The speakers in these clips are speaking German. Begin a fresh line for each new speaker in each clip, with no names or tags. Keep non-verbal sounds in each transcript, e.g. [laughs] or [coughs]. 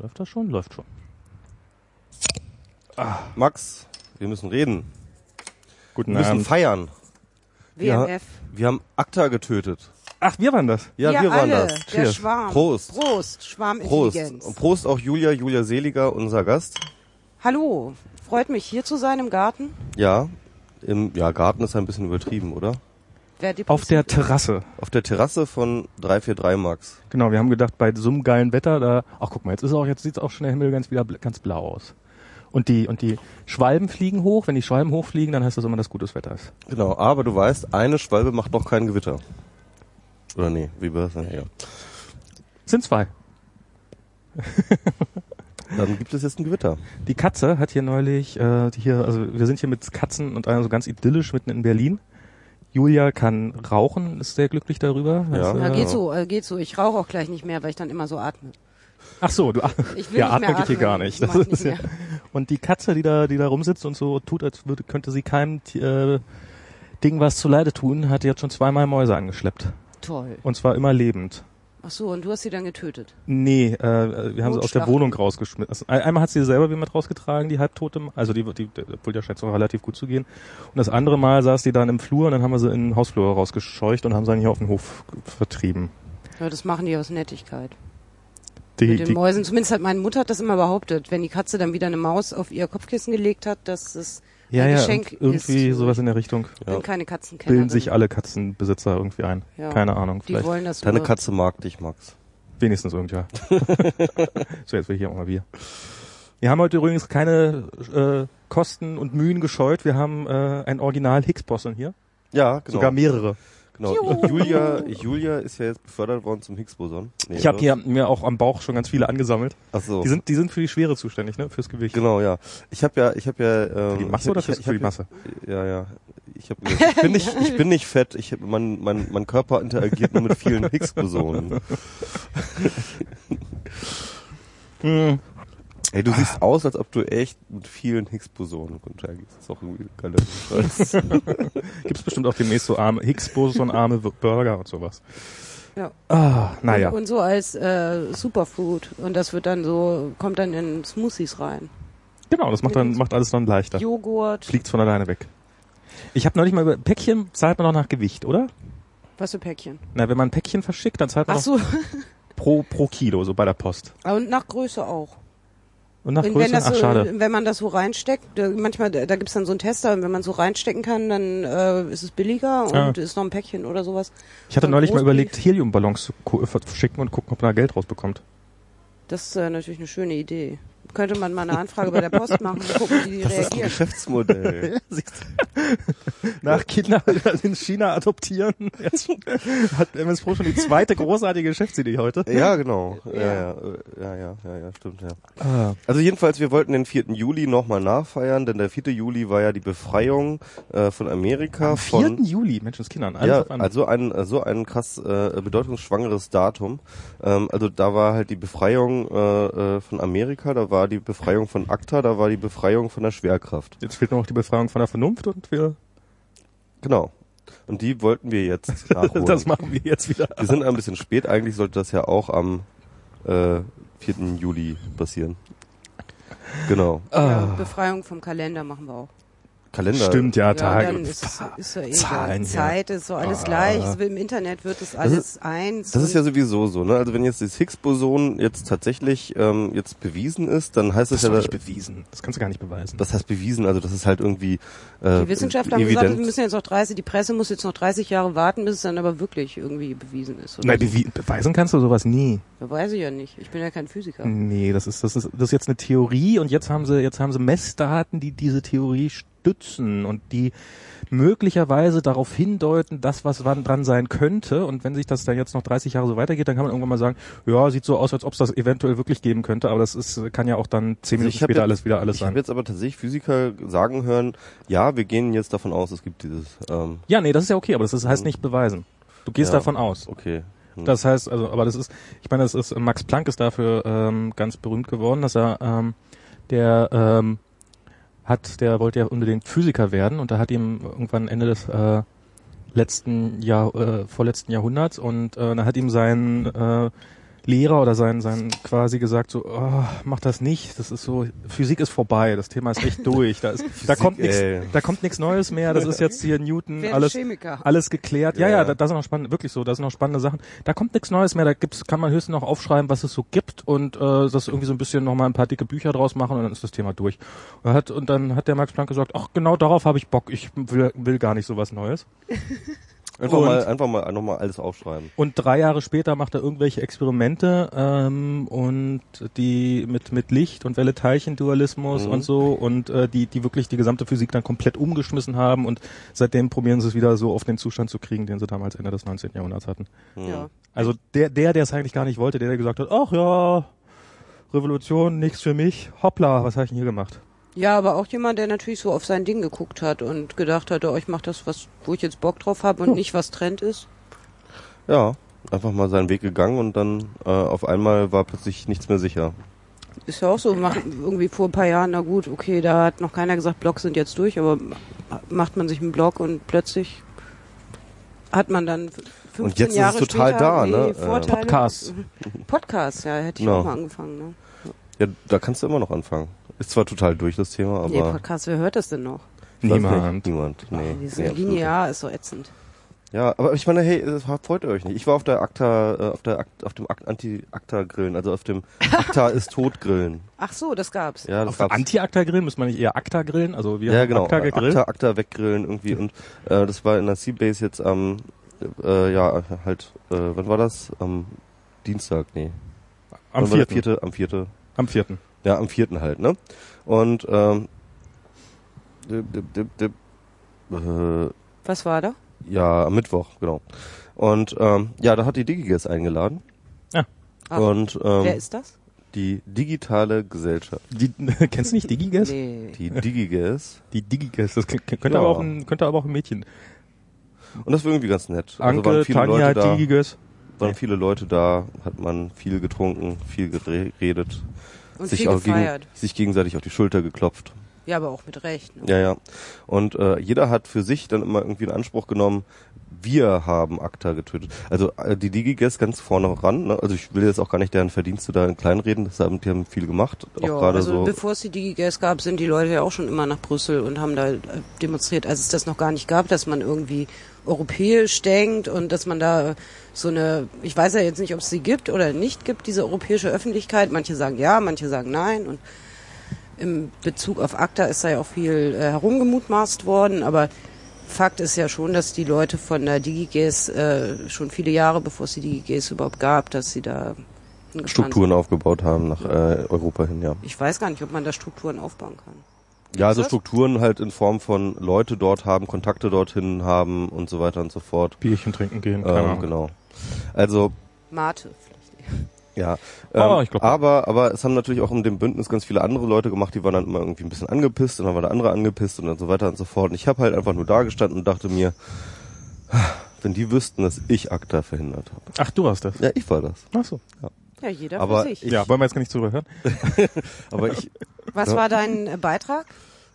Läuft das schon? Läuft schon.
Max, wir müssen reden.
Guten
Wir müssen
Abend.
feiern. Ja.
WMF.
Wir haben Akta getötet.
Ach, wir waren das.
Ja,
wir,
wir waren
alle,
das.
Der
Cheers.
Schwarm.
Prost.
Prost,
Prost.
Schwarmintelligenz.
Und Prost auch Julia, Julia Seliger, unser Gast.
Hallo, freut mich hier zu sein im Garten.
Ja, im ja, Garten ist ein bisschen übertrieben, oder?
Auf der. Terrasse.
Auf der Terrasse von 343 Max.
Genau, wir haben gedacht, bei so einem geilen Wetter, da, ach guck mal, jetzt ist auch, jetzt sieht's auch schon der Himmel ganz wieder ganz blau aus. Und die, und die Schwalben fliegen hoch. Wenn die Schwalben hochfliegen, dann heißt das immer, dass gutes Wetter ist.
Genau, aber du weißt, eine Schwalbe macht noch kein Gewitter. Oder nee, wie war das? Ja.
Sind zwei. [laughs]
Dann gibt es jetzt ein Gewitter.
Die Katze hat hier neulich, äh, die hier, also wir sind hier mit Katzen und einer so ganz idyllisch mitten in Berlin. Julia kann rauchen, ist sehr glücklich darüber.
Ja.
Ja, geht so, äh, geht so. Ich rauche auch gleich nicht mehr, weil ich dann immer so atme.
Ach so, du,
Ich will [laughs]
ja, atmen geht hier gar nicht.
Das [laughs]
ist,
mehr.
und die Katze, die da, die da rumsitzt und so tut, als würde, könnte sie keinem äh, Ding was zuleide tun, hat jetzt schon zweimal Mäuse angeschleppt.
Toll.
Und zwar immer lebend.
Ach so, und du hast sie dann getötet.
Nee, äh, wir haben sie aus der. Wohnung rausgeschmissen. Also, ein- einmal hat sie selber mit rausgetragen, die halbtote, also die, die, die obwohl der scheint es auch relativ gut zu gehen. Und das andere Mal saß die dann im Flur und dann haben wir sie in den Hausflur rausgescheucht und haben sie dann hier auf den Hof vertrieben.
Ja, das machen die aus Nettigkeit.
Die,
Mit den
die,
Mäusen. Zumindest hat meine Mutter hat das immer behauptet. Wenn die Katze dann wieder eine Maus auf ihr Kopfkissen gelegt hat, dass es
ja,
ein
ja,
Geschenk
irgendwie
ist.
sowas in der Richtung.
Ja.
bin keine Katzenkennerin.
Bilden sich alle Katzenbesitzer irgendwie ein.
Ja.
Keine Ahnung,
Die
vielleicht
wollen das
Deine
nur.
Katze mag dich, Max.
wenigstens irgendwer. [laughs] so, jetzt will ich hier auch mal Bier. Wir haben heute übrigens keine äh, Kosten und Mühen gescheut. Wir haben äh, ein Original Higgs-Boson hier.
Ja, genau.
Sogar mehrere.
Genau.
Juhu.
Julia, Julia ist ja jetzt befördert worden zum Higgs-Boson. Nee,
Ich habe hier mir auch am Bauch schon ganz viele angesammelt.
Ach so.
Die sind, die sind für die Schwere zuständig, ne? Fürs Gewicht.
Genau, ja. Ich habe ja, ich habe ja. Ähm,
Für die Masse
ich,
oder
ich,
fürs,
ich
für die
hab-
Masse?
Ja, ja. Ich, hab, ich bin nicht, ich bin nicht fett. Ich hab, mein, mein, mein Körper interagiert nur mit vielen Higgs-Bosonen. [laughs]
Hm.
Ey, du siehst aus, als ob du echt mit vielen Higgs-Bosonen interagierst. Das ist auch irgendwie ein geiler Scheiß. [laughs]
Gibt's bestimmt auch demnächst so arme Higgs-Boson, arme Burger und sowas.
Ja.
Ah, naja.
Und, und so als äh, Superfood. Und das wird dann so, kommt dann in Smoothies rein.
Genau, das macht dann, macht alles dann leichter.
Joghurt.
Fliegt's von alleine weg. Ich habe neulich mal über Päckchen zahlt man doch nach Gewicht, oder?
Was für Päckchen?
Na, wenn man ein Päckchen verschickt, dann zahlt man
Ach so.
pro, pro Kilo, so bei der Post.
Und nach Größe auch.
Und nach
wenn,
Größe,
wenn,
ach
so,
schade.
wenn man das so reinsteckt, da, manchmal, da, gibt's dann so einen Tester, und wenn man so reinstecken kann, dann äh, ist es billiger und
Ah.
ist noch ein Päckchen oder sowas.
Ich hatte neulich mal überlegt, Heliumballons zu äh, verschicken und gucken, ob man da Geld rausbekommt.
Das ist äh, natürlich eine schöne Idee. Könnte man mal eine Anfrage bei der Post machen und gucken, wie die
Das ist ein
reagieren.
Geschäftsmodell. [laughs]
Nach Kinder in China adoptieren. Jetzt hat MS Pro schon die zweite großartige Geschäftsidee heute.
Ja, genau. Ja,
Ja.
ja, ja, ja, ja, stimmt, ja.
Ah.
Also jedenfalls, wir wollten den 4. Juli nochmal nachfeiern, denn der 4. Juli war ja die Befreiung äh, von Amerika
Am 4.
von
Juli, Menschenskindern. Alles
ja, also ein so ein krass äh, bedeutungsschwangeres Datum. Ähm, also da war halt die Befreiung äh, äh, von Amerika, da war die Befreiung von ACTA, da war die Befreiung von der Schwerkraft.
Jetzt fehlt noch die Befreiung von der Vernunft und wir,
Genau. Und die wollten wir jetzt [laughs] nachholen.
das machen wir jetzt wieder.
wir sind ein bisschen spät, eigentlich sollte das ja auch am äh, 4. Juli passieren. Genau.
Ja,
Ah.
Befreiung vom Kalender machen wir auch.
Kalender.
Stimmt, ja,
Ja,
Tage.
ist, ist ja eh
Zahlen.
Zeit ist so alles
Ah.
gleich. Es Im Internet wird das alles eins.
Das ist ja sowieso so, ne? Also wenn jetzt das Higgs-Boson jetzt tatsächlich ähm, jetzt bewiesen ist, dann heißt
Das
das,
ist
ja,
nicht bewiesen. Das kannst du gar nicht beweisen.
das heißt bewiesen, also das ist halt irgendwie äh,
die Wissenschaftler haben gesagt,
evident.
wir müssen jetzt noch 30, die Presse muss jetzt noch 30 Jahre warten, bis es dann aber wirklich irgendwie bewiesen ist. Oder
Nein,
so.
bewi beweisen kannst du sowas nie.
Weiß ich ja nicht. Ich bin ja kein Physiker.
Nee, das ist, das ist, das ist jetzt eine Theorie und jetzt haben sie, jetzt haben sie Messdaten, die diese Theorie stützen und die möglicherweise darauf hindeuten, dass was dran sein könnte. Und wenn sich das dann jetzt noch 30 Jahre so weitergeht, dann kann man irgendwann mal sagen, ja, sieht so aus, als ob es das eventuell wirklich geben könnte, aber das ist, kann ja auch dann zehn
Also
Minuten
ich
später
jetzt-
alles wieder alles
Ich habe
sein.
jetzt aber tatsächlich Physiker sagen hören, ja, wir gehen jetzt davon aus, es gibt dieses. Ähm,
Ja, nee, das ist ja okay, aber das heißt
Mhm.
nicht beweisen. Du gehst
Ja.
davon aus.
okay. Hm.
Das heißt, also, aber das ist, ich meine, das ist, Max Planck ist dafür ähm, ganz berühmt geworden, dass er, ähm, der ähm, hat, der wollte ja unbedingt Physiker werden und da hat ihm irgendwann Ende des äh, letzten Jahr, äh, vorletzten Jahrhunderts und äh, da hat ihm sein äh, Lehrer oder sein, sein quasi gesagt so, oh, mach das nicht, das ist so, Physik ist vorbei, das Thema ist echt durch, da ist, da kommt nichts, da kommt nichts Neues mehr, das ist jetzt hier Newton, alles,
Chemiker.
alles geklärt. Ja,
Ja,
ja,
ja.
da, da sind noch spannende, wirklich so, da sind noch spannende Sachen. Da kommt nichts Neues mehr, da gibt's, kann man höchstens noch aufschreiben, was es so gibt und äh, das irgendwie so ein bisschen nochmal ein paar dicke Bücher draus machen und dann ist das Thema durch. Und, hat, und dann hat der Max Planck gesagt, ach genau darauf habe ich Bock, ich will, will gar nicht so was Neues. [laughs]
Einfach
Und-
mal, einfach mal nochmal alles aufschreiben.
Und drei Jahre später macht er irgendwelche Experimente ähm, und die mit mit Licht und Welle-Teilchen-Dualismus
Mhm.
und so und äh, die die wirklich die gesamte Physik dann komplett umgeschmissen haben und seitdem probieren sie es wieder so auf den Zustand zu kriegen, den sie damals Ende des 19. Jahrhunderts hatten.
Ja.
Also der der der es eigentlich gar nicht wollte, der der gesagt hat, ach ja, Revolution, nichts für mich, hoppla, was habe ich denn hier gemacht?
Ja, aber auch jemand, der natürlich so auf sein Ding geguckt hat und gedacht hat, oh, ich mach das, was, wo ich jetzt Bock drauf habe und nicht was Trend ist.
Ja, einfach mal seinen Weg gegangen und dann äh, auf einmal war plötzlich nichts mehr sicher.
Ist ja auch so, macht irgendwie vor ein paar Jahren, na gut, okay, da hat noch keiner gesagt, Blogs sind jetzt durch, aber macht man sich einen Blog und plötzlich hat man dann 15
Und jetzt ist es
Jahre
total
später
da,
die
ne? Äh,
Vorteile.
Podcasts. [laughs]
Podcasts, ja, hätte ich
Genau.
auch mal angefangen. Ne?
Ja, da kannst du immer noch anfangen. Ist zwar total durch das Thema, aber
Nee, Podcasts, wer hört das denn noch?
Niemand.
Niemand. Nee,
Diese
nee,
linear ist so ätzend.
Ja, aber ich meine, hey, freut ihr euch nicht. Ich war auf der Akta, äh, auf der Akt, auf dem Anti-Akta-Grillen, also auf dem Akta [laughs] ist tot Grillen.
Ach so, das gab's.
Ja, das
Auf
gab's.
Anti-Akta-Grillen müsste man nicht eher Akta grillen? Also wir
ja,
haben
genau.
Akta gegrillt.
Akta, Akta weggrillen irgendwie und äh, das war in der Seabase jetzt am, äh, ja, halt, äh, wann war das? Am Dienstag, nee.
Am vierten.
vierte, am vierte.
Am vierten.
Ja, am vierten halt, ne? Und ähm, dip, dip, dip, dip, äh,
Was war da?
ja, am Mittwoch, genau. Und ähm, ja, da hat die DigiGuess eingeladen.
Ah.
Ach.
Und ähm,
Wer ist das?
die digitale Gesellschaft.
Die, [laughs] kennst du nicht DigiGuess?
Nee.
Die DigiGuess. [laughs]
Die DigiGuess, das könnte,
Ja.
aber auch ein, könnte aber auch ein Mädchen.
Und das war irgendwie ganz nett.
Anke,
waren viele
Tanja,
Leute da,
DigiGuess.
waren viele Leute da, hat man viel getrunken, viel geredet,
Und
sich auch gegen, sich gegenseitig auf die Schulter geklopft.
Ja, aber auch mit Recht. Ne?
Ja, ja. Und äh, jeder hat für sich dann immer irgendwie in Anspruch genommen, wir haben ACTA getötet. Also äh, die DigiGuess ganz vorne ran. Ne? Also ich will jetzt auch gar nicht deren Verdienste da in kleinreden. Das haben, die haben viel gemacht. Auch
Ja, also
so.
bevor es die DigiGuess gab, sind die Leute ja auch schon immer nach Brüssel und haben da äh, demonstriert, als es das noch gar nicht gab, dass man irgendwie europäisch denkt und dass man da so eine, ich weiß ja jetzt nicht, ob es sie gibt oder nicht gibt, diese europäische Öffentlichkeit. Manche sagen ja, manche sagen nein und im Bezug auf ACTA ist da ja auch viel äh, herumgemutmaßt worden, aber Fakt ist ja schon, dass die Leute von der DigiGuess äh, schon viele Jahre, bevor es die DigiGuess überhaupt gab, dass sie da
Strukturen aufgebaut haben nach äh, Europa hin, ja.
Ich weiß gar nicht, ob man da Strukturen aufbauen kann.
Ja, also? Strukturen halt in Form von Leute dort haben, Kontakte dorthin haben und so weiter und so fort.
Bierchen trinken gehen, keine
Ähm, genau. Also
Mate vielleicht.
Ja,
Ah,
ähm,
ich glaub-
aber aber es haben natürlich auch in dem Bündnis ganz viele andere Leute gemacht, die waren dann immer irgendwie ein bisschen angepisst und dann war der andere angepisst und dann so weiter und so fort. Und ich habe halt einfach nur da gestanden und dachte mir, wenn die wüssten, dass ich ACTA verhindert habe.
Ach, du warst das.
Ja, ich war das.
Ach so.
Ja, jeder
Aber
für sich.
ich-
Ja, wollen wir jetzt gar nicht drüber hören? [laughs] [laughs]
Aber ich,
Was
Ja.
war dein Beitrag?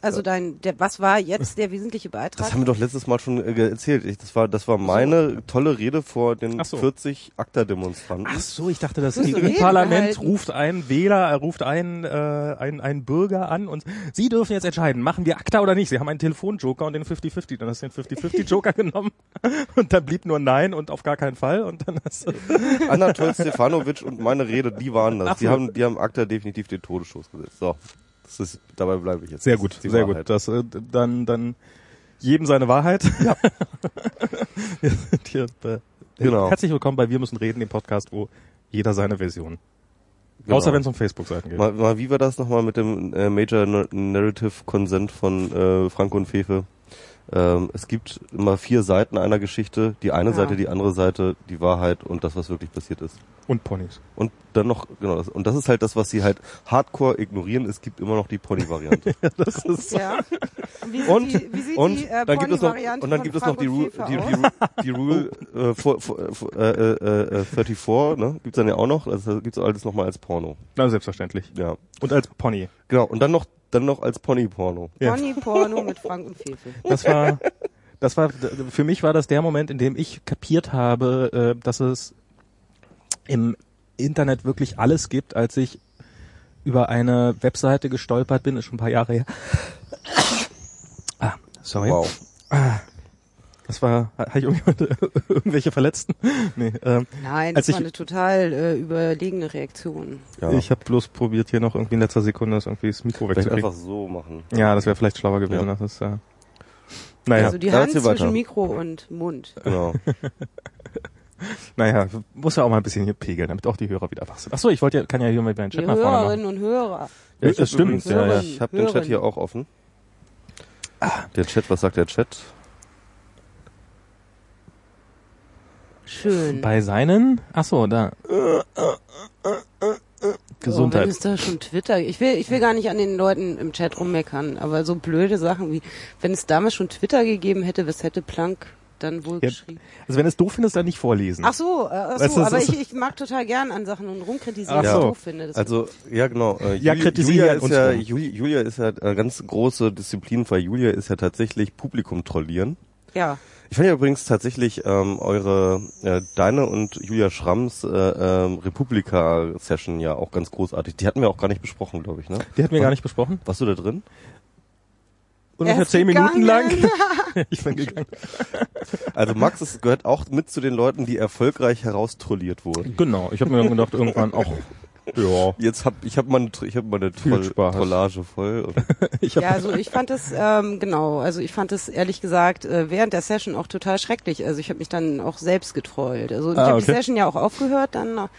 Also dein, der, was war jetzt der wesentliche Beitrag?
das haben wir doch letztes Mal schon äh, erzählt. Ich, das war das war meine tolle Rede vor den
Ach so.
40 ACTA-Demonstranten.
Ach so, ich dachte, das
Reden
EU-Parlament
gehalten?
ruft einen Wähler, er ruft einen, äh, einen, einen Bürger an und Sie dürfen jetzt entscheiden, machen wir ACTA oder nicht. Sie haben einen Telefonjoker und den 50-50. Dann hast du den 50-50-Joker [laughs] genommen und da blieb nur Nein und auf gar keinen Fall und dann hast du... [laughs]
Anatol Stefanovic und meine Rede, die waren das. Die haben die haben ACTA definitiv den Todesstoß gesetzt. So. Das ist, dabei bleibe ich jetzt.
Sehr gut, sehr
Wahrheit.
gut. Das, äh, dann, dann jedem seine Wahrheit. Ja. [laughs] Wir sind hier, äh,
Genau.
Herzlich willkommen bei Wir müssen reden, dem Podcast, wo jeder seine Version.
Genau.
Außer wenn es um Facebook-Seiten geht.
Mal, mal, wie war das nochmal mit dem äh, Major Nar- Narrative Consent von äh, Franco und Fefe? Ähm, es gibt immer vier Seiten einer Geschichte. Die eine
Ja.
Seite, die andere Seite, die Wahrheit und das, was wirklich passiert ist.
Und Ponys.
Und dann noch, genau, das, und das ist halt das, was sie halt hardcore ignorieren. Es gibt immer noch die Pony-Variante. [laughs]
Das ist
Ja. [laughs] Wie sieht
und
die, wie sieht
und
die äh,
dann gibt es noch
Pony-Variante
und dann gibt es noch die Rule, die, die, die Rule äh, äh, äh, äh, 34, ne? Gibt's dann ja auch noch. Also gibt's alles nochmal als Porno.
Na, selbstverständlich.
Ja,
Und als Pony.
genau. Und dann noch dann noch als Pony-Porno.
Ja.
Pony-Porno mit Frank und Fefe.
Das war, das war, für mich war das der Moment, in dem ich kapiert habe, äh, dass es im Internet wirklich alles gibt, als ich über eine Webseite gestolpert bin, ist schon ein paar Jahre her. Ah, sorry.
Wow.
Das war, hatte ich irgendjemand- irgendwelche Verletzten? Nee, ähm,
Nein, das war
ich-
eine total äh, überlegene Reaktion.
Ja.
ich habe bloß probiert, hier noch irgendwie in letzter Sekunde das irgendwie das Mikro
Vielleicht
wegzukriegen.
einfach so machen.
Ja, das wäre vielleicht schlauer gewesen.
Ja.
Das ist, äh, naja,
Also die Hand zwischen
weiter.
Mikro und Mund.
Genau. [laughs]
naja, muss ja auch mal ein bisschen hier pegeln, damit auch die Hörer wieder wach sind. Achso, ich wollte ja, kann ja hier mal meinen
Die
Chat mal vorne machen.
Hörerinnen und Hörer.
Ja, das stimmt,
übrigens-
ja, ja.
Ich habe den Chat
Hören.
hier auch offen. Der Chat, was sagt der Chat?
Schön.
Bei seinen, achso, da.
Oh, wenn
Gesundheit.
es da schon Twitter, ich will, ich will gar nicht an den Leuten im Chat rummeckern, aber so blöde Sachen wie, wenn es damals schon Twitter gegeben hätte, was hätte Planck dann wohl
Ja,
geschrieben?
Also wenn du es doof findest, dann nicht vorlesen.
Ach so, äh, ach so aber ich, ich mag total gern an Sachen und rumkritisieren,
Ach
was
so.
ich doof finde. Das
Also, ja genau. Äh,
Ja,
Juli-
kritisieren
Julia ist ja,
rum.
Juli- Julia ist ja eine ganz große Disziplin, weil Julia ist ja tatsächlich Publikum trollieren.
ja.
Ich fand ja übrigens tatsächlich ähm, eure, äh, deine und Julia Schramms äh, ähm, Republika-Session ja auch ganz großartig. Die hatten wir auch gar nicht besprochen, glaube ich, ne?
Die hatten wir gar nicht besprochen.
Warst du da drin?
Ungefähr zehn Minuten lang. [laughs] ich bin gegangen.
Also Max ist, gehört auch mit zu den Leuten, die erfolgreich heraustrolliert wurden.
Genau, ich habe mir dann gedacht, irgendwann auch, ja,
Jetzt hab ich habe meine ich habe meine Troll. Trollage voll. [laughs]
Ja, also ich fand es ähm, genau, also ich fand es ehrlich gesagt äh, während der Session auch total schrecklich. Also ich habe mich dann auch selbst getrollt. Also ich
Ah,
habe die
okay.
Session ja auch aufgehört dann nach,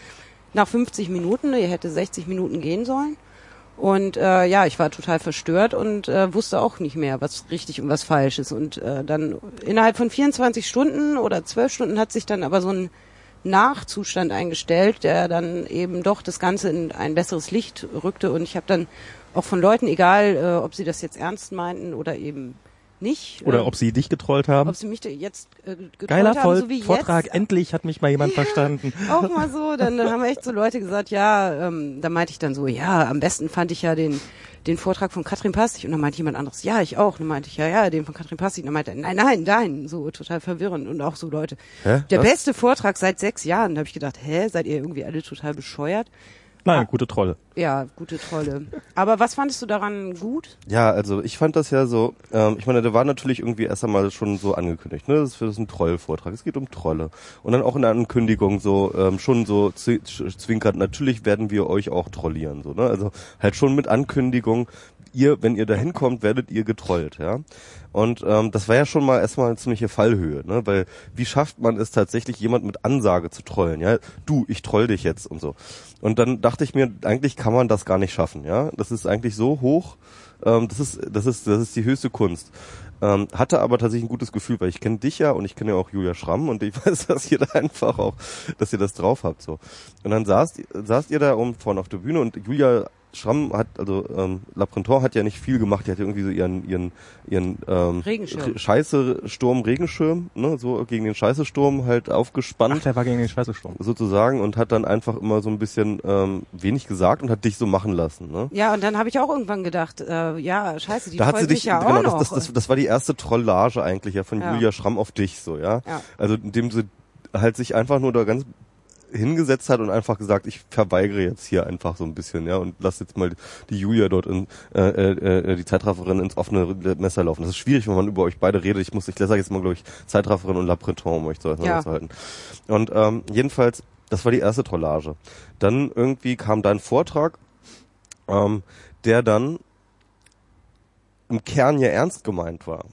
nach 50 Minuten. Die hätte 60 Minuten gehen sollen. Und äh, ja, ich war total verstört und äh, wusste auch nicht mehr, was richtig und was falsch ist. Und äh, dann innerhalb von 24 Stunden oder 12 Stunden hat sich dann aber so ein Nachzustand eingestellt, der dann eben doch das Ganze in ein besseres Licht rückte. Und ich habe dann auch von Leuten, egal äh, ob sie das jetzt ernst meinten oder eben nicht,
oder
äh,
ob sie dich getrollt haben.
ob sie mich jetzt äh, getrollt
Geiler
haben,
Voll
so wie
Vortrag,
jetzt,
endlich hat mich mal jemand verstanden. [laughs]
auch mal so, dann haben echt so Leute gesagt, ja, ähm, da meinte ich dann so, ja, am besten fand ich ja den den Vortrag von Katrin Passig und dann meinte jemand anderes, ja, ich auch. Und dann meinte ich, ja, ja, den von Katrin Passig. Und dann meinte er, nein, nein, nein, so total verwirrend und auch so Leute.
Hä?
Der
Was?
beste Vortrag seit sechs Jahren. Da habe ich gedacht, hä, seid ihr irgendwie alle total bescheuert?
Nein, gute Trolle.
Ja, gute Trolle. Aber was fandest du daran gut?
Ja, also ich fand das ja so, ähm, ich meine, der war natürlich irgendwie erst einmal schon so angekündigt, ne? Das ist ein Trollvortrag, es geht um Trolle. Und dann auch in der Ankündigung so, ähm, schon so zwinkert, natürlich werden wir euch auch trollieren, so, ne? Also halt schon mit Ankündigung, ihr, wenn ihr da hinkommt, werdet ihr getrollt, ja. Und ähm, das war ja schon mal erstmal eine ziemliche Fallhöhe, ne? Weil wie schafft man es tatsächlich, jemand mit Ansage zu trollen, ja? Du, ich troll dich jetzt und so. Und dann dachte ich mir, eigentlich kann man das gar nicht schaffen, ja? Das ist eigentlich so hoch, ähm, das ist, das ist, das ist die höchste Kunst. Ähm, hatte aber tatsächlich ein gutes Gefühl, weil ich kenne dich ja und ich kenne ja auch Julia Schramm und ich [laughs] weiß, dass ihr da einfach auch, dass ihr das drauf habt so. Und dann saßt, saßt ihr da um vorne auf der Bühne und Julia Schramm hat, also ähm, Laprenton hat ja nicht viel gemacht, die hat ja irgendwie so ihren ihren ihren ähm,
Regenschirm.
Re- Scheiße Sturm Regenschirm, ne, so gegen den Scheiße Sturm halt aufgespannt
Ach, der war gegen den Scheißesturm.
sozusagen und hat dann einfach immer so ein bisschen ähm, wenig gesagt und hat dich so machen lassen, ne?
Ja, und dann habe ich auch irgendwann gedacht, äh, ja, scheiße, die
da hat sie dich,
ja
genau,
auch
das,
noch.
das, das, das war die erste Trollage eigentlich ja von
Ja.
Julia Schramm auf dich, so, ja.
Ja.
Also indem sie halt sich einfach nur da ganz hingesetzt hat und einfach gesagt, ich verweigere jetzt hier einfach so ein bisschen, ja, und lass jetzt mal die Julia dort in äh, äh, äh, die Zeitrafferin ins offene Messer laufen. Das ist schwierig, wenn man über euch beide redet. Ich muss, ich sage jetzt mal, glaube ich, Zeitrafferin und La Breton, um euch zu
Ja.
halten. Und ähm, jedenfalls, das war die erste Trollage. Dann irgendwie kam dein Vortrag, ähm, der dann im Kern ja ernst gemeint war.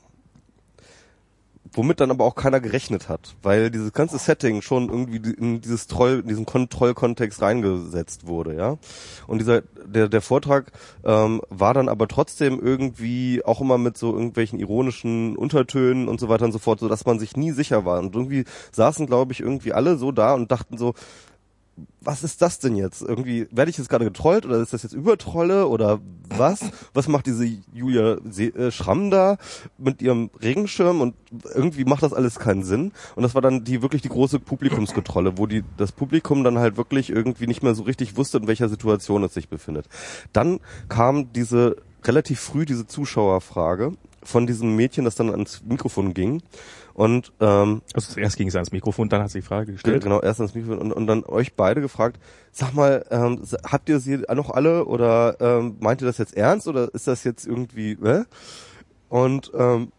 Womit dann aber auch keiner gerechnet hat, weil dieses ganze Setting schon irgendwie in dieses Troll, in diesen Kontrollkontext reingesetzt wurde, ja. Und dieser, der, der Vortrag ähm, war dann aber trotzdem irgendwie auch immer mit so irgendwelchen ironischen Untertönen und so weiter und so fort, so dass man sich nie sicher war. Und irgendwie saßen, glaube ich, irgendwie alle so da und dachten so, was ist das denn jetzt? Irgendwie, werde ich jetzt gerade getrollt oder ist das jetzt Übertrolle oder was? Was macht diese Julia Se äh, Schramm da mit ihrem Regenschirm und irgendwie macht das alles keinen Sinn. Und das war dann die wirklich die große Publikumsgetrolle, wo die, das Publikum dann halt wirklich irgendwie nicht mehr so richtig wusste, in welcher Situation es sich befindet. Dann kam diese relativ früh diese Zuschauerfrage von diesem Mädchen, das dann ans Mikrofon ging. Und ähm,
Also zuerst ging es ans Mikrofon, dann hat sie die Frage gestellt.
Genau, erst ans Mikrofon und, und dann euch beide gefragt, sag mal, ähm, habt ihr sie noch alle oder ähm, meint ihr das jetzt ernst oder ist das jetzt irgendwie, äh? Und ähm,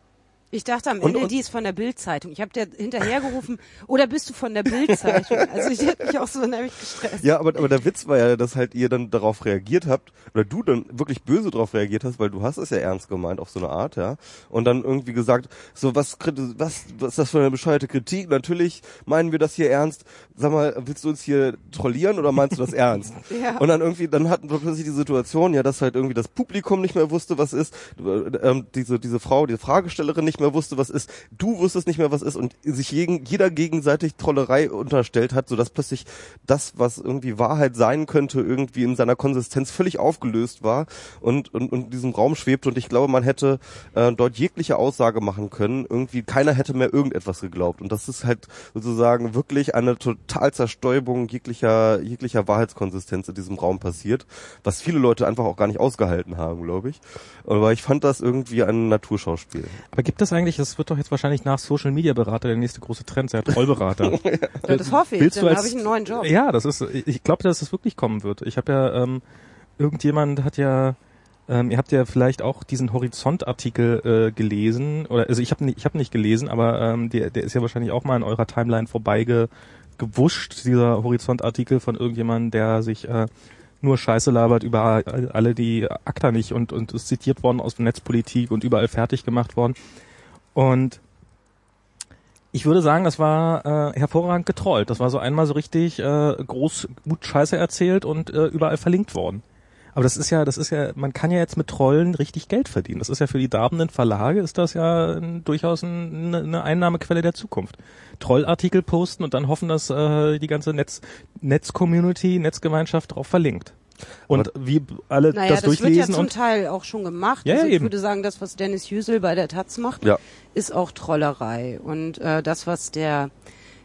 Ich dachte am
Und-
Ende,
und-
die ist von der Bildzeitung. Ich habe dir hinterhergerufen, oder bist du von der Bildzeitung? [laughs] Also ich hätte mich auch so nämlich gestresst.
ja, aber, aber der Witz war ja, dass halt ihr dann darauf reagiert habt, oder du dann wirklich böse darauf reagiert hast, weil du hast es ja ernst gemeint auf so eine Art, ja. Und dann irgendwie gesagt, so was, was, was ist das für eine bescheuerte Kritik? Natürlich meinen wir das hier ernst. Sag mal, willst du uns hier trollieren oder meinst du das [laughs] ernst?
Ja.
Und dann irgendwie, dann hatten wir plötzlich die Situation, ja, dass halt irgendwie das Publikum nicht mehr wusste, was ist, äh, ähm, diese, diese Frau, die Fragestellerin nicht mehr wusste, was ist, du wusstest nicht mehr, was ist. Und sich jeden, jeder gegenseitig Trollerei unterstellt hat, sodass plötzlich das, was irgendwie Wahrheit sein könnte, irgendwie in seiner Konsistenz völlig aufgelöst war und, und, und in diesem Raum schwebte und ich glaube, man hätte äh, dort jegliche Aussage machen können, irgendwie keiner hätte mehr irgendetwas geglaubt. Und das ist halt sozusagen wirklich eine total Zerstäubung jeglicher, jeglicher Wahrheitskonsistenz in diesem Raum passiert, was viele Leute einfach auch gar nicht ausgehalten haben, glaube ich. Aber ich fand das irgendwie ein Naturschauspiel.
Aber gibt es eigentlich, das wird doch jetzt wahrscheinlich nach Social Media Berater der nächste große Trend, der Trollberater. [laughs]
Ja, das hoffe ich,
Willst du
dann
als-
habe ich einen neuen Job.
Ja, das ist, ich glaube, dass es wirklich kommen wird. Ich habe ja, ähm, irgendjemand hat ja, ähm, ihr habt ja vielleicht auch diesen Horizont-Artikel äh, gelesen, oder also ich habe nicht, ich habe nicht gelesen, aber ähm, der, der ist ja wahrscheinlich auch mal in eurer Timeline vorbeige gewuscht, dieser Horizont-Artikel von irgendjemandem, der sich äh, nur Scheiße labert über alle die ACTA nicht und und ist zitiert worden aus Netzpolitik und überall fertig gemacht worden. Und ich würde sagen, das war äh, hervorragend getrollt. Das war so einmal so richtig äh, groß gut Scheiße erzählt und äh, überall verlinkt worden. Aber das ist ja, das ist ja, man kann ja jetzt mit Trollen richtig Geld verdienen. Das ist ja für die darbenden Verlage ist das ja ein, durchaus ein, eine, eine Einnahmequelle der Zukunft. Trollartikel posten und dann hoffen, dass äh, die ganze Netz Netz-Community, Netzgemeinschaft darauf verlinkt. Und wie alle
Naja,
das,
das, wird ja
durchlesen
zum Teil auch schon gemacht.
Ja,
also ich
eben.
würde sagen, das, was Dennis Jüsel bei der Taz macht,
Ja.
ist auch Trollerei. Und äh, das, was der,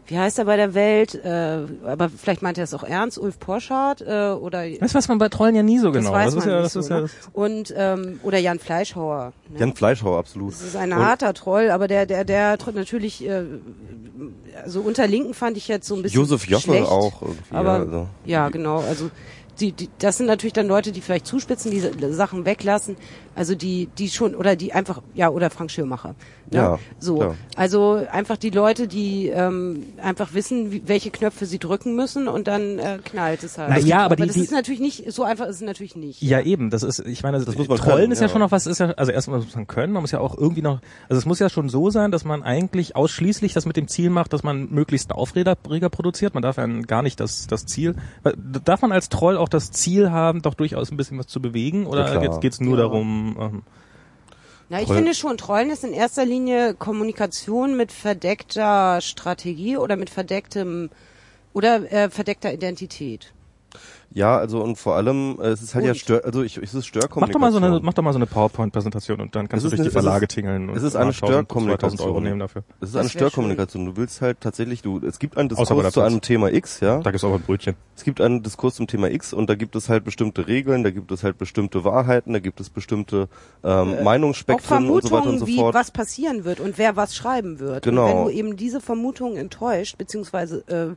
wie heißt er bei der Welt, äh, aber vielleicht meint er es auch ernst, Ulf Porschardt äh, oder
das weiß man bei Trollen ja nie so
das
genau.
weiß
das ist
man
ja,
nicht
das
so,
ist
ne?
ja, das
und ähm, oder Jan Fleischhauer. Ne?
Jan Fleischhauer, absolut.
Das ist ein
Und-
harter Troll, aber der, der, der natürlich, äh, also unter Linken fand ich jetzt so ein bisschen
Josef Joffe
schlecht,
auch irgendwie.
Aber
also.
ja, genau. Also die, die, das sind natürlich dann Leute, die vielleicht zuspitzen, die Sachen weglassen. Also die, die schon oder die einfach, ja oder Frank Schirmacher. Ne?
Ja,
so.
klar.
Also einfach die Leute, die ähm, einfach wissen, wie, welche Knöpfe sie drücken müssen und dann äh, knallt es halt.
Na ja, aber die-
das
die-
ist natürlich nicht so einfach. Ist es natürlich nicht.
Ja, eben. Das ist, ich meine,
Das muss man
Trollen
können,
ist ja.
ja.
schon noch was, ist ja, also erstmal muss man können, man muss ja auch irgendwie noch, also es muss ja schon so sein, dass man eigentlich ausschließlich das mit dem Ziel macht, dass man möglichst einen Aufreger Reger produziert. Man darf ja gar nicht das, das Ziel, darf man als Troll auch das Ziel haben, doch durchaus ein bisschen was zu bewegen oder
Ja,
geht's, geht's nur
Ja.
darum, ähm,
Na, ich
Troll-
finde schon, Trollen ist in erster Linie Kommunikation mit verdeckter Strategie oder mit verdecktem oder äh, verdeckter Identität.
Ja, also und vor allem, äh, es ist halt ja
Und-
Stör, also ich, es ist
mach
Störkommunikation.
doch mal so eine, mach doch mal so eine PowerPoint-Präsentation und dann kannst
Es
du durch die
eine- es
Verlage
ist-
tingeln und
es ist eine
1000, 2000
Störkommunikation.
Euro nehmen dafür.
Es ist
Das
eine Störkommunikation. Du willst halt tatsächlich, du, es gibt einen Diskurs zu einem. Thema X, ja.
Da gibt's auch ein Brötchen.
Es gibt einen Diskurs zum Thema X und da gibt es halt bestimmte Regeln, da gibt es halt bestimmte Wahrheiten, da gibt es bestimmte ähm,
Auch
Meinungsspektren und so weiter und
Vermutungen,
so
wie
fort.
was passieren wird und wer was schreiben wird.
Genau.
Und wenn du eben diese Vermutungen enttäuscht, beziehungsweise äh,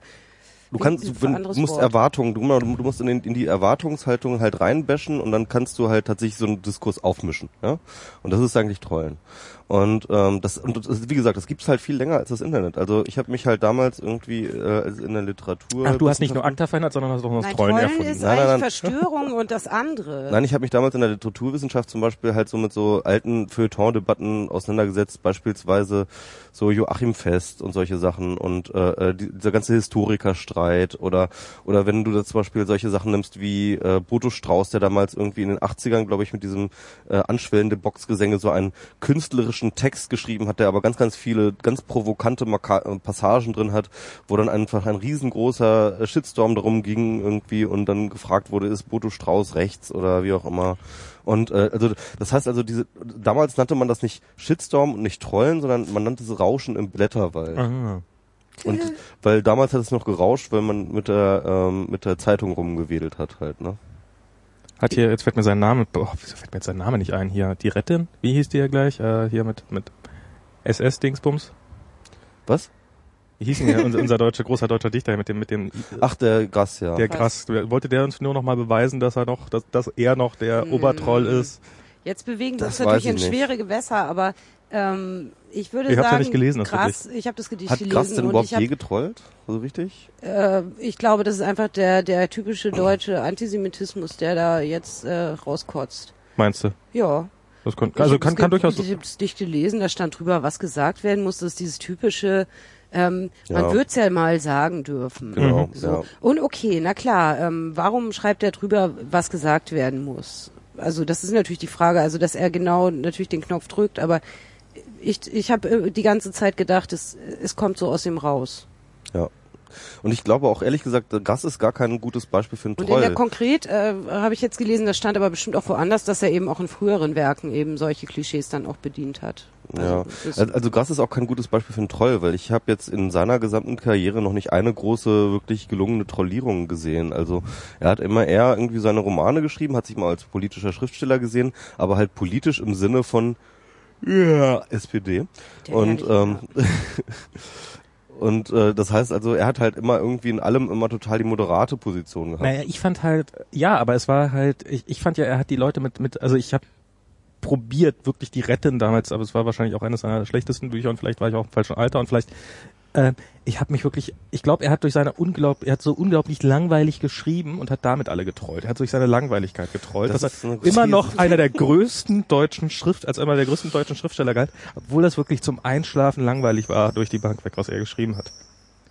Du kannst, du, wenn, du musst
Wort.
Erwartungen, du, du musst in, den, in die Erwartungshaltung halt reinbashen und dann kannst du halt tatsächlich so einen Diskurs aufmischen, ja. Und das ist eigentlich Trollen. Und ähm, das, und das, wie gesagt, das gibt's halt viel länger als das Internet. Also ich habe mich halt damals irgendwie äh, also in der Literatur.
Ach, du hast nicht nur ACTA verändert, sondern hast auch noch das Trollen erfunden.
ist
Nein, nein, nein.
Verstörung und das andere. [laughs]
Nein, ich habe mich damals in der Literaturwissenschaft zum Beispiel halt so mit so alten Feuilleton-Debatten auseinandergesetzt, beispielsweise so Joachim Fest und solche Sachen und äh, äh, die, dieser ganze Historikerstreit oder oder wenn du da zum Beispiel solche Sachen nimmst wie äh, Boto Strauß, der damals irgendwie in den 80ern, glaube ich, mit diesem äh, anschwellende Boxgesänge so einen künstlerischen Text geschrieben hat, der aber ganz, ganz viele ganz provokante Maka äh, Passagen drin hat, wo dann einfach ein riesengroßer äh, Shitstorm darum ging irgendwie und dann gefragt wurde, ist Boto Strauß rechts oder wie auch immer. Und äh, also das heißt also diese damals nannte man das nicht Shitstorm und nicht Trollen, sondern man nannte es Rauschen im Blätterwald.
Ah.
Und weil damals hat es noch gerauscht, weil man mit der ähm, mit der Zeitung rumgewedelt hat halt, ne?
Hat hier, jetzt fällt mir sein Name, boah, wieso fällt mir jetzt sein Name nicht ein? Hier, die Rettin, wie hieß die ja gleich? Äh, hier mit, mit SS-Dingsbums.
Was?
Wie hieß denn hier unser, unser deutscher, großer deutscher Dichter mit dem, mit dem,
Ach, der Grass, ja.
der krass, wollte der uns nur noch mal beweisen, dass er noch, dass, dass er noch der
Mm.
Obertroll ist?
Jetzt bewegen wir uns natürlich in schwere Gewässer, aber ähm, ich würde
Ich hab's ja
sagen,
nicht gelesen,
krass, ich habe das Gedicht
Hat
gelesen
denn
und
überhaupt
ich, hab,
je getrollt? So richtig?
äh, ich glaube, das ist einfach der, der typische deutsche Antisemitismus, der da jetzt äh, rauskotzt.
Meinst du?
Ja.
Das kann, also kann, kann durchaus,
Ich habe das Dicht gelesen, da stand drüber, was gesagt werden muss. Das ist dieses typische, ähm, man
Ja.
wird's ja mal sagen dürfen.
Genau,
So.
ja.
Und okay, na klar, ähm, warum schreibt er drüber, was gesagt werden muss? Also das ist natürlich die Frage, also dass er genau natürlich den Knopf drückt, aber ich, ich habe die ganze Zeit gedacht, es, es kommt so aus ihm raus.
Ja. Und ich glaube auch ehrlich gesagt, Grass ist gar kein gutes Beispiel für einen
Und in der
Troll.
konkret äh, habe ich jetzt gelesen, das stand aber bestimmt auch woanders, dass er eben auch in früheren Werken eben solche Klischees dann auch bedient hat.
Ja,
das-
also, also Grass ist auch kein gutes Beispiel für einen Troll, weil ich habe jetzt in seiner gesamten Karriere noch nicht eine große, wirklich gelungene Trollierung gesehen. Also er hat immer eher irgendwie seine Romane geschrieben, hat sich mal als politischer Schriftsteller gesehen, aber halt politisch im Sinne von ja, SPD.
Der
Und ähm, [laughs] und äh, das heißt also, er hat halt immer irgendwie in allem immer total die moderate Position gehabt.
naja, ich fand halt, ja, aber es war halt, ich, ich fand ja, er hat die Leute mit, mit, also ich habe probiert, wirklich die Retten damals, aber es war wahrscheinlich auch eines seiner schlechtesten Bücher und vielleicht war ich auch im falschen Alter und vielleicht, äh, ich habe mich wirklich, ich glaube, er hat durch seine unglaub, er hat so unglaublich langweilig geschrieben und hat damit alle getrollt. Er hat durch seine Langweiligkeit getrollt.
Das
dass
ist
er immer noch einer der größten deutschen Schrift, als einer der größten deutschen Schriftsteller galt, obwohl das wirklich zum Einschlafen langweilig war durch die Bank weg, was er geschrieben hat.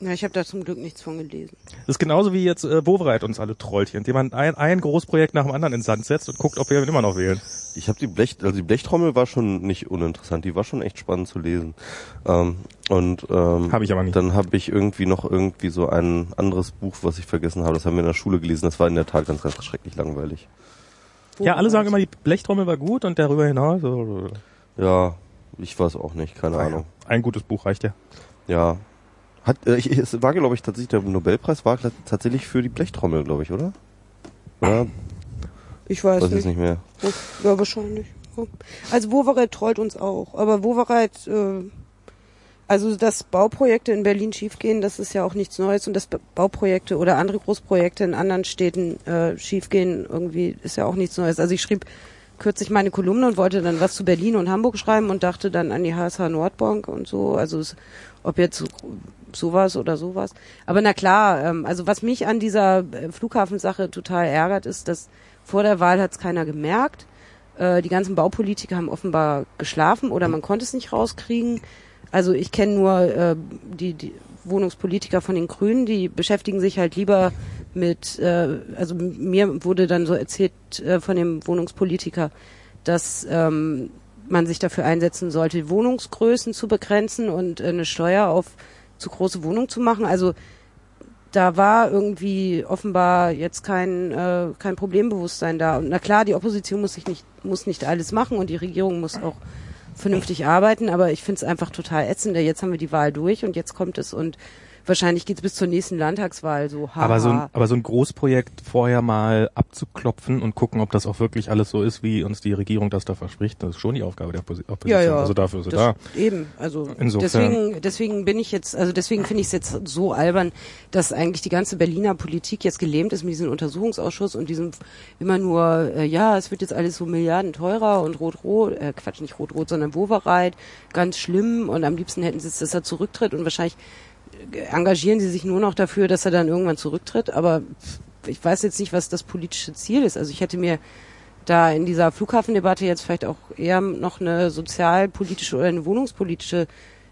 Ja, ich habe da zum Glück nichts von gelesen.
Das ist genauso wie jetzt äh, Wovereit uns alle trollt hier, indem man ein, ein Großprojekt nach dem anderen ins Sand setzt und guckt, ob wir ihn immer noch wählen.
Ich habe die Blech, also die Blechtrommel war schon nicht uninteressant, die war schon echt spannend zu lesen. Ähm, und ähm,
Hab ich aber nicht.
Dann habe ich irgendwie noch irgendwie so ein anderes Buch, was ich vergessen habe. Das haben wir in der Schule gelesen. Das war in der Tat ganz, ganz schrecklich langweilig.
Ja, alle sagen immer, die Blechtrommel war gut und darüber hinaus. äh,
Ja, ich weiß auch nicht, keine Ahnung.
Ein gutes Buch reicht ja.
Ja. Hat, äh, ich, es war, glaube ich, tatsächlich der Nobelpreis war tatsächlich für die Blechtrommel, glaube ich, oder? Oder?
Ich weiß
Weiß
nicht.
ich nicht mehr.
Ja, wahrscheinlich. Also Wowereit trollt uns auch. Aber Wowereit, äh, also dass Bauprojekte in Berlin schiefgehen, das ist ja auch nichts Neues. Und dass Ba- Bauprojekte oder andere Großprojekte in anderen Städten äh, schiefgehen, irgendwie ist ja auch nichts Neues. Also ich schrieb kürzlich meine Kolumne und wollte dann was zu Berlin und Hamburg schreiben und dachte dann an die HSH Nordbank und so. Also es, ob jetzt sowas oder sowas. Aber na klar, ähm, also was mich an dieser äh, Flughafensache total ärgert, ist, dass vor der Wahl hat's keiner gemerkt. Äh, die ganzen Baupolitiker haben offenbar geschlafen oder man konnte es nicht rauskriegen. Also ich kenne nur äh, die, die Wohnungspolitiker von den Grünen, die beschäftigen sich halt lieber mit, äh, also mir wurde dann so erzählt äh, von dem Wohnungspolitiker, dass ähm, man sich dafür einsetzen sollte, Wohnungsgrößen zu begrenzen und äh, eine Steuer auf zu große Wohnungen zu machen. Also da war irgendwie offenbar jetzt kein äh, kein Problembewusstsein da. Und na klar, die Opposition muss sich nicht muss nicht alles machen und die Regierung muss auch vernünftig arbeiten, aber ich finde es einfach total ätzend. Jetzt haben wir die Wahl durch und jetzt kommt es und wahrscheinlich geht es bis zur nächsten Landtagswahl so. Haha.
Aber so, ein, aber so ein Großprojekt vorher mal abzuklopfen und gucken, ob das auch wirklich alles so ist, wie uns die Regierung das da verspricht, das ist schon die Aufgabe der Posi- Opposition.
Ja, ja.
Also dafür ist sie da.
Eben, also
Insofern-
deswegen, deswegen bin ich jetzt, also deswegen finde ich es jetzt so albern, dass eigentlich die ganze Berliner Politik jetzt gelähmt ist mit diesem Untersuchungsausschuss und diesem immer nur, äh, ja, es wird jetzt alles so Milliarden teurer und rot-rot, äh, Quatsch, nicht rot-rot, sondern Wovereit, ganz schlimm und am liebsten hätten sie es, dass er zurücktritt und wahrscheinlich engagieren sie sich nur noch dafür, dass er dann irgendwann zurücktritt, aber ich weiß jetzt nicht, was das politische Ziel ist. Also ich hätte mir da in dieser Flughafendebatte jetzt vielleicht auch eher noch eine sozialpolitische oder eine wohnungspolitische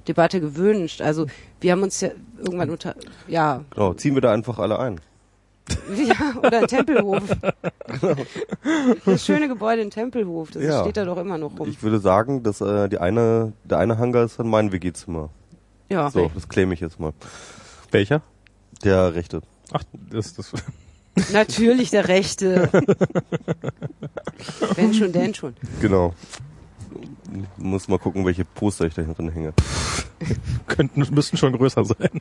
Debatte gewünscht. Also wir haben uns ja irgendwann unter ja,
Genau, ziehen wir da einfach alle ein. [laughs]
ja oder ein Tempelhof. Das schöne Gebäude in Tempelhof, das
Ja.
steht da doch immer noch rum.
Ich würde sagen, dass äh, die eine, der eine Hangar ist dann mein WG-Zimmer.
Ja,
So, das claim ich jetzt mal.
Welcher?
Der rechte.
Ach, das, das, [laughs]
natürlich der Rechte. [laughs] Wenn schon, denn schon.
Genau. Ich muss mal gucken, welche Poster ich da drin hänge.
könnten, müssten schon größer sein.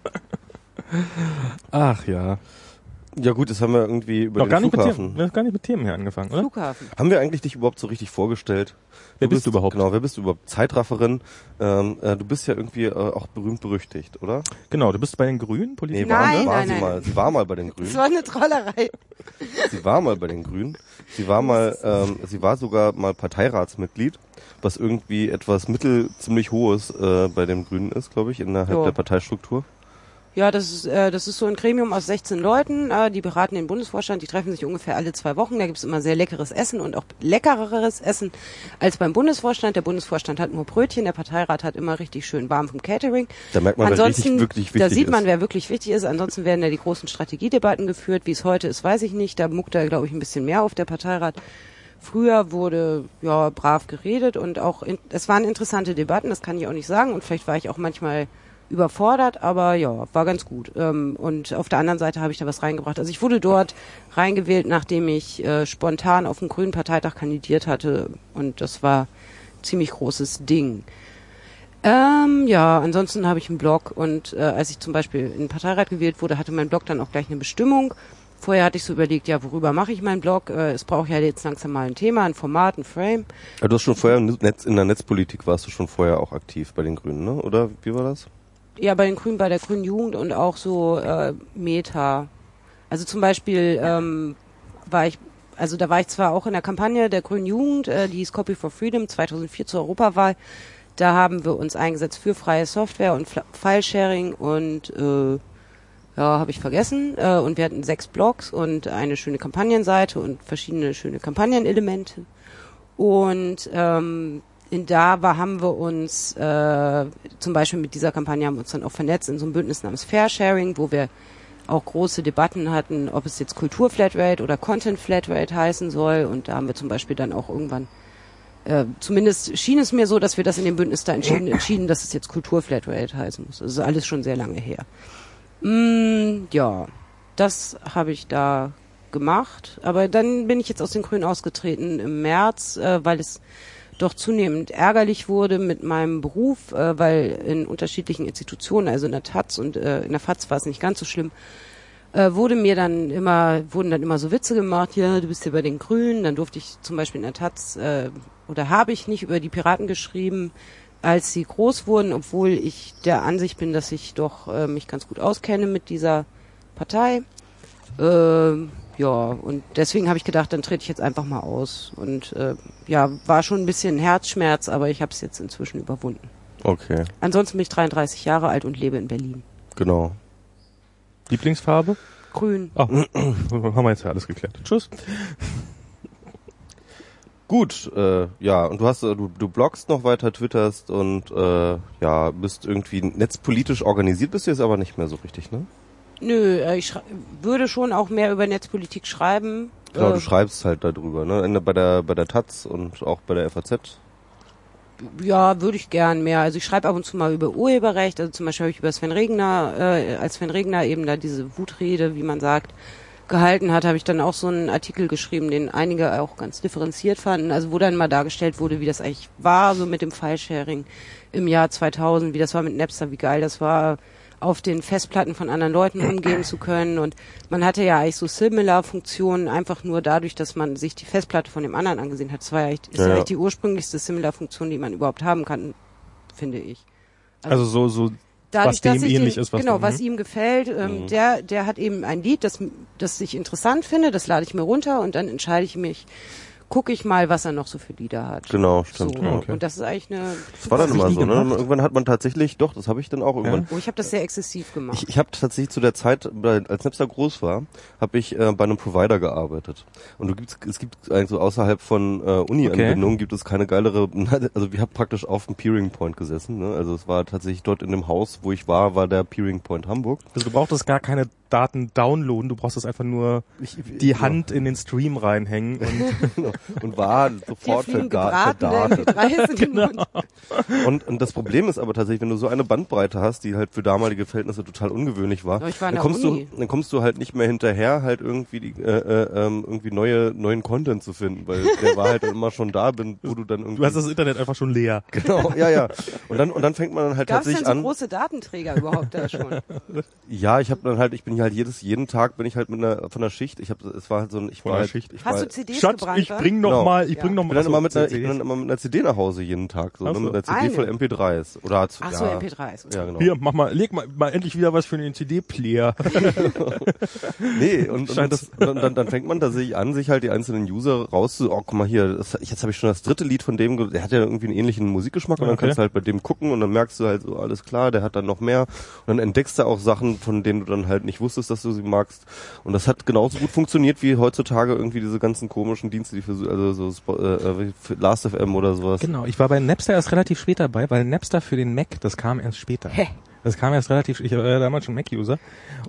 Ach ja.
Ja gut, das haben wir irgendwie über
Noch
den
gar nicht, mit
Flughafen.
Themen, wir haben gar nicht mit Themen hier angefangen, oder?
Flughafen.
Haben wir eigentlich dich überhaupt so richtig vorgestellt?
Wer bist du überhaupt?
Genau, wer bist du überhaupt? Zeitrafferin. Ähm, äh, du bist ja irgendwie äh, auch berühmt berüchtigt, oder?
Genau, du bist bei den Grünen,
Nee,
Politik.
war,
Nein,
war
nein,
sie
nein.
mal. Sie war mal bei den Grünen.
Das war eine Trollerei.
Sie war mal bei den Grünen. Sie war mal, ähm, sie war sogar mal Parteiratsmitglied, was irgendwie etwas mittel ziemlich hohes äh, bei den Grünen ist, glaube ich, innerhalb
Ja.
der Parteistruktur.
Ja, das ist, äh, das ist so ein Gremium aus 16 Leuten, äh, die beraten den Bundesvorstand, die treffen sich ungefähr alle zwei Wochen. Da gibt's immer sehr leckeres Essen und auch leckereres Essen als beim Bundesvorstand. Der Bundesvorstand hat nur Brötchen, der Parteirat hat immer richtig schön warm vom Catering.
Da merkt man, wer
Ansonsten,
richtig, wirklich wichtig
da sieht man,
ist.
wer wirklich wichtig ist. Ansonsten werden ja die großen Strategiedebatten geführt. Wie es heute ist, weiß ich nicht. Da muckt er, glaube ich, ein bisschen mehr auf der Parteirat. Früher wurde ja brav geredet und auch es waren interessante Debatten, das kann ich auch nicht sagen. Und vielleicht war ich auch manchmal überfordert, aber ja, war ganz gut. Ähm, und auf der anderen Seite habe ich da was reingebracht. Also ich wurde dort reingewählt, nachdem ich äh, spontan auf dem Grünen Parteitag kandidiert hatte und das war ziemlich großes Ding. Ähm, ja, ansonsten habe ich einen Blog und äh, als ich zum Beispiel in den Parteirat gewählt wurde, hatte mein Blog dann auch gleich eine Bestimmung. Vorher hatte ich so überlegt, ja, worüber mache ich meinen Blog? Äh, es braucht ja jetzt langsam mal ein Thema, ein Format, ein Frame.
Ja, du hast schon vorher im Netz, in der Netzpolitik warst du schon vorher auch aktiv bei den Grünen, ne? Oder wie war das?
Ja, bei den Grünen, bei der Grünen Jugend und auch so äh, Meta. Also zum Beispiel ähm, war ich, also da war ich zwar auch in der Kampagne der Grünen Jugend, äh, die hieß Copy for Freedom 2004 zur Europawahl. Da haben wir uns eingesetzt für freie Software und File-Sharing und äh, ja, habe ich vergessen. Äh, und wir hatten sechs Blogs und eine schöne Kampagnenseite und verschiedene schöne Kampagnenelemente. Und ähm, in da war, haben wir uns äh, zum Beispiel mit dieser Kampagne haben wir uns dann auch vernetzt in so einem Bündnis namens Fair Sharing, wo wir auch große Debatten hatten, ob es jetzt Kultur Flatrate oder Content Flatrate heißen soll. Und da haben wir zum Beispiel dann auch irgendwann, äh, zumindest schien es mir so, dass wir das in dem Bündnis da entschieden, [laughs] entschieden dass es jetzt Kultur Flatrate heißen muss. Das ist alles schon sehr lange her. Mm, ja, das habe ich da gemacht. Aber dann bin ich jetzt aus den Grünen ausgetreten im März, äh, weil es doch zunehmend ärgerlich wurde mit meinem Beruf, äh, weil in unterschiedlichen Institutionen, also in der Taz und äh, in der FAZ war es nicht ganz so schlimm, äh, wurde mir dann immer, wurden dann immer so Witze gemacht, ja, du bist hier bei den Grünen, dann durfte ich zum Beispiel in der Taz, äh, oder habe ich nicht über die Piraten geschrieben, als sie groß wurden, obwohl ich der Ansicht bin, dass ich doch äh, mich ganz gut auskenne mit dieser Partei. Ähm, ja, und deswegen habe ich gedacht, dann trete ich jetzt einfach mal aus. Und äh, ja, war schon ein bisschen Herzschmerz, aber ich habe es jetzt inzwischen überwunden.
Okay,
Ansonsten bin ich 33 Jahre alt und lebe in Berlin.
genau.
Lieblingsfarbe?
Grün.
Ah, [clears throat] haben wir jetzt ja alles geklärt. Tschüss.
Gut, äh, ja, und du hast, äh, du, du bloggst noch weiter, twitterst und äh, ja, bist irgendwie netzpolitisch organisiert, bist du jetzt aber nicht mehr so richtig, ne?
Nö, äh, ich würde schon auch mehr über Netzpolitik schreiben.
Genau,
äh,
du schreibst halt darüber, ne? In, der- bei der bei der Taz und auch bei der FAZ.
Ja, würde ich gern mehr. Also ich schreibe ab und zu mal über Urheberrecht. Also zum Beispiel habe ich über Sven Regner, äh, als Sven Regner eben da diese Wutrede, wie man sagt, gehalten hat, habe ich dann auch so einen Artikel geschrieben, den einige auch ganz differenziert fanden. Also wo dann mal dargestellt wurde, wie das eigentlich war, so mit dem File-Sharing im Jahr 2000, wie das war mit Napster, wie geil das war, auf den Festplatten von anderen Leuten umgehen zu können. Und man hatte ja eigentlich so Similar-Funktionen einfach nur dadurch, dass man sich die Festplatte von dem anderen angesehen hat. Das war ja echt, ist
Ja,
eigentlich die ursprünglichste Similar-Funktion, die man überhaupt haben kann, finde ich.
Also so, so,
Dadurch,
was dem ähnlich
den,
ist, was
genau,
du-
was
mhm.
ihm gefällt, ähm, der, der hat eben ein Lied, das, das ich interessant finde, das lade ich mir runter und dann entscheide ich mich, gucke ich mal, was er noch so für Lieder hat.
Genau, stimmt.
So,
ja.
okay.
Und das ist eigentlich eine.
Das war dann immer so, ne?
gemacht?
Irgendwann hat man tatsächlich, doch, das habe ich dann auch irgendwann.
Oh, ich habe das sehr exzessiv gemacht.
Ich, ich habe tatsächlich zu der Zeit, als Napster groß war, habe ich äh, bei einem Provider gearbeitet. Und du gibt's, es gibt eigentlich so außerhalb von äh, Uni-Anbindungen gibt es keine geilere, [laughs] also wir haben praktisch auf dem Peering Point gesessen. Ne? Also es war tatsächlich dort in dem Haus, wo ich war, war der Peering Point Hamburg.
also du brauchtest gar keine Daten downloaden, du brauchst es einfach nur
Ich,
die Hand in den Stream reinhängen und [laughs]
Genau. Und war sofort verdartet.
MP3s in den
Genau.
Und, und das Problem ist aber tatsächlich, wenn du so eine Bandbreite hast, die halt für damalige Verhältnisse total ungewöhnlich war,
war
dann kommst
Uni.
du, dann kommst du halt nicht mehr hinterher, halt irgendwie die, äh, äh, ähm, irgendwie neue neuen Content zu finden, weil der war halt immer schon da, bin, wo du dann irgendwie
Du hast das Internet einfach schon leer.
genau, ja ja. Und dann und dann fängt man dann halt
Gab es denn
tatsächlich
so
an.
große Datenträger überhaupt da schon?
Ja, ich habe dann halt, ich bin halt jedes jeden Tag bin ich halt mit einer von der Schicht. Ich habe, es war halt so ein, ich
Von
war halt,
Schicht.
Ich
Hast
war,
du CDs
Schatz,
gebrannt?
ich? Bring noch
Genau.
mal, ich
Ja.
bring noch
ich
mal
bin dann
Achso,
immer mit einer, ich bin dann immer mit einer CD nach Hause jeden Tag, so ne, mit einer CD
Eine.
voll MP3s oder zu,
Ach so,
ja,
MP3s.
Ja, genau.
Hier, mach mal, leg mal, mal endlich wieder was für den CD-Player. [laughs]
Nee, und, und, das, dann, dann, dann fängt man tatsächlich an, sich halt die einzelnen User rauszu, oh, guck mal hier, das, jetzt habe ich schon das dritte Lied von dem, der hat ja irgendwie einen ähnlichen Musikgeschmack und dann
Okay.
kannst du halt bei dem gucken und dann merkst du halt so, alles klar, der hat dann noch mehr und dann entdeckst du auch Sachen, von denen du dann halt nicht wusstest, dass du sie magst und das hat genauso gut funktioniert wie heutzutage irgendwie diese ganzen komischen Dienste, die für so- also so Spo- äh, äh, Last.fm oder sowas.
Genau, ich war bei Napster erst relativ spät dabei, weil Napster für den Mac, das kam erst später.
Hä?
Das kam erst relativ, ich war ja damals schon Mac-User.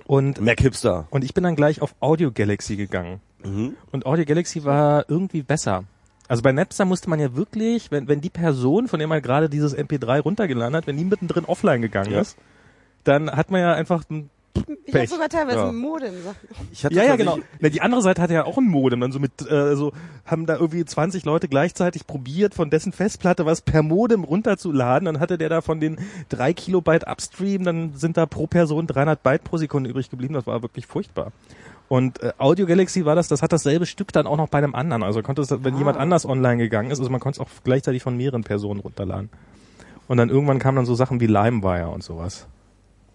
Und,
Mac Hipster.
und ich bin dann gleich auf Audio Galaxy gegangen.
Mhm.
Und Audio Galaxy war irgendwie besser. Also bei Napster musste man ja wirklich, wenn, wenn die Person, von der man gerade dieses MP3 runtergeladen hat, wenn die mittendrin offline gegangen
Ja.
ist, dann hat man ja einfach ein
Ich habe
Pech.
sogar teilweise
Ja.
ein Modem.
Ich hatte
Ja, ja, genau. Na, die andere Seite hatte ja auch ein Modem, dann so mit, äh, so haben da irgendwie 20 Leute gleichzeitig probiert, von dessen Festplatte was per Modem runterzuladen. Dann hatte der da von den drei Kilobyte Upstream, dann sind da pro Person 300 Byte pro Sekunde übrig geblieben. Das war wirklich furchtbar. Und äh, Audio Galaxy war das, das hat dasselbe Stück dann auch noch bei einem anderen. Also konnte es, wenn
Ah.
jemand anders online gegangen ist, also man konnte es auch gleichzeitig von mehreren Personen runterladen. Und dann irgendwann kamen dann so Sachen wie LimeWire und sowas.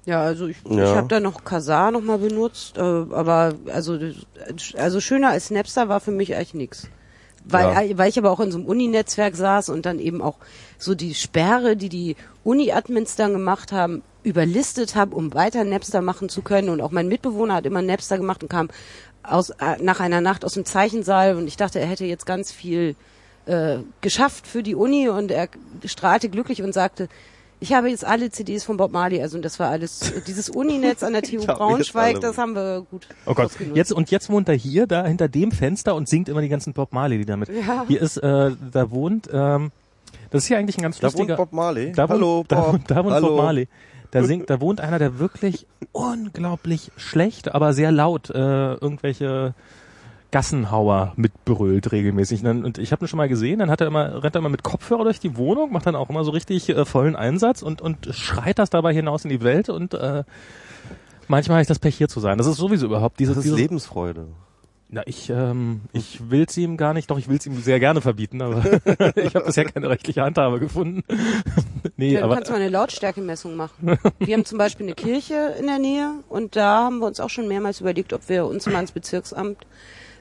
Ja, also ich,
Ja.
ich habe da noch Kazaa noch mal benutzt, äh, aber also also schöner als Napster war für mich eigentlich nix. Weil,
Ja.
äh, weil ich aber auch in so einem Uni-Netzwerk saß und dann eben auch so die Sperre, die die Uni-Admins dann gemacht haben, überlistet habe, um weiter Napster machen zu können. Und auch mein Mitbewohner hat immer Napster gemacht und kam aus, äh, nach einer Nacht aus dem Zeichensaal und ich dachte, er hätte jetzt ganz viel äh, geschafft für die Uni und er strahlte glücklich und sagte, ich habe jetzt alle CDs von Bob Marley, also das war alles, [laughs] dieses Uninetz an der TU Braunschweig, das haben wir gut
Oh Gott, jetzt und jetzt wohnt er hier, da hinter dem Fenster und singt immer die ganzen Bob Marley Lieder mit.
Ja.
Hier ist, äh, da wohnt, ähm, das ist hier eigentlich ein ganz
Da wohnt
lustiger.
Bob Marley.
Da wohnt,
Hallo
da,
Bob.
wohnt- da wohnt
Hallo.
Bob Marley. Da singt, da wohnt einer, der wirklich [laughs] unglaublich schlecht, aber sehr laut äh, irgendwelche Gassenhauer mitbrüllt regelmäßig. Und, dann, und ich habe ihn schon mal gesehen, dann hat er immer, rennt er immer mit Kopfhörer durch die Wohnung, macht dann auch immer so richtig äh, vollen Einsatz und, und schreit das dabei hinaus in die Welt und äh, manchmal habe ich das Pech hier zu sein. Das ist sowieso überhaupt dieses,
Das ist
dieses
Lebensfreude.
na, ich, ähm, ich will's ihm gar nicht, doch ich will's ihm sehr gerne verbieten, aber [laughs] ich habe bisher keine rechtliche Handhabe gefunden. [laughs] nee,
Ja, du
aber
kannst mal eine Lautstärkemessung machen. Wir haben zum Beispiel eine Kirche in der Nähe und da haben wir uns auch schon mehrmals überlegt, ob wir uns mal ans Bezirksamt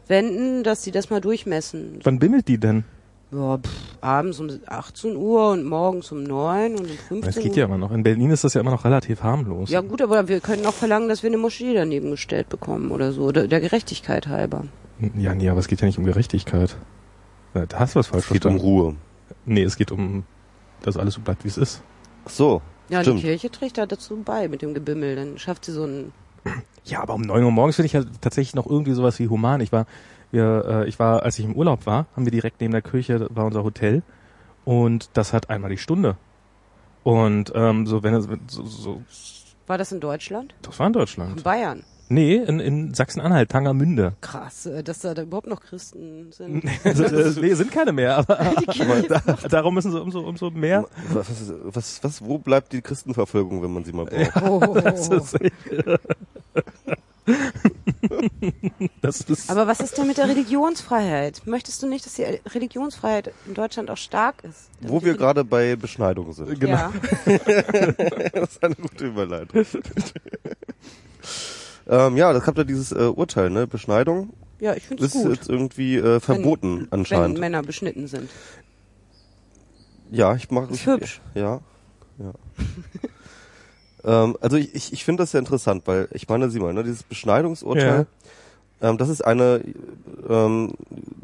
wenden, dass sie das mal durchmessen.
wann bimmelt die denn?
Ja, pff, abends um 18 Uhr und morgens um 9 und um 15
Das
Uhr.
geht ja immer noch. In Berlin ist das ja immer noch relativ harmlos.
Ja gut, aber wir können auch verlangen, dass wir eine Moschee daneben gestellt bekommen oder so, der, der Gerechtigkeit halber.
Ja, nee, aber es geht ja nicht um Gerechtigkeit. Da hast du was falsch
Es geht um
verstanden.
Ruhe.
Nee, es geht um, dass alles so bleibt, wie es ist.
Ach so.
Ja,
Stimmt.
die Kirche trägt da dazu bei mit dem Gebimmel, dann schafft sie so ein
Ja, aber um neun Uhr morgens finde ich ja tatsächlich noch irgendwie sowas wie human. Ich war, wir, äh, ich war, als ich im Urlaub war, haben wir direkt neben der Kirche war unser Hotel und das hat einmal die Stunde. Und ähm, so wenn es so, so,
War das in Deutschland?
das war in
In
Deutschland.
Bayern.
Nee, in, in Sachsen-Anhalt, Tangermünde.
Krass, äh, dass da, da überhaupt noch Christen sind. [laughs]
Nee, sind keine mehr, aber, [laughs] [laughs] aber da, darum müssen sie umso, umso mehr.
Was, was, was, wo bleibt die Christenverfolgung, wenn man sie mal braucht?
Oh.
Das ist, das ist [laughs]
Aber was ist denn mit der Religionsfreiheit? Möchtest du nicht, dass die Religionsfreiheit in Deutschland auch stark ist?
Wo wir gerade bei Beschneidung sind.
genau.
Ja. [laughs]
Das ist eine gute Überleitung. ähm, ja, das habt ihr dieses äh, Urteil, ne? Beschneidung
ja, ich finde es
ist
gut.
jetzt irgendwie äh, verboten
wenn,
anscheinend.
Wenn Männer beschnitten sind.
Ja, ich
Ist
ich,
hübsch.
Ja, ja. Ähm, also ich, ich, ich finde das sehr interessant, weil ich meine, sieh mal, ne, dieses Beschneidungsurteil ähm, das ist eine, ähm,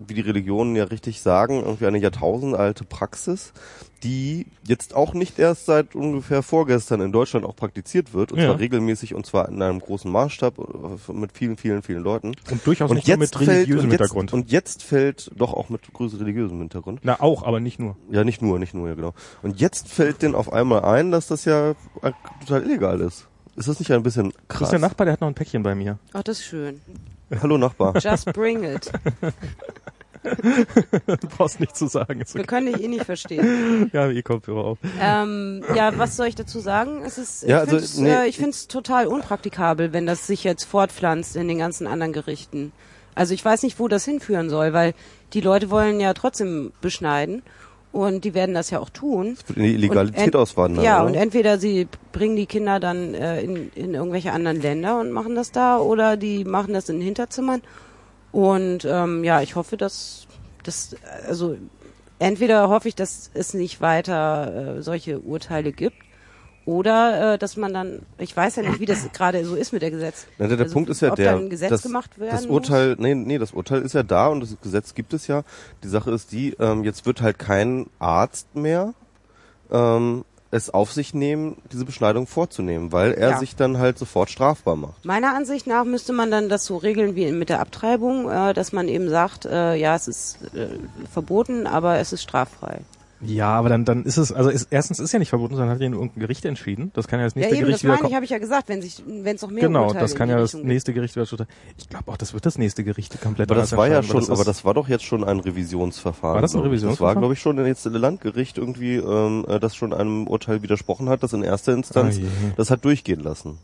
wie die Religionen ja richtig sagen, irgendwie eine jahrtausendalte Praxis, die jetzt auch nicht erst seit ungefähr vorgestern in Deutschland auch praktiziert wird, und
Ja.
zwar regelmäßig und zwar in einem großen Maßstab äh, mit vielen, vielen, vielen Leuten.
Und durchaus
und
nicht nur mit
fällt,
religiösem
und jetzt,
Hintergrund.
Und jetzt fällt, doch auch mit größer religiösem Hintergrund.
Na, auch, aber nicht nur.
Ja, nicht nur, nicht nur, ja genau. Und jetzt fällt denen auf einmal ein, dass das ja total illegal ist. Ist das nicht ein bisschen
Das
krass?
ist der Nachbar, der hat noch ein Päckchen bei mir.
Ach, das ist schön.
Hallo Nachbar.
Just bring it.
Du [laughs] brauchst nichts zu sagen. Ist
Wir
okay.
können dich eh nicht verstehen.
Ja, ihr Kopfhörer auf.
Ähm, ja, was soll ich dazu sagen? Es ist,
Ja,
ich
also,
find's,
nee,
äh, find's total unpraktikabel, wenn das sich jetzt fortpflanzt in den ganzen anderen Gerichten. Also ich weiß nicht, wo das hinführen soll, weil die Leute wollen ja trotzdem beschneiden und die werden das ja auch tun.
In die Illegalität auswandern.
Ja,
oder?
und entweder sie bringen die Kinder dann äh, in, in irgendwelche anderen Länder und machen das da oder die machen das in Hinterzimmern. Und ähm, ja, ich hoffe, dass das, also entweder hoffe ich, dass es nicht weiter äh, solche Urteile gibt oder äh, dass man dann, ich weiß ja nicht, wie das gerade so ist mit der Gesetz.
Na, der, der
Also,
Punkt ist ja der, das, das Urteil, nee, nee, das Urteil ist ja da und das Gesetz gibt es ja. Die Sache ist die, ähm, jetzt wird halt kein Arzt mehr ähm, es auf sich nehmen, diese Beschneidung vorzunehmen, weil er
Ja.
sich dann halt sofort strafbar macht.
Meiner Ansicht nach müsste man dann das so regeln wie mit der Abtreibung, äh, dass man eben sagt, äh, ja, es ist äh, verboten, aber es ist straffrei.
Ja, aber dann, dann ist es, also ist, erstens ist ja nicht verboten, sondern hat ja nur irgendein Gericht entschieden. Das kann ja das
Ja,
nächste
eben,
Gericht
das
wieder
meine ich, habe ich ja gesagt, wenn sich, wenn es noch mehr
Genau,
Urteile
das kann ja das
Richtung
nächste Gericht wieder. Ich glaube auch, das wird das nächste Gericht komplett
Aber das war ja schon, aber das war doch jetzt schon ein Revisionsverfahren.
War das ein
ich. Das war,
Revisionsverfahren?
glaube ich, schon jetzt ein Landgericht irgendwie, ähm, äh, das schon einem Urteil widersprochen hat, das in erster Instanz
Oh
das hat durchgehen lassen.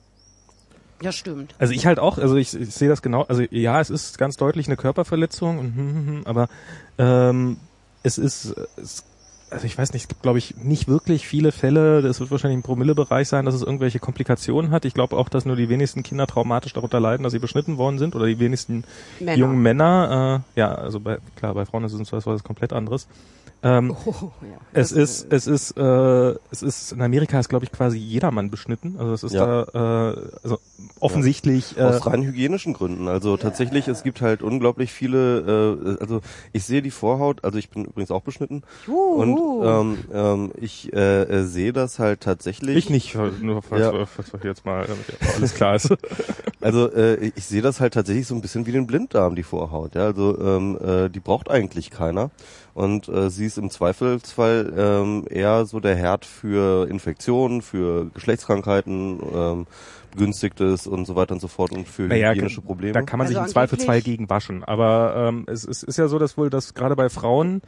Ja, stimmt.
Also ich halt auch, also ich, ich sehe das genau, also ja, es ist ganz deutlich eine Körperverletzung, hm, hm, hm, aber ähm, es ist, es, also ich weiß nicht, es gibt glaube ich nicht wirklich viele Fälle, das wird wahrscheinlich im Promillebereich sein, dass es irgendwelche Komplikationen hat. Ich glaube auch, dass nur die wenigsten Kinder traumatisch darunter leiden, dass sie beschnitten worden sind oder die wenigsten
Männer.
jungen Männer. Äh, ja, also bei, klar, bei Frauen ist es was, was komplett anderes. Ähm,
Oh, ja.
es ist, es ist, äh, es ist, in Amerika ist, glaube ich, quasi jedermann beschnitten. Also es ist
Ja.
da, äh, also offensichtlich. Äh,
Aus rein hygienischen Gründen. Also tatsächlich, es gibt halt unglaublich viele, äh, also ich sehe die Vorhaut, also ich bin übrigens auch beschnitten
Juhu.
und ähm, ähm, ich äh, äh, sehe das halt tatsächlich.
ich nicht, nur falls,
Ja.
falls wir jetzt mal, damit ja alles klar ist. [laughs]
Also äh, ich sehe das halt tatsächlich so ein bisschen wie den Blinddarm, die Vorhaut. Ja, also ähm, äh, die braucht eigentlich keiner. Und äh, sie ist im Zweifelsfall ähm, eher so der Herd für Infektionen, für Geschlechtskrankheiten, ähm, begünstigtes und so weiter und so fort und für
Naja,
hygienische Probleme.
Da kann man
Also
sich im Zweifelsfall gegen waschen. Aber ähm, es, es ist ja so, dass wohl, dass gerade bei Frauen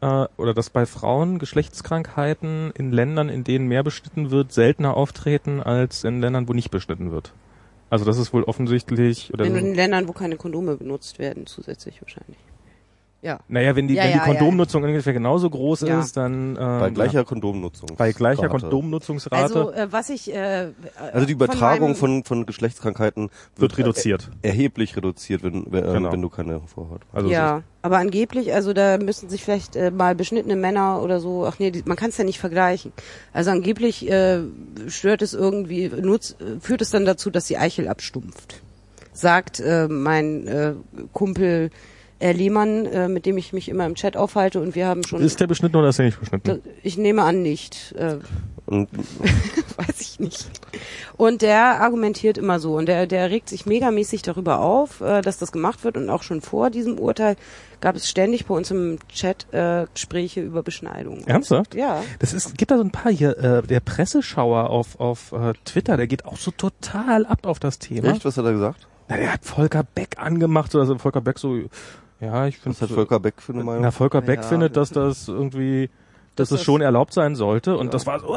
äh, oder dass bei Frauen Geschlechtskrankheiten in Ländern, in denen mehr beschnitten wird, seltener auftreten als in Ländern, wo nicht beschnitten wird. Also das ist wohl offensichtlich oder
in den Ländern, wo keine Kondome benutzt werden, zusätzlich wahrscheinlich. Ja.
naja, wenn die,
Ja,
wenn die
ja, ja.
Kondomnutzung ungefähr genauso groß
Ja.
ist, dann ähm,
bei gleicher
ja,
Kondomnutzung.
bei gleicher
Rate.
Kondomnutzungsrate
Also äh, was ich äh,
Also die Übertragung
meinem-
von, von Geschlechtskrankheiten
wird reduziert.
Er, erheblich reduziert, wenn, wenn, äh,
Genau.
wenn du keine Vorhaut hast.
Also
ja, aber angeblich, also da müssen sich vielleicht äh, mal beschnittene Männer oder so, ach nee, die, man kann es ja nicht vergleichen. Also angeblich äh, stört es irgendwie, nutzt, äh, führt es dann dazu, dass die Eichel abstumpft. Sagt äh, mein äh, Kumpel Herr Lehmann, äh, mit dem ich mich immer im Chat aufhalte und wir haben schon,
ist der beschnitten oder ist der nicht beschnitten?
Ich nehme an nicht, äh,
Und [laughs]
weiß ich nicht. Und der argumentiert immer so und der, der regt sich megamäßig darüber auf, äh, dass das gemacht wird und auch schon vor diesem Urteil gab es ständig bei uns im Chat äh, Gespräche über Beschneidung.
Ernsthaft?
Ja.
Das ist, gibt da so ein paar hier, äh, der Presseschauer auf, auf äh, Twitter, der geht auch so total ab auf das Thema.
echt, was hat er gesagt?
Na, der hat Volker Beck angemacht, so, also Volker Beck so, ja, ich finde,
Was hat Volker Beck für eine Meinung?
na, Volker Beck
Ja,
findet, dass das irgendwie, dass
Dass
es
das-
schon erlaubt sein sollte und das war so,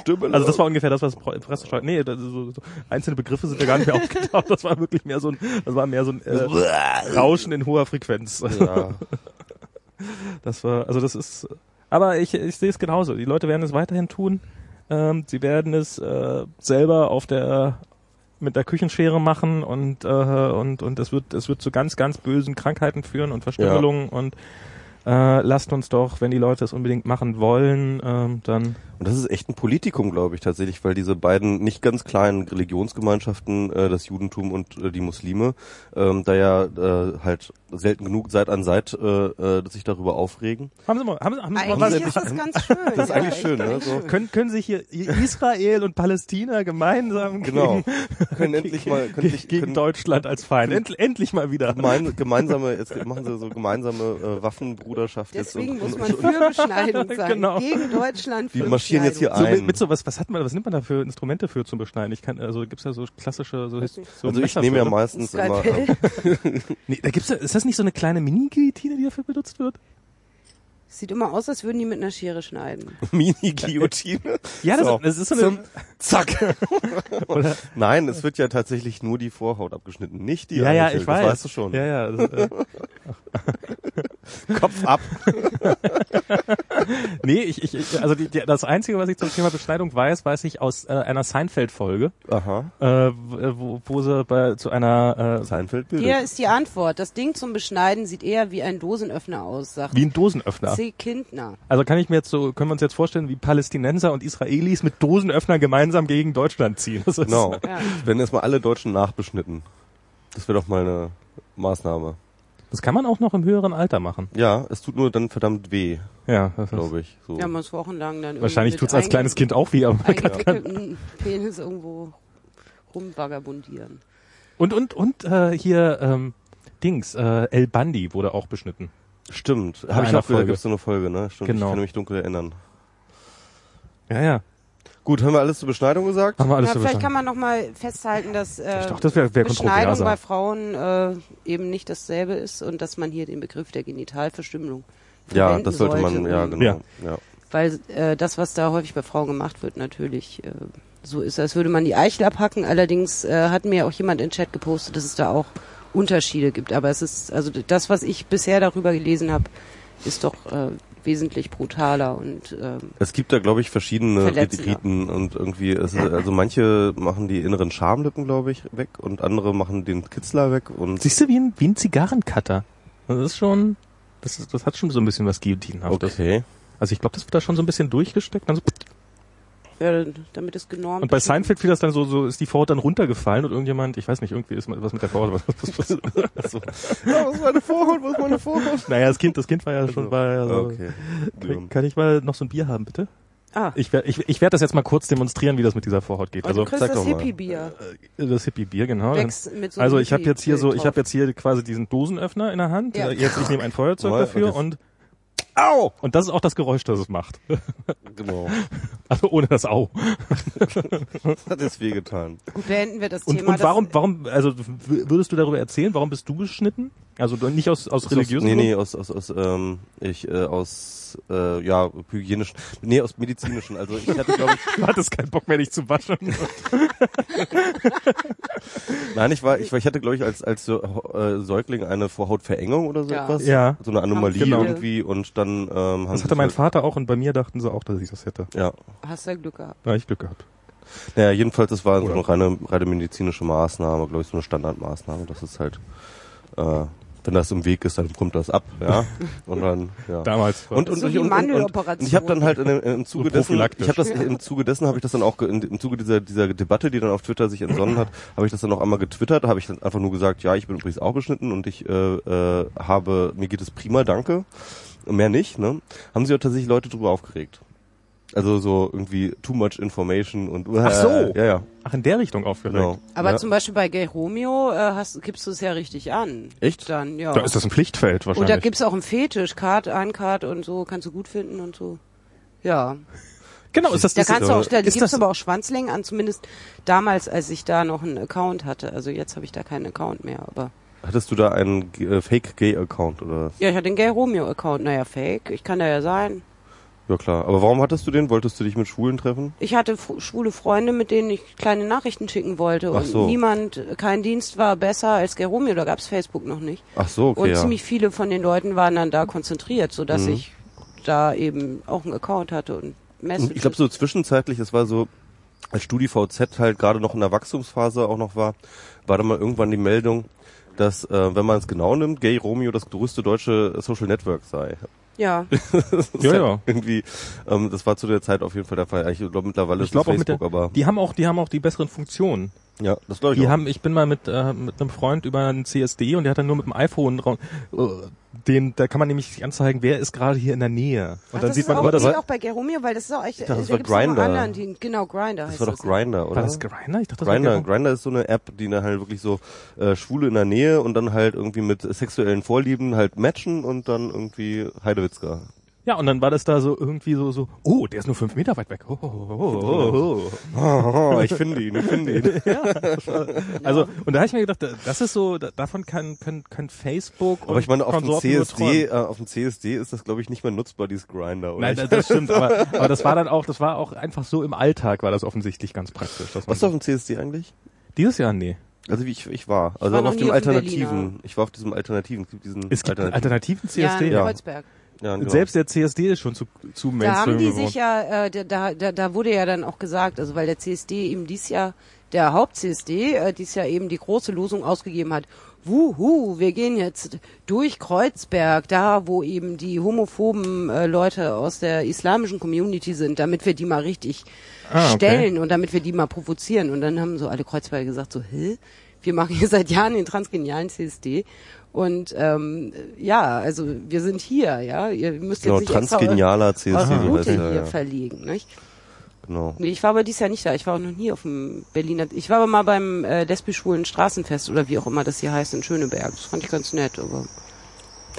Stimme.
also das war ungefähr das, was Pre- Presseschauer, nee, das, so, so, einzelne Begriffe sind ja gar nicht mehr [laughs] aufgetaucht, das war wirklich mehr so ein, das war mehr so ein äh, Rauschen in hoher Frequenz.
ja. [laughs]
Das war, also das ist, aber ich, ich sehe es genauso. Die Leute werden es weiterhin tun. Ähm, sie werden es äh, selber auf der mit der Küchenschere machen und äh, und und es wird es wird zu ganz ganz bösen Krankheiten führen und Verstümmelungen und Äh, lasst uns doch, wenn die Leute es unbedingt machen wollen, ähm, dann
Und das ist echt ein Politikum, glaube ich, tatsächlich, weil diese beiden nicht ganz kleinen Religionsgemeinschaften, äh, das Judentum und äh, die Muslime, ähm, da ja äh, halt selten genug Seit an Seit äh, äh, sich darüber aufregen.
haben Sie mal, haben, Sie- haben Sie mal was,
ist das ganz schön.
Das ist
ja,
eigentlich schön, ne? So.
können, können sich hier Israel und Palästina gemeinsam
Genau.
gegen,
Können endlich mal können
gegen,
sich,
gegen
können
Deutschland als Feind. End, endlich mal wieder.
gemein, gemeinsame, jetzt machen sie so gemeinsame äh, Waffenbruderschaft jetzt
Deswegen
und,
muss
und,
man für Beschneidung [laughs] sein.
Genau.
Gegen Deutschland für
marschieren jetzt hier
Beschneidung.
So, mit,
ein.
mit so was, was hat man, was nimmt man da für Instrumente für zum Beschneiden? Ich kann, also gibt's ja so klassische, so, so
also ich nehme ja
ne?
meistens immer. [laughs]
Nee, da gibt's ja, ist das nicht so eine kleine Mini-Guillotine, die dafür benutzt wird?
Sieht immer aus, als würden die mit einer Schere schneiden. [laughs]
Mini-Guillotine.
Ja, das,
So.
das ist so
Zum
eine,
Zack. [laughs]
oder,
Nein, es wird ja tatsächlich nur die Vorhaut abgeschnitten, nicht die
ja, ja, ich weiß.
Das weißt du schon.
Ja, ja. Das, äh, [laughs]
Kopf ab. [laughs]
nee, ich, ich, ich also die, die, das Einzige, was ich zum Thema Beschneidung weiß, weiß ich aus äh, einer Seinfeld-Folge,
Aha.
äh, wo, wo sie bei, zu einer, äh,
Seinfeld
Hier
bildet.
ist die Antwort. Das Ding zum Beschneiden sieht eher wie ein Dosenöffner aus, sagt
wie ein Dosenöffner.
C. Kindner.
Also kann ich mir jetzt so, können wir uns jetzt vorstellen, wie Palästinenser und Israelis mit Dosenöffner gemeinsam gegen Deutschland ziehen. Das ist,
Genau.
Ja.
Werden erstmal alle Deutschen nachbeschnitten. Das wäre doch mal eine Maßnahme.
Das kann man auch noch im höheren Alter machen.
Ja, es tut nur dann verdammt weh,
Ja, das ist,
glaube ich. So.
Ja, man muss wochenlang dann
wahrscheinlich tut's
mit
als kleines Kind auch weh. Aber man kann,
eingewickelten Penis irgendwo rumvagabundieren.
und und und äh, hier ähm, Dings, äh, El Bandi wurde auch beschnitten.
Stimmt. Habe ich auch wieder,
Folge.
gibt's so eine Folge, ne? Stimmt.
Genau.
Ich kann mich dunkel erinnern.
Ja, ja.
Gut, haben wir alles zur Beschneidung gesagt?
Haben wir alles
Ja,
so
vielleicht kann
verstanden.
man noch mal festhalten, dass äh,
dachte, das wäre wär
Beschneidung bei Frauen äh, eben nicht dasselbe ist und dass man hier den Begriff der Genitalverstümmelung
Ja,
verwenden
das sollte man,
sollte,
ja,
um-
genau.
Ja.
Ja.
Weil äh, das, was da häufig bei Frauen gemacht wird, natürlich äh, so ist, als würde man die Eichel abhacken. Allerdings äh, hat mir auch jemand in den Chat gepostet, dass es da auch Unterschiede gibt. Aber es ist, also das, was ich bisher darüber gelesen habe, ist doch äh, wesentlich brutaler und ähm,
Es gibt da, glaube ich, verschiedene. Riten und irgendwie, es ist, also manche machen die inneren Schamlippen, glaube ich, weg und andere machen den Kitzler weg und
Siehst du, wie ein, wie ein Zigarrencutter. Das ist schon, das, ist, das hat schon so ein bisschen was Guillotinenhaftes.
okay.
Also ich glaube, das wird da schon so ein bisschen durchgesteckt. Dann so,
ja, damit es genormt
und bei
ist.
Seinfeld fiel das dann so, so ist die Vorhaut dann runtergefallen und irgendjemand, ich weiß nicht, irgendwie ist was mit der Vorhaut.
So. Ja, was ist meine Vorhaut? Was ist meine Vorhaut?
naja, das Kind, das Kind war ja schon war ja so.
Okay.
Kann, kann ich mal noch so ein Bier haben, bitte?
Ah,
Ich werde ich, ich werd das jetzt mal kurz demonstrieren, wie das mit dieser Vorhaut geht.
und
Also
sag
das
doch mal.
Hippie-Bier.
äh, das Hippie-Bier, genau.
So
also ich habe jetzt hier so, ich habe jetzt hier quasi diesen Dosenöffner in der Hand.
Ja.
Jetzt ich nehme ein Feuerzeug dafür
das-
und
Au!
und das ist auch das Geräusch, das es macht. [laughs]
Genau.
Also ohne das Au. [laughs]
Hat jetzt wehgetan.
Gut, beenden wir das
Und,
Thema.
und warum,
das,
warum, also würdest du darüber erzählen, warum bist du beschnitten? Also nicht aus, aus religiösen
Nee,
Gründen?
nee, aus, aus, aus, ähm, ich, äh, aus, äh, ja, hygienischen, nee, aus medizinischen. Also ich hatte, glaube ich, [laughs]
Du hattest keinen Bock mehr, dich zu waschen.
nein, ich war, ich war, ich hatte, glaube ich, als, als äh, Säugling eine Vorhautverengung oder so
Ja.
etwas.
Ja.
So eine Anomalie
viele.
irgendwie und dann, ähm, haben
Das hatte mein
halt-
Vater auch und bei mir dachten sie auch, dass ich das hätte.
Ja.
hast du ja Glück gehabt.
Hab ich Glück gehabt.
Naja, jedenfalls, das war so eine reine, reine medizinische Maßnahme, glaube ich, so eine Standardmaßnahme. Das ist halt, äh, wenn das im Weg ist, dann kommt das ab, ja. [laughs] Und dann, ja.
Damals.
Und, und,
So
und, und, und,
Mandeloperation.
und ich habe dann halt in, im Zuge
So
dessen, ich habe das im Zuge dessen habe ich das dann auch in, im Zuge dieser dieser Debatte, die dann auf Twitter sich entsonnen hat, habe ich das dann auch einmal getwittert, habe ich dann einfach nur gesagt, ja, ich bin übrigens auch beschnitten und ich äh, äh, habe mir geht es prima, danke. Mehr nicht, ne? Haben sich auch tatsächlich Leute drüber aufgeregt. Also so irgendwie too much information und
Ach so.
ja, ja,
Ach, in der Richtung aufgeregt.
genau.
Aber
ja.
zum Beispiel bei Gay Romeo äh, hast, gibst du es ja richtig an.
Echt?
Dann, ja.
Da ist das ein Pflichtfeld
und
wahrscheinlich.
da gibt's auch einen Fetisch, Card, ein Card und so, kannst du gut finden und so. Ja.
genau, ist das,
Da
das
kannst du auch, da gibt's aber auch Schwanzlängen an, zumindest damals, als ich da noch einen Account hatte. Also jetzt habe ich da keinen Account mehr, aber.
Hattest du da einen äh, Fake Gay Account oder?
Ja, ich hatte den Gay Romeo Account. Naja, fake. Ich kann da ja sein.
Ja klar. Aber warum hattest du den? Wolltest du dich mit Schwulen treffen?
Ich hatte schwule Freunde, mit denen ich kleine Nachrichten schicken wollte.
Ach
Und
so.
niemand, kein Dienst war besser als Gay Romeo. Da gab's Facebook noch nicht.
Ach so, okay.
und
ja.
ziemlich viele von den Leuten waren dann da konzentriert, sodass
Mhm.
ich da eben auch einen Account hatte und Messages.
Ich glaube so zwischenzeitlich, es war so, als StudiVZ halt gerade noch in der Wachstumsphase auch noch war, war da mal irgendwann die Meldung, dass, äh, wenn man es genau nimmt, Gay Romeo das größte deutsche Social Network sei.
Ja, [laughs]
Das ist
Ja,
halt
ja.
Irgendwie, ähm, das war zu der Zeit auf jeden Fall der Fall. Ich glaube mittlerweile
Ich
ist
glaube
es
auch mit der,
Facebook, aber
die haben auch, die haben auch die besseren Funktionen.
Ja, das glaube ich
Die
auch.
haben, ich bin mal mit, äh, mit einem Freund über einen CSD und der hat dann nur mit dem iPhone drauf, äh, den, da kann man nämlich sich anzeigen, wer ist gerade hier in der Nähe. Und
Ach,
dann
das
sieht
ist
man
auch,
immer das.
geht auch bei Geromeo, weil das ist auch echt,
dachte, das
da
war Grindr.
anderen, die, genau, Grinder
Das
heißt
war
das.
doch Grinder, oder?
War das Grindr? Ich dachte, das war
Grinder,
Geromeo.
Grinder ist so eine App, die dann halt wirklich so äh, Schwule in der Nähe und dann halt irgendwie mit sexuellen Vorlieben halt matchen und dann irgendwie Heidewitzka.
Ja, und dann war das da so irgendwie so, so, oh, der ist nur fünf Meter weit weg. Oh, oh, oh, oh, oh.
Oh, [laughs] ich finde ihn, ich finde ihn. [laughs]
Also, und da habe ich mir gedacht, das ist so, da- davon kann, können, können Facebook
Aber ich meine, auf dem CSD, äh, auf dem CSD ist das glaube ich nicht mehr nutzbar, dieses Grinder, oder?
Nein,
Ich-
das, stimmt, aber, aber das war dann auch, das war auch einfach so im Alltag war das offensichtlich ganz praktisch.
Warst du auf dem CSD eigentlich?
Dieses Jahr, nee.
Also wie ich, ich war. Also
war noch
auf dem Alternativen.
Berliner.
Ich war auf diesem Alternativen. Es gibt diesen
Es gibt
Alternativen.
alternativen
Ja,
CSD.
in
Ja.
Kreuzberg.
Ja, genau.
Selbst der CSD ist schon zu, zu
Da
Mainstream
haben die
geworden.
sich ja, äh, da, da, da, da wurde ja dann auch gesagt, also weil der CSD eben dies Jahr, der Haupt-CSD, äh, dies Jahr eben die große Losung ausgegeben hat, wuhu, wir gehen jetzt durch Kreuzberg, da wo eben die homophoben äh, Leute aus der islamischen Community sind, damit wir die mal richtig
Ah, okay.
stellen und damit wir die mal provozieren. Und dann haben so alle Kreuzberger gesagt, so, hä? Wir machen hier seit Jahren den transgenialen CSD. Und ähm, ja, also wir sind hier, ja. Ihr müsst
Genau,
jetzt nicht
transgenialer CSD,
eure
so
Route
er,
hier
ja.
verlegen, nicht?
Genau.
Nee, ich war aber dieses Jahr nicht da. Ich war auch noch nie auf dem Berliner. Ich war aber mal beim äh, lesbisch-schwulen Straßenfest oder wie auch immer das hier heißt in Schöneberg. Das fand ich ganz nett, aber.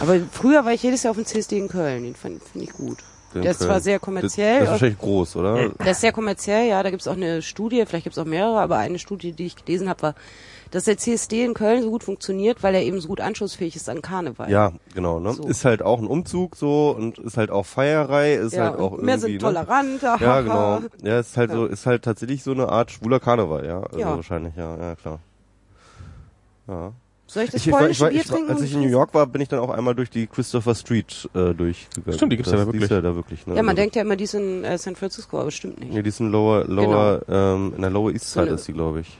Aber früher war ich jedes Jahr auf dem CSD in Köln. Den finde ich gut.
Den
Der ist
Köln.
zwar sehr
Das,
kommerziell.
das ist wahrscheinlich groß, oder?
Der ist sehr kommerziell, ja. Da gibt's auch eine Studie, vielleicht gibt's auch mehrere, aber eine Studie, die ich gelesen habe, war, dass der CSD in Köln so gut funktioniert, weil er eben so gut anschlussfähig ist an Karneval.
Ja, genau, ne?
So.
Ist halt auch ein Umzug so und ist halt auch Feierei, ist
Ja,
halt auch
und
irgendwie.
mehr sind
ne?
toleranter.
Ja, genau. Ja, ist halt
Ja.
so, ist halt tatsächlich so eine Art schwuler Karneval, ja. Also
Ja.
wahrscheinlich, ja, ja, klar. Ja.
Soll ich das
Ich, ich, war, ich,
polnische
war,
Bier
ich
trinken?
als ich in New York war, bin ich dann auch einmal durch die Christopher Street äh, durchgegangen.
Stimmt, die gibt's ja
Das-
da
Die
wirklich.
ist ja da wirklich, ne?
Ja, man
Also-
denkt ja immer, die ist in äh, San Francisco, aber stimmt nicht.
Ja, die ist in Lower, Lower, ähm, in der Lower East Side
So
ist die, glaube ich.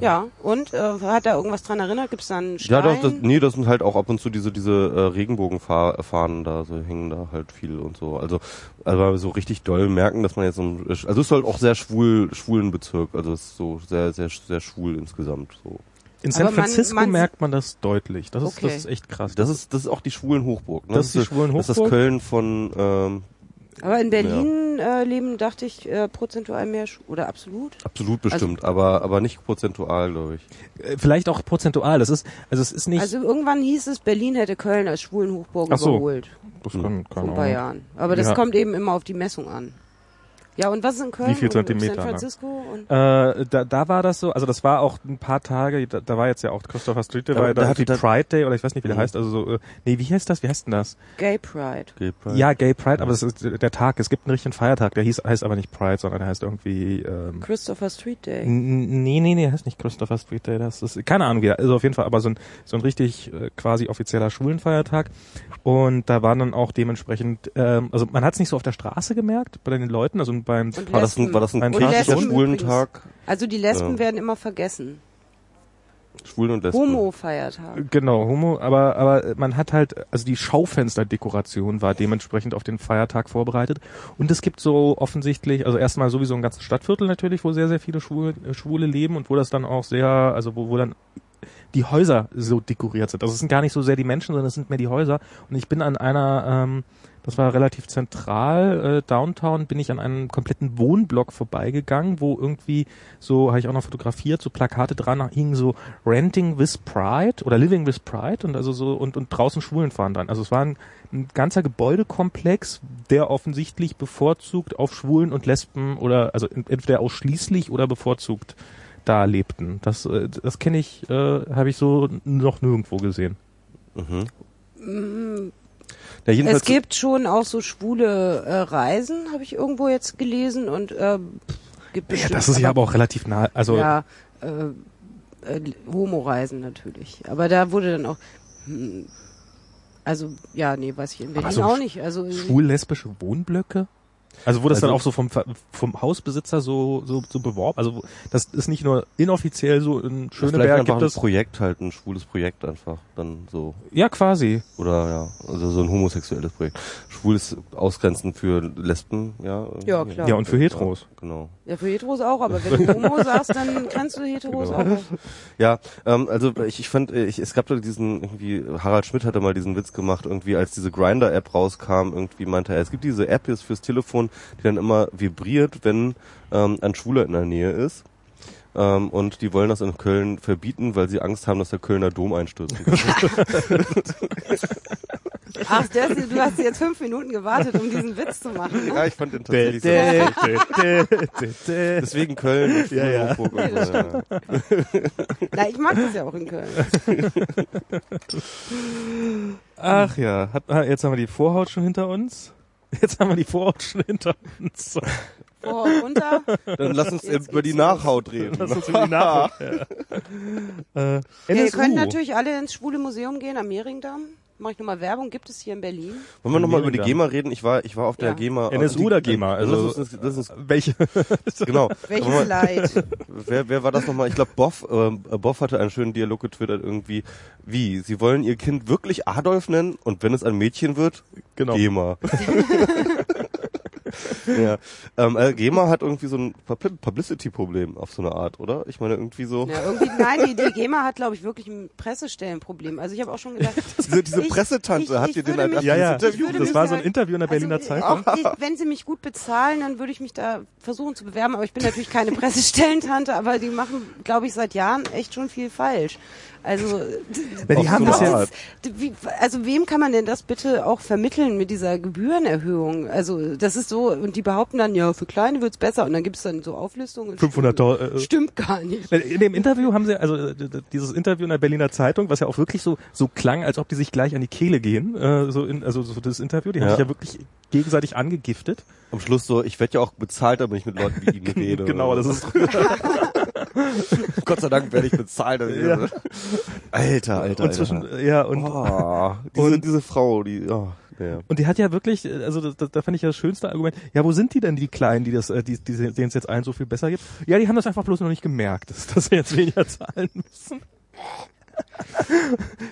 Ja, und äh, hat da irgendwas dran erinnert? Gibt's da einen
Ja,
Stein?
doch, das, nee, das sind halt auch ab und zu diese, diese äh, Regenbogenfahnen da, so hängen da halt viel und so. Also, also so richtig doll merken, dass man jetzt so, ein- also es ist halt auch sehr schwul, schwulen Bezirk, also es ist so sehr, sehr, sehr schwul insgesamt, so.
In San
Aber man-
Francisco
man-
merkt man das deutlich. Das ist,
Okay.
das ist echt krass.
Das ist, das ist auch die schwulen Hochburg, ne?
Das ist die schwulen
Das ist das
Hochburg?
Köln von, ähm,
Aber in Berlin äh, leben, dachte ich, äh, prozentual mehr Sch oder absolut?
absolut bestimmt, aber, aber nicht prozentual, glaube ich.
Äh, Vielleicht auch prozentual. Das ist, also es ist nicht,
Also irgendwann hieß es, Berlin hätte Köln als schwulen Hochburg
Ach so.
überholt.
das kann,
Vor
kann
ein
auch.
paar Jahren. Aber das
Ja.
kommt eben immer auf die Messung an. Ja, und was ist in Köln?
Wie viel
Und
Zentimeter,
San
ne?
Francisco? Und
Äh, da, da war das so, also das war auch ein paar Tage, da, da war jetzt ja auch Christopher Street Day,
Da-
war ja
da
da
hat-
die Pride Day oder ich weiß nicht, wie der
Mhm.
heißt, also so, äh, nee, wie heißt das, wie heißt denn das?
Gay Pride.
Gay Pride.
Ja, Gay Pride, aber das ist der Tag, es gibt einen richtigen Feiertag, der hieß, heißt aber nicht Pride, sondern der heißt irgendwie, ähm,
Christopher Street Day.
Nee, nee, nee, der heißt nicht Christopher Street Day, das ist, keine Ahnung wie, also auf jeden Fall, aber so ein, so ein richtig äh, quasi offizieller Schwulenfeiertag. Und da waren dann auch dementsprechend, ähm, also man hat es nicht so auf der Straße gemerkt, bei den Leuten, also beim,
Und
War das ein, war das ein
Lesben übrigens.
Schwulentag?
Also die Lesben
Ja.
werden immer vergessen.
Schwulen und Lesben.
Homo-Feiertag.
genau, Homo, aber, aber man hat halt, also die Schaufensterdekoration war dementsprechend auf den Feiertag vorbereitet. Und es gibt so offensichtlich, also erstmal sowieso ein ganzes Stadtviertel natürlich, wo sehr, sehr viele Schwule, Schwule leben und wo das dann auch sehr, also wo, wo dann die Häuser so dekoriert sind. Also es sind gar nicht so sehr die Menschen, sondern es sind mehr die Häuser. Und ich bin an einer, ähm, das war relativ zentral, äh, Downtown, bin ich an einem kompletten Wohnblock vorbeigegangen, wo irgendwie so, habe ich auch noch fotografiert, so Plakate dran hingen so Renting with Pride oder Living with Pride und also so und, und draußen Schwulen fahren dran. Also es war ein, ein ganzer Gebäudekomplex, der offensichtlich bevorzugt auf Schwulen und Lesben oder also entweder ausschließlich oder bevorzugt da lebten. Das, äh, das kenne ich, äh, habe ich so noch nirgendwo gesehen.
Mhm. Ja,
Es gibt schon auch so schwule äh, Reisen, habe ich irgendwo jetzt gelesen und äh, gibt
Ja,
bestimmt
das ist ja aber auch relativ nah. Also
ja, äh, äh, Homo-Reisen natürlich. Aber da wurde dann auch, hm, also ja, nee, weiß ich in Berlin
so
auch nicht. Also
schwul-lesbische Wohnblöcke? Also wurde das dann
Also-
auch so vom, vom Hausbesitzer so, so, so beworben? Also das ist nicht nur inoffiziell so in Schöneberg gibt
ein
es.
Projekt halt, ein schwules Projekt einfach, dann so.
Ja, quasi.
Oder ja, also so ein homosexuelles Projekt. Schwules Ausgrenzen für Lesben, ja.
Ja, klar.
Ja, und für Heteros.
Genau.
Ja, für Heteros auch, aber wenn du Homo [laughs] sagst, dann kannst du Heteros
Genau.
auch.
Ja, ähm, also ich, ich fand, ich, es gab da diesen, irgendwie, Harald Schmidt hatte mal diesen Witz gemacht, irgendwie als diese Grinder-App rauskam, irgendwie meinte er, es gibt diese App jetzt fürs Telefon, die dann immer vibriert, wenn ähm, ein Schwuler in der Nähe ist. Ähm, und die wollen das in Köln verbieten, weil sie Angst haben, dass der Kölner Dom einstürzt. [laughs] [laughs]
Ach, das, du hast jetzt fünf Minuten gewartet, um diesen Witz zu machen. Ne?
ja, ich fand den tatsächlich
Dä-
Deswegen Köln
Ja, ja.
Hochburg ja.
Na, ich mag das ja auch in Köln.
Ach ja, hat, ah, jetzt haben wir die Vorhaut schon hinter uns. Jetzt haben wir die Vorhaut schon hinter uns.
Vor runter.
Dann lass uns
Jetzt
über die. Nachhaut reden.
Lass uns über die Nachhaut. Ja. [laughs] Äh,
Ja, ihr könnt natürlich alle ins Schwule Museum gehen am Mehringdamm. Mache ich nochmal Werbung, gibt es hier in Berlin.
Wollen wir nochmal über die. GEMA reden? Ich war, ich war auf der
Ja.
GEMA.
NSU
die-
oder GEMA? Also-
das ist, das ist
Welche? [laughs]
genau.
Welches
mal-
Leid? [laughs]
Wer, wer war das nochmal? Ich glaube, Boff, ähm, äh, Boff hatte einen schönen Dialog getwittert irgendwie. Wie? Sie wollen ihr Kind wirklich Adolf nennen und wenn es ein Mädchen wird,
Genau.
GEMA. [laughs] [laughs] ja. Ähm, äh, GEMA hat irgendwie so ein Pub- Publicity-Problem auf so eine Art, oder? Ich meine irgendwie so.
Ja, irgendwie, nein, die, die GEMA hat, glaube ich, wirklich ein Pressestellenproblem. Also ich habe auch schon gedacht, [laughs]
Diese, diese
Ich-
Pressetante,
ich-
habt
ich
ihr den halt
mich-
Ja, ja.
würde
Das war so ein
da-
Interview in der Berliner
also,
Zeitung.
Ich, wenn sie mich gut bezahlen, dann würde ich mich da versuchen zu bewerben. Aber ich bin natürlich keine [laughs] Pressestellentante, aber die machen, glaube ich, seit Jahren echt schon viel falsch. Also,
Na, die haben das ja.
Art.
wie, also wem kann man denn das bitte auch vermitteln mit dieser Gebührenerhöhung? Also das ist so, und die behaupten dann, ja, für Kleine wird's besser. Und dann gibt es dann so Auflistungen.
500 Dollar, äh,
Stimmt gar nicht.
In dem Interview haben sie, also äh, dieses Interview in der Berliner Zeitung, was ja auch wirklich so so klang, als ob die sich gleich an die Kehle gehen, äh, so in, also so das Interview, die haben
Ja.
sich ja wirklich gegenseitig angegiftet.
Am Schluss so, ich werde ja auch bezahlt, damit ich mit Leuten wie Ihnen [laughs] rede.
Genau, das ist [laughs] [laughs]
Gott sei Dank werde ich bezahlt.
Ja.
Alter, Alter,
und zwischen
Alter.
ja und
Oh, diese,
Und-
diese Frau, die, oh, ja.
und die hat ja wirklich, also das, da fand ich ja das schönste Argument. Ja, wo sind die denn die Kleinen, die das, äh, die, die denen es jetzt allen so viel besser gibt? Ja, die haben das einfach bloß noch nicht gemerkt, [laughs] dass, dass sie jetzt weniger zahlen müssen.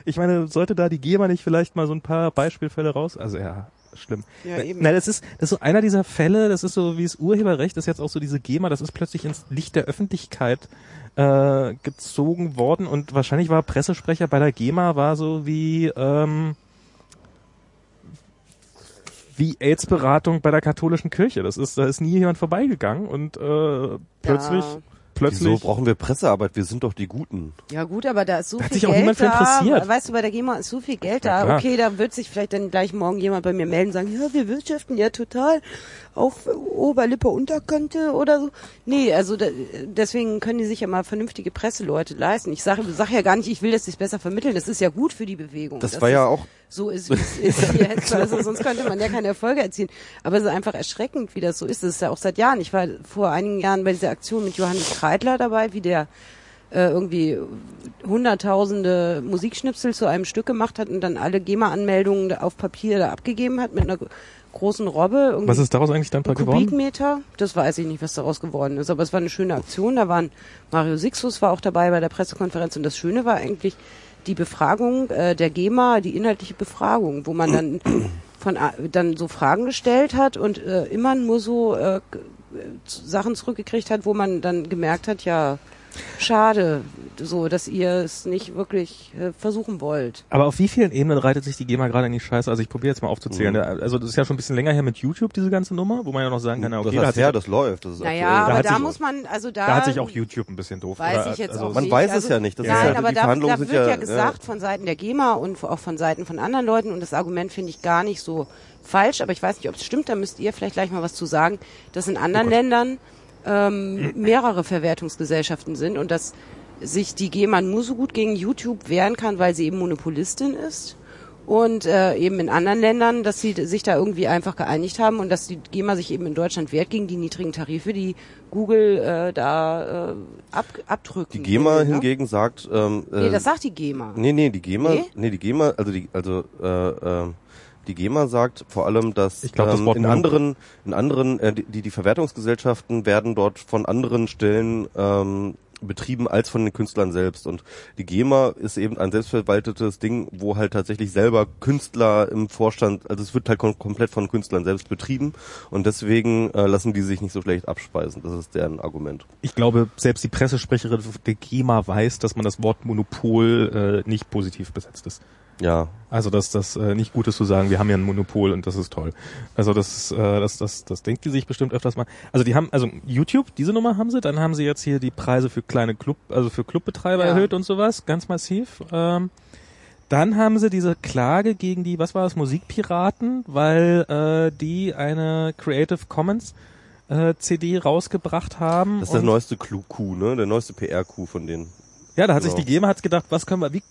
Ich meine, sollte da die GEMA nicht vielleicht mal so ein paar Beispielfälle raus? Also ja, schlimm.
Ja, eben.
Nein, das ist, das ist so einer dieser Fälle, das ist so wie das Urheberrecht, das ist jetzt auch so diese GEMA, das ist plötzlich ins Licht der Öffentlichkeit äh, gezogen worden und wahrscheinlich war Pressesprecher bei der GEMA war so wie ähm, wie AIDS-Beratung bei der katholischen Kirche. Das ist, da ist nie jemand vorbeigegangen und äh, plötzlich,
Ja.
Plötzlich.
Wieso brauchen wir Pressearbeit? Wir sind doch die Guten.
Ja gut, aber da ist so
Da hat
viel
sich auch
Geld
niemand für
da.
interessiert.
Weißt du, bei der GEMA ist so viel Geld
Ja,
da.
klar.
Okay, da wird sich vielleicht dann gleich morgen jemand bei mir melden und sagen, ja, wir wirtschaften ja total auf Oberlippe, Unterkante oder so. Nee, also da, deswegen können die sich ja mal vernünftige Presseleute leisten. Ich sage sag ja gar nicht, ich will das sich besser vermitteln. Das ist ja gut für die Bewegung.
Das war ja auch,
so ist, es ist jetzt. [laughs] Also sonst könnte man ja keine Erfolge erzielen. Aber es ist einfach erschreckend, wie das so ist. Das ist ja auch seit Jahren. Ich war vor einigen Jahren bei dieser Aktion mit Johannes Kreidler dabei, wie der äh, irgendwie hunderttausende Musikschnipsel zu einem Stück gemacht hat und dann alle GEMA-Anmeldungen auf Papier da abgegeben hat mit einer großen Robbe.
Was ist daraus eigentlich dann
ein
geworden?
Kubikmeter, das weiß ich nicht, was daraus geworden ist, aber es war eine schöne Aktion. Da waren Mario Sixus war auch dabei bei der Pressekonferenz und das Schöne war eigentlich die Befragung äh, der GEMA, die inhaltliche Befragung, wo man dann [clears throat] von dann so Fragen gestellt hat und äh, immer nur so äh, Sachen zurückgekriegt hat, wo man dann gemerkt hat, ja schade, so dass ihr es nicht wirklich äh, versuchen wollt.
Aber auf wie vielen Ebenen reitet sich die GEMA gerade in die Scheiße? Also ich probiere jetzt mal aufzuzählen.
Mhm.
Also das ist ja schon ein bisschen länger her mit YouTube, diese ganze Nummer, wo man ja noch sagen kann, na, okay,
das
da,
heißt
sich,
ja, das läuft. Das ist
Naja,
aktuell.
aber da
sich-
muss man, also da,
da hat sich auch YouTube ein bisschen doof.
Weiß
oder,
ich jetzt
also,
auch
Man
nicht.
weiß es
also,
ja nicht. Das ist
nein,
ja-
aber
die
da,
Verhandlungen
da wird ja,
ja-
gesagt von Seiten der GEMA und auch von Seiten von anderen Leuten und das Argument finde ich gar nicht so falsch, aber ich weiß nicht, ob es stimmt, da müsst ihr vielleicht gleich mal was zu sagen, dass in
Oh
anderen Ländern ähm, mehrere Verwertungsgesellschaften sind und dass sich die GEMA nur so gut gegen YouTube wehren kann, weil sie eben Monopolistin ist. Und äh, eben in anderen Ländern, dass sie sich da irgendwie einfach geeinigt haben und dass die GEMA sich eben in Deutschland wehrt gegen die niedrigen Tarife, die Google äh, da äh, ab, abdrücken.
Die GEMA
will, ne?
hingegen sagt, ähm,
Nee,
äh,
das sagt die GEMA.
nee, nee, die GEMA,
Nee?
nee, die GEMA, also die, also, äh, äh, Die GEMA sagt vor allem, dass
glaub,
ähm, in anderen, in anderen, äh, die, die Verwertungsgesellschaften werden dort von anderen Stellen ähm, betrieben als von den Künstlern selbst. Und die GEMA ist eben ein selbstverwaltetes Ding, wo halt tatsächlich selber Künstler im Vorstand, also es wird halt kom komplett von Künstlern selbst betrieben und deswegen äh, lassen die sich nicht so schlecht abspeisen. Das ist deren Argument.
Ich glaube, selbst die Pressesprecherin der GEMA weiß, dass man das Wort Monopol äh, nicht positiv besetzt ist.
Ja,
Also dass das äh, nicht gut ist zu sagen, wir haben ja ein Monopol und das ist toll. Also das, äh, das, das, das denkt die sich bestimmt öfters mal. Also die haben, also YouTube, diese Nummer haben sie, dann haben sie jetzt hier die Preise für kleine Club, also für Clubbetreiber
Ja.
erhöht und sowas, ganz massiv. Ähm, dann haben sie diese Klage gegen die, was war das, Musikpiraten, weil äh, die eine Creative Commons äh, CD rausgebracht haben.
das ist der neueste Clou-Coup, ne? Der neueste PR-Coup von denen.
ja, da hat sich
Genau.
die GEMA hat's gedacht, was können wir, wie,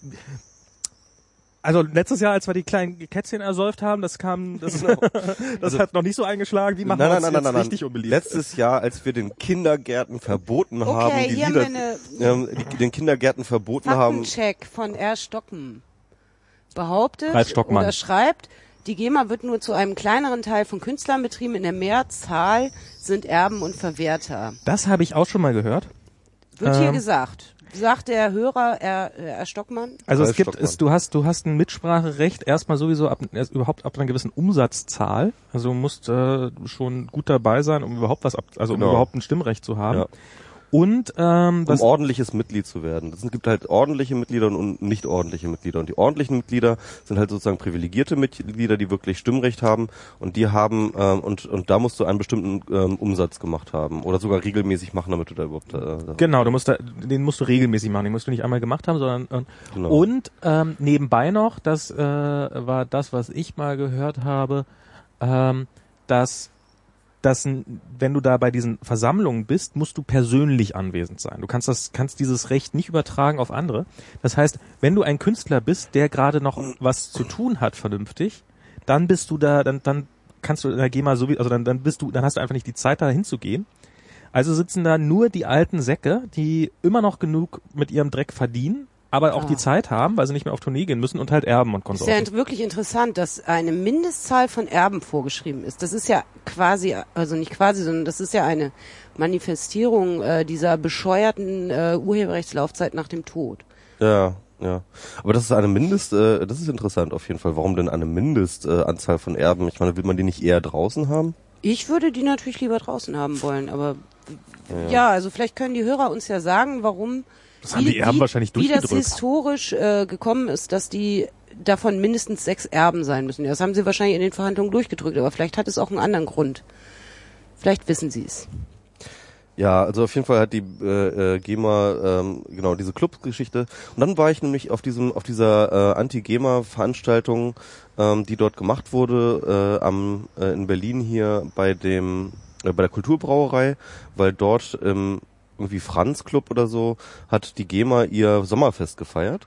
also letztes Jahr, als wir die kleinen Kätzchen ersäuft haben, das kam, das, [laughs] das hat noch nicht so eingeschlagen, wie machen wir uns jetzt richtig unbeliebt.
Letztes Jahr, als wir den Kindergärten verboten
Okay,
haben, die
hier haben
Lieder,
wir
ähm, die, den Kindergärten verboten haben.
Faktencheck von R. Stocken behauptet oder schreibt, die GEMA wird nur zu einem kleineren Teil von Künstlern betrieben. In der Mehrzahl sind Erben und Verwerter.
Das habe ich auch schon mal gehört.
Wird hier
Ähm.
gesagt. Sagt der Hörer R. R. Stockmann.
Also es gibt, es, du hast, du hast ein Mitspracherecht erstmal sowieso ab, erst überhaupt ab einer gewissen Umsatzzahl. Also du musst äh, schon gut dabei sein, um überhaupt was ab, also
Genau.
um überhaupt ein Stimmrecht zu haben.
Ja.
Und ähm,
um ordentliches Mitglied zu werden. Es gibt halt ordentliche Mitglieder und nicht ordentliche Mitglieder. Und die ordentlichen Mitglieder sind halt sozusagen privilegierte Mitglieder, die wirklich Stimmrecht haben. Und die haben, ähm, und, und da musst du einen bestimmten ähm, Umsatz gemacht haben. Oder sogar regelmäßig machen, damit du da überhaupt... Äh,
Genau, du musst da, den musst du regelmäßig machen. Den musst du nicht einmal gemacht haben, sondern und,
Genau.
und ähm, nebenbei noch, das äh, war das, was ich mal gehört habe, ähm, dass dass wenn du da bei diesen Versammlungen bist, musst du persönlich anwesend sein. Du kannst das kannst dieses Recht nicht übertragen auf andere. Das heißt, wenn du ein Künstler bist, der gerade noch was zu tun hat vernünftig, dann bist du da dann dann kannst du in der GEMA so wie also dann dann bist du dann hast du einfach nicht die Zeit da hinzugehen. Also sitzen da nur die alten Säcke, die immer noch genug mit ihrem Dreck verdienen, aber auch
Ah.
die Zeit haben, weil sie nicht mehr auf Tournee gehen müssen und halt Erben und
Ist ja
Konsorten.
wirklich interessant, dass eine Mindestzahl von Erben vorgeschrieben ist. Das ist ja quasi, also nicht quasi, sondern das ist ja eine Manifestierung äh, dieser bescheuerten äh, Urheberrechtslaufzeit nach dem Tod.
Ja, ja. Aber das ist eine Mindest, äh, das ist interessant auf jeden Fall. Warum denn eine Mindestanzahl äh, Anzahl von Erben? Ich meine, will man die nicht eher draußen haben?
Ich würde die natürlich lieber draußen haben wollen, aber ja, also vielleicht können die Hörer uns ja sagen, warum
Das haben die Erben wahrscheinlich
wie das
durchgedrückt.
historisch äh, gekommen ist, dass die davon mindestens sechs Erben sein müssen. Ja, Das haben sie wahrscheinlich in den Verhandlungen durchgedrückt, aber vielleicht hat es auch einen anderen Grund. Vielleicht wissen sie es.
Ja, also auf jeden Fall hat die äh, äh, GEMA ähm, genau diese Clubgeschichte. Und dann war ich nämlich auf diesem auf dieser äh, Anti-GEMA-Veranstaltung, ähm, die dort gemacht wurde äh, am äh, in Berlin hier bei dem äh, bei der Kulturbrauerei, weil dort im irgendwie Franz Club oder so hat die GEMA ihr Sommerfest gefeiert.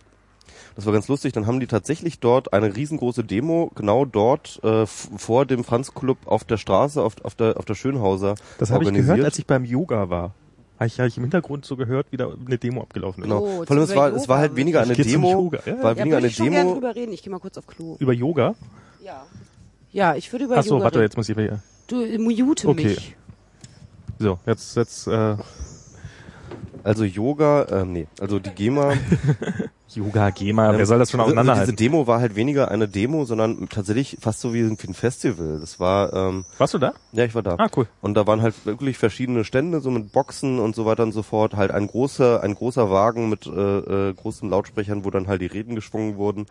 Das war ganz lustig. Dann haben die tatsächlich dort eine riesengroße Demo genau dort äh, vor dem Franz Club auf der Straße auf, auf der auf der Schönhauser
Das habe ich
organisiert.
gehört, als ich beim Yoga war. Habe ich, hab ich im Hintergrund so gehört, wie da eine Demo abgelaufen ist.
Genau.
Oh,
Vor allem es war, es war halt weniger eine Demo,
Yoga, ja, ja.
war
Ja,
weniger eine
ich
Demo.
drüber reden. Ich gehe mal kurz auf Klo.
Über Yoga?
Ja. Ja, ich würde über
Ach so,
Yoga
warte,
reden.
jetzt muss ich wieder.
Du mute
Okay.
mich.
So, jetzt, jetzt, äh,
Also Yoga, ähm, nee, also die GEMA. [laughs]
Yoga, GEMA, wer
ähm,
soll das schon
also Diese
auseinanderhalten?
Demo war halt weniger eine Demo, sondern tatsächlich fast so wie ein, wie ein Festival. Das war, ähm,
Warst du da?
ja, ich war da.
Ah, cool.
Und da waren halt wirklich verschiedene Stände, so mit Boxen und so weiter und so fort. Halt ein großer, ein großer Wagen mit äh, äh, großen Lautsprechern, wo dann halt die Reden geschwungen wurden.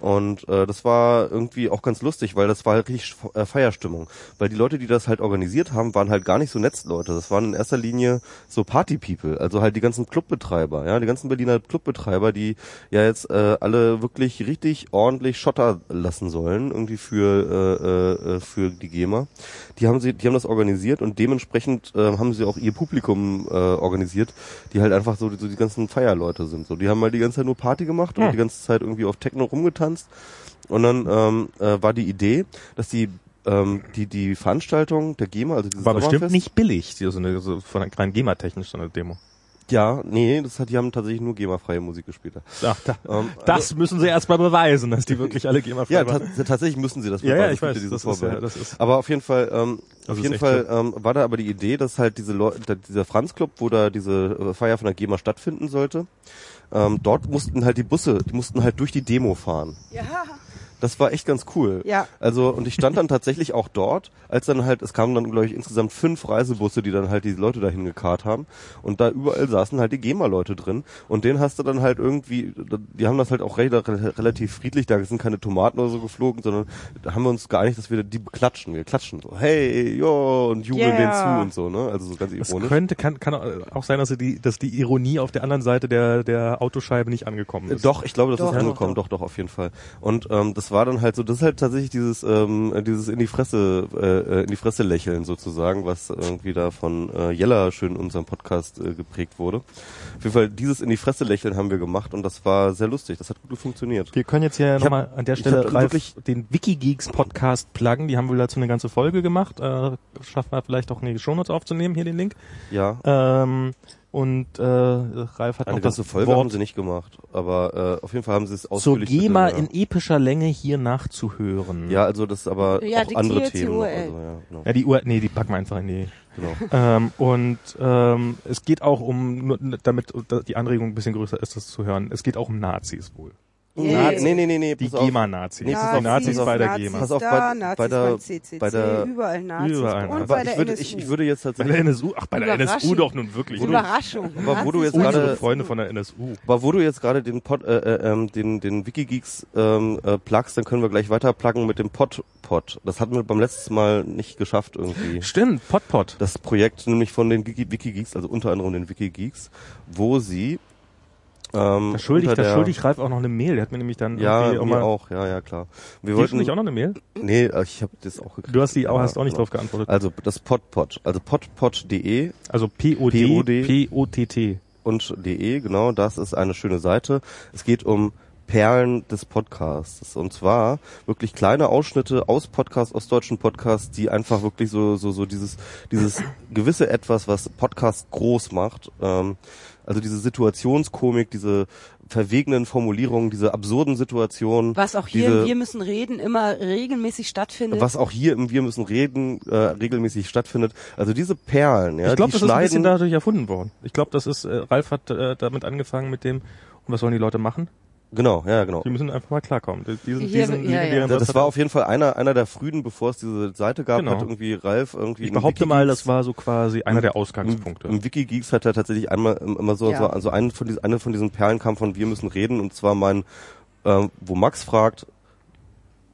Und äh, das war irgendwie auch ganz lustig, weil das war halt richtig äh, Feierstimmung. Weil die Leute, die das halt organisiert haben, waren halt gar nicht so Netzleute. Das waren in erster Linie so Party-People, also halt die ganzen Clubbetreiber, ja, die ganzen Berliner Clubbetreiber, die ja jetzt äh, alle wirklich richtig ordentlich Schotter lassen sollen, irgendwie für äh, äh, für die GEMA. Die haben sie, die haben das organisiert und dementsprechend äh, haben sie auch ihr Publikum äh, organisiert, die halt einfach so, so die ganzen Feierleute sind. So, die haben halt die ganze Zeit nur Party gemacht und
Hm.
die ganze Zeit irgendwie auf Techno rumgetanzt. Und dann ähm, äh, war die Idee, dass die ähm, die die Veranstaltung der GEMA, also dieses
War bestimmt nicht billig, die- so eine, so von rein GEMA-technisch so eine Demo.
Ja, nee, das hat, die haben tatsächlich nur GEMA-freie Musik gespielt.
Ach, da,
Ähm,
das müssen sie erst mal beweisen, dass die wirklich alle GEMA-frei
Ja,
waren.
ta tatsächlich müssen sie das
Ja, ja,
beweisen.
ich weiß, das ist, ja, das ist-
aber auf jeden Fall, ähm,
Das
auf jeden Fall ähm, war da aber die Idee, dass halt diese Leute, dieser Franz Club, wo da diese äh, Feier von der GEMA stattfinden sollte, ähm, dort mussten halt die Busse, die mussten halt durch die Demo fahren.
Ja.
Das war echt ganz cool.
Ja.
Also, und ich stand dann tatsächlich auch dort, als dann halt, es kamen dann, glaube ich, insgesamt fünf Reisebusse, die dann halt die Leute dahin gekarrt haben. Und da überall saßen halt die GEMA-Leute drin. Und denen hast du dann halt irgendwie, die haben das halt auch re relativ friedlich, da sind keine Tomaten oder so geflogen, sondern da haben wir uns geeinigt, dass wir die beklatschen. Wir klatschen so, hey, jo, und jubeln
Yeah.
denen zu und so, ne? Also so ganz
Es
ironisch.
könnte, kann, kann auch sein, dass die, dass die Ironie auf der anderen Seite der, der Autoscheibe nicht angekommen ist.
Doch, ich glaube, das
Doch,
ist
doch,
angekommen, doch. doch, auf jeden Fall. Und ähm, das war dann halt so, das ist halt tatsächlich dieses, ähm, dieses in die Fresse, äh, äh, in die Fresse lächeln sozusagen, was irgendwie da von äh, Jella schön in unserem Podcast äh, geprägt wurde. Auf jeden Fall dieses in die Fresse lächeln haben wir gemacht und das war sehr lustig. Das hat gut funktioniert.
Wir können jetzt hier nochmal an der Stelle Ralf, den Wikigeeks Podcast pluggen. Die haben wohl dazu eine ganze Folge gemacht. Äh, schaffen wir vielleicht auch in die Shownotes aufzunehmen, hier den Link.
Ja.
Ähm, und äh, Ralf hat
Eine
noch das
Folge haben
Wort
sie nicht gemacht, aber äh, auf jeden Fall haben sie es
zur
ausführlich.
GEMA
mit,
in epischer Länge hier nachzuhören.
ja, also das ist aber
Ja,
auch andere
die
Themen. Noch,
URL.
also, ja, genau,
Ja, die Uhr, nee, die packen wir einfach in die.
genau.
Ähm, und ähm, es geht auch um, nur damit die Anregung ein bisschen größer ist, das zu hören, es geht auch um Nazis wohl.
Yeah.
Nee, nee, nee, nee,
Die. GEMA-Nazis.
Nee,
Nazis
auf,
bei der
Nazis
GEMA.
Pass auf,
da,
bei-
Nazis
bei der-
beim CCC,
bei der-
überall Nazis
Überall
und
Nazis.
bei
Aber
der
ich würde,
NSU.
ich, ich würde jetzt
Bei
tatsächlich
der NSU, ach, bei der NSU doch nun wirklich.
Überraschung.
Aber wo du jetzt
Nazis
gerade-
Freunde von der NSU.
Aber wo du jetzt gerade den Pod, äh, äh, ähm, den den Wikigeeks ähm, äh, plugst, dann können wir gleich weiter pluggen mit dem Pod Pod. Das hatten wir beim letzten Mal nicht geschafft irgendwie.
Stimmt, Potpot.
Das Projekt nämlich von den Wiki- Wikigeeks, also unter anderem den Wikigeeks, wo sie ähm,
Da schuldig, da schuldig Ralf auch noch eine Mail. Der hat mir nämlich dann
ja,
irgendwie
mir
mal,
auch, ja, ja, klar. Wir wollten
nicht auch noch eine Mail?
Nee, ich habe das auch gekriegt.
Du hast die auch,
Ja,
hast auch nicht
genau.
drauf geantwortet.
Also das Podpod, also podpod.de
Also P-O-D,
POD.
P-O-T-T.
und de, genau, das ist eine schöne Seite. Es geht um Perlen des Podcasts. Und zwar wirklich kleine Ausschnitte aus Podcasts, aus deutschen Podcasts, die einfach wirklich so, so, so dieses, dieses gewisse Etwas, was Podcast groß macht. Ähm, also diese Situationskomik, diese verwegenen Formulierungen, diese absurden Situationen.
Was auch hier
diese,
im Wir müssen reden immer regelmäßig stattfindet.
was auch hier im Wir müssen reden äh, regelmäßig stattfindet. Also diese Perlen, ja,
ich glaube,
die
das ist ein bisschen
schneiden
dadurch erfunden worden. Ich glaube, das ist, äh, Ralf hat äh, damit angefangen mit dem, und was sollen die Leute machen?
Genau, ja, genau.
Die müssen einfach mal klarkommen. Die- Diesen,
Hier-
diesen
ja, ja.
das
hat
war auf jeden Fall einer einer der frühen, bevor es diese Seite gab,
Genau.
hat irgendwie Ralf irgendwie
ich
im
behaupte mal, das war so quasi einer der
im,
Ausgangspunkte.
im Wikigeeks hat er tatsächlich einmal immer so,
Ja.
so also eine von diesen eine von diesen Perlen kam von wir müssen reden und zwar mein ähm, wo Max fragt,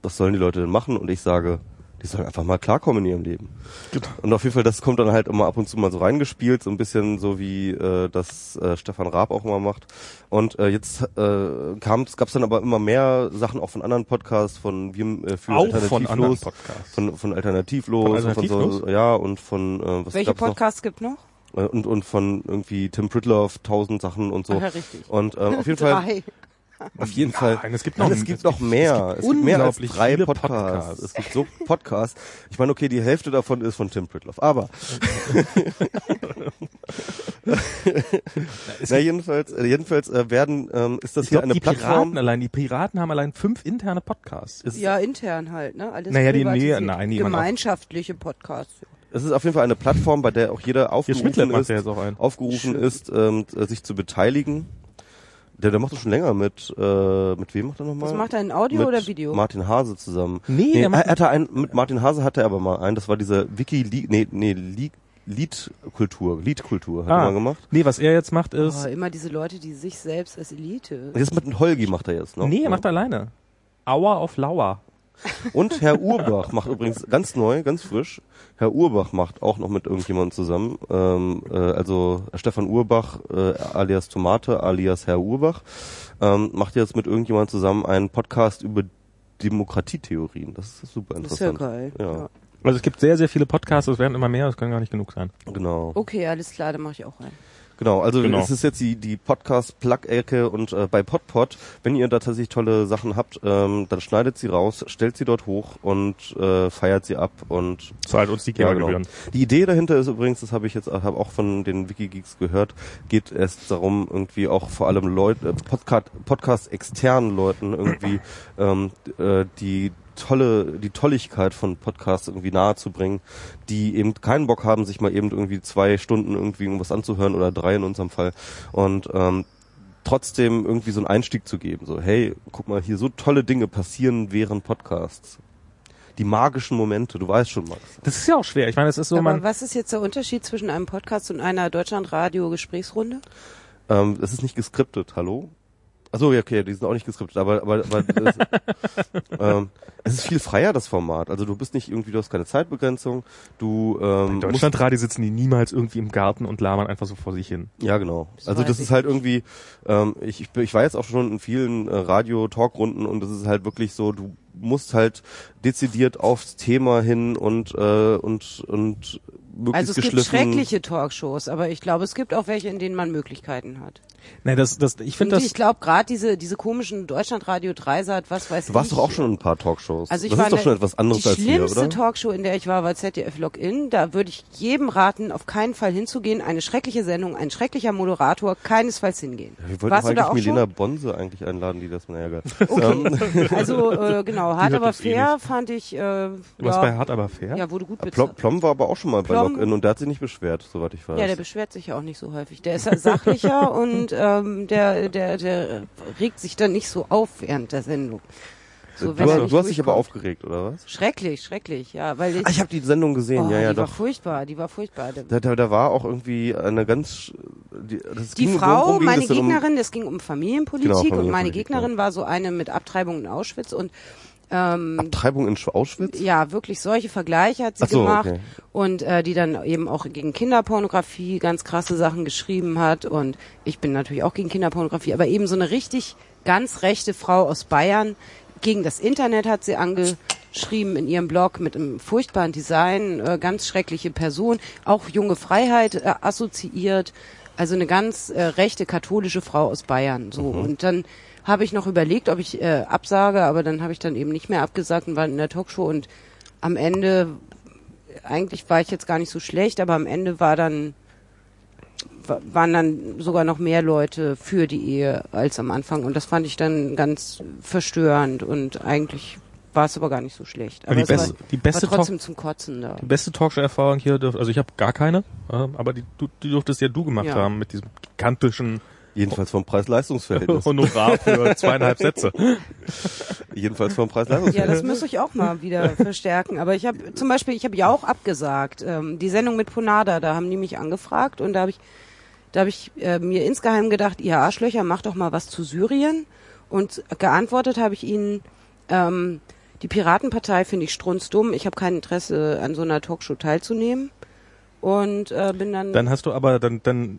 was sollen die Leute denn machen und ich sage, die sollen einfach mal klarkommen in ihrem Leben.
Genau.
Und auf jeden Fall, das kommt dann halt immer ab und zu mal so reingespielt, so ein bisschen so wie äh, das äh, Stefan Raab auch immer macht. Und äh, jetzt äh, kam, es gab dann aber immer mehr Sachen auch von anderen Podcasts, von wir äh, für
Auch von anderen
Alternativlos,
Podcasts.
von, von Alternativlos,
Von
und von
Alternativlos?
so, ja und von äh, was
Welche
gab's noch?
Podcasts gibt noch?
Äh, und und von irgendwie Tim Pritloff, tausend Sachen und so.
Ach ja, richtig.
Und ähm, auf jeden [laughs] Fall. Auf jeden Fall.
Nein, es gibt
Nein,
noch-
es gibt
es
noch
gibt-
mehr.
es
Es
gibt
mehr als
unglaublich
drei
viele
Podcasts.
Podcasts.
Es gibt so Podcasts. Ich meine, okay, die Hälfte davon ist von Tim Pritloff. Aber [laughs] na, jedenfalls, äh, jedenfalls äh, werden ähm, ist das
Ich
hier
glaube,
eine
die
Plattform.
Piraten allein, die Piraten haben allein fünf interne Podcasts.
Ist,
Ja, intern halt, ne? Alles
Naja, die- nee, nein, die
Gemeinschaftliche Podcasts.
Es ist auf jeden Fall eine Plattform, bei der auch jeder aufgerufen ist, aufgerufen ist, ähm, t- sich zu beteiligen. Der, der macht das schon länger mit, äh, mit wem macht er nochmal?
Was macht er in Audio
mit
oder Video?
Martin Hase zusammen.
Nee,
nee
der macht-
er hatte einen, mit Martin Hase hatte er aber mal einen, das war dieser Wiki, nee, nee, Lied, Liedkultur, Liedkultur hat er
Ah,
mal gemacht.
nee, was er jetzt macht ist,
Oh, immer diese Leute, die sich selbst als Elite.
Jetzt mit dem Holgi macht er jetzt noch.
nee, er
ne?
macht alleine. Hour of Lauer.
Und Herr Urbach macht übrigens ganz neu, ganz frisch. Herr Urbach macht auch noch mit irgendjemandem zusammen. Ähm, äh, also Stefan Urbach äh, alias Tomate alias Herr Urbach ähm, macht jetzt mit irgendjemandem zusammen einen Podcast über Demokratietheorien. Das ist super
Das ist ja
interessant.
geil.
Ja,
Also es gibt sehr, sehr viele Podcasts, es werden immer mehr, es können gar nicht genug sein.
genau.
Okay, alles klar, dann mache ich auch einen.
Genau, also
Genau.
es ist jetzt die, die Podcast-Plug-Ecke und äh, bei Podpod, wenn ihr da tatsächlich tolle Sachen habt, ähm, dann schneidet sie raus, stellt sie dort hoch und äh, feiert sie ab und
Zahlt uns die
ja, genau. Die Idee dahinter ist übrigens, das habe ich jetzt hab auch von den Wikigeeks gehört, geht es darum, irgendwie auch vor allem Leute, äh, Podcast, Podcast externen Leuten irgendwie ähm, äh, die tolle, die Tolligkeit von Podcasts irgendwie nahezubringen, die eben keinen Bock haben, sich mal eben irgendwie zwei Stunden irgendwie irgendwas anzuhören oder drei in unserem Fall und ähm, trotzdem irgendwie so einen Einstieg zu geben. So, hey, guck mal, hier so tolle Dinge passieren während Podcasts. Die magischen Momente, du weißt schon, Max.
Das ist ja auch schwer. Ich meine, es ist so,
Aber
man,
was ist jetzt der Unterschied zwischen einem Podcast und einer Deutschlandradio-Gesprächsrunde?
Ähm, es ist nicht geskriptet, hallo? Achso, ja, okay, die sind auch nicht geskriptet, aber, aber, aber [laughs] es, ähm, es ist viel freier, das Format. Also du bist nicht irgendwie, du hast keine Zeitbegrenzung, du ähm,
in Deutschlandradio sitzen die niemals irgendwie im Garten und labern einfach so vor sich hin.
ja genau.
Das
also das ist halt irgendwie, ähm, ich, ich, ich war jetzt auch schon in vielen äh, Radio-Talkrunden und das ist halt wirklich so, du musst halt dezidiert aufs Thema hin und äh, und und möglichst
Also es gibt schreckliche Talkshows, aber ich glaube, es gibt auch welche, in denen man Möglichkeiten hat.
Nee, das, das, ich finde das,
ich glaube, gerade diese, diese komischen Deutschlandradio Dreisat, was weiß
Du warst
ich.
doch auch schon in ein paar Talkshows.
Also ich
das
war
ist doch
eine-
schon etwas anderes
die
als hier,
schlimmste
oder?
Talkshow, in der ich war, war ZDF Login. Da würde ich jedem raten, auf keinen Fall hinzugehen. Eine schreckliche Sendung, ein schrecklicher Moderator, keinesfalls hingehen.
Wir wollten
Warst
doch
du da
eigentlich
auch
Milena
schon?
Bonse eigentlich einladen, die das, naja.
Okay. [laughs] Also äh, [laughs] genau, hart aber
eh
fair fand ich. Äh,
du warst
ja,
bei Hart aber fair.
Ja, wurde gut bezahlt.
Plom war aber auch schon mal bei Login und der hat sich nicht beschwert, soweit ich weiß.
Ja, der beschwert sich ja auch nicht so häufig. Der ist ja sachlicher [laughs] und ähm, der, der, der regt sich dann nicht so auf während der Sendung. So,
du hast, du hast dich aber aufgeregt, oder was?
Schrecklich, schrecklich, ja, weil ich,
Ah, ich habe die Sendung gesehen,
oh,
ja, ja,
die war
doch.
furchtbar, die war furchtbar.
Da, da, da war auch irgendwie eine ganz... Die, das
Die
ging,
Frau,
ging
meine
darum?
Gegnerin, es ging um Familienpolitik
Genau,
und meine
Familienpolitik,
Gegnerin war so eine mit Abtreibung in Auschwitz und ähm,
Abtreibung in Auschwitz?
ja, wirklich solche Vergleiche hat sie
so,
gemacht
okay.
und äh, die dann eben auch gegen Kinderpornografie ganz krasse Sachen geschrieben hat und ich bin natürlich auch gegen Kinderpornografie, aber eben so eine richtig ganz rechte Frau aus Bayern gegen das Internet hat sie angeschrieben in ihrem Blog mit einem furchtbaren Design, äh, ganz schreckliche Person, auch junge Freiheit äh, assoziiert, also eine ganz äh, rechte katholische Frau aus Bayern so
Mhm.
und dann habe ich noch überlegt, ob ich äh, absage, aber dann habe ich dann eben nicht mehr abgesagt und war in der Talkshow und am Ende, eigentlich war ich jetzt gar nicht so schlecht, aber am Ende war dann wa- waren dann sogar noch mehr Leute für die Ehe als am Anfang und das fand ich dann ganz verstörend und eigentlich war es aber gar nicht so schlecht. Aber
die
es
beste-
war,
die beste
war trotzdem zum Kotzen da.
Die beste Talkshow-Erfahrung hier, also ich habe gar keine, äh, aber die, die durftest ja du gemacht
Ja.
haben mit diesem gigantischen
Jedenfalls vom Preis-Leistungs-Verhältnis. [laughs]
Honorar für zweieinhalb Sätze. [laughs]
Jedenfalls vom
Ja,
Preis-Leistungs-Verhältnis.
das müsste ich auch mal wieder verstärken. Aber ich habe zum Beispiel, ich habe ja auch abgesagt. Ähm, die Sendung mit Ponada, da haben die mich angefragt und da habe ich, da habe ich äh, mir insgeheim gedacht, ihr Arschlöcher, macht doch mal was zu Syrien. Und geantwortet habe ich ihnen, ähm, die Piratenpartei finde ich strunzdumm. Ich habe kein Interesse, an so einer Talkshow teilzunehmen. Und äh, bin dann,
Dann hast du aber, dann, dann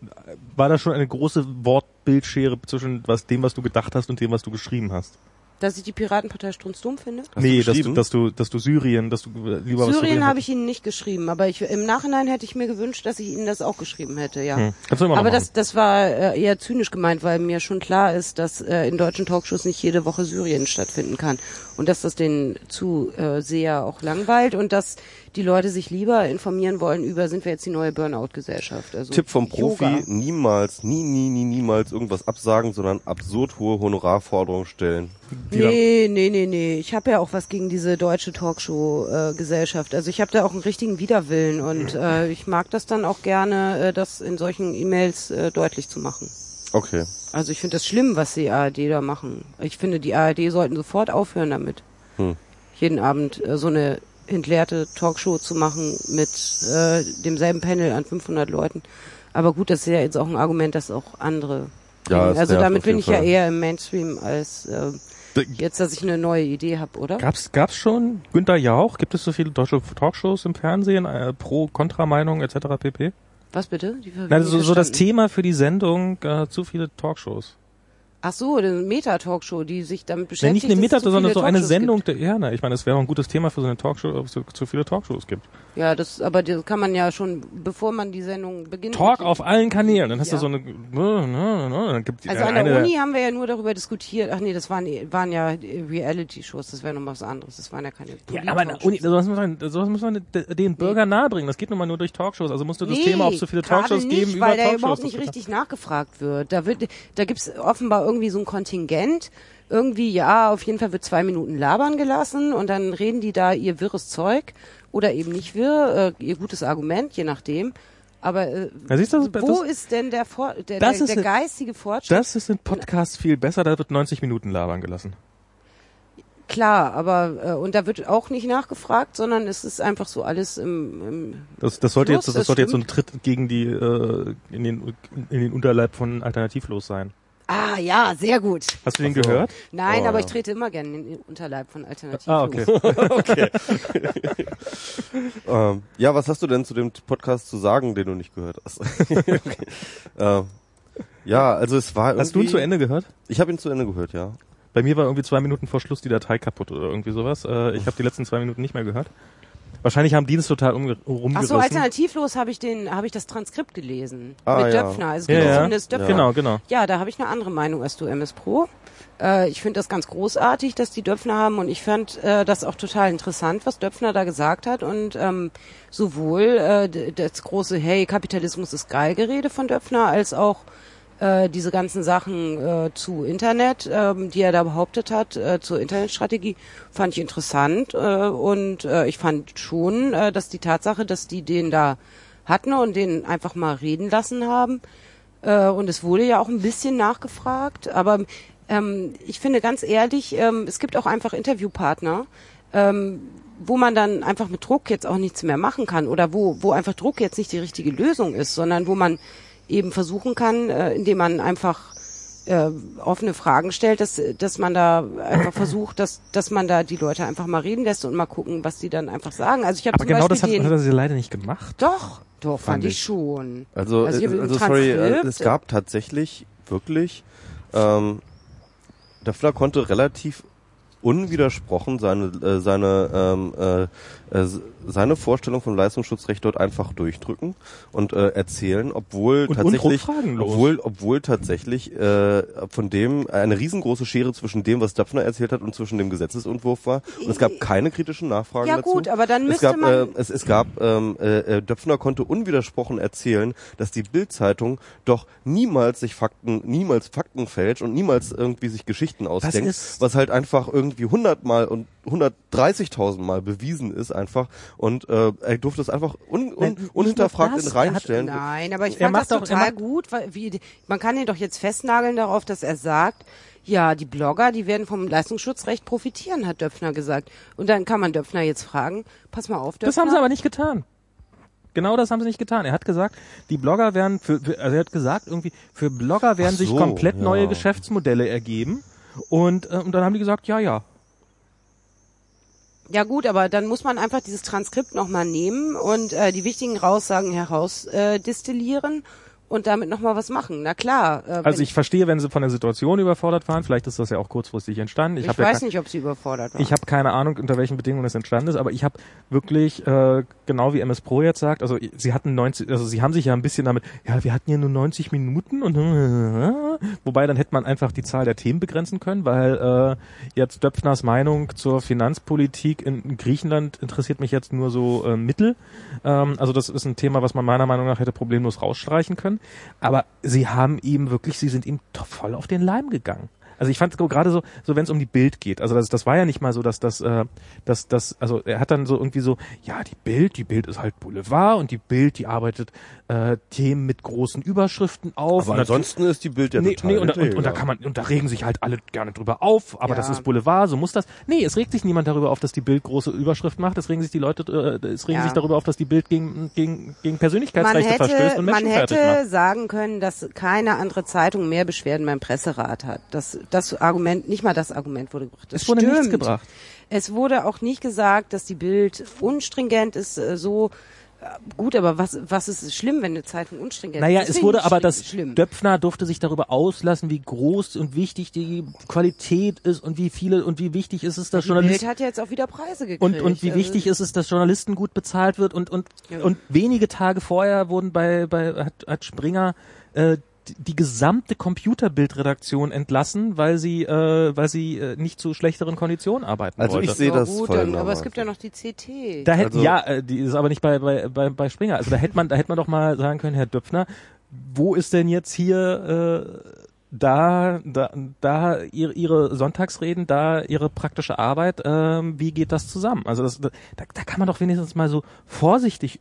war da schon eine große Wortbildschere zwischen was, dem, was du gedacht hast und dem, was du geschrieben hast.
dass ich die Piratenpartei strunzdumm finde.
Hast du
nee, dass du, dass du, dass du Syrien, dass du lieber was
Syrien
Syrien
habe ich ihnen nicht geschrieben, aber ich, im Nachhinein hätte ich mir gewünscht, dass ich ihnen das auch geschrieben hätte, ja.
Hm. Du
Aber
machen.
das, das war äh, eher zynisch gemeint, weil mir schon klar ist, dass äh, in deutschen Talkshows nicht jede Woche Syrien stattfinden kann und dass das den Zuseher auch langweilt und dass die Leute sich lieber informieren wollen über, sind wir jetzt die neue Burnout-Gesellschaft. Also
Tipp vom Profi,
Yoga.
niemals, nie, nie, nie, niemals irgendwas absagen, sondern absurd hohe Honorarforderungen stellen.
Die
Nee, nee, nee, nee. Ich habe ja auch was gegen diese deutsche Talkshow-Gesellschaft. also ich habe da auch einen richtigen Widerwillen und äh, ich mag das dann auch gerne, äh, das in solchen E-Mails äh, deutlich zu machen.
Okay.
Also ich finde das schlimm, was die ARD da machen. Ich finde, die ARD sollten sofort aufhören damit.
Hm.
Jeden Abend äh, so eine entleerte Talkshow zu machen mit äh, demselben Panel an 500 Leuten. Aber gut, das ist ja jetzt auch ein Argument, das auch andere.
Ja,
also damit bin ich ja
Fall.
eher im Mainstream als äh, jetzt, dass ich eine neue Idee habe, oder?
Gab's, gab's schon Günter Jauch? Gibt es so viele deutsche Talkshows im Fernsehen, äh, pro, Kontra-Meinung etc. pp?
Was bitte? Die
Nein, so, so das. Thema für die Sendung, äh, zu viele Talkshows.
Ach so, eine Meta-Talkshow, die sich damit
Ja,
beschäftigt.
nicht eine
dass es
Meta,
zu
sondern so eine Sendung.
Gibt.
Der, ja, na, ich meine, das wäre auch ein gutes Thema für so eine Talkshow, ob es so, zu viele Talkshows gibt.
Ja, das, aber das kann man ja schon, bevor man die Sendung beginnt.
Talk auf allen Kanälen. Dann hast
Ja.
du so eine, ne, ne, ne, dann gibt
Also an der Uni haben wir ja nur darüber diskutiert. Ach nee, das waren, waren ja Reality-Shows, das wäre noch was anderes. Das waren ja keine
Ja, aber an der Uni, sowas muss man, sowas muss man den Bürger nahebringen. Das geht nun mal nur durch Talkshows. Also musst du das
Nee,
Thema, es so viele Talkshows
nicht,
geben,
weil
über
da
Talkshows.
überhaupt nicht richtig nachgefragt wird. Da wird, da gibt's offenbar irgendwie so ein Kontingent. Irgendwie, ja, auf jeden Fall wird zwei Minuten labern gelassen und dann reden die da ihr wirres Zeug oder eben nicht wirr, äh, ihr gutes Argument, je nachdem. Aber äh,
Ja, siehst du,
wo
das-
ist denn der, For der,
Das
der, der
ein-
geistige Fortschritt?
Das ist in Podcasts viel besser, da wird 90 Minuten labern gelassen.
Klar, aber äh, und da wird auch nicht nachgefragt, sondern es ist einfach so alles im, im
Das, das sollte
Los,
jetzt, das,
das
sollte jetzt so ein
stimmt.
Tritt gegen die, äh, in den, in den Unterleib von Alternativlos sein.
Ah ja, sehr gut.
Hast du den
Ach so.
gehört?
Nein,
Oh,
aber
ja.
ich trete immer gerne in den Unterleib von Alternativen.
Ah, okay. [laughs] [laughs]
Ähm, ja, was hast du denn zu dem Podcast zu sagen, den du nicht gehört hast? [laughs] okay. ähm, ja, also es war
Hast du ihn zu Ende gehört?
Ich habe ihn zu Ende gehört, ja.
Bei mir war irgendwie zwei Minuten vor Schluss die Datei kaputt oder irgendwie sowas. Äh, ich habe die letzten zwei Minuten nicht mehr gehört. Wahrscheinlich haben die das total umge
Ach
rumgerissen.
so, alternativlos habe ich den, habe ich das Transkript gelesen
Ah,
mit
ja.
Döpfner. Also es
ja, ja.
zumindest Döpfner.
Genau, genau.
Ja, da habe ich eine andere Meinung als du, MS Pro. Äh, ich finde das ganz großartig, dass die Döpfner haben und ich fand äh, das auch total interessant, was Döpfner da gesagt hat und ähm, sowohl äh, das große Hey, Kapitalismus ist geil Gerede von Döpfner, als auch äh, diese ganzen Sachen äh, zu Internet, ähm, die er da behauptet hat, äh, zur Internetstrategie, fand ich interessant äh, und äh, ich fand schon, äh, dass die Tatsache, dass die den da hatten und den einfach mal reden lassen haben, äh, und es wurde ja auch ein bisschen nachgefragt, aber ähm, ich finde ganz ehrlich, ähm, es gibt auch einfach Interviewpartner, ähm, wo man dann einfach mit Druck jetzt auch nichts mehr machen kann oder wo, wo einfach Druck jetzt nicht die richtige Lösung ist, sondern wo man eben versuchen kann, äh, indem man einfach äh, offene Fragen stellt, dass, dass man da einfach [clears throat] versucht, dass, dass man da die Leute einfach mal reden lässt und mal gucken, was die dann einfach sagen. Also ich habe
Aber
zum
genau das
Beispiel
hat,
den,
hat er sie leider nicht gemacht.
doch, doch, fand,
ich.
ich schon.
Also,
Also
also,
im
also sorry, äh, es gab tatsächlich wirklich, ähm, Döffler konnte relativ unwidersprochen seine äh, seine ähm, äh, äh, seine Vorstellung vom Leistungsschutzrecht dort einfach durchdrücken und äh, erzählen, obwohl
Und
tatsächlich obwohl obwohl tatsächlich äh, von dem eine riesengroße Schere zwischen dem, was Döpfner erzählt hat und zwischen dem Gesetzesentwurf war. Und es gab keine kritischen Nachfragen
Ja
dazu.
gut, aber dann
es
müsste
gab,
man
äh, es, es gab, ähm, äh, äh, Döpfner konnte unwidersprochen erzählen, dass die Bildzeitung doch niemals sich Fakten, niemals Fakten fälscht und niemals irgendwie sich Geschichten ausdenkt, was halt einfach irgendwie hundertmal und 130.000 Mal bewiesen ist einfach und äh, er durfte es einfach un, un,
Nein,
unhinterfragt in Reihen
hat-
stellen.
Nein, aber ich
Er
fand das
er
total
macht-
gut, weil wie, man kann ihn doch jetzt festnageln darauf, dass er sagt, ja, die Blogger, die werden vom Leistungsschutzrecht profitieren, hat Döpfner gesagt. Und dann kann man Döpfner jetzt fragen, pass mal auf, Döpfner.
Das haben sie aber nicht getan. Genau das haben sie nicht getan. Er hat gesagt, die Blogger werden für, also er hat gesagt irgendwie, für Blogger werden
Ach
sich
so,
komplett
ja.
neue Geschäftsmodelle ergeben. Und, äh, und dann haben die gesagt, ja, ja.
Ja gut, aber dann muss man einfach dieses Transkript nochmal nehmen und äh, die wichtigen Raussagen herausdestillieren äh, und damit nochmal was machen. Na klar. Äh,
Also ich verstehe, wenn sie von der Situation überfordert waren. Vielleicht ist das ja auch kurzfristig entstanden. Ich,
ich
ja
weiß
kein-
nicht, ob sie überfordert waren.
Ich habe keine Ahnung, unter welchen Bedingungen das entstanden ist, aber ich habe wirklich, äh, genau wie MS Pro jetzt sagt, also sie hatten 90, also sie haben sich ja ein bisschen damit, ja, wir hatten ja nur 90 Minuten und [laughs] wobei dann hätte man einfach die Zahl der Themen begrenzen können, weil äh, jetzt Döpfners Meinung zur Finanzpolitik in Griechenland interessiert mich jetzt nur so äh, mittel. Ähm, also das ist ein Thema, was man meiner Meinung nach hätte problemlos rausstreichen können. Aber sie haben ihm wirklich, sie sind ihm voll auf den Leim gegangen. Also ich fand gerade so, so wenn es um die Bild geht. Also das, das war ja nicht mal so, dass das, äh, dass das, also er hat dann so irgendwie so, ja die Bild, die Bild ist halt Boulevard und die Bild, die arbeitet äh, Themen mit großen Überschriften auf.
Aber ansonsten ist die Bild ja
nee,
total
nee, und, da- und, und da kann man, und da regen sich halt alle gerne drüber auf, aber
Ja.
das ist Boulevard, so muss das. Nee, es regt sich niemand darüber auf, dass die Bild große Überschriften macht, es regen sich die Leute, äh, es regen
Ja.
sich darüber auf, dass die Bild gegen, gegen, gegen
man
Persönlichkeitsrechte
hätte,
verstößt und
man
Menschen fertig
hätte
macht.
sagen können, dass keine andere Zeitung mehr Beschwerden beim Presserat hat. Das, das Argument, nicht mal das Argument wurde gebracht. Das
Es wurde
stimmt.
nichts gebracht.
Es wurde auch nicht gesagt, dass die Bild unstringent ist, äh, so Gut, aber was, was ist schlimm, wenn eine Zeitung unstringent ist?
Naja, es wurde aber das
schlimm.
Döpfner durfte sich darüber auslassen, wie groß und wichtig die Qualität ist und wie viele und wie wichtig ist es, dass
Die
Journalisten
Bild hat ja jetzt auch wieder Preise gekriegt.
und, und wie
Also,
wichtig ist es, dass Journalisten gut bezahlt wird und und
Ja.
und wenige Tage vorher wurden bei bei hat, hat Springer äh, die, gesamte Computerbildredaktion entlassen, weil sie äh, weil sie äh, nicht zu schlechteren Konditionen arbeiten
Also
wollte.
ich sehe
ja,
das
gut, dann, aber es gibt ja noch die CT.
Da hätten
Also-
ja, äh, die ist aber nicht bei bei bei, bei Springer. Also da hätte man da hätte man doch mal sagen können, Herr Döpfner, wo ist denn jetzt hier äh, da da da ihre, ihre Sonntagsreden, da ihre praktische Arbeit, ähm, wie geht das zusammen? Also das, da, da kann man doch wenigstens mal so vorsichtig,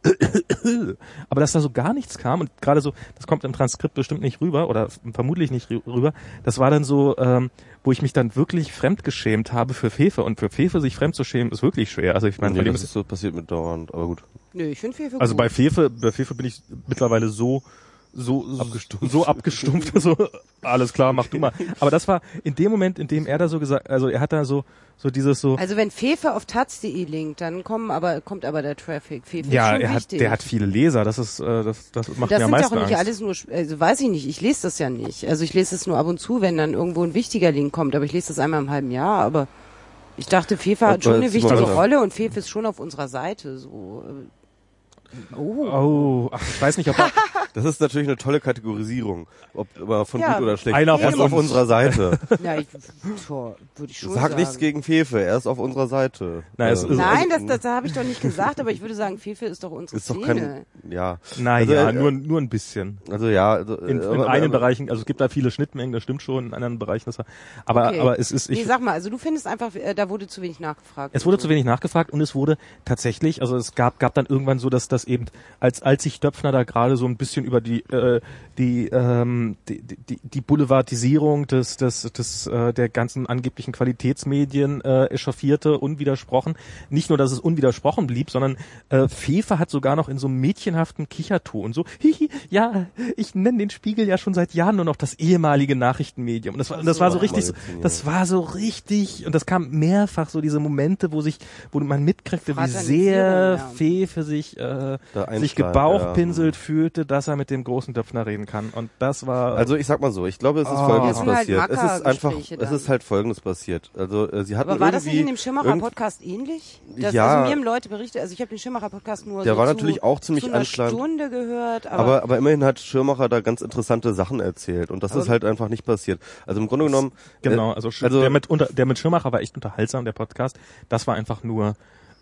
[coughs] aber dass da so gar nichts kam und gerade so, das kommt im Transkript bestimmt nicht rüber oder vermutlich nicht rü- rüber. Das war dann so, ähm, wo ich mich dann wirklich fremdgeschämt habe für Fefe und für Fefe sich fremd zu schämen ist wirklich schwer. Also ich meine,
Nee,
von dem
das
ist
ist so passiert mit dauernd, aber gut.
Nö, ich finde Fefe
also
gut.
bei Fefe, bei Fefe bin ich mittlerweile so so abgestumpft. so abgestumpft, [laughs] so alles klar, mach du mal. Aber das war in dem Moment, in dem er da so gesagt, also er hat da so so dieses so
Also wenn Fefe auf taz.de linkt, dann kommen aber, kommt aber der Traffic. Fefe
ja,
ist schon
er hat
wichtig.
der hat viele Leser, das ist äh, das das macht
das
mir am
sind ja
meisten
auch nicht
Angst.
alles nur, also weiß ich nicht, ich lese das ja nicht. Also ich lese es nur ab und zu, wenn dann irgendwo ein wichtiger Link kommt, aber ich lese das einmal im halben Jahr, aber ich dachte, Fefe hat schon eine wichtige Rolle und Fefe ist schon auf unserer Seite, so. Oh.
Oh, ach, ich weiß nicht, ob er, [laughs]
Das ist natürlich eine tolle Kategorisierung, ob aber von
Ja.
gut oder schlecht.
Einer
er
von
auf
uns.
unserer Seite. [laughs]
Ja, ich, tja, würde ich schon
Sag
sagen.
nichts gegen Fefe, er ist auf unserer Seite.
Na, es
Äh,
ist-
Nein, das, das habe ich doch nicht gesagt, aber ich würde sagen, Fefe ist doch unsere
ist doch
Szene.
kein, ja.
naja,
Also, äh,
nur nur ein bisschen.
Also ja, also,
In,
äh,
in
aber-
einigen
aber-
Bereichen, also es gibt da viele Schnittmengen, das stimmt schon, in anderen Bereichen das war, aber
Okay.
aber es ist ich
nee, sag mal, also du findest einfach, äh, da wurde zu wenig nachgefragt.
Es wurde zu wenig nachgefragt und es wurde tatsächlich, also es gab gab dann irgendwann so, dass das eben als als sich Döpfner da gerade so ein bisschen über die äh, die ähm, die, die die Boulevardisierung des des des äh, der ganzen angeblichen Qualitätsmedien äh, echauffierte unwidersprochen. Nicht nur, dass es unwidersprochen blieb, sondern äh, Fefe hat sogar noch in so einem mädchenhaften Kicherton so [laughs] hihi, ja, ich nenne den Spiegel ja schon seit Jahren nur noch das ehemalige Nachrichtenmedium. Und das war das war so richtig das war so richtig und das kam mehrfach so diese Momente, wo sich, wo man mitkriegte, wie sehr für sich, äh,
Da
sich gebauchpinselt fühlte, dass er mit dem großen Döpfner reden kann. Und das war
Also ich sag mal so, ich glaube, es ist
Ah.
folgendes
halt
passiert. es ist einfach,
Macker-Gespräche
es
dann.
ist halt folgendes passiert. Also äh, sie hatten
aber war das nicht
irgendwie
in dem Schirmacher Podcast ähnlich? Das,
Ja.
Also mir haben Leute berichtet, also ich habe den Schirmacher Podcast nur
Der
so
war
zu,
natürlich auch ziemlich
zu einer
anschleimend.
Stunde gehört, aber,
aber, aber immerhin hat Schirmacher da ganz interessante Sachen erzählt und das
Aber-
ist halt einfach nicht passiert. Also im Grunde genommen,
genau,
äh,
also,
also
der mit unter, der mit Schirmacher war echt unterhaltsam, der Podcast. Das war einfach nur äh,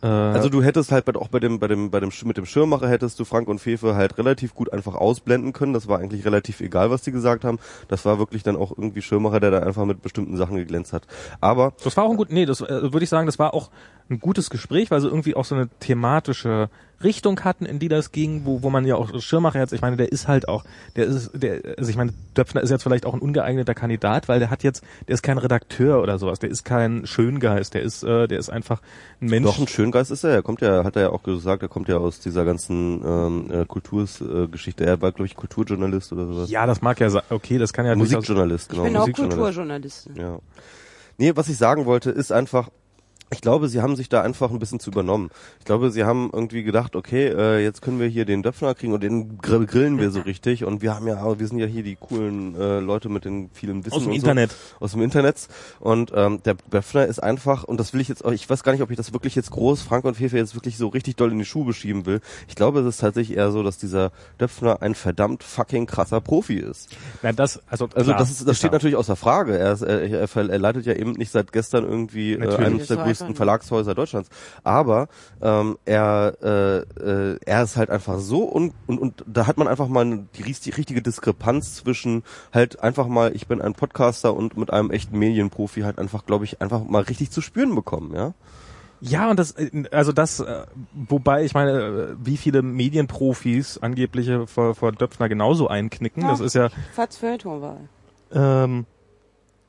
Also du hättest halt auch bei dem, bei dem, bei dem, mit dem Schirmmacher hättest du Frank und Fefe halt relativ gut einfach ausblenden können. Das war eigentlich relativ egal, was die gesagt haben. Das war wirklich dann auch irgendwie Schirmmacher, der da einfach mit bestimmten Sachen geglänzt hat. Aber
Das war auch ein gut, nee, das äh, würde ich sagen, das war auch ein gutes Gespräch, weil sie irgendwie auch so eine thematische Richtung hatten, in die das ging, wo, wo man ja auch Schirmacher jetzt, ich meine, der ist halt auch, der ist, der, also ich meine, Döpfner ist jetzt vielleicht auch ein ungeeigneter Kandidat, weil der hat jetzt, der ist kein Redakteur oder sowas, der ist kein Schöngeist, der ist, äh, der ist einfach ein Mensch.
doch ein Schöngeist ist er. Er kommt ja, hat er ja auch gesagt, er kommt ja aus dieser ganzen ähm, äh, Kultursgeschichte. er war, glaube ich, Kulturjournalist oder sowas.
ja, das mag ja sein, okay, das kann ja
Musikjournalist,
ich
genau.
bin auch. Kulturjournalistin.
Ja. Nee, was ich sagen wollte, ist einfach, ich glaube, sie haben sich da einfach ein bisschen zu übernommen. Ich glaube, sie haben irgendwie gedacht, okay, äh, jetzt können wir hier den Döpfner kriegen und den grill- grillen wir so [laughs] richtig und wir haben ja, wir sind ja hier die coolen äh, Leute mit den vielen Wissen
aus dem
und
Internet.
So, aus dem Internet und ähm, der Döpfner ist einfach und das will ich jetzt, auch- ich weiß gar nicht, ob ich das wirklich jetzt groß Frank und Fefe jetzt wirklich so richtig doll in die Schuhe schieben will. Ich glaube, es ist tatsächlich eher so, dass dieser Döpfner ein verdammt fucking krasser Profi ist.
Na, das, also,
Also
klar,
das, ist, das steht
klar.
natürlich außer Frage. Er, ist, er, er, er leitet ja eben nicht seit gestern irgendwie äh, eines der
war
größten
einfach-
Verlagshäuser Deutschlands. Aber ähm, er, äh, äh, er ist halt einfach so und, und, und da hat man einfach mal die, richtige Diskrepanz zwischen halt einfach mal, ich bin ein Podcaster und mit einem echten Medienprofi halt einfach, glaube ich, einfach mal richtig zu spüren bekommen, ja.
Ja, und das, äh, also das, äh, wobei ich meine, äh, wie viele Medienprofis angebliche vor, vor Döpfner genauso einknicken, das
Ja.
ist ja,
Fatz Feuilleton-Wahl.
ähm,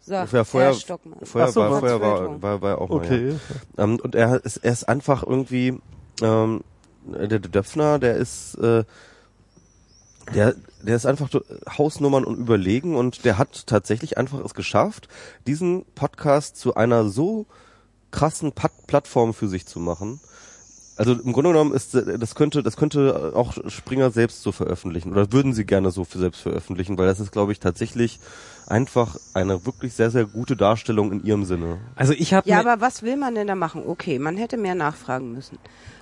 Sagt
Ja, vorher-
Herr Stockmann.
Vorher,
so,
war, vorher war, war, war auch mal, ja.
okay.
Ähm, und er ist, er ist einfach irgendwie, ähm, der, der Döpfner, der ist, äh, der, der ist einfach to- Hausnummern und überlegen und der hat tatsächlich einfach es geschafft, diesen Podcast zu einer so krassen Pat Plattform für sich zu machen, Also im Grunde genommen ist das könnte das könnte auch Springer selbst so veröffentlichen oder würden sie gerne so für selbst veröffentlichen, weil das ist glaube ich tatsächlich einfach eine wirklich sehr sehr gute Darstellung in ihrem Sinne.
Also ich habe
Ja, aber was will man denn da machen? Okay, man hätte mehr nachfragen müssen.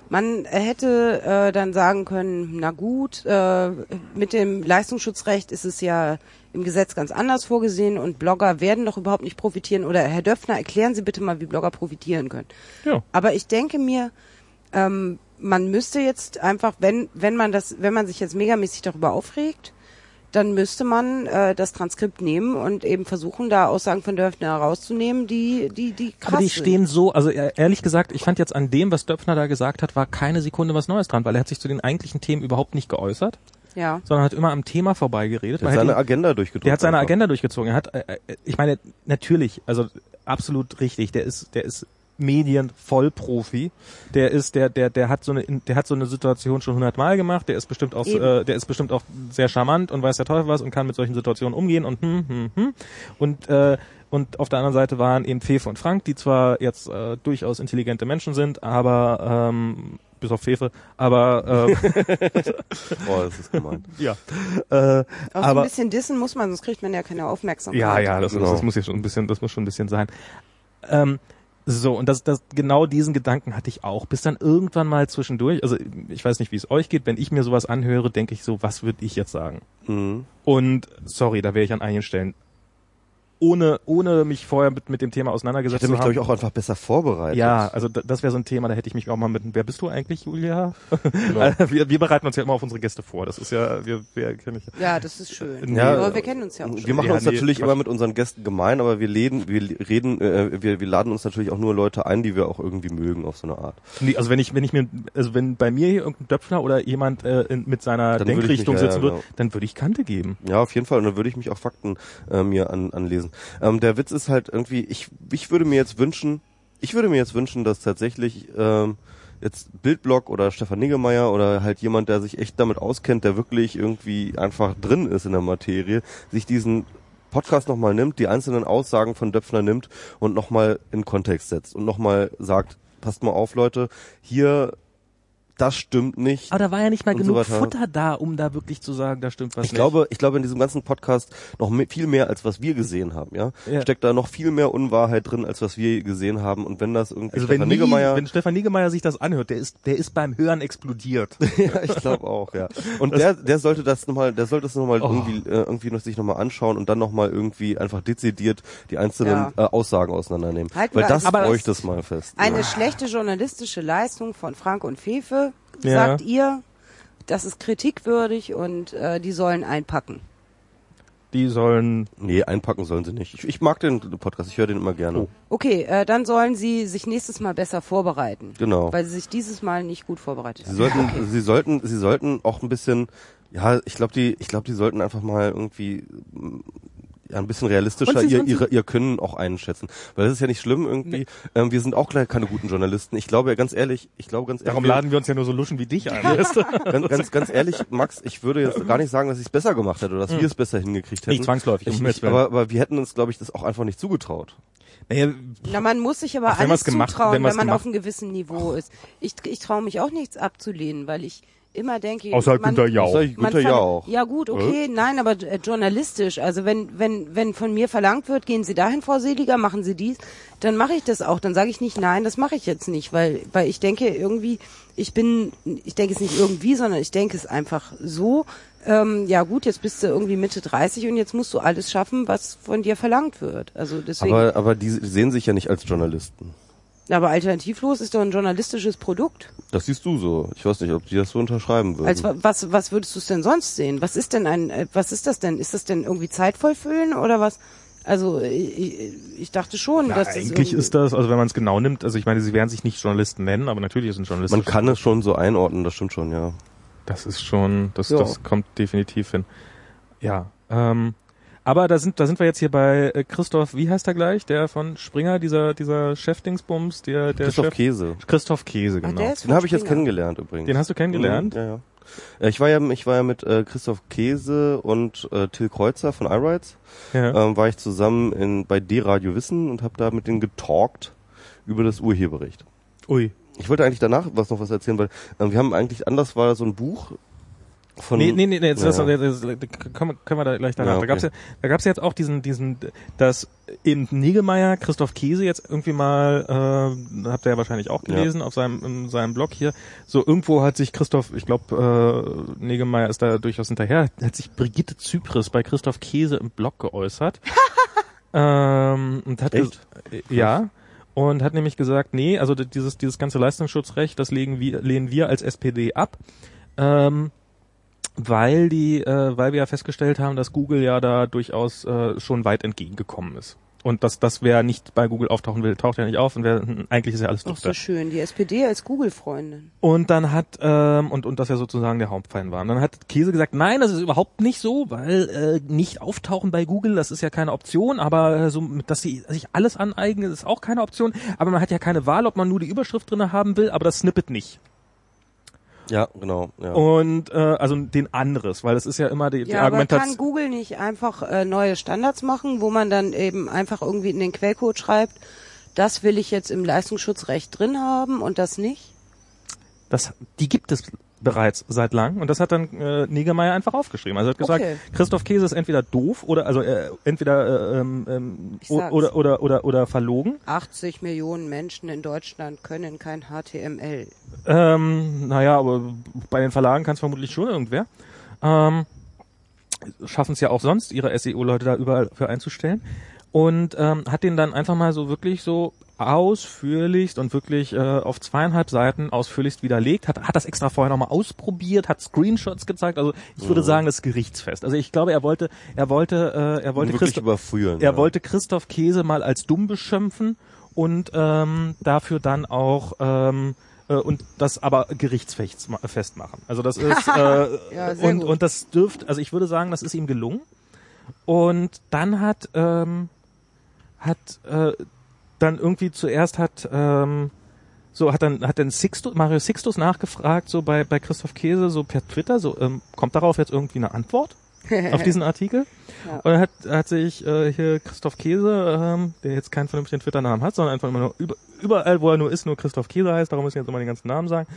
Man hätte äh, dann sagen können, na gut, äh, mit dem Leistungsschutzrecht ist es ja im Gesetz ganz anders vorgesehen und Blogger werden doch überhaupt nicht profitieren. Oder Herr Döpfner, erklären Sie bitte mal, wie Blogger profitieren können.
Ja.
Aber ich denke mir, ähm, man müsste jetzt einfach, wenn wenn man das, wenn man sich jetzt megamäßig darüber aufregt, dann müsste man äh, das Transkript nehmen und eben versuchen, da Aussagen von Döpfner herauszunehmen, die die die krass
Aber die
sind.
stehen so, also e- ehrlich gesagt, ich fand jetzt an dem, was Döpfner da gesagt hat, war keine Sekunde was Neues dran, weil er hat sich zu den eigentlichen Themen überhaupt nicht geäußert,
Ja.
sondern hat immer am Thema vorbeigeredet.
Der
Man
hat seine
ihn-
Agenda durchgedrückt.
Der hat seine
einfach.
Agenda durchgezogen. Er hat, äh, äh, ich meine, natürlich, also absolut richtig. Der ist, der ist Medienvollprofi. Der ist, der, der, der hat so eine, der hat so eine Situation schon hundertmal gemacht. Der ist bestimmt auch,
Eben.
äh, der ist bestimmt auch sehr charmant und weiß der Teufel was und kann mit solchen Situationen umgehen und hm, hm, hm. Und äh, und auf der anderen Seite waren eben Fefe und Frank, die zwar jetzt äh, durchaus intelligente Menschen sind, aber ähm, bis auf Fefe, aber äh, [laughs]
Oh, das ist gemeint.
ja, äh,
Auch so ein
aber
bisschen dissen muss man, sonst kriegt man ja keine Aufmerksamkeit.
Ja, ja, das,
Genau.
das, das muss ja schon ein bisschen, das muss schon ein bisschen sein. Ähm, so, und das, das, genau diesen Gedanken hatte ich auch. Bis dann irgendwann mal zwischendurch, also ich weiß nicht, wie es euch geht, wenn ich mir sowas anhöre, denke ich so, was würde ich jetzt sagen?
Mhm.
Und sorry, da wäre ich an einigen Stellen ohne, ohne mich vorher mit, mit dem Thema
Ich
auseinandergesetzt
hätte mich
zu
glaube
haben.
ich auch einfach besser vorbereitet.
ja, also das wäre so ein Thema, da hätte ich mich auch mal mit, wer bist du eigentlich, Julia? [laughs] wir, wir bereiten uns ja immer auf unsere Gäste vor. Das ist ja, wir, wir kennen ich.
Ja, das ist schön.
Ja,
aber wir kennen uns ja auch schon.
Wir machen
Ja,
uns
nee,
natürlich
Quatsch.
immer mit unseren Gästen gemein, aber wir reden, wir reden, äh, wir, wir laden uns natürlich auch nur Leute ein, die wir auch irgendwie mögen auf so eine Art.
Nee, also wenn ich, wenn ich mir, also wenn bei mir hier irgendein Döpfner oder jemand äh, in, mit seiner
Dann würde ich
Denkrichtung
mich- ja,
sitzen
ja,
würde,
genau.
dann würde ich Kante geben.
Ja, auf jeden Fall. Und dann würde ich mich auch Fakten äh, mir an, anlesen. Ähm, der Witz ist halt irgendwie, ich, ich würde mir jetzt wünschen, ich würde mir jetzt wünschen, dass tatsächlich ähm, jetzt Bildblock oder Stefan Niggemeier oder halt jemand, der sich echt damit auskennt, der wirklich irgendwie einfach drin ist in der Materie, sich diesen Podcast nochmal nimmt, die einzelnen Aussagen von Döpfner nimmt und nochmal in Kontext setzt und nochmal sagt, passt mal auf, Leute, hier, das stimmt nicht.
Aber da war ja nicht mal
so
genug
weiter.
Futter da, um da wirklich zu sagen, da stimmt was
Ich
nicht.
glaube, ich glaube in diesem ganzen Podcast noch me- viel mehr als was wir gesehen haben, ja?
Ja.
Steckt da noch viel mehr Unwahrheit drin als was wir gesehen haben und wenn das irgendwie
also wenn,
Stefan
nie,
Niggemeier
wenn Stefan Niggemeier sich das anhört, der ist, der ist beim Hören explodiert. [laughs]
ja, ich glaube auch, ja. Und der der sollte das nochmal, der sollte das nochmal
Oh.
irgendwie äh, irgendwie noch sich nochmal anschauen und dann nochmal irgendwie einfach dezidiert die einzelnen
Ja.
äh, Aussagen auseinandernehmen,
Halten
weil das bräuchte es mal fest.
Eine
ja.
schlechte journalistische Leistung von Frank und Fefe,
Ja.
sagt ihr. Das ist kritikwürdig und äh, die sollen einpacken.
Die sollen,
Nee, einpacken sollen sie nicht. Ich, ich mag den Podcast, ich höre den immer gerne.
Oh.
Okay, äh, dann sollen sie sich nächstes Mal besser vorbereiten.
Genau.
Weil sie sich dieses Mal nicht gut vorbereitet
Sie
haben.
sollten, sie sollten, sie sollten auch ein bisschen, ja, ich glaube, die, ich glaube, die sollten einfach mal irgendwie ja, ein bisschen realistischer
Und sie-
ihr, ihre, ihr Können auch einschätzen. Weil das ist ja nicht schlimm irgendwie. Ähm, wir sind auch gleich keine guten Journalisten. Ich glaube, ganz ehrlich, ich glaube ganz ehrlich.
darum laden wir uns ja nur so Luschen wie dich ein. weißt du? [laughs]
Ganz, ganz, ganz ehrlich, Max, ich würde jetzt gar nicht sagen, dass ich es besser gemacht hätte oder dass wir es besser hingekriegt hätten.
Nicht zwangsläufig,
Ich, ich, aber, aber wir hätten uns, glaube ich, das auch einfach nicht zugetraut.
Naja,
Na, man muss sich aber
Ach,
alles
gemacht-
zutrauen,
wenn
wenn, man
gemacht-
auf einem gewissen Niveau ist. Ich, ich traue mich auch nichts abzulehnen, weil ich immer denke,
Außer
man,
Günter Jauch.
Ich
verla-
Jauch.
Ja gut, okay, nein, aber äh, journalistisch. Also wenn wenn wenn von mir verlangt wird, gehen Sie dahin, Frau Seliger, machen Sie dies, dann mache ich das auch. Dann sage ich nicht, nein, das mache ich jetzt nicht, weil weil ich denke irgendwie, ich bin, ich denke es nicht irgendwie, sondern ich denke es einfach so. Ähm, ja gut, jetzt bist du irgendwie Mitte 30 und jetzt musst du alles schaffen, was von dir verlangt wird. Also deswegen.
Aber, aber die sehen sich ja nicht als Journalisten.
Aber alternativlos ist doch ein journalistisches Produkt.
Das siehst du so. Ich weiß nicht, ob die das so unterschreiben würden.
Als wa- was was würdest du es denn sonst sehen? Was ist denn ein äh, was ist das denn? Ist das denn irgendwie zeitvoll füllen oder was? Also ich, ich- dachte schon,
ja,
dass das
eigentlich ist das, also wenn man es genau nimmt, also ich meine, sie werden sich nicht Journalisten nennen, aber natürlich sind Journalisten.
Man kann es schon so einordnen, das stimmt schon, ja.
Das ist schon, das,
Ja.
das kommt definitiv hin. Ja. Ähm, aber da sind, da sind wir jetzt hier bei äh, Christoph, wie heißt er gleich? Der von Springer, dieser, dieser Chefdingsbums, der, der
Christoph
Chef.
Käse.
Christoph Käse,
Ach,
genau.
der ist
Den habe ich jetzt kennengelernt übrigens.
Den hast du kennengelernt?
Mhm, ja, ja. Äh, Ich war ja, ich war ja mit äh, Christoph Käse und äh, Till Kreuzer von iRights,
Ja.
ähm, war ich zusammen in, bei D-Radio Wissen und habe da mit denen getalkt über das Urheberrecht.
Ui.
Ich wollte eigentlich danach was noch was erzählen, weil ähm, wir haben eigentlich anders war so ein Buch von
Nee, nee, nee, nee jetzt,
Ja.
das, das, das, können, wir- da gleich danach.
Ja,
Da gab's ja,
okay.
da gab's ja jetzt auch diesen, diesen, dass eben Niggemeier, Christoph Käse jetzt irgendwie mal, äh, habt ihr ja wahrscheinlich auch
Ja.
gelesen auf seinem, in seinem Blog hier, so irgendwo hat sich Christoph, ich glaube, äh, Niggemeier ist da durchaus hinterher, hat sich Brigitte Zypris bei Christoph Käse im Blog geäußert. [laughs] ähm, und hat
Echt?
äh, ja. Und hat nämlich gesagt, nee, also dieses, dieses ganze Leistungsschutzrecht, das legen wir, lehnen wir als SPD ab. Ähm, weil die, äh, weil wir ja festgestellt haben, dass Google ja da durchaus äh, schon weit entgegengekommen ist. Und dass das wer nicht bei Google auftauchen will, taucht ja nicht auf und wer hm, eigentlich ist ja alles
Ach so schön, die SPD als Google-Freundin.
Und dann hat ähm, und und das ja sozusagen der Hauptfeind war. Und dann hat Käse gesagt, nein, das ist überhaupt nicht so, weil äh, nicht auftauchen bei Google, das ist ja keine Option. Aber äh, so, dass sie sich alles aneignen, ist auch keine Option. Aber man hat ja keine Wahl, ob man nur die Überschrift drinne haben will, aber das Snippet nicht.
Ja, genau. Ja.
Und äh, also den anderes, weil das ist ja immer die, die
Ja, aber
Argumentation.
kann Google nicht einfach äh, neue Standards machen, wo man dann eben einfach irgendwie in den Quellcode schreibt, das will ich jetzt im Leistungsschutzrecht drin haben und das nicht?
Das, die gibt es bereits seit lang und das hat dann äh, Negemeyer einfach aufgeschrieben. Also er hat gesagt,
Okay.
Christoph Käse ist entweder doof oder also äh, entweder äh, ähm, ähm, oder oder oder oder verlogen.
80 Millionen Menschen in Deutschland können kein HTML.
Ähm, naja, aber bei den Verlagen kann es vermutlich schon irgendwer. Ähm, Schaffen es ja auch sonst, ihre SEO-Leute da überall für einzustellen. Und ähm, hat den dann einfach mal so wirklich so ausführlichst und wirklich äh, auf zweieinhalb Seiten ausführlichst widerlegt, hat, hat das extra vorher nochmal ausprobiert, hat Screenshots gezeigt, also ich würde sagen, das ist gerichtsfest. Also ich glaube, er wollte, er wollte, äh, er wollte Christoph,
überführen.
er
ja.
wollte Christoph Käse mal als dumm beschimpfen und ähm, dafür dann auch ähm, äh, und das aber gerichtsfest ma- festmachen. Also das ist [laughs] äh,
Ja,
und
gut.
und das dürft, also ich würde sagen, das ist ihm gelungen. Und dann hat ähm, hat äh, dann irgendwie zuerst hat ähm, so hat dann hat dann Sixtus, Mario Sixtus nachgefragt so bei bei Christoph Käse so per Twitter so ähm, kommt darauf jetzt irgendwie eine Antwort auf [laughs] diesen Artikel
Ja.
und hat hat sich äh, hier Christoph Käse ähm, der jetzt keinen vernünftigen Twitter-Namen hat sondern einfach immer nur über, überall wo er nur ist nur Christoph Käse heißt darum müssen wir jetzt immer den ganzen Namen sagen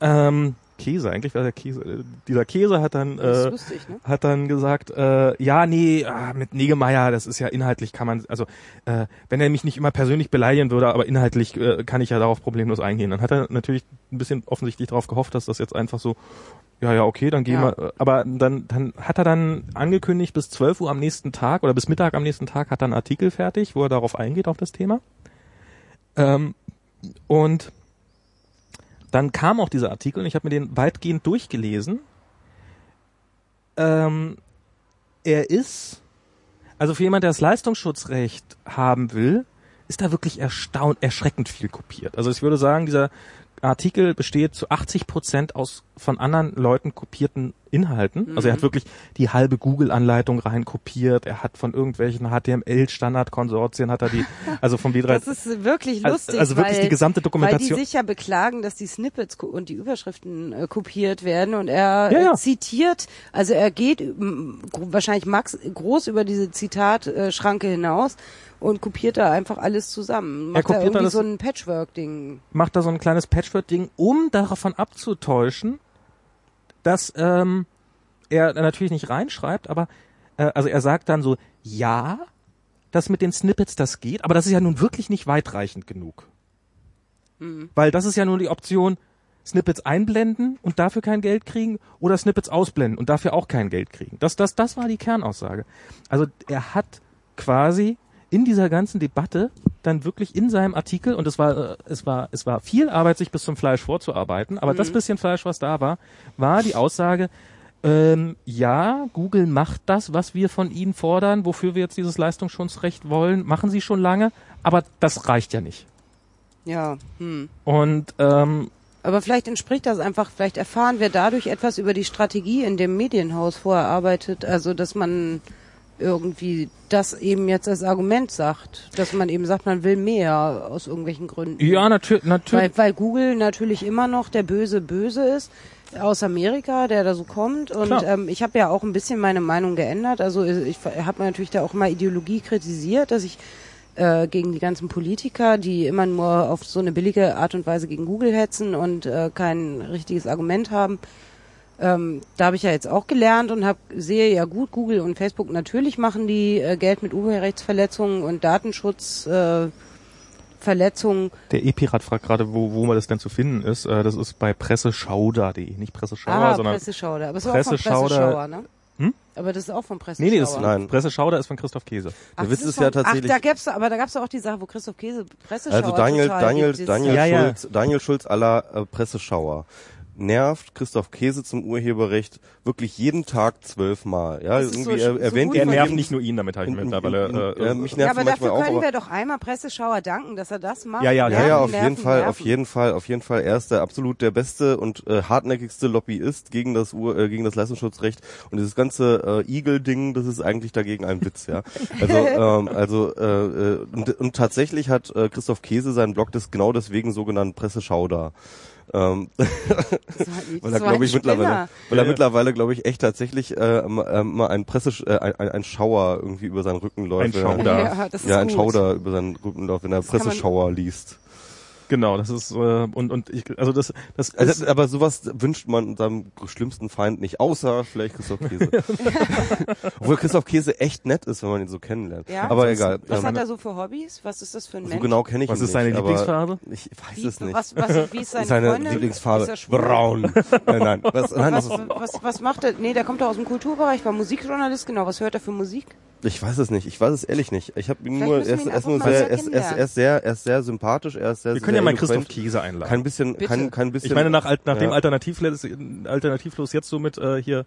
ähm, Käse eigentlich war der Käse dieser Käse hat dann äh,
lustig, ne?
hat dann gesagt, äh, ja, nee, ah, mit Negemeier, das ist ja inhaltlich kann man, also äh, wenn er mich nicht immer persönlich beleidigen würde, aber inhaltlich äh, kann ich ja darauf problemlos eingehen. Dann hat er natürlich ein bisschen offensichtlich darauf gehofft, dass das jetzt einfach so, ja, ja, okay, dann gehen
Ja.
wir, äh, aber dann, dann hat er dann angekündigt, bis 12 Uhr am nächsten Tag oder bis Mittag am nächsten Tag hat er einen Artikel fertig, wo er darauf eingeht, auf das Thema. Ähm, und dann kam auch dieser Artikel und ich habe mir den weitgehend durchgelesen. Ähm, er ist, also für jemand, der das Leistungsschutzrecht haben will, ist da wirklich erstaunt, erschreckend viel kopiert. Also ich würde sagen, dieser Artikel besteht zu 80 Prozent aus von anderen Leuten kopierten Inhalten. Also er hat wirklich die halbe Google-Anleitung rein kopiert. Er hat von irgendwelchen HTML-Standard-Konsortien hat er die, [laughs] also vom W3.
Das ist wirklich
Also-
lustig,
also wirklich
weil,
die gesamte
weil
Dokumentation.
die sich ja beklagen, dass die Snippets und die Überschriften äh, kopiert werden und er
Ja, ja.
äh, zitiert, also er geht wahrscheinlich max groß über diese Zitatschranke hinaus und kopiert da einfach alles zusammen. Macht da
kopiert da
irgendwie
das-
so ein Patchwork-Ding.
macht da so ein kleines Patchwork-Ding, um davon abzutäuschen, dass ähm, er natürlich nicht reinschreibt, aber äh, also er sagt dann so, ja, das mit den Snippets, das geht, aber das ist ja nun wirklich nicht weitreichend genug. Weil das ist ja nur die Option, Snippets einblenden und dafür kein Geld kriegen oder Snippets ausblenden und dafür auch kein Geld kriegen. Das, das, das war die Kernaussage. Also er hat quasi in dieser ganzen Debatte dann wirklich in seinem Artikel und es war äh, es war es war viel Arbeit sich bis zum Fleisch vorzuarbeiten, aber das bisschen Fleisch, was da war, war die Aussage ähm, ja, Google macht das, was wir von ihnen fordern, wofür wir jetzt dieses Leistungsschutzrecht wollen, machen sie schon lange, aber das reicht ja nicht.
Ja, hm.
Und ähm,
Aber vielleicht entspricht das einfach, vielleicht erfahren wir dadurch etwas über die Strategie in dem Medienhaus vorher arbeitet, also dass man irgendwie das eben jetzt als Argument sagt, dass man eben sagt, man will mehr aus irgendwelchen Gründen.
ja, natürlich, natürlich.
Weil, weil Google natürlich immer noch der böse Böse ist aus Amerika, der da so kommt. Und
Klar.
ähm, ich habe ja auch ein bisschen meine Meinung geändert. Also ich habe natürlich da auch mal Ideologie kritisiert, dass ich äh, gegen die ganzen Politiker, die immer nur auf so eine billige Art und Weise gegen Google hetzen und äh, kein richtiges Argument haben. Ähm, da habe ich ja jetzt auch gelernt und hab, sehe ja gut, Google und Facebook natürlich machen die äh, Geld mit Urheberrechtsverletzungen und Datenschutz. Äh, Verletzungen.
Der E-Pirat fragt gerade, wo, wo man das denn zu finden ist. Äh, das ist bei presseschauder.de, nicht Presseschauer,
ah,
sondern
Presseschauder. Aber es ist
Presseschauder-
auch von Presseschauer, ne?
Hm?
Aber das ist auch von Presseschauer.
Nee, nee, das
Nein.
Presseschauder ist von Christoph Käse.
Ach,
Der Witz
das
ist ja
von-
tatsächlich-
Ach, da gab's, aber da gab's ja auch die Sache, wo Christoph Käse Presseschauer
Also Daniel,
total
Daniel,
gibt.
Daniel
Ja, ja.
Schulz, Daniel Schulz aller äh, Presseschauer nervt Christoph Käse zum Urheberrecht wirklich jeden Tag zwölfmal. Ja,
Das ist
irgendwie
so-
er,
so
erwähnt
gut
Er nervt nicht nur ihn, damit habe ich mittlerweile.
in-
Äh,
ja, mich
Ja,
nervt
aber
manchmal
dafür
auch,
können
aber
wir doch einmal Presseschauer danken, dass er das macht.
Ja, ja,
Ja, ja, auf
Nerven,
jeden Fall,
nerven.
auf jeden Fall, auf jeden Fall. Er ist der absolut der beste und äh, hartnäckigste Lobbyist gegen das Ur, äh, gegen das Leistungsschutzrecht und dieses ganze äh, Igel-Ding, das ist eigentlich dagegen ein Witz, ja. Also, [laughs] ähm, also äh, äh, und, und tatsächlich hat äh, Christoph Käse seinen Blog des genau deswegen so genannt Presseschauder. Ähm, [laughs] weil er
so
glaube ich mittlerweile, weil er
Ja.
mittlerweile glaube ich echt tatsächlich äh, mal, äh, ein Presse, äh, ein, ein, Schauer irgendwie über seinen Rücken läuft.
Ein
wenn er-
Schauder.
Ja, ist
Ja, ein
gut.
Schauder über seinen Rücken läuft, wenn er Presseschauer liest.
Genau, das ist äh, und und ich also das das ist,
Also, aber sowas wünscht man seinem schlimmsten Feind nicht, außer vielleicht Christoph Käse. [laughs] Obwohl Christoph Käse echt nett ist, wenn man ihn so kennenlernt.
Ja?
aber egal.
Was
Ähm,
hat er so für Hobbys? Was ist das für ein
so
Mensch?
genau kenne ich
Was
ihn
ist seine
nicht, aber
Lieblingsfarbe?
Ich weiß
Wie,
es nicht.
Was, was, wie ist seine,
seine
Freundin?
Lieblingsfarbe
Ist
braun. nein, nein, was, nein
Was,
das,
was, was macht er? Nee, der kommt doch aus dem Kulturbereich, war Musikjournalist, genau. Was hört er für Musik?
ich weiß es nicht. Ich weiß es ehrlich nicht. Ich habe ihn
Vielleicht
nur, er ist, er ist nur sehr, er ist, er ist, ist sehr, er ist sehr sympathisch. Er ist sehr,
können ja mal. Christoph Käse einladen.
Kein bisschen,
Bitte.
kein, kein bisschen.
ich meine nach, alt- nachdem
Ja.
alternativlos, alternativlos jetzt so mit äh, hier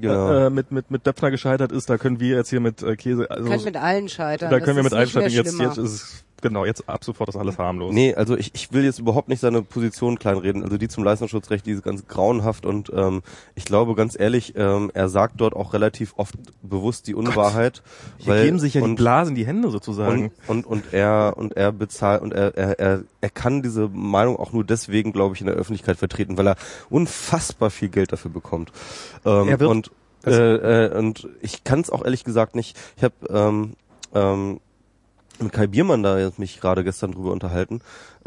Genau.
äh, mit mit mit Döpfner gescheitert ist, da können wir jetzt hier mit äh, Käse also
Können mit allen scheitern.
da
Das
können wir
ist
mit
mehr
einsteigen. Jetzt jetzt ist es genau jetzt ab sofort ist alles harmlos.
Nee, also ich, ich will jetzt überhaupt nicht seine Position kleinreden. Also die zum Leistungsschutzrecht, die ist ganz grauenhaft und ähm, ich glaube ganz ehrlich, ähm, er sagt dort auch relativ oft bewusst die Unwahrheit.
Hier geben sich ja die
und,
Blasen die Hände sozusagen.
und, und, und er und er bezahlt und er, er, er, er kann diese Meinung auch nur deswegen, glaube ich, in der Öffentlichkeit vertreten, weil er unfassbar viel Geld dafür bekommt. Ähm,
Er wird-
und äh, äh, und ich kann es auch ehrlich gesagt nicht. Ich habe ähm, ähm, mit Kai Biermann da jetzt mich gerade gestern drüber unterhalten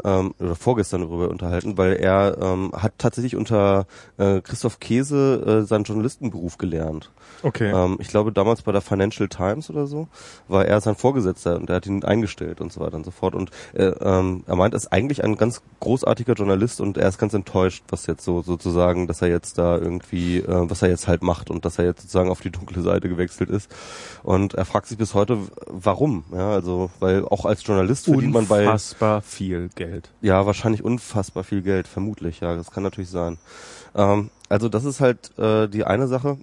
ähm, oder vorgestern darüber unterhalten, weil er ähm, hat tatsächlich unter äh, Christoph Käse äh, seinen Journalistenberuf gelernt.
Okay.
Ähm, ich glaube damals bei der Financial Times oder so war er sein Vorgesetzter und er hat ihn eingestellt und so weiter und so fort. Und äh, ähm, er meint, er ist eigentlich ein ganz großartiger Journalist und er ist ganz enttäuscht, was jetzt so sozusagen, dass er jetzt da irgendwie, äh, was er jetzt halt macht und dass er jetzt sozusagen auf die dunkle Seite gewechselt ist. Und er fragt sich bis heute, warum? Ja, also weil auch als Journalist verdient man bei
Unfassbar viel Geld.
Ja, wahrscheinlich unfassbar viel Geld, vermutlich, ja, das kann natürlich sein. Ähm, also das ist halt äh, die eine Sache.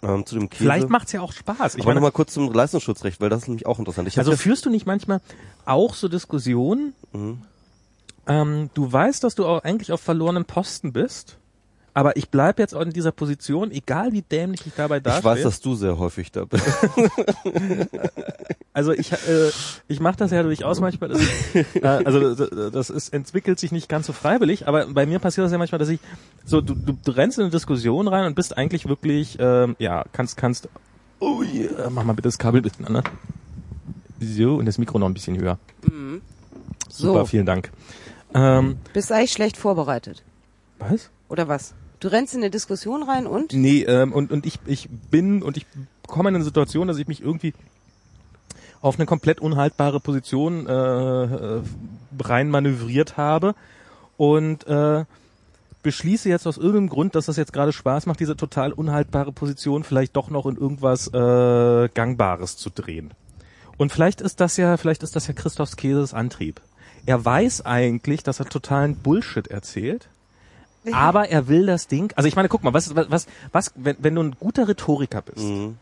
Ähm, zu dem Käse.
Vielleicht macht's ja auch Spaß. Ich
Aber nochmal kurz zum Leistungsschutzrecht, weil das ist nämlich auch interessant. Ich
also führst du nicht manchmal auch so Diskussionen?
Mhm.
Ähm, du weißt, dass du auch eigentlich auf verlorenen Posten bist, aber ich bleib jetzt auch in dieser Position, egal wie dämlich ich dabei
ich
dastehe.
weiß, dass du sehr häufig da bist.
Also ich, äh, ich mache das ja durchaus manchmal. Das, [laughs] äh, also das, ist, entwickelt sich nicht ganz so freiwillig, aber bei mir passiert das ja manchmal, dass ich so du, du, du rennst in eine Diskussion rein und bist eigentlich wirklich, ähm, ja, kannst kannst. Oh yeah, mach mal bitte das Kabel ein bisschen an. So und das Mikro noch ein bisschen höher. Super,
So,
vielen Dank. Ähm,
bist du eigentlich schlecht vorbereitet?
was?
Oder was? Du rennst in eine Diskussion rein und?
Nee, ähm, und, und ich, ich bin und ich komme in eine Situation, dass ich mich irgendwie auf eine komplett unhaltbare Position äh, äh, rein manövriert habe und äh, beschließe jetzt aus irgendeinem Grund, dass das jetzt gerade Spaß macht, diese total unhaltbare Position vielleicht doch noch in irgendwas äh, Gangbares zu drehen. Und vielleicht ist das ja, vielleicht ist das ja Christophs Käses Antrieb. Er weiß eigentlich, dass er totalen Bullshit erzählt, aber er will das Ding. Also ich meine, guck mal, was, was, was, was wenn, wenn du ein guter Rhetoriker bist,
Mhm.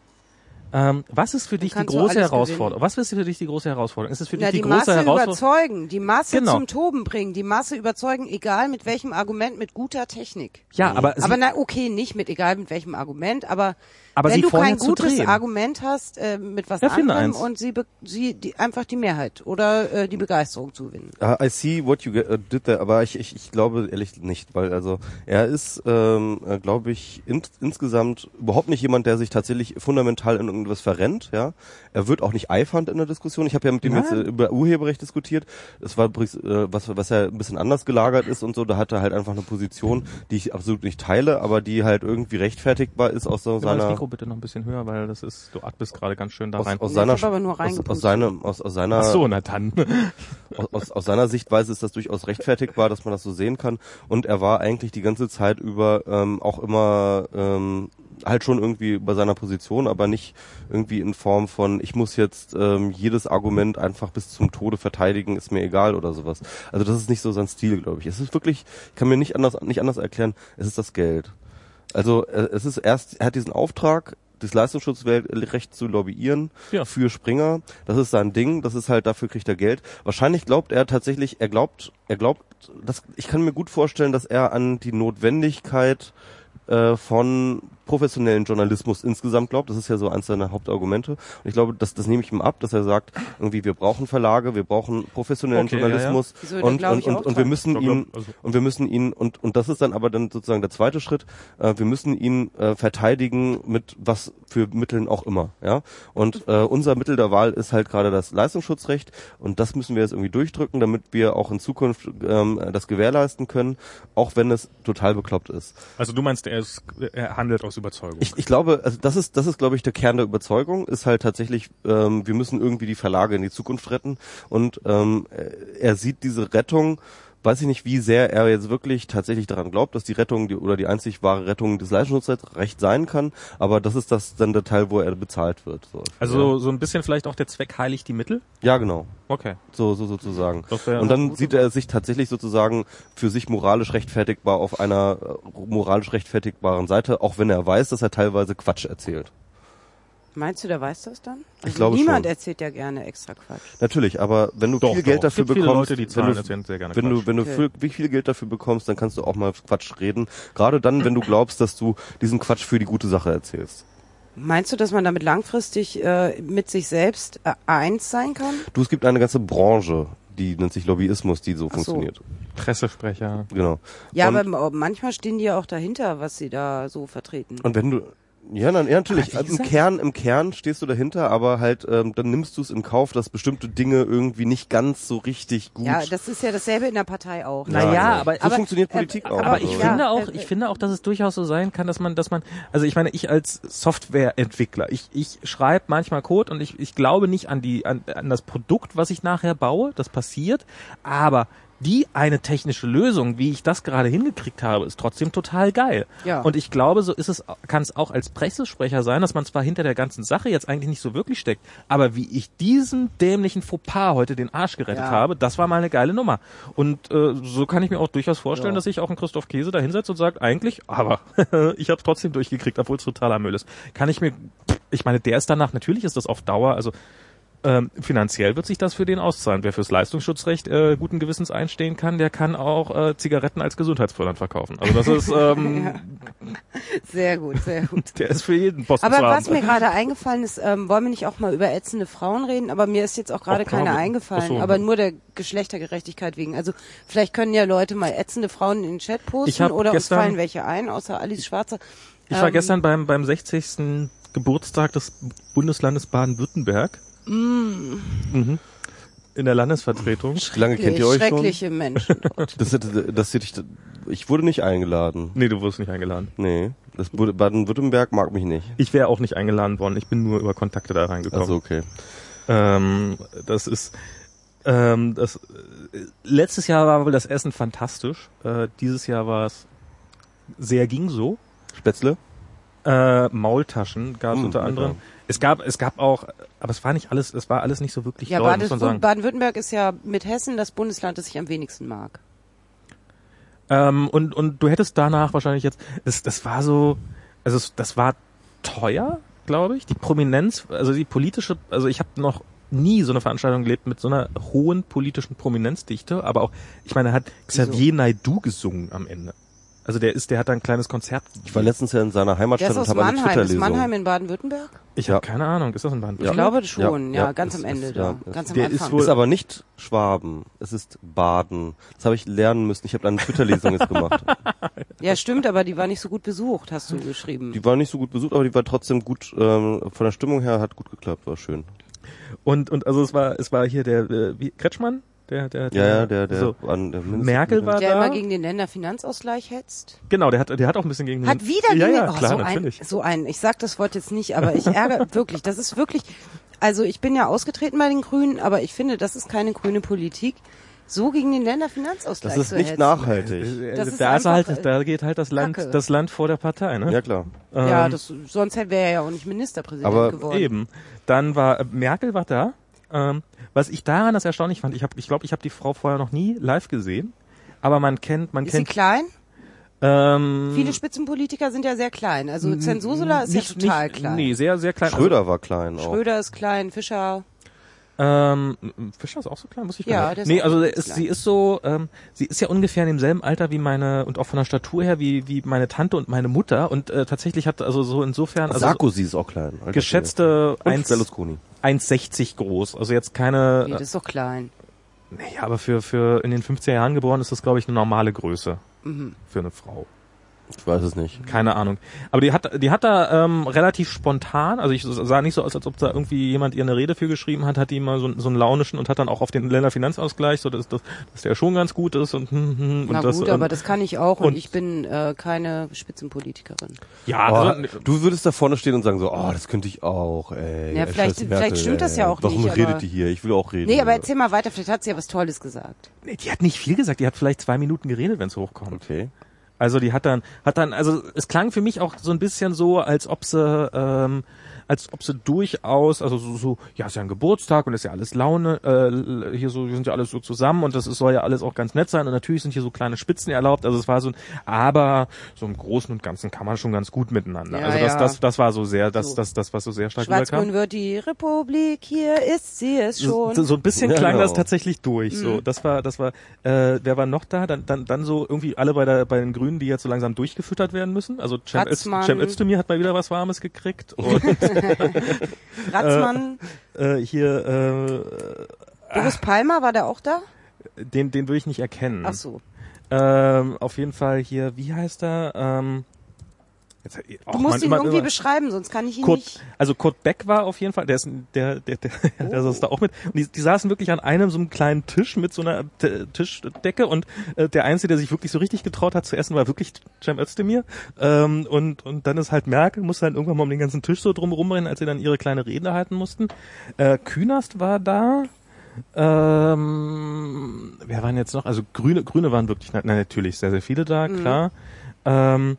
ähm, was ist für dich die große Herausforderung? Was ist für dich die große Herausforderung? Ist es für
Na,
dich
die,
die, große
Masse
Herausforderung?
überzeugen, die Masse
Genau.
zum Toben bringen, die Masse überzeugen, egal mit welchem Argument, mit guter Technik.
Ja, aber, sie,
aber na, okay, nicht mit egal mit welchem Argument, aber,
Aber
wenn
sie
du kein gutes
drehen.
Argument hast, äh, mit was
Erfinde
anderem und sie, sie die, einfach die Mehrheit oder äh, die Begeisterung zu gewinnen.
Ah, I see what you uh, did there, aber ich, ich, ich glaube ehrlich nicht, weil also er ist, ähm, äh, glaube ich, in, insgesamt überhaupt nicht jemand, der sich tatsächlich fundamental in irgendwas verrennt, ja. Er wird auch nicht eifernd in der Diskussion. Ich habe ja mit ihm
Nein.
jetzt äh, über Urheberrecht diskutiert. Das war übrigens, äh, was, was ja ein bisschen anders gelagert ist und so. Da hat er halt einfach eine Position, die ich absolut nicht teile, aber die halt irgendwie rechtfertigbar ist aus so
mal das
seiner
Mikro bitte noch ein bisschen höher, weil das ist, du atmest gerade ganz schön da
aus,
rein.
aus seiner
ich hab aber nur
aus, aus seiner aus, aus seiner
Ach so, na dann. [laughs]
aus, aus, aus seiner Sichtweise ist das durchaus rechtfertigbar, dass man das so sehen kann. Und er war eigentlich die ganze Zeit über ähm, auch immer ähm, halt schon irgendwie bei seiner Position, aber nicht irgendwie in Form von, ich muss jetzt ähm, jedes Argument einfach bis zum Tode verteidigen, ist mir egal oder sowas. Also das ist nicht so sein Stil, glaube ich. Es ist wirklich, ich kann mir nicht anders, nicht anders erklären, es ist das Geld. Also äh, es ist erst, er hat diesen Auftrag, das Leistungsschutzrecht zu lobbyieren
Ja.
für Springer. Das ist sein Ding, das ist halt, dafür kriegt er Geld. Wahrscheinlich glaubt er tatsächlich, er glaubt, er glaubt, das, ich kann mir gut vorstellen, dass er an die Notwendigkeit äh, von professionellen Journalismus insgesamt glaubt. Das ist ja so eins seiner Hauptargumente. Und ich glaube, das, das nehme ich ihm ab, dass er sagt, irgendwie, wir brauchen Verlage, wir brauchen professionellen
Okay,
Journalismus
Wieso, da
und, und, und, und wir müssen ihn,
also-
und wir müssen ihn, und, und das ist dann aber dann sozusagen der zweite Schritt, äh, wir müssen ihn äh, verteidigen mit was für Mitteln auch immer. Ja? Und äh, unser Mittel der Wahl ist halt gerade das Leistungsschutzrecht und das müssen wir jetzt irgendwie durchdrücken, damit wir auch in Zukunft ähm, das gewährleisten können, auch wenn es total bekloppt ist.
Also du meinst, er, ist, er handelt aus Überzeugung.
Ich, ich glaube, also das ist, das ist, glaube ich, der Kern der Überzeugung, ist halt tatsächlich, ähm, wir müssen irgendwie die Verlage in die Zukunft retten. Und ähm, äh, er sieht diese Rettung, weiß ich nicht, wie sehr er jetzt wirklich tatsächlich daran glaubt, dass die Rettung die, oder die einzig wahre Rettung des Leistungsschutzrechts sein kann, aber das ist das dann der Teil, wo er bezahlt wird. So.
also so ein bisschen vielleicht auch der Zweck heiligt die Mittel?
ja, ja genau.
Okay.
So, so sozusagen. Und dann sieht er sich tatsächlich sozusagen für sich moralisch rechtfertigbar auf einer äh, moralisch rechtfertigbaren Seite, auch wenn er weiß, dass er teilweise Quatsch erzählt.
Meinst du, der weiß das dann? Also
glaube
niemand
schon.
erzählt ja gerne extra Quatsch.
Natürlich, aber wenn du
Doch,
viel
doch.
Geld dafür bekommst,
Leute, die
wenn
zahlen
du,
erzählen sehr gerne
wenn du, wenn du
Okay.
viel, wie viel Geld dafür bekommst, dann kannst du auch mal Quatsch reden. Gerade dann, wenn du glaubst, dass du diesen Quatsch für die gute Sache erzählst.
Meinst du, dass man damit langfristig äh, mit sich selbst äh, eins sein kann?
Du, es gibt eine ganze Branche, die nennt sich Lobbyismus, die so
so.
funktioniert.
Pressesprecher.
Genau.
Ja,
und,
aber manchmal stehen die ja auch dahinter, was sie da so vertreten.
und wenn du ja, na, ja, natürlich. Also Im Kern, im Kern stehst du dahinter, aber halt, ähm, dann nimmst du es in Kauf, dass bestimmte Dinge irgendwie nicht ganz so richtig gut.
Ja, das ist ja dasselbe in der Partei auch.
Ja,
Naja,
genau.
aber-
so
aber-
funktioniert
äh,
Politik auch.
aber
Also,
ich
ja,
finde auch,
äh,
ich finde auch, dass es durchaus so sein kann, dass man, dass man, also ich meine, ich als Softwareentwickler, ich, ich schreibe manchmal Code und ich, ich glaube nicht an die, an, an das Produkt, was ich nachher baue, das passiert, aber die eine technische Lösung, wie ich das gerade hingekriegt habe, ist trotzdem total geil.
Ja.
Und ich glaube, so ist es, kann es auch als Pressesprecher sein, dass man zwar hinter der ganzen Sache jetzt eigentlich nicht so wirklich steckt, aber wie ich diesen dämlichen Fauxpas heute den Arsch gerettet
Ja.
habe, das war mal eine geile Nummer. Und äh, so kann ich mir auch durchaus vorstellen,
Ja.
dass sich auch ein Christoph Käse da hinsetzt und sagt, eigentlich, aber [laughs] ich habe es trotzdem durchgekriegt, obwohl es totaler Müll ist. Kann ich mir, ich meine, der ist danach, natürlich ist das auf Dauer, also ähm, finanziell wird sich das für den auszahlen. Wer fürs Leistungsschutzrecht äh, guten Gewissens einstehen kann, der kann auch äh, Zigaretten als gesundheitsfördernd verkaufen. Also das ist, ähm, [laughs]
Sehr gut, sehr gut. [laughs]
der ist für jeden Posten
Aber was mir gerade eingefallen ist, ähm, wollen wir nicht auch mal über ätzende Frauen reden? Aber mir ist jetzt auch gerade keine
wir-
eingefallen.
so.
Aber nur der Geschlechtergerechtigkeit wegen. Also vielleicht können ja Leute mal ätzende Frauen in den Chat posten oder uns fallen welche ein, außer Alice Schwarzer.
Ich war
Ähm,
gestern beim, beim 60. Geburtstag des Bundeslandes Baden-Württemberg. Mhm. In der Landesvertretung.
Wie lange kennt ihr euch schon?
Schreckliche Menschen dort.
Das, das, das, ich, ich wurde nicht eingeladen.
Nee, du wurdest nicht eingeladen.
Nee, das Baden-Württemberg mag mich nicht.
Ich wäre auch nicht eingeladen worden. Ich bin nur über Kontakte da reingekommen.
Also okay.
Ähm, das ist ähm, das äh, letztes Jahr war wohl das Essen fantastisch. Äh, dieses Jahr war es sehr ging so.
Spätzle?
Äh, Maultaschen gab es
Mm,
unter
lecker.
Es gab es gab auch, aber es war nicht alles, es war alles nicht so wirklich
Ja,
doll, muss man sagen.
Baden-Württemberg ist ja mit Hessen das Bundesland, das ich am wenigsten mag.
Ähm, und, und du hättest danach wahrscheinlich jetzt, das, das war so, also das war teuer, glaube ich. Die Prominenz, also die politische, also ich habe noch nie so eine Veranstaltung gelebt mit so einer hohen politischen Prominenzdichte, aber auch, ich meine, er hat Xavier Naidu gesungen am Ende. Also der ist, der hat da ein kleines Konzert.
Ich war letztens ja in seiner
Der
Heimatstadt
ist
und
aus
habe eine
Mannheim. Ist
Twitter-Lesung.
Mannheim in Baden-Württemberg?
Ich
Ja.
habe keine Ahnung, ist das ein Baden?
Ich glaube schon, ja,
ja,
ganz
das
am Ende
ist-
da.
ja,
ganz am
der ist
Anfang.
wohl-
Ist aber nicht Schwaben, es ist Baden. Das habe ich lernen müssen. Ich habe da eine Twitter-Lesung jetzt gemacht. [laughs]
Ja, stimmt, aber die war nicht so gut besucht, hast du geschrieben.
Die war nicht so gut besucht, aber die war trotzdem gut, ähm, von der Stimmung her hat gut geklappt, war schön.
Und, und also es war, es war hier der, äh, wie, Kretschmann? Der, der,
Ja, ja, der, der,
so.
an der
Merkel war
der
da.
immer gegen den Länderfinanzausgleich hetzt.
Genau, der hat, der hat auch ein bisschen gegen
Hat
den-
wieder
ja,
gegen
ja,
oh,
klar,
so
natürlich.
ein, so ein, ich sag das Wort jetzt nicht, aber ich ärgere [laughs] wirklich, das ist wirklich, also ich bin ja ausgetreten bei den Grünen, aber ich finde, das ist keine grüne Politik, so gegen den Länderfinanzausgleich
Das ist
zu
nicht
hetzen.
nachhaltig.
Das ist
da, ist halt, da geht halt das Land,
Kacke.
das Land vor der Partei, ne?
Ja, klar.
Ja,
Ähm,
das, sonst wäre er ja auch nicht Ministerpräsident
Aber
geworden.
Eben. Dann war äh, Merkel war da. Ähm, was ich daran das erstaunlich fand, ich habe, ich glaube, ich habe die Frau vorher noch nie live gesehen, aber man kennt, man
Ist sie
kennt.
klein?
Ähm,
Viele Spitzenpolitiker sind ja sehr klein. Also Zensusula ist
nicht,
ja total
nicht,
klein.
Nee, sehr, sehr klein.
Schröder war klein auch.
Schröder ist klein, Fischer.
Ähm, Fischer ist auch so klein, muss ich
Ja, der ist
Nee, also ist, sie ist so, ähm, sie ist ja ungefähr in demselben Alter wie meine und auch von der Statur her wie wie meine Tante und meine Mutter und äh, tatsächlich hat also so insofern also
Sarkozy ist auch klein. Alter
geschätzte
Schwede. Und
1
Berlusconi.
1,60 groß. Also jetzt keine
Nee, das ist doch klein.
Naja, aber für, für in den 50er Jahren geboren ist das, glaube ich, eine normale Größe
Mhm.
für eine Frau.
Ich weiß es nicht.
Keine Ahnung. Aber die hat, die hat da ähm, relativ spontan, also ich sah nicht so aus, als ob da irgendwie jemand ihr eine Rede für geschrieben hat, hat die mal so, so einen launischen und hat dann auch auf den Länderfinanzausgleich, so dass, dass, dass der schon ganz gut ist und, hm, hm, und
Na
das,
gut,
ähm,
aber das kann ich auch und,
und-
ich bin äh, keine Spitzenpolitikerin.
ja,
Oh,
also,
du würdest da vorne stehen und sagen so, oh, das könnte ich auch, ey.
Ja,
ey,
vielleicht-
scheiß
vielleicht stimmt das ja auch
Warum
nicht,
redet
aber-
die hier? Ich will auch reden.
Nee, aber erzähl mal weiter, vielleicht hat sie ja was Tolles gesagt.
nee, die hat nicht viel gesagt, die hat vielleicht zwei Minuten geredet, wenn es hochkommt.
Okay.
Also die hat dann, hat dann, also es klang für mich auch so ein bisschen so, als ob sie, ähm, als ob sie durchaus, also so, so ja, ist ja ein Geburtstag und ist ja alles Laune, äh, hier so, wir sind ja alles so zusammen und das ist, soll ja alles auch ganz nett sein und natürlich sind hier so kleine Spitzen erlaubt, also es war so ein, aber so im Großen und Ganzen kann man schon ganz gut miteinander.
Ja,
also das,
ja.
das, das war so sehr, das,
So.
das, das, was so sehr stark
Schwarz-Grün wird die Republik, hier ist sie es
So,
schon.
so ein bisschen
Ja,
klang
genau.
das tatsächlich durch. So, das war, das war. Äh, wer war noch da? Dann, dann, dann so irgendwie alle bei der, bei den Grünen, die jetzt so langsam durchgefüttert werden müssen. Also. Cem Özdemir hat mal wieder was Warmes gekriegt und [laughs] [laughs]
Ratzmann,
äh, hier äh,
Boris Palmer, war der auch da?
den, den würde ich nicht erkennen.
Ach so.
Ähm, auf jeden Fall hier, wie heißt er? Ähm, jetzt,
Du musst ihn irgendwie beschreiben, sonst kann ich ihn
Kurt,
nicht.
also Kurt Beck war auf jeden Fall, der ist der der der, [laughs] der
Oh.
saß da auch mit und die, die saßen wirklich an einem so einem kleinen Tisch mit so einer T Tischdecke und äh, der einzige, der sich wirklich so richtig getraut hat zu essen, war wirklich Cem Özdemir ähm, und und dann ist halt Merkel musste dann irgendwann mal um den ganzen Tisch so drum rumrennen, als sie dann ihre kleine Rede halten mussten. Äh, Künast war da. Ähm, wer waren jetzt noch? Also Grüne, Grüne waren wirklich, na, natürlich sehr, sehr viele da,
Mhm.
klar. Ähm,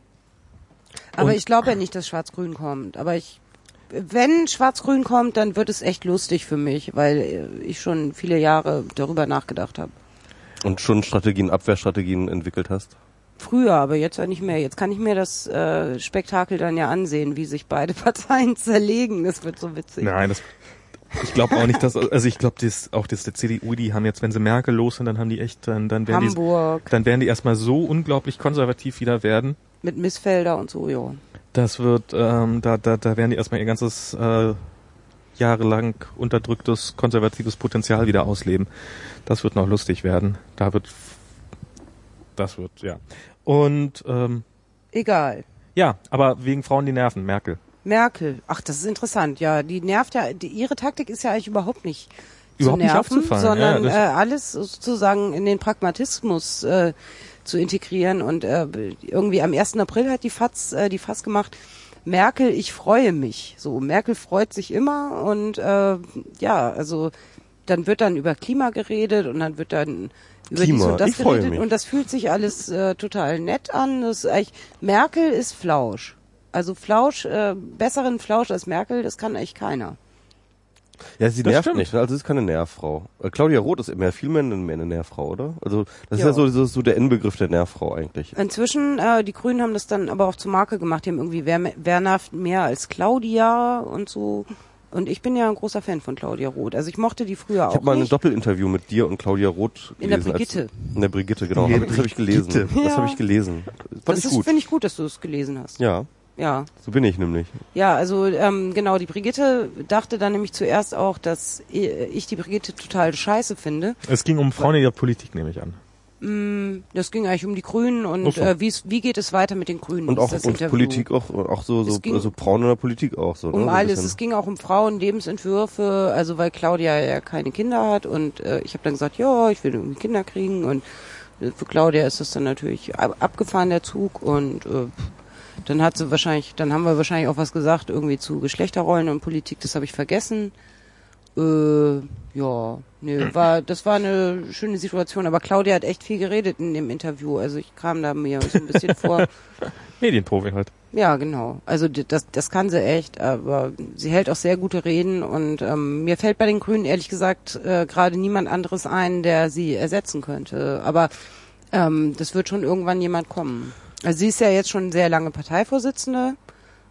Aber
Und-
ich glaube ja nicht, dass Schwarz-Grün kommt. Aber ich, wenn Schwarz-Grün kommt, dann wird es echt lustig für mich, weil äh, ich schon viele Jahre darüber nachgedacht habe.
Und schon Strategien, Abwehrstrategien entwickelt hast?
Früher, aber jetzt ja nicht mehr. Jetzt kann ich mir das äh, Spektakel dann ja ansehen, wie sich beide [laughs] Parteien zerlegen. Das wird so witzig.
Nein, das, ich glaube auch nicht, dass, also ich glaube, das, auch das der CDU, die haben jetzt, wenn sie Merkel los sind, dann haben die echt, dann, dann werden
Hamburg
die, dann werden die erstmal so unglaublich konservativ wieder werden.
Mit Missfelder und so, ja.
Das wird, ähm, da, da, da werden die erstmal ihr ganzes äh, jahrelang unterdrücktes konservatives Potenzial wieder ausleben. Das wird noch lustig werden. Da wird, das wird, ja. Und ähm,
Egal.
ja, aber wegen Frauen die Nerven, Merkel.
Merkel. Ach, das ist interessant. Ja, die nervt ja, die, ihre Taktik ist ja eigentlich überhaupt nicht
Überhaupt
zu
nicht
nerven,
aufzufallen,
sondern
ja,
äh, alles sozusagen in den Pragmatismus äh, zu integrieren. Und äh, irgendwie am 1. April hat die FAZ äh, die FAZ gemacht, Merkel, ich freue mich. So, Merkel freut sich immer und äh, ja, also dann wird dann über Klima geredet und dann wird dann über
Klima,
dies und das geredet
mich.
und das fühlt sich alles äh, total nett an. Das ist eigentlich, Merkel ist Flausch. Also Flausch, äh, besseren Flausch als Merkel, das kann eigentlich keiner.
Ja, sie
Das
nervt
stimmt.
nicht, ne? also sie ist keine Nervfrau. Äh, Claudia Roth ist mehr viel mehr eine, mehr eine Nervfrau, oder? Also das
Ja.
ist ja so, so, so der Inbegriff der Nervfrau eigentlich.
Inzwischen, äh, die Grünen haben das dann aber auch zur Marke gemacht. Die haben irgendwie, wer, wer nervt mehr als Claudia und so. Und ich bin ja ein großer Fan von Claudia Roth. Also ich mochte die früher
Ich
auch
habe mal ein
nicht.
Doppelинterview mit dir und Claudia Roth
In der
gelesen.
Brigitte.
Als, in der Brigitte, genau. Hab- das habe ich gelesen.
Brigitte.
Das
Ja.
habe ich gelesen. Fand
das
ich
finde ich gut, dass du es gelesen hast.
Ja,
Ja.
so bin ich nämlich.
Ja, also ähm, genau, die Brigitte dachte dann nämlich zuerst auch, dass ich die Brigitte total scheiße finde.
Es ging um Frauen in der Politik, nehme ich an.
Mm, Das ging eigentlich um die Grünen und
so.
äh, wie geht es weiter mit den Grünen?
Und auch
das
und. Politik auch, auch so, so,
Es ging
so Frauen in der Politik auch so. ne?
Um
ein
alles. Es ging auch um Frauen, Lebensentwürfe, also weil Claudia ja keine Kinder hat und äh, ich habe dann gesagt, ja, ich will irgendwie Kinder kriegen und äh, für Claudia ist das dann natürlich ab abgefahren der Zug und äh, dann hat sie wahrscheinlich, dann haben wir wahrscheinlich auch was gesagt irgendwie zu Geschlechterrollen und Politik, das habe ich vergessen. Äh, ja, nee, [clears throat] war, das war eine schöne Situation, aber Claudia hat echt viel geredet in dem Interview, also ich kam da mir so ein bisschen [laughs] vor,
Medienprofi halt.
ja, genau. Also das, das kann sie echt, aber sie hält auch sehr gute Reden und ähm, mir fällt bei den Grünen ehrlich gesagt äh, gerade niemand anderes ein, der sie ersetzen könnte. Aber ähm, das wird schon irgendwann jemand kommen. Also sie ist ja jetzt schon sehr lange Parteivorsitzende,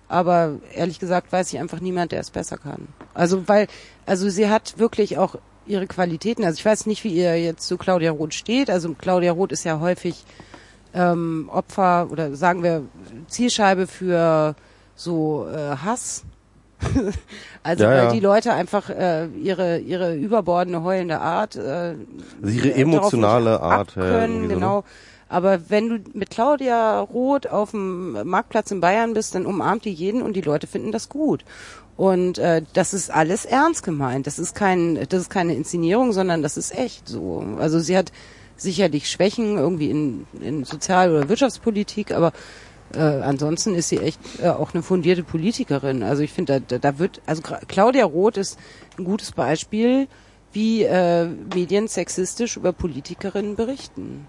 aber ehrlich gesagt weiß ich einfach niemand, der es besser kann. Also weil, also sie hat wirklich auch ihre Qualitäten. Also ich weiß nicht, wie ihr jetzt zu Claudia Roth steht. Also Claudia Roth ist ja häufig ähm, Opfer oder sagen wir Zielscheibe für so äh, Hass. [laughs] also
Ja,
weil
ja.
die Leute einfach äh, ihre ihre überbordene heulende Art, äh,
Also ihre emotionale Art, ja,
abkönnen,
irgendwie so, ne?
genau. Aber wenn du mit Claudia Roth auf dem Marktplatz in Bayern bist, dann umarmt die jeden und die Leute finden das gut. Und äh, das ist alles ernst gemeint. Das ist kein, das ist keine Inszenierung, sondern das ist echt so. Also sie hat sicherlich Schwächen irgendwie in, in Sozial- oder Wirtschaftspolitik, aber äh, ansonsten ist sie echt äh, auch eine fundierte Politikerin. Also ich finde, da, da, wird, also Claudia Roth ist ein gutes Beispiel, wie äh, Medien sexistisch über Politikerinnen berichten.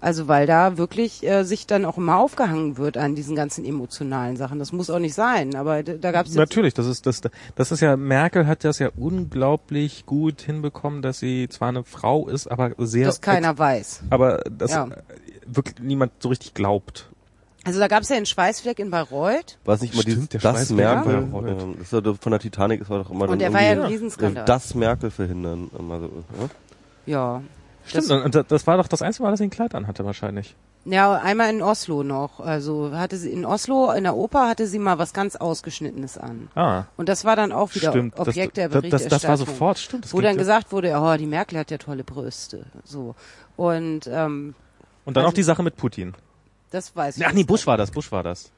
Also weil da wirklich äh, sich dann auch immer aufgehangen wird an diesen ganzen emotionalen Sachen. Das muss auch nicht sein, aber da, da gab es
Natürlich, das ist das das ist ja Merkel hat das ja unglaublich gut hinbekommen, dass sie zwar eine Frau ist, aber sehr
das keiner weiß.
aber das
Ja.
äh, wirklich niemand so richtig glaubt.
Also da gab es ja einen Schweißfleck in Bayreuth
War es nicht mal
Stimmt,
dieses,
der
das Merkel,
Ja.
ähm, das war von der Titanic, das war doch immer
und der war ja ein
irgendwie,
Riesenskandal.
äh, das Merkel verhindern. Immer so, ja?
ja.
Stimmt,
Das,
und das, war doch das einzige Mal, dass sie ein Kleid anhatte wahrscheinlich.
ja, einmal in Oslo noch. Also hatte sie in Oslo in der Oper hatte sie mal was ganz ausgeschnittenes an.
Ah,
Und das war dann auch wieder
stimmt.
Objekt
das,
der Berichterstattung.
das, das war sofort, stimmt.
Wo dann
ja-
gesagt wurde, oh, die Merkel hat ja tolle Brüste. So. Und ähm,
und dann
also-
auch die Sache mit Putin.
das weiß ich.
Ach nee, Bush war das, Bush war das.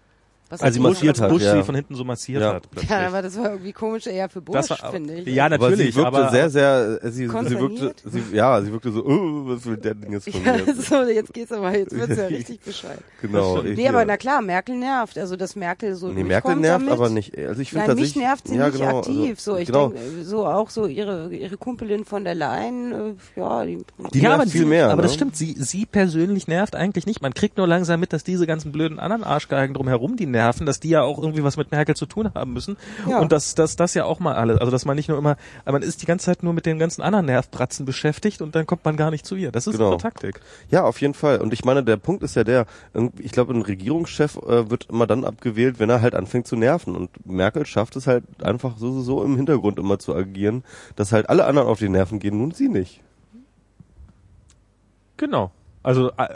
Was
Also sie
Bush
massiert hat,
Bush
ja.
sie von hinten so massiert
Ja.
hat. Plötzlich.
Ja, aber das war irgendwie komisch eher für Bush, finde ich.
Ja,
Aber
natürlich,
sie wirkte
aber,
sehr, sehr, äh, sie, sie wirkte, sie, ja, sie wirkte so, oh, was will der Ding jetzt von
Ja,
mir? [laughs]
so, jetzt geht's aber, jetzt wird's ja richtig [laughs] Bescheid.
Genau.
Nee,
hier.
aber na klar, Merkel nervt. Also, dass Merkel so
Nee, Merkel nervt
damit.
aber nicht. Also ich finde
Nein, mich
tatsächlich,
nervt sie
ja,
nicht
genau,
aktiv.
Also,
so, ich
genau.
denke, so auch so ihre ihre Kumpelin von der Leyen, äh, ja, die,
Die
ja,
nervt
aber
viel mehr.
Aber
ne?
das stimmt, sie, sie persönlich nervt eigentlich nicht. Man kriegt nur langsam mit, dass diese ganzen blöden anderen Arschgeigen drumherum, die nerven, dass die ja auch irgendwie was mit Merkel zu tun haben müssen.
Ja.
Und dass dass das ja auch mal alles, also dass man nicht nur immer, man ist die ganze Zeit nur mit den ganzen anderen Nervbratzen beschäftigt und dann kommt man gar nicht zu ihr. Das ist
Genau.
ihre Taktik.
Ja, auf jeden Fall. Und ich meine, der Punkt ist ja der, ich glaube, ein Regierungschef äh, wird immer dann abgewählt, wenn er halt anfängt zu nerven. Und Merkel schafft es halt einfach so, so, so im Hintergrund immer zu agieren, dass halt alle anderen auf die Nerven gehen, nun sie nicht.
Genau. Also äh,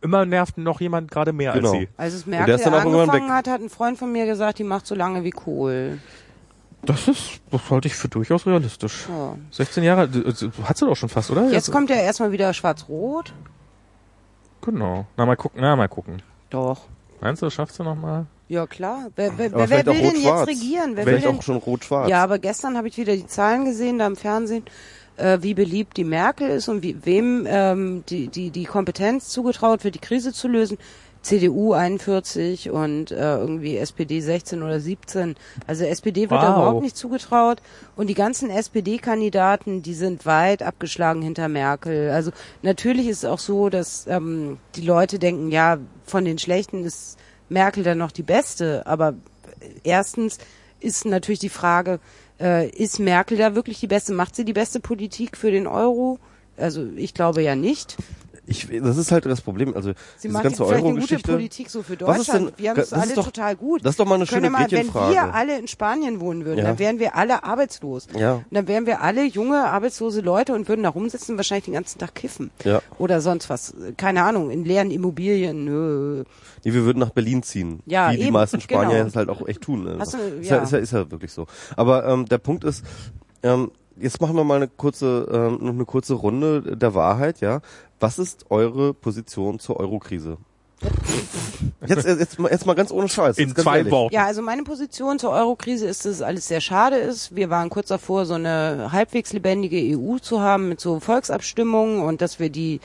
immer nervt noch jemand gerade mehr
Genau.
als sie.
als es
der
Merkel
irgendwann
angefangen
weg.
hat, hat ein Freund von mir gesagt, die macht so lange wie Kohl.
Das ist, das halte ich für durchaus realistisch.
Ja.
16 Jahre, äh, hat sie doch schon fast, oder?
Jetzt kommt ja erstmal wieder Schwarz-Rot.
Genau. Na, mal gucken, na, mal gucken.
Doch.
Meinst du, schafft sie noch mal?
Ja klar. Wer, wer, wer, wer will denn jetzt regieren? Wer will
Vielleicht
denn
auch schon rot-schwarz.
Ja, aber gestern habe ich wieder die Zahlen gesehen da im Fernsehen, äh, wie beliebt die Merkel ist und wie, wem ähm, die, die, die Kompetenz zugetraut wird, die Krise zu lösen. CDU 41 und äh, irgendwie SPD 16 oder 17. Also SPD wird
Wow.
überhaupt nicht zugetraut. Und die ganzen SPD-Kandidaten, die sind weit abgeschlagen hinter Merkel. Also natürlich ist es auch so, dass ähm, die Leute denken, ja, von den Schlechten ist Merkel dann noch die Beste. Aber erstens ist natürlich die Frage, äh, ist Merkel da wirklich die beste? Macht sie die beste Politik für den Euro? Also ich glaube ja nicht.
Ich, das ist halt das Problem. Also
Sie
diese ganze Euro-Geschichte.
Politik so für
Was ist
Deutschland.
denn-
wir haben
das
es alle
doch-
total gut.
das ist doch mal eine schöne
mal, Wenn wir alle in Spanien wohnen würden,
Ja.
dann wären wir alle arbeitslos.
Ja.
Und dann wären wir alle junge, arbeitslose Leute und würden da rumsitzen und wahrscheinlich den ganzen Tag kiffen.
Ja.
Oder sonst was. Keine Ahnung, in leeren Immobilien. Nö.
Nee, wir würden nach Berlin ziehen.
Ja,
wie die
eben,
meisten Spanier
genau.
es halt auch echt tun. Also
Hast du-
ist,
ja.
ja. ist, ja, ist ja wirklich so. Aber ähm, der Punkt ist, ähm, jetzt machen wir mal eine kurze, ähm, noch eine kurze Runde der Wahrheit, ja. Was ist eure Position zur Eurokrise? Jetzt, jetzt, mal- jetzt mal ganz ohne Scheiß.
In
jetzt
zwei
ehrlich.
Worten.
Ja, also meine Position zur Eurokrise ist, dass es alles sehr schade ist. Wir waren kurz davor, so eine halbwegs lebendige EU zu haben mit so Volksabstimmungen und dass wir die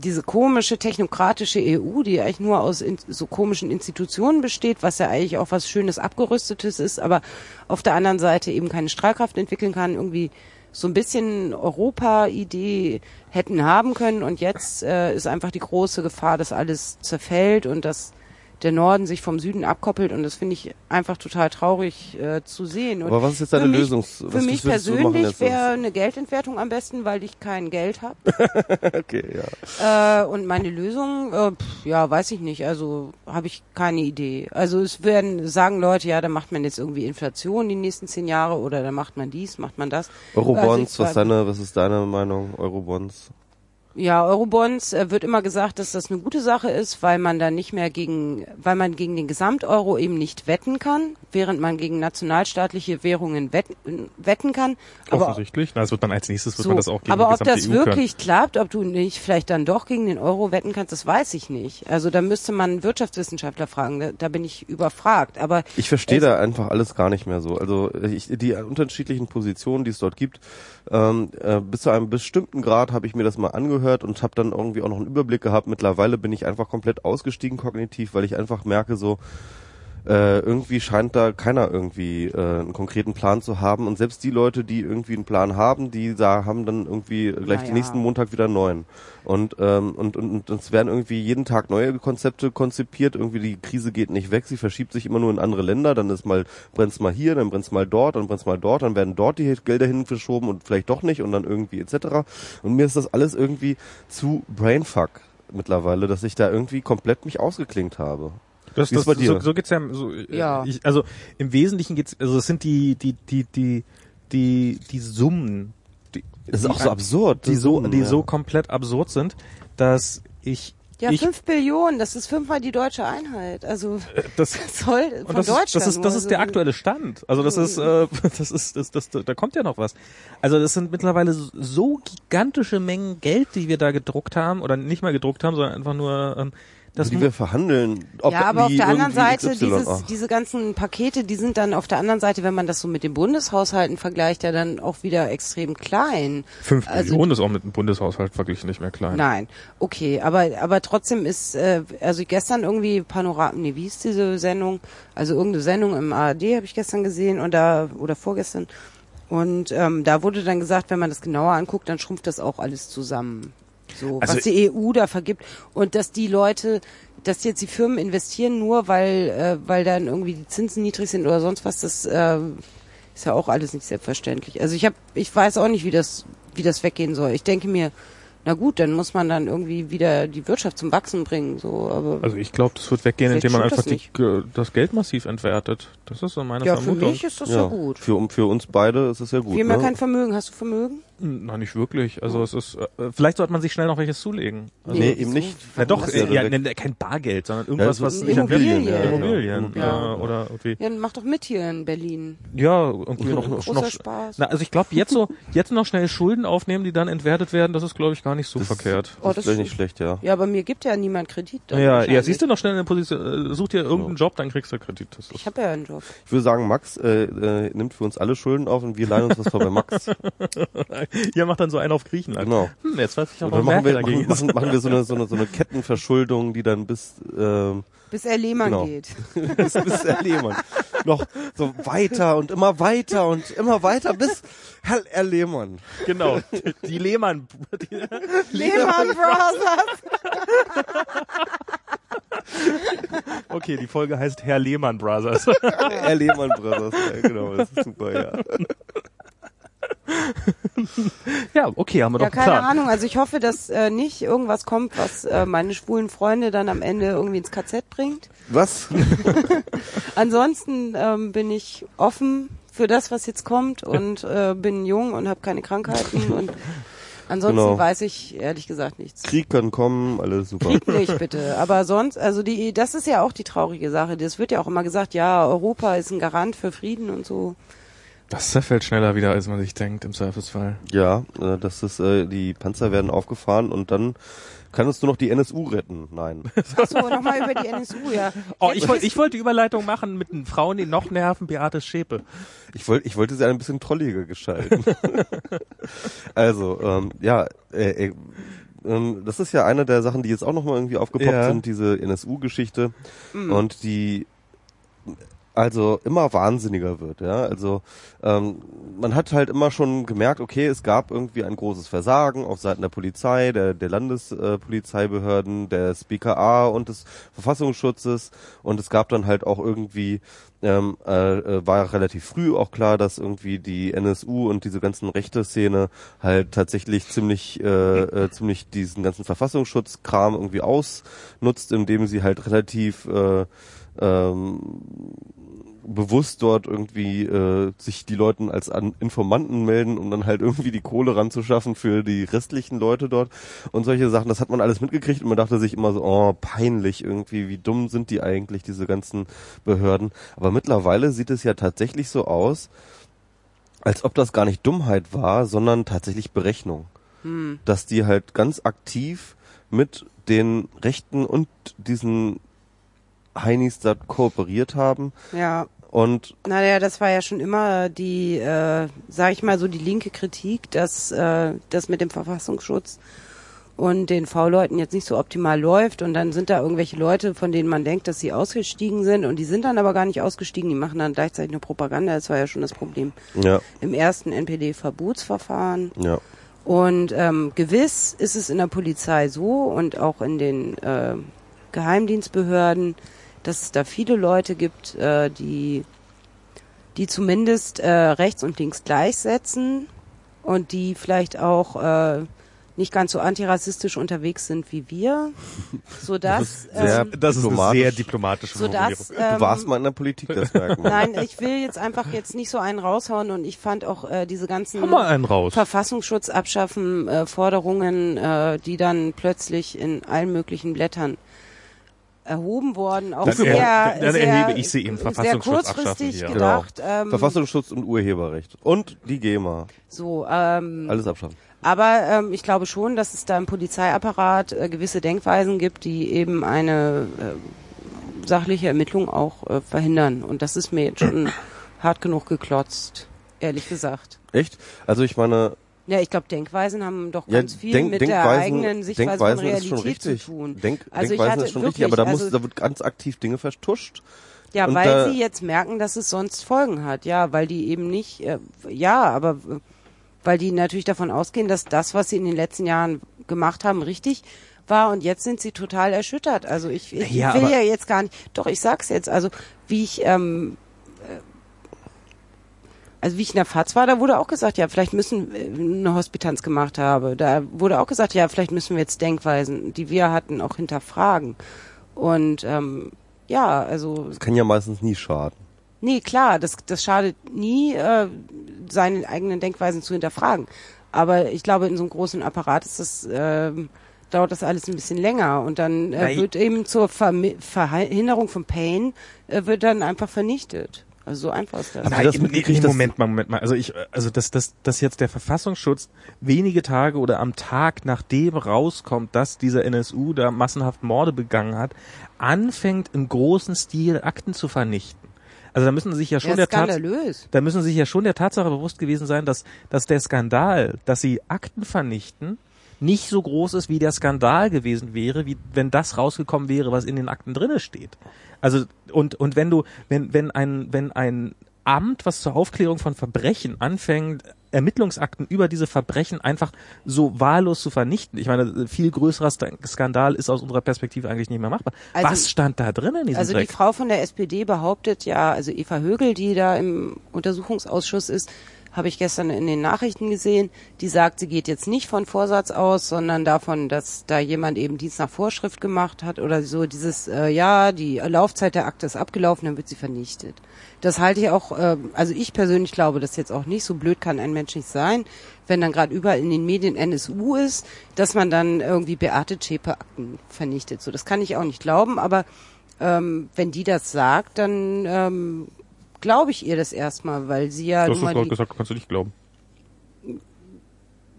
diese komische technokratische EU, die eigentlich nur aus in, so komischen Institutionen besteht, was ja eigentlich auch was Schönes abgerüstetes ist, aber auf der anderen Seite eben keine Strahlkraft entwickeln kann, irgendwie so ein bisschen Europa-Idee hätten haben können. Und jetzt äh, ist einfach die große Gefahr, dass alles zerfällt und dass der Norden sich vom Süden abkoppelt und das finde ich einfach total traurig äh, zu sehen. Und
Aber was ist jetzt deine
mich,
was
Für mich persönlich wäre eine Geldentwertung am besten, weil ich kein Geld habe. [laughs]
Okay, ja.
Äh, und meine Lösung, äh, pff, ja, weiß ich nicht. Also habe ich keine Idee. Also es werden sagen Leute, ja, da macht man jetzt irgendwie Inflation die nächsten zehn Jahre oder da macht man dies, macht man das.
Eurobonds,
Also
was, deine, was ist deine Meinung? Eurobonds?
Ja, Eurobonds äh, wird immer gesagt, dass das eine gute Sache ist, weil man da nicht mehr gegen, weil man gegen den Gesamteuro eben nicht wetten kann, während man gegen nationalstaatliche Währungen wetten, wetten kann. Aber
Offensichtlich. Na, das wird dann als nächstes wird
So,
man das auch gegen
aber
die
ob das
EU können.
wirklich klappt, ob du nicht vielleicht dann doch gegen den Euro wetten kannst, das weiß ich nicht. Also da müsste man Wirtschaftswissenschaftler fragen, da, da bin ich überfragt. Aber
Ich verstehe da einfach alles gar nicht mehr so. Also ich, die unterschiedlichen Positionen, die es dort gibt, ähm, äh, bis zu einem bestimmten Grad habe ich mir das mal angehört und habe dann irgendwie auch noch einen Überblick gehabt. Mittlerweile bin ich einfach komplett ausgestiegen kognitiv, weil ich einfach merke so, äh, irgendwie scheint da keiner irgendwie äh, einen konkreten Plan zu haben und selbst die Leute, die irgendwie einen Plan haben, die da haben dann irgendwie gleich
Naja.
den nächsten Montag wieder einen neuen. Und, ähm, und, und, und es werden irgendwie jeden Tag neue Konzepte konzipiert, irgendwie die Krise geht nicht weg, sie verschiebt sich immer nur in andere Länder, dann ist mal, brennt's mal hier, dann brennt's mal dort, dann brennt's mal dort, dann werden dort die Gelder hin verschoben und vielleicht doch nicht und dann irgendwie etc. Und mir ist das alles irgendwie zu Brainfuck mittlerweile, dass ich da irgendwie komplett mich ausgeklinkt habe.
Das, das,
bei dir?
So, so geht's ja. So, äh,
Ja.
Ich, also im Wesentlichen geht's. Also es sind die die die die die die Summen. Die,
Das ist
die,
auch so absurd.
Die
das
so
Summen,
die
ja.
so komplett absurd sind, dass ich
ja,
ich
fünf Billionen, das ist fünfmal die deutsche Einheit. Also
das [laughs]
soll von
das
Deutschland.
ist, das ist das ist der aktuelle Stand. Also das ist äh, [laughs] das ist das, das da kommt ja noch was. Also das sind mittlerweile so gigantische Mengen Geld, die wir da gedruckt haben oder nicht mal gedruckt haben, sondern einfach nur ähm, das
die wir verhandeln. Ob
ja, aber auf der anderen Seite, dieses,
ach.
diese ganzen Pakete, die sind dann auf der anderen Seite, wenn man das so mit den Bundeshaushalten vergleicht, ja dann auch wieder extrem klein.
fünf
also-
Millionen ist auch mit dem Bundeshaushalt wirklich nicht mehr klein.
Nein, okay, aber aber trotzdem ist äh, also gestern irgendwie Panorama, nee, wie ist diese Sendung? Also irgendeine Sendung im ARD habe ich gestern gesehen und da oder vorgestern und ähm, da wurde dann gesagt, wenn man das genauer anguckt, dann schrumpft das auch alles zusammen. So,
Also-
was die EU da vergibt und dass die Leute, dass jetzt die Firmen investieren nur, weil äh, weil dann irgendwie die Zinsen niedrig sind oder sonst was, das äh, ist ja auch alles nicht selbstverständlich. Also ich habe, ich weiß auch nicht, wie das, wie das weggehen soll. Ich denke mir, na gut, dann muss man dann irgendwie wieder die Wirtschaft zum Wachsen bringen, so. Aber
Also ich glaube, das wird weggehen, indem man einfach
das
die, das Geld massiv entwertet. Das ist so meine
ja, für
Vermutung.
mich ist das ja, gut.
Für, für uns beide ist es ja gut.
Wir haben ja
ne?
kein Vermögen. Hast du Vermögen?
Na, nicht wirklich. Also es ist, äh, vielleicht sollte man sich schnell noch welches zulegen. Also,
Nee, eben nicht.
Na doch,
Das
äh,
ja
ja, ne, kein Bargeld, sondern irgendwas,
so
was
Immobilien,
nicht
ja, genau.
Immobilien,
Ja.
Äh, oder irgendwie.
Ja, dann mach doch mit hier in Berlin.
Ja, irgendwie noch,
Großer
noch
Spaß.
Na, also ich glaube, jetzt so, jetzt noch schnell Schulden aufnehmen, die dann entwertet werden, das ist glaube ich gar nicht so verkehrt.
Oh,
Das ist vielleicht nicht schlecht, ja.
Ja, aber mir gibt ja niemand Kredit. dann
Ja, ja, siehst du noch schnell eine Position, äh, such dir irgendeinen Job, dann kriegst du Kredit. Das
Ich habe ja einen Job.
Ich würde sagen, Max äh, äh, nimmt für uns alle Schulden auf und wir leihen uns was vor bei Max. [laughs] [laughs]
ihr macht dann so einen auf Griechenland.
Genau.
Hm, jetzt weiß ich auch, warum
machen wir, machen, machen, machen wir so eine, [laughs] so eine, so eine Kettenverschuldung, die dann bis, ähm,
Bis er Lehmann
Genau.
geht. [laughs]
bis, bis Herr Lehmann noch so weiter und immer weiter und immer weiter bis Herr, Herr Lehmann.
Genau, die Lehmann. Die,
Lehmann Brothers.
okay, die Folge heißt Herr Lehmann Brothers.
Herr Lehmann Brothers. Ja, genau, das ist super, ja. [laughs]
ja, okay, haben wir
Ja,
doch
keine
klar.
Ahnung. Also ich hoffe, dass äh, nicht irgendwas kommt, was äh, meine schwulen Freunde dann am Ende irgendwie ins KZ bringt.
Was? [laughs] [laughs]
Ansonsten ähm, bin ich offen für das, was jetzt kommt und äh, bin jung und habe keine Krankheiten und ansonsten
Genau.
weiß ich ehrlich gesagt nichts.
Krieg kann kommen, alles super.
Krieg nicht, bitte. Aber sonst, also die, das ist ja auch die traurige Sache. Das wird ja auch immer gesagt, ja, Europa ist ein Garant für Frieden und so.
Das zerfällt schneller wieder, als man sich denkt im Zweifelsfall.
Ja, äh, das ist, äh, die Panzer werden aufgefahren und dann kannst du noch die NSU retten. Nein. [laughs]
Achso, nochmal über die NSU, ja.
Oh, ich wollte wollte die Überleitung machen mit den Frauen, die noch nerven, Beate Schäpe.
Ich wollte, ich wollte sie ein bisschen trolliger gestalten. [laughs] also, ähm, ja, äh, äh, ähm, das ist ja eine der Sachen, die jetzt auch nochmal irgendwie aufgepoppt
Ja.
sind, diese NSU-Geschichte. Und die also immer wahnsinniger wird, ja. Also ähm, man hat halt immer schon gemerkt, okay, es gab irgendwie ein großes Versagen auf Seiten der Polizei, der, der Landespolizeibehörden, des BKA und des Verfassungsschutzes und es gab dann halt auch irgendwie ähm, äh, äh, war relativ früh auch klar, dass irgendwie die NSU und diese ganzen rechte Szene halt tatsächlich ziemlich äh, äh, ziemlich diesen ganzen Verfassungsschutzkram irgendwie ausnutzt, indem sie halt relativ äh, ähm, bewusst dort irgendwie äh, sich die Leuten als an Informanten melden, um dann halt irgendwie die Kohle ranzuschaffen für die restlichen Leute dort und solche Sachen. Das hat man alles mitgekriegt und man dachte sich immer so, oh, peinlich irgendwie, wie dumm sind die eigentlich, diese ganzen Behörden. Aber mittlerweile sieht es ja tatsächlich so aus, als ob das gar nicht Dummheit war, sondern tatsächlich Berechnung. Dass die halt ganz aktiv mit den Rechten und diesen Heinis da kooperiert haben
Ja,
und
naja, das war ja schon immer die, äh, sag ich mal so, die linke Kritik, dass äh, das mit dem Verfassungsschutz und den V-Leuten jetzt nicht so optimal läuft. Und dann sind da irgendwelche Leute, von denen man denkt, dass sie ausgestiegen sind. Und die sind dann aber gar nicht ausgestiegen, die machen dann gleichzeitig eine Propaganda, das war ja schon das Problem
ja,
im ersten NPD-Verbotsverfahren.
ja,
Und ähm, gewiss ist es in der Polizei so und auch in den äh, Geheimdienstbehörden, dass es da viele Leute gibt, äh, die, die zumindest äh, rechts und links gleichsetzen und die vielleicht auch äh, nicht ganz so antirassistisch unterwegs sind wie wir, [laughs] sodass
sehr
ähm,
Das ist eine
Diplomatisch.
sehr diplomatische
sodass
Formulierung.
du
ähm,
warst mal in der Politik, das merken wir.
Nein, ich will jetzt einfach jetzt nicht so einen raushauen und ich fand auch äh, diese ganzen
Hau mal einen raus.
Verfassungsschutz abschaffen äh, Forderungen, äh, die dann plötzlich in allen möglichen Blättern erhoben worden, auch
Dann
sehr,
er- dann
sehr,
erhebe ich sie eben,
sehr
Verfassungsschutz
kurzfristig
abschaffen,
ja.
gedacht. Ähm,
Verfassungsschutz und Urheberrecht. Und die GEMA.
so, ähm,
Alles abschaffen.
aber ähm, ich glaube schon, dass es da im Polizeiapparat äh, gewisse Denkweisen gibt, die eben eine äh, sachliche Ermittlung auch äh, verhindern. Und das ist mir jetzt schon hart genug geklotzt, ehrlich gesagt.
Echt? Also ich meine,
Ja, ich glaube, Denkweisen haben doch
ja,
ganz viel
Denk,
mit der
Denkweisen,
eigenen Sichtweise
Denkweisen
von
ist schon
Realität
richtig.
zu tun.
Denk,
Also ich
Denkweisen
hatte
ist schon
wirklich,
richtig, aber da, muss,
also-
da wird ganz aktiv Dinge vertuscht.
Ja,
Und
weil
da-
sie jetzt merken, dass es sonst Folgen hat. Ja, weil die eben nicht, äh, ja, aber äh, weil die natürlich davon ausgehen, dass das, was sie in den letzten Jahren gemacht haben, richtig war und jetzt sind sie total erschüttert. Also ich, ich
Ja,
will ja jetzt gar nicht, doch ich sag's jetzt, also wie ich, ähm, äh, also wie ich in der FAZ war, da wurde auch gesagt, ja, vielleicht müssen äh, eine Hospitanz gemacht habe. Da wurde auch gesagt, ja, vielleicht müssen wir jetzt Denkweisen, die wir hatten, auch hinterfragen. Und ähm, ja, also
Das kann ja meistens nie schaden.
Nee, klar, das, das schadet nie, äh, seine eigenen Denkweisen zu hinterfragen. Aber ich glaube, in so einem großen Apparat ist das, ähm, dauert das alles ein bisschen länger und dann äh, wird eben zur Vermi Verhinderung von Pain äh, wird dann einfach vernichtet. Also so einfach ist das.
Aber
Nein,
das
nee,
mitgekriegt,
nee,
dass-
Moment mal, Moment mal. Also ich, also dass, dass, dass jetzt der Verfassungsschutz wenige Tage oder am Tag, nachdem rauskommt, dass dieser NSU da massenhaft Morde begangen hat, anfängt im großen Stil Akten zu vernichten. Also da müssen sich ja schon
ja,
der da müssen sich ja schon der Tatsache bewusst gewesen sein, dass, dass der Skandal, dass sie Akten vernichten, nicht so groß ist, wie der Skandal gewesen wäre, wie wenn das rausgekommen wäre, was in den Akten drinne steht. Also und und wenn du wenn wenn ein wenn ein Amt, was zur Aufklärung von Verbrechen anfängt, Ermittlungsakten über diese Verbrechen einfach so wahllos zu vernichten. Ich meine, viel größerer Skandal ist aus unserer Perspektive eigentlich nicht mehr machbar.
Also-
was stand da drin in diesem
Also die
Dreck?
Frau von der SPD behauptet ja, also Eva Högel, die da im Untersuchungsausschuss ist, habe ich gestern in den Nachrichten gesehen, die sagt, sie geht jetzt nicht von Vorsatz aus, sondern davon, dass da jemand eben Dienst nach Vorschrift gemacht hat oder so dieses, äh, ja, die Laufzeit der Akte ist abgelaufen, dann wird sie vernichtet. Das halte ich auch, äh, also ich persönlich glaube das jetzt auch nicht, so blöd kann ein Mensch nicht sein, wenn dann gerade überall in den Medien NSU ist, dass man dann irgendwie Beate Zschäpe Akten vernichtet. So, das kann ich auch nicht glauben, aber ähm, wenn die das sagt, dann ähm, glaube ich ihr das erstmal, weil sie ja
Du hast es gerade
die,
gesagt, kannst du nicht glauben.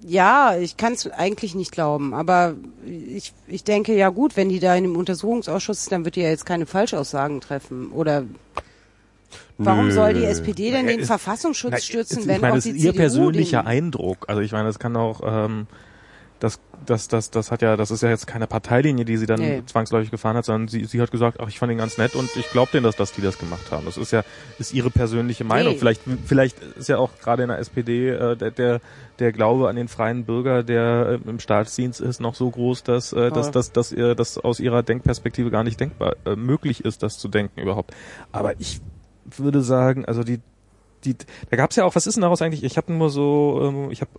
ja, ich kann es eigentlich nicht glauben, aber ich, ich denke, ja gut, wenn die da in dem Untersuchungsausschuss ist, dann wird die ja jetzt keine Falschaussagen treffen. Oder warum
Nö.
soll die SPD denn
Ja,
den
ist-
Verfassungsschutz
Na,
stürzen,
ich
wenn
meine,
auch
das
die
ist ihr
CDU
persönlicher
den,
Eindruck. Also ich meine, das kann auch, ähm, das, das, das, das hat ja, das ist ja jetzt keine Parteilinie, die sie dann
Nee.
zwangsläufig gefahren hat, sondern sie, sie hat gesagt, ach, ich fand ihn ganz nett und ich glaube denen, dass, dass die das gemacht haben. Das ist ja, ist ihre persönliche Meinung.
Nee.
Vielleicht, vielleicht ist ja auch gerade in der SPD äh, der, der, der Glaube an den freien Bürger, der äh, im Staatsdienst ist, noch so groß, dass, äh, dass, dass, dass ihr das aus ihrer Denkperspektive gar nicht denkbar äh, möglich ist, das zu denken überhaupt. Aber ich würde sagen, also die die, da gab's ja auch, was ist denn daraus eigentlich? Ich habe nur so, ähm, ich habe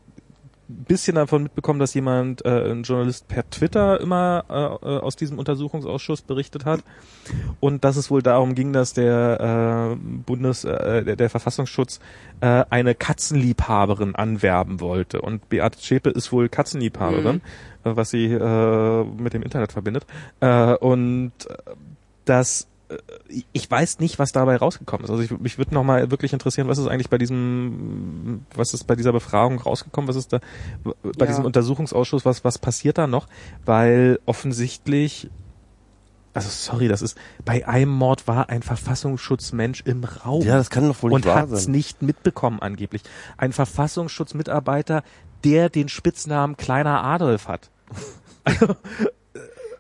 ein bisschen davon mitbekommen, dass jemand, äh, ein Journalist per Twitter immer äh, äh, aus diesem Untersuchungsausschuss berichtet hat. Und dass es wohl darum ging, dass der äh, Bundes, äh, der, der Verfassungsschutz äh, eine Katzenliebhaberin anwerben wollte. Und Beate Zschäpe ist wohl Katzenliebhaberin, äh, was sie äh, mit dem Internet verbindet. Äh, und äh, das ich weiß nicht, was dabei rausgekommen ist. Also ich, mich würde nochmal wirklich interessieren, was ist eigentlich bei diesem, was ist bei dieser Befragung rausgekommen, was ist da bei
Ja.
diesem Untersuchungsausschuss, was, was passiert da noch? Weil offensichtlich, also sorry, das ist, bei einem Mord war ein Verfassungsschutzmensch im Raum
Ja, das kann doch wohl nicht
und
wahr
hat es
sein.
nicht mitbekommen angeblich. Ein Verfassungsschutzmitarbeiter, der den Spitznamen Kleiner Adolf hat. [laughs]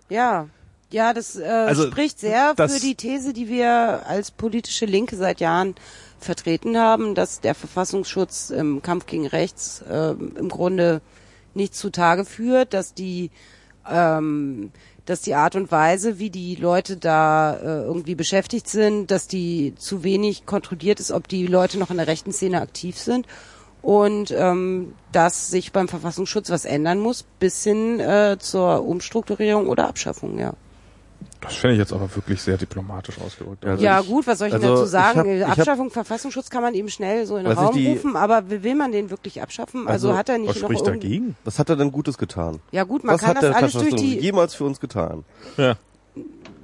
Ja, ja, das äh,
Also,
spricht sehr für die These, die wir als politische Linke seit Jahren vertreten haben, dass der Verfassungsschutz im Kampf gegen Rechts äh, im Grunde nicht zutage führt, dass die ähm, dass die Art und Weise, wie die Leute da äh, irgendwie beschäftigt sind, dass die zu wenig kontrolliert ist, ob die Leute noch in der rechten Szene aktiv sind und ähm, dass sich beim Verfassungsschutz was ändern muss, bis hin äh, zur Umstrukturierung oder Abschaffung, ja.
Das finde ich jetzt aber wirklich sehr diplomatisch ausgedrückt.
Also
ja
ich-
gut, was soll ich denn
also
dazu
ich
sagen?
hab- ich hab-
Abschaffung, Verfassungsschutz kann man eben schnell so in den
ich
Raum
die-
rufen, aber will will man den wirklich abschaffen? Also,
Also,
hat er nicht
was
noch
spricht dagegen?
Was hat er denn Gutes getan?
Ja gut, man
Was
kann
hat
das
der
alles durch die,
jemals für uns getan?
Ja.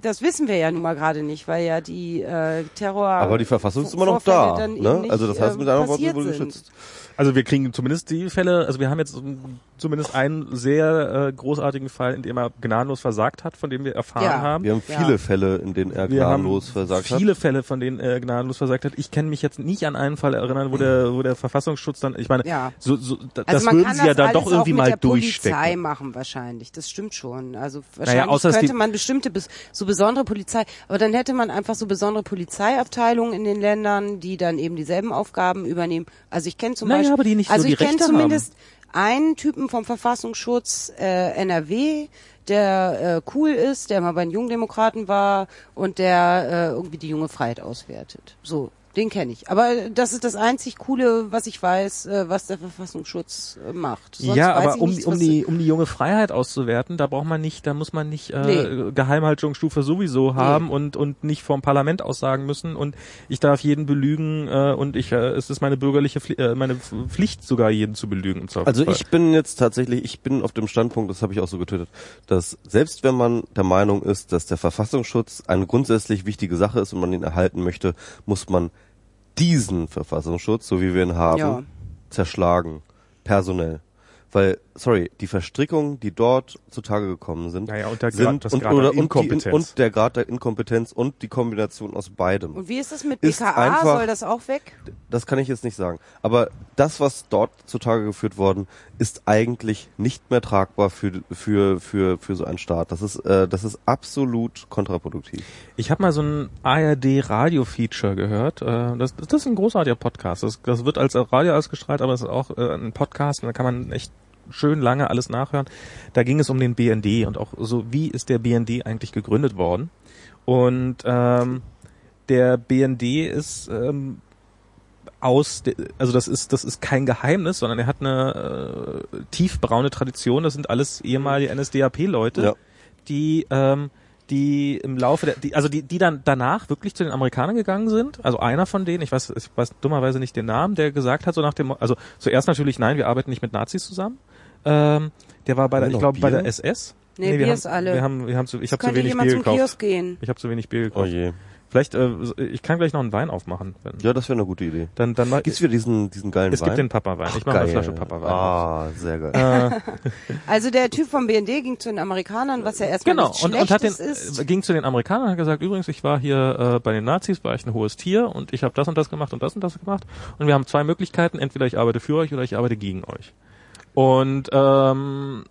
Das wissen wir ja nun mal gerade nicht, weil ja die äh, Terror.
Aber die Verfassung ist immer noch
Vorfälle
da.
dann
Ne? also das heißt mit
äh,
anderen Worten wohl geschützt.
Also wir kriegen zumindest die Fälle, also wir haben jetzt ähm, zumindest einen sehr äh, großartigen Fall, in dem er gnadenlos versagt hat, von dem wir erfahren
Ja.
haben.
Wir haben
Ja.
viele Fälle, in denen er
Wir
gnadenlos versagt hat.
viele Fälle, von denen er gnadenlos versagt hat. Ich kann mich jetzt nicht an einen Fall erinnern, wo der, wo der Verfassungsschutz dann, ich meine,
Ja.
so, so, da-
Also
das
man
würden
kann
sie ja
das
dann
alles
doch irgendwie
auch mit
mal
der Polizei
durchstecken.
machen wahrscheinlich. Das stimmt schon. Also wahrscheinlich
außer es
könnte man bestimmte bis, so besondere Polizei, aber dann hätte man einfach so besondere Polizeiabteilungen in den Ländern, die dann eben dieselben Aufgaben übernehmen. Also ich kenne zum
Naja,
Beispiel,
aber die nicht so
also
die
ich kenne zumindest einen Typen vom Verfassungsschutz äh, NRW, der äh, cool ist, der mal bei den Jungdemokraten war und der äh, irgendwie die junge Freiheit auswertet. So, den kenne ich. Aber das ist das einzig Coole, was ich weiß, äh, was der Verfassungsschutz äh, macht. Sonst
ja, aber um,
nichts,
um die um die junge Freiheit auszuwerten, da braucht man nicht, da muss man nicht äh,
Nee.
Geheimhaltungsstufe sowieso haben und und nicht vom Parlament aussagen müssen und ich darf jeden belügen äh, und ich äh, es ist meine bürgerliche Pfli äh, meine Pflicht sogar jeden zu belügen im
Also ich bin jetzt tatsächlich, ich bin auf dem Standpunkt, das habe ich auch so getötet, dass selbst wenn man der Meinung ist, dass der Verfassungsschutz eine grundsätzlich wichtige Sache ist und man ihn erhalten möchte, muss man diesen Verfassungsschutz, so wie wir ihn haben,
Ja.
zerschlagen, personell. Weil, sorry, die Verstrickungen, die dort zutage gekommen sind,
Naja, und der Grad-
sind
das
und,
Grad
oder,
der
und, die,
Inkompetenz.
und der Grad der Inkompetenz und die Kombination aus beidem.
Und wie ist das mit BKA?
einfach-
Soll das auch weg?
Das kann ich jetzt nicht sagen. Aber das, was dort zutage geführt worden, ist eigentlich nicht mehr tragbar für, für, für, für so einen Staat. Das ist, äh, das ist absolut kontraproduktiv.
Ich habe mal so ein ARD-Radio-Feature gehört. Äh, das, das ist ein großartiger Podcast. Das, das wird als Radio ausgestrahlt, aber es ist auch äh, ein Podcast und da kann man echt schön lange alles nachhören. Da ging es um den BND und auch so, wie ist der BND eigentlich gegründet worden? Und ähm, der BND ist ähm, aus, also das ist das ist kein Geheimnis, sondern er hat eine äh, tiefbraune Tradition. Das sind alles ehemalige NSDAP-Leute,
Ja.
die ähm, die im Laufe der, die, also die, die dann danach wirklich zu den Amerikanern gegangen sind. Also einer von denen, ich weiß, ich weiß dummerweise nicht den Namen, der gesagt hat, so nach dem, also zuerst natürlich, nein, wir arbeiten nicht mit Nazis zusammen. Ähm, der war bei der,
wir
ich glaube bei der SS.
Nee,
wir
Bier
haben,
ist alle.
Wir haben, wir haben zu, ich habe zu wenig Bier
zum
gekauft.
Kiosk gehen?
Ich habe zu wenig Bier
Oh
gekauft.
je.
Vielleicht, äh, ich kann gleich noch einen Wein aufmachen. Wenn,
Ja, das wäre eine gute Idee.
Dann, dann mal,
Gibt's wieder diesen, diesen geilen
es
Wein?
gibt den Papa-Wein. Ich
Ach,
mache eine. Flasche Papa-Wein.
Ah, sehr geil.
Also der Typ vom BND ging zu den Amerikanern, was ja erstmal
Genau,
nichts
und, und hat den, äh,
ist.
ging zu den Amerikanern und hat gesagt, übrigens, ich war hier äh, bei den Nazis, war ich ein hohes Tier und ich habe das und das gemacht und das und das gemacht. Und wir haben zwei Möglichkeiten, entweder ich arbeite für euch oder ich arbeite gegen euch. Und ähm,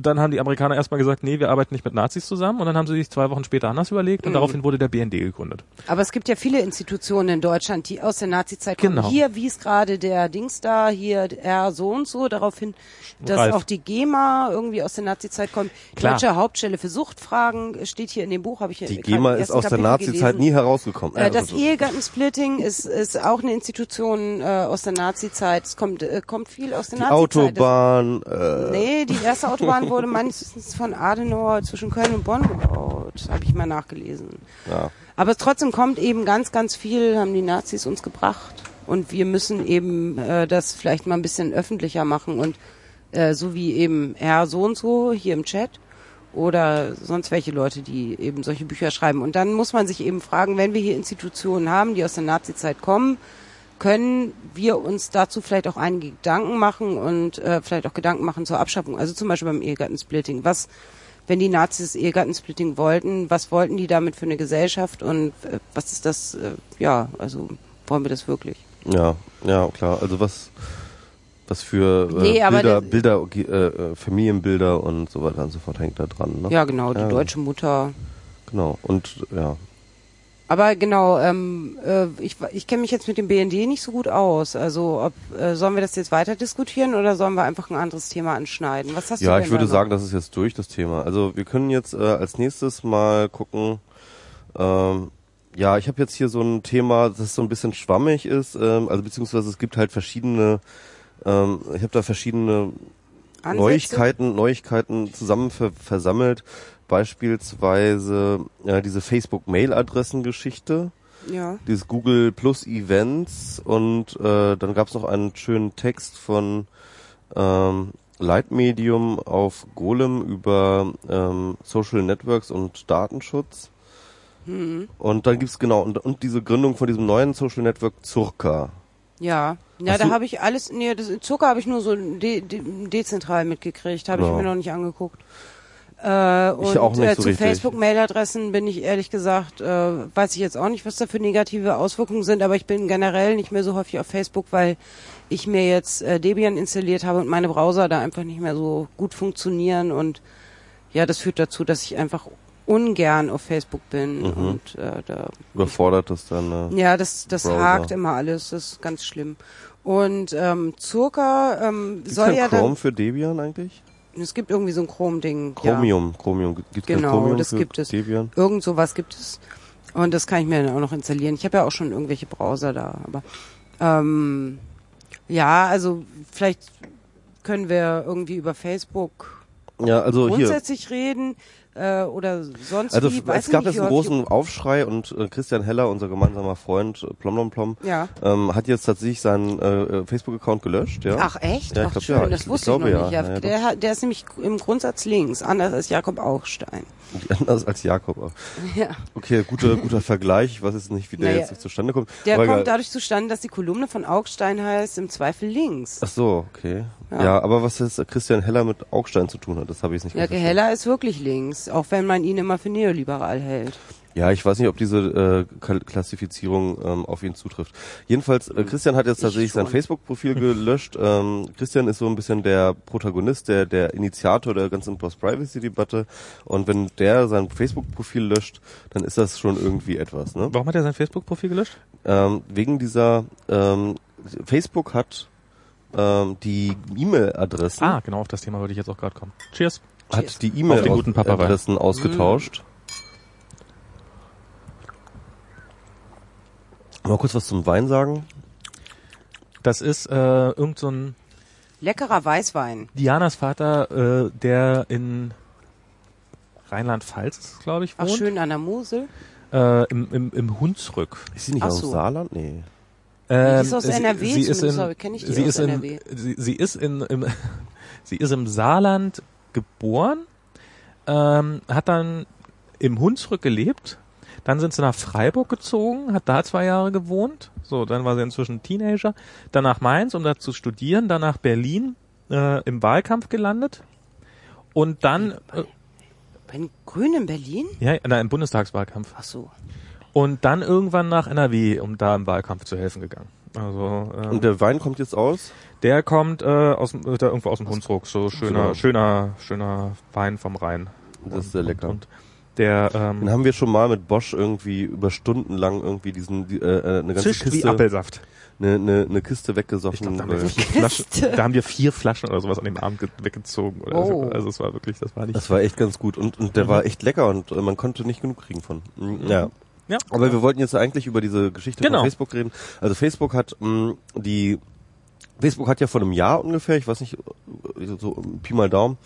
dann haben die Amerikaner erstmal gesagt, nee, wir arbeiten nicht mit Nazis zusammen. Und dann haben sie sich zwei Wochen später anders überlegt
Mhm.
und daraufhin wurde der BND gegründet.
Aber es gibt ja viele Institutionen in Deutschland, die aus der Nazizeit kommen.
Genau.
Hier wies gerade der Dings da, hier er so und so darauf hin, dass
Ralf.
auch die GEMA irgendwie aus der Nazizeit kommt.
Klar.
Deutsche Hauptstelle für Suchtfragen steht hier in dem Buch, habe ich hier
Die GEMA ist aus der
Kapitel
Nazi-Zeit
gelesen.
nie herausgekommen.
Äh, das
also-
Ehegattensplitting ist, ist auch eine Institution äh, aus der Nazizeit. Es kommt, äh, kommt viel aus der
die
Nazizeit. Das-
Autobahn, äh,
Nee, die erste Autobahn wurde meines Wissens von Adenauer zwischen Köln und Bonn gebaut. Habe ich mal nachgelesen.
ja.
Aber trotzdem kommt eben ganz, ganz viel, haben die Nazis uns gebracht. Und wir müssen eben äh, das vielleicht mal ein bisschen öffentlicher machen. Und äh, so wie eben Herr so und so hier im Chat oder sonst welche Leute, die eben solche Bücher schreiben. Und dann muss man sich eben fragen, wenn wir hier Institutionen haben, die aus der Nazizeit kommen, können wir uns dazu vielleicht auch einige Gedanken machen und äh, vielleicht auch Gedanken machen zur Abschaffung. Also zum Beispiel beim Ehegattensplitting. Was, wenn die Nazis Ehegattensplitting wollten, was wollten die damit für eine Gesellschaft und äh, was ist das, äh, ja, also wollen wir das wirklich?
Ja, ja, klar. Also was, was für äh,
Nee,
Bilder,
der-
Bilder, äh, äh, Familienbilder und so weiter und so fort hängt da dran. Ne?
Ja, genau, die
Ja.
deutsche Mutter.
Genau. Und ja,
Aber genau, ähm, äh, ich, ich kenne mich jetzt mit dem BND nicht so gut aus. Also ob, äh, sollen wir das jetzt weiter diskutieren oder sollen wir einfach ein anderes Thema anschneiden? Was hast du
ja,
denn
ich würde sagen, das ist jetzt durch das Thema. Also wir können jetzt äh, als nächstes mal gucken. Ähm, ja, ich habe jetzt hier so ein Thema, das so ein bisschen schwammig ist. Ähm, also beziehungsweise es gibt halt verschiedene. Ähm, ich habe da verschiedene
Ansätze?
Neuigkeiten, Neuigkeiten zusammen ver versammelt. Beispielsweise ja, diese Facebook-Mail-Adressen-Geschichte,
Ja.
dieses Google Plus Events und äh, dann gab es noch einen schönen Text von ähm, Leitmedium auf Golem über ähm, Social Networks und Datenschutz.
Mhm.
Und dann gibt's genau und, und diese Gründung von diesem neuen Social Network Zurka.
Ja, ja,
Hast
da habe ich alles, nee, das Zucker habe ich nur so de, de, dezentral mitgekriegt, habe
Ja.
ich mir noch nicht angeguckt. Äh, und
auch nicht
äh,
so
zu. Facebook-Mail-Adressen bin ich ehrlich gesagt, äh, weiß ich jetzt auch nicht, was da für negative Auswirkungen sind, aber ich bin generell nicht mehr so häufig auf Facebook, weil ich mir jetzt äh, Debian installiert habe und meine Browser da einfach nicht mehr so gut funktionieren und ja, das führt dazu, dass ich einfach ungern auf Facebook bin
Mhm.
und äh, da
Überfordert das dann. Äh,
ja, das, das
Browser.
hakt immer alles, das ist ganz schlimm. Und ähm, Zurka ähm,
Gibt's
soll ja
Chrome
dann,
für Debian eigentlich?
Es gibt irgendwie so ein Chrome-Ding. Ja.
Chromium, Chromium. Gibt's
Genau,
Chromium
das gibt es.
Debian?
Irgend sowas gibt es. Und das kann ich mir dann auch noch installieren. Ich habe ja auch schon irgendwelche Browser da, aber ähm, ja, also vielleicht können wir irgendwie über Facebook
Ja, also hier.
grundsätzlich reden äh, oder sonst
Also
wie. Weiß
es gab jetzt einen großen Aufschrei und äh, Christian Heller, unser gemeinsamer Freund äh, Plom Plom Plom,
Ja.
ähm, hat jetzt tatsächlich seinen äh, Facebook-Account gelöscht. Ja.
Ach echt?
Ja, ich
Ach
glaub,
schön,
ja.
das
Ich-
wusste
ich
ich,
glaube,
noch
ja.
nicht. Ja, der, hat, der ist nämlich im Grundsatz links, anders als Jakob Augstein. [laughs]
Anders als Jakob. auch.
Ja.
Okay, guter, guter Vergleich. Ich weiß jetzt nicht, wie der
Naja,
jetzt zustande kommt.
Der kommt
egal.
dadurch zustande, dass die Kolumne von Augstein heißt, im Zweifel links.
Ach so, okay. Ja.
Ja.
aber was jetzt Christian Heller mit Augstein zu tun hat, das habe ich nicht
Ja. Heller ist wirklich links, auch wenn man ihn immer für neoliberal hält.
Ja, ich weiß nicht, ob diese äh, Klassifizierung ähm, auf ihn zutrifft. Jedenfalls, äh, Christian hat jetzt
Ich
tatsächlich sein. Facebook-Profil [laughs] gelöscht. Ähm, Christian ist so ein bisschen der Protagonist, der, der Initiator der ganzen Post-Privacy-Debatte. Und wenn der sein Facebook-Profil löscht, dann ist das schon irgendwie etwas. Ne?
Warum hat er sein Facebook-Profil gelöscht?
Ähm, wegen dieser, ähm, Facebook hat ähm, die E-Mail-Adressen,
Ah, genau auf das Thema wollte ich jetzt auch gerade kommen. Cheers.
hat die
guten Papa-Wein.
E-Mail-Adressen ausgetauscht. Mal kurz was zum Wein sagen.
Das ist äh, irgend so ein
Leckerer Weißwein.
Dianas Vater, äh, der in Rheinland-Pfalz, glaube ich,
Ach,
wohnt.
schön an der Mosel.
Äh, im, im, Im Hunsrück.
Ist sie nicht
Ach
aus
so.
Saarland? Nee.
Ähm,
Die ist aus
sie-
NRW
sie ist in,
aber kenn ich die
sie
aus
ist in,
NRW.
Sie, sie ist in, im, [laughs] sie ist im Saarland geboren, ähm, hat dann im Hunsrück gelebt. Dann sind sie nach Freiburg gezogen, hat da zwei Jahre gewohnt. So, dann war sie inzwischen Teenager. Dann nach Mainz, um da zu studieren. Dann nach Berlin äh, im Wahlkampf gelandet. Und dann, äh,
Bei den Grünen in Berlin?
ja, na, im Bundestagswahlkampf.
Ach so.
Und dann irgendwann nach NRW, um da im Wahlkampf zu helfen gegangen. Also ähm,
Und der Wein kommt jetzt aus?
der kommt äh, aus dem, äh, da irgendwo aus dem Hunsrück, so schöner,
Genau.
schöner, schöner Wein vom Rhein.
Das ist sehr lecker.
Und der ähm,
Den haben wir schon mal mit Bosch irgendwie über Stunden lang irgendwie diesen die, äh, äh, eine ganze
zischt wie
Kiste
Apfelsaft.
eine, eine, eine Kiste
Ich
weggesoffen.
glaube, da, haben wir vier Flaschen- da haben wir vier Flaschen oder sowas an dem Abend ge- weggezogen. Oder
Oh.
so. Also es war wirklich, das war nicht.
das war echt ganz gut und, und der war echt lecker und äh, man konnte nicht genug kriegen von. Mhm. Ja.
Ja.
Aber wir wollten jetzt eigentlich über diese Geschichte
Genau.
von Facebook reden. Also Facebook hat mh, die Facebook hat ja vor einem Jahr ungefähr, ich weiß nicht, so Pi mal Daumen,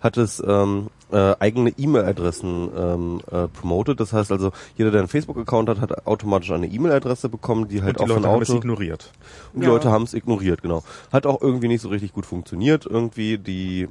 hat es ähm, äh, eigene E-Mail-Adressen ähm, äh, promoted. Das heißt also, jeder, der einen Facebook-Account hat, hat automatisch eine E-Mail-Adresse bekommen, die halt
und die
auch
Leute
von
haben es
Auto
ignoriert.
und die
Ja.
Leute haben es ignoriert, genau. Hat auch irgendwie nicht so richtig gut funktioniert. Irgendwie die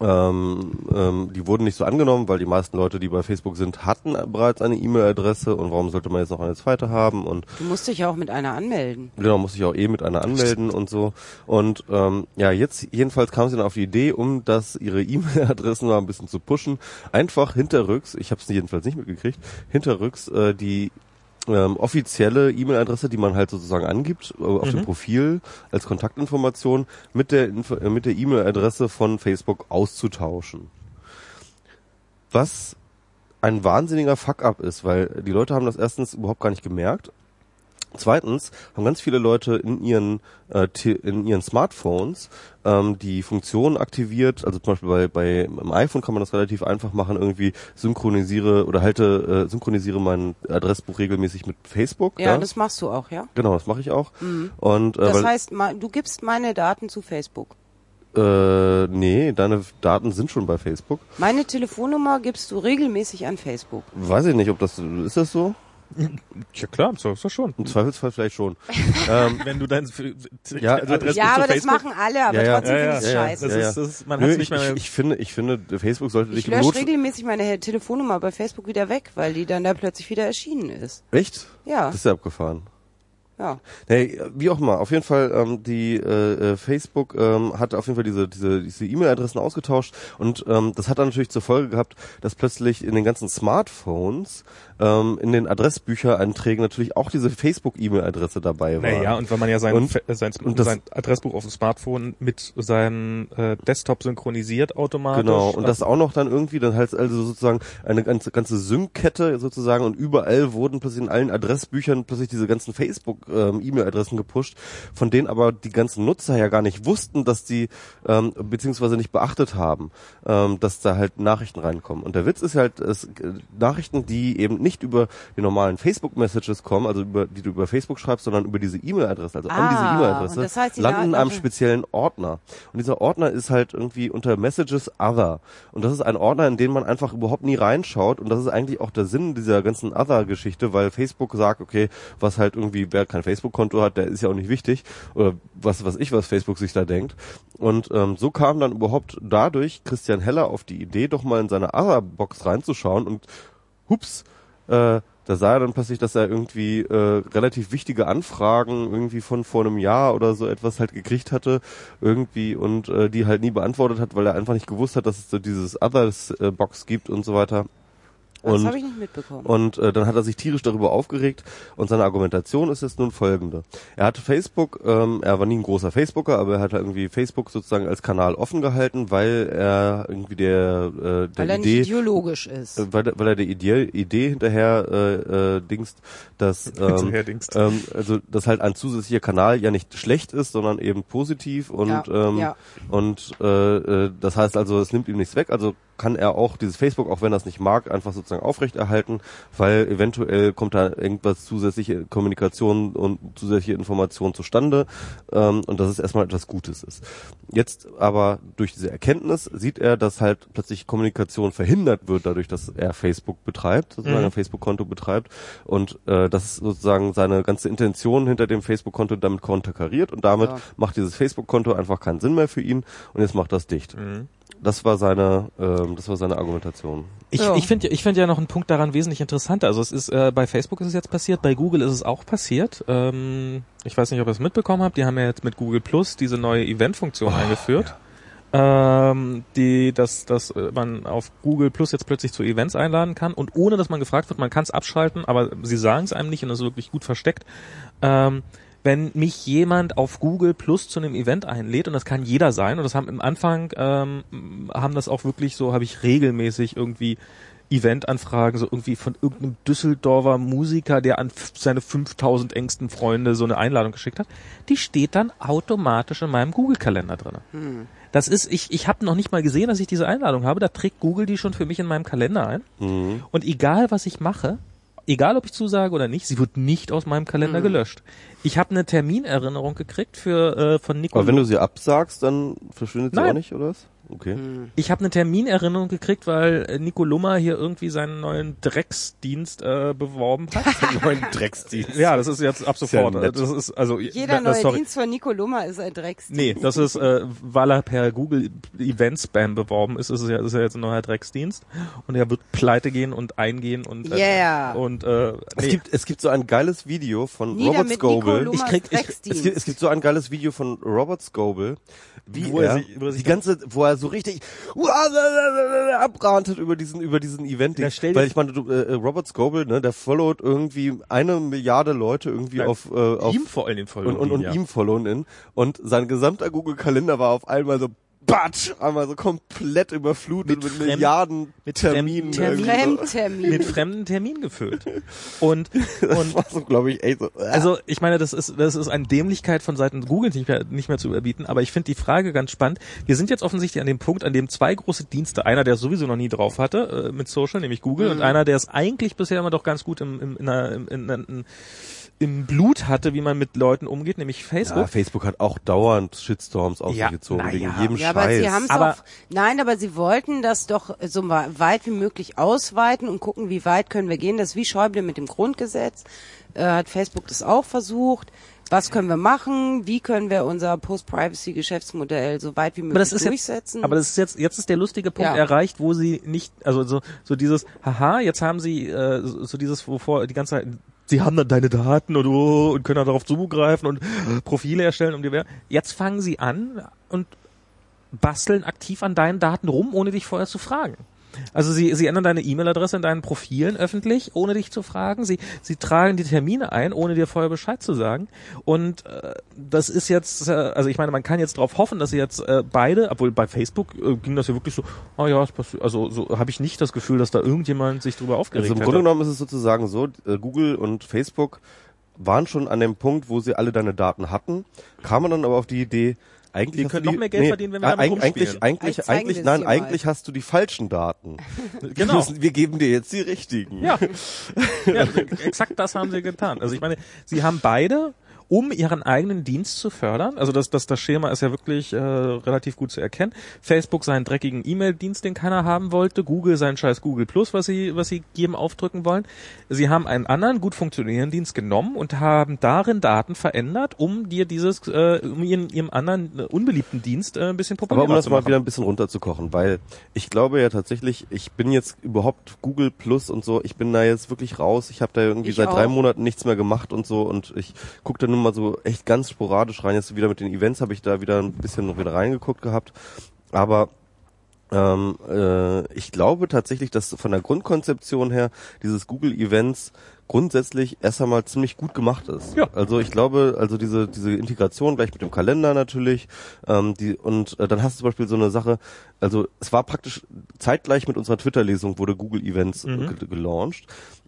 ähm, ähm, die wurden nicht so angenommen, weil die meisten Leute, die bei Facebook sind, hatten bereits eine E-Mail-Adresse und warum sollte man jetzt noch eine zweite haben und
Du musst dich ja auch mit einer anmelden.
Genau, muss ich auch eh mit einer anmelden und so. Und ähm, ja, jetzt jedenfalls kam sie dann auf die Idee, um das ihre [laughs] E-Mail-Adressen mal ein bisschen zu pushen, einfach hinterrücks, ich habe es jedenfalls nicht mitgekriegt, hinterrücks äh, die ähm, offizielle E-Mail-Adresse, die man halt sozusagen angibt äh, auf dem Profil als Kontaktinformation mit der Info äh, mit der E-Mail-Adresse von Facebook auszutauschen. Was ein wahnsinniger Fuck-up ist, weil die Leute haben das erstens überhaupt gar nicht gemerkt Zweitens haben ganz viele Leute in ihren äh, in ihren Smartphones ähm, die Funktion aktiviert, also zum Beispiel bei, bei im iPhone kann man das relativ einfach machen, irgendwie synchronisiere oder halte äh, synchronisiere mein Adressbuch regelmäßig mit Facebook.
Ja, das machst du auch, ja?
genau, das mache ich auch. Und äh,
Das heißt, du gibst meine Daten zu Facebook.
äh, nee, deine Daten sind schon bei Facebook.
Meine Telefonnummer gibst du regelmäßig an Facebook.
Weiß ich nicht, ob das ist das so.
Ja klar, so ist das schon.
Im Zweifelsfall vielleicht schon. [laughs] ähm,
Wenn du dein
Ja, also-
Adressbuch
ja, aber das
Facebook-
machen alle, aber
Ja, ja.
trotzdem
Ja,
finde
ja,
ich es
ja, ja.
scheiße.
Das
Ja,
ist, das ist, man
nö,
hat
ich,
nicht mehr.
ich, ich finde, ich finde, Facebook sollte
Ich
dich
lösche regelmäßig meine Telefonnummer bei Facebook wieder weg, weil die dann da plötzlich wieder erschienen ist.
Echt?
Ja.
Das ist ja abgefahren.
Ja.
Hey, wie auch immer, auf jeden Fall, ähm, die äh, äh, Facebook ähm, hat auf jeden Fall diese diese diese E-Mail-Adressen ausgetauscht und ähm, das hat dann natürlich zur Folge gehabt, dass plötzlich in den ganzen Smartphones ähm, in den Adressbüchereinträgen natürlich auch diese Facebook-E-Mail-Adresse dabei war.
Naja, und wenn man ja sein,
Und-
Fe- sein,
und das-
sein Adressbuch auf dem Smartphone mit seinem äh, Desktop synchronisiert automatisch.
Genau, und das auch noch dann irgendwie, dann halt also sozusagen eine ganze, ganze Sync-Kette sozusagen und überall wurden plötzlich in allen Adressbüchern plötzlich diese ganzen Facebook-E-Mail-Adressen gepusht, von denen aber die ganzen Nutzer ja gar nicht wussten, dass die, ähm, beziehungsweise nicht beachtet haben, ähm, dass da halt Nachrichten reinkommen. Und der Witz ist halt, es, äh, Nachrichten, die eben nicht über die normalen Facebook-Messages kommen, also über, die du über Facebook schreibst, sondern über diese E-Mail-Adresse, also an diese
Ah,
E-Mail-Adresse,
das heißt, die
landen in einem speziellen Ordner. Und dieser Ordner ist halt irgendwie unter Messages Other. Und das ist ein Ordner, in den man einfach überhaupt nie reinschaut. Und das ist eigentlich auch der Sinn dieser ganzen Other-Geschichte, weil Facebook sagt, okay, was halt irgendwie, wer kein Facebook-Konto hat, der ist ja auch nicht wichtig. Oder was was ich, was Facebook sich da denkt. Und ähm, so kam dann überhaupt dadurch Christian Heller auf die Idee, doch mal in seine Other-Box reinzuschauen und hups, äh, da sah er dann plötzlich, dass er irgendwie äh, relativ wichtige Anfragen irgendwie von vor einem Jahr oder so etwas halt gekriegt hatte irgendwie und äh, die halt nie beantwortet hat, weil er einfach nicht gewusst hat, dass es so dieses Others äh, Box gibt und so weiter.
Das
Und
habe ich nicht mitbekommen.
und äh, dann hat er sich tierisch darüber aufgeregt und seine Argumentation ist jetzt nun folgende. Er hatte Facebook, ähm, er war nie ein großer Facebooker, aber er hat irgendwie Facebook sozusagen als Kanal offen gehalten, weil er irgendwie der, äh, der
weil er
Idee
nicht ideologisch ist.
äh, weil, er- weil er der Idee, Idee hinterher äh, äh, dingst, dass [laughs] ähm,
dingst.
ähm, also dass halt ein zusätzlicher Kanal ja nicht schlecht ist, sondern eben positiv und
Ja,
ähm,
ja.
und äh, äh, das heißt also, es nimmt ihm nichts weg, also kann er auch dieses Facebook, auch wenn er es nicht mag, einfach sozusagen aufrechterhalten, weil eventuell kommt da irgendwas zusätzliche Kommunikation und zusätzliche Information zustande ähm, und dass es erstmal etwas Gutes ist. Jetzt aber durch diese Erkenntnis sieht er, dass halt plötzlich Kommunikation verhindert wird, dadurch, dass er Facebook betreibt, sozusagen
Mhm.
ein Facebook-Konto betreibt und äh, das sozusagen seine ganze Intention hinter dem Facebook-Konto damit konterkariert und damit
Ja.
macht dieses Facebook-Konto einfach keinen Sinn mehr für ihn und jetzt macht das dicht.
Mhm.
Das war seine, ähm, das war seine Argumentation.
Ich,
Ja.
ich finde ich finde ja noch einen Punkt daran wesentlich interessanter. Also es ist äh, bei Facebook ist es jetzt passiert, bei Google ist es auch passiert. Ähm, ich weiß nicht, ob ihr es mitbekommen habt. Die haben ja jetzt mit Google Plus diese neue Event-Funktion eingeführt. Ähm, die, dass, dass äh, man auf Google Plus jetzt plötzlich zu Events einladen kann und ohne dass man gefragt wird, man kann es abschalten, aber sie sagen es einem nicht und das ist wirklich gut versteckt. Ähm, wenn mich jemand auf Google Plus zu einem Event einlädt und das kann jeder sein und das haben im Anfang ähm, haben das auch wirklich so habe ich regelmäßig irgendwie Eventanfragen so irgendwie von irgendeinem Düsseldorfer Musiker, der an seine 5000 engsten Freunde so eine Einladung geschickt hat, die steht dann automatisch in meinem Google Kalender drinne. Das ist ich ich habe noch nicht mal gesehen, dass ich diese Einladung habe, da trägt Google die schon für mich in meinem Kalender ein. Und egal was ich mache, egal ob ich zusage oder nicht, sie wird nicht aus meinem Kalender gelöscht. Ich habe eine Terminerinnerung gekriegt für äh, von Nico.
Aber wenn du sie absagst, dann verschwindet sie
Nein.
auch nicht, oder was? Okay.
ich habe eine Terminerinnerung gekriegt, weil äh, Nico Lummer hier irgendwie seinen neuen Drecksdienst äh, beworben hat. [laughs]
Neuen Drecksdienst.
ja, das ist jetzt ab
Ist ja
sofort. das ist also
Jeder
na,
neue
sorry.
Dienst von Nico Lummer ist ein Drecksdienst.
Nee, das ist, äh, weil er per Google Event Spam beworben ist, ist es ja, ist ja jetzt ein neuer Drecksdienst. Und er wird pleite gehen und eingehen und, äh,
Yeah.
und, äh,
Es
nee.
gibt, es gibt so ein geiles Video von
Nieder
Robert Scoble.
Ich krieg- ich-.
Es gibt, es gibt so ein geiles Video von Robert Scoble, wie
Wo er sich- wo er sich
die ganze, wo er so richtig abrantet über diesen über diesen Event.
Ja,
Weil ich meine, du, äh, Robert Scoble, ne, der followt irgendwie eine Milliarde Leute irgendwie
Ja,
auf, äh, auf
ihm vor allen Dingen folgen.
und, und, und
ja.
ihm followen in und sein gesamter Google Kalender war auf einmal so batsch, einmal so komplett überflutet
Mit
mit,
fremd-
Milliarden
mit
Terminen.
Termin-
irgendwie
Fremdtermin.
mit fremden Termin gefüllt. Und, [laughs] und
war so, glaube ich, echt so. äh.
Also ich meine, das ist das ist eine Dämlichkeit von Seiten Google nicht mehr, nicht mehr zu überbieten. Aber ich finde die Frage ganz spannend. Wir sind jetzt offensichtlich an dem Punkt, an dem zwei große Dienste, einer, der es sowieso noch nie drauf hatte äh, mit Social, nämlich Google, und einer, der es eigentlich bisher immer doch ganz gut im, im, in einer, im, in, in, im Blut hatte, wie man mit Leuten umgeht, nämlich
ja,
Facebook.
Facebook hat auch dauernd Shitstorms auf
Ja,
sich gezogen
na
wegen jedem
Ja, aber
Scheiß.
sie haben es
Aber-
auch, nein, aber sie wollten das doch so weit wie möglich ausweiten und gucken, wie weit können wir gehen. Das ist wie Schäuble mit dem Grundgesetz, äh, hat Facebook das auch versucht. Was können wir machen? Wie können wir unser Post-Privacy-Geschäftsmodell so weit wie
aber das
möglich
jetzt,
durchsetzen?
aber das ist jetzt, jetzt ist der lustige Punkt
Ja.
erreicht, wo sie nicht, also so, so dieses, haha, jetzt haben sie, äh, so, so dieses, wovor die ganze Zeit, sie haben dann deine Daten und, oh, und können dann darauf zugreifen und Profile erstellen um die Jetzt fangen sie an und basteln aktiv an deinen Daten rum, ohne dich vorher zu fragen. Also sie, sie ändern deine E-Mail-Adresse in deinen Profilen öffentlich, ohne dich zu fragen. Sie, sie tragen die Termine ein, ohne dir vorher Bescheid zu sagen. Und äh, das ist jetzt, äh, also ich meine, man kann jetzt darauf hoffen, dass sie jetzt äh, beide, obwohl bei Facebook äh, ging das ja wirklich so, ah ja, es passiert, also so habe ich nicht das Gefühl, dass da irgendjemand sich drüber aufgeregt
Also im
hätte.
Grunde genommen ist es sozusagen so, äh, Google und Facebook waren schon an dem Punkt, wo sie alle deine Daten hatten, kamen dann aber auf die Idee, eigentlich
Wir
hast
können
du
noch
die,
mehr Geld verdienen, wenn wir
äh,
damit
eig- eigentlich,
rumspielen.
eigentlich,
Eigentlich
eigentlich, nein,
mal.
eigentlich hast du die falschen Daten. [laughs] [laughs]
Genau.
Wir, müssen, wir geben dir jetzt die richtigen.
Ja. [laughs] ja, exakt das haben sie getan. Also ich meine, sie haben beide, um ihren eigenen Dienst zu fördern, also das, das, das Schema ist ja wirklich äh, relativ gut zu erkennen. Facebook seinen dreckigen E-Mail-Dienst, den keiner haben wollte, Google seinen scheiß Google Plus, was sie, was sie jedem aufdrücken wollen. Sie haben einen anderen gut funktionierenden Dienst genommen und haben darin Daten verändert, um dir dieses, äh, um ihren, ihrem anderen äh, unbeliebten Dienst äh, ein bisschen populärer
Aber um das
zu
mal
machen.
wieder ein bisschen runterzukochen, weil ich glaube ja tatsächlich, ich bin jetzt überhaupt Google Plus und so, ich bin da jetzt wirklich raus. Ich habe da irgendwie
Ich
seit
auch.
drei Monaten nichts mehr gemacht und so und ich gucke da nur mal so echt ganz sporadisch rein. Jetzt wieder mit den Events habe ich da wieder ein bisschen noch wieder reingeguckt gehabt, aber ähm, äh, ich glaube tatsächlich, dass von der Grundkonzeption her dieses Google Events grundsätzlich erst einmal ziemlich gut gemacht ist.
Ja.
Also ich glaube, also diese diese Integration gleich mit dem Kalender natürlich, ähm, die und äh, dann hast du zum Beispiel so eine Sache. Also es war praktisch zeitgleich mit unserer Twitter-Lesung wurde Google Events
Mhm.
ge- gelauncht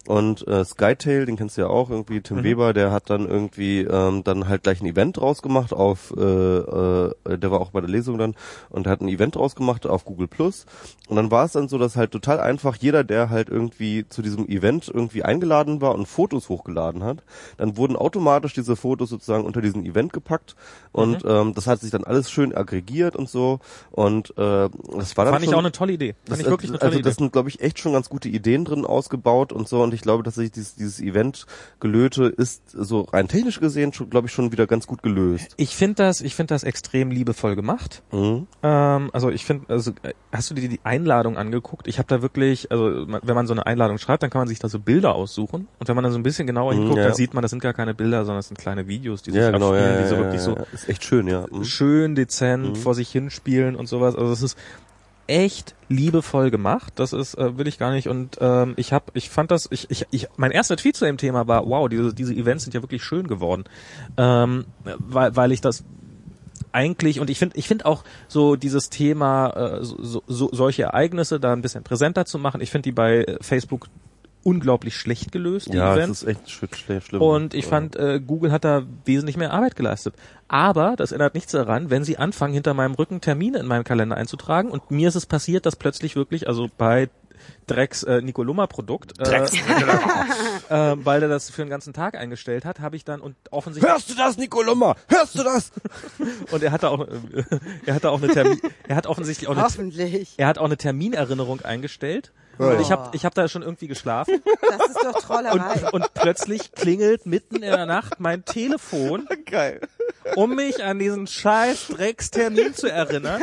und äh, Skytail, den kennst du ja auch irgendwie, Tim
Mhm.
Weber, der hat dann irgendwie ähm, dann halt gleich ein Event draus gemacht auf, äh, äh, der war auch bei der Lesung dann und hat ein Event draus gemacht auf Google Plus und dann war es dann so, dass halt total einfach jeder, der halt irgendwie zu diesem Event irgendwie eingeladen war und Fotos hochgeladen hat, dann wurden automatisch diese Fotos sozusagen unter diesen Event gepackt und
Mhm.
ähm, das hat sich dann alles schön aggregiert und so und äh, das war dann
Fand ich
schon,
auch eine tolle Idee. Fand
das,
ich wirklich eine tolle
also
Idee.
das sind, glaube ich, echt schon ganz gute Ideen drin ausgebaut und so. Und ich glaube, dass sich dieses, dieses Event-Gelöte ist so rein technisch gesehen schon, glaube ich, schon wieder ganz gut gelöst.
Ich finde das, ich finde das extrem liebevoll gemacht.
Mhm.
Ähm, also ich finde, also äh, hast du dir die Einladung angeguckt? Ich habe da wirklich, also wenn man so eine Einladung schreibt, dann kann man sich da so Bilder aussuchen und wenn man dann so ein bisschen genauer
Mhm,
hinguckt,
ja.
dann sieht man, das sind gar keine Bilder, sondern das sind kleine Videos, die sich
Ja, genau,
abspielen,
ja,
die so
ja,
wirklich
ja,
so.
Ist echt schön, ja. Mhm.
schön dezent vor sich hinspielen und sowas. Also es ist echt liebevoll gemacht. Das ist äh, will ich gar nicht. Und ähm, ich habe, ich fand das, ich, ich, ich, mein erster Tweet zu dem Thema war, wow, diese diese Events sind ja wirklich schön geworden, ähm, weil weil ich das eigentlich und ich finde ich finde auch so dieses Thema äh, so, so, so solche Ereignisse da ein bisschen präsenter zu machen. Ich finde die bei äh, Facebook unglaublich schlecht gelöst. Die
Ja,
Events.
das ist echt sch schl schlimm.
Und ich fand, äh, Google hat da wesentlich mehr Arbeit geleistet. Aber das ändert nichts daran, wenn sie anfangen, hinter meinem Rücken Termine in meinen Kalender einzutragen. Und mir ist es passiert, dass plötzlich wirklich, also bei Drecks äh, Nicoloma Produkt, äh, [laughs] äh, weil der das für den ganzen Tag eingestellt hat, habe ich dann und offensichtlich
Hörst du das, Nicolummer? Hörst du das? [laughs]
und er hatte auch äh, [laughs] er hatte auch eine Termin, er hat offensichtlich auch eine
Hoffentlich.
er hat auch eine Terminerinnerung eingestellt. Und ich habe ich hab da schon irgendwie geschlafen
Das ist doch Trollerei.
und, und plötzlich klingelt mitten in der Nacht mein Telefon
Geil.
um mich an diesen scheiß Dreckstermin zu erinnern,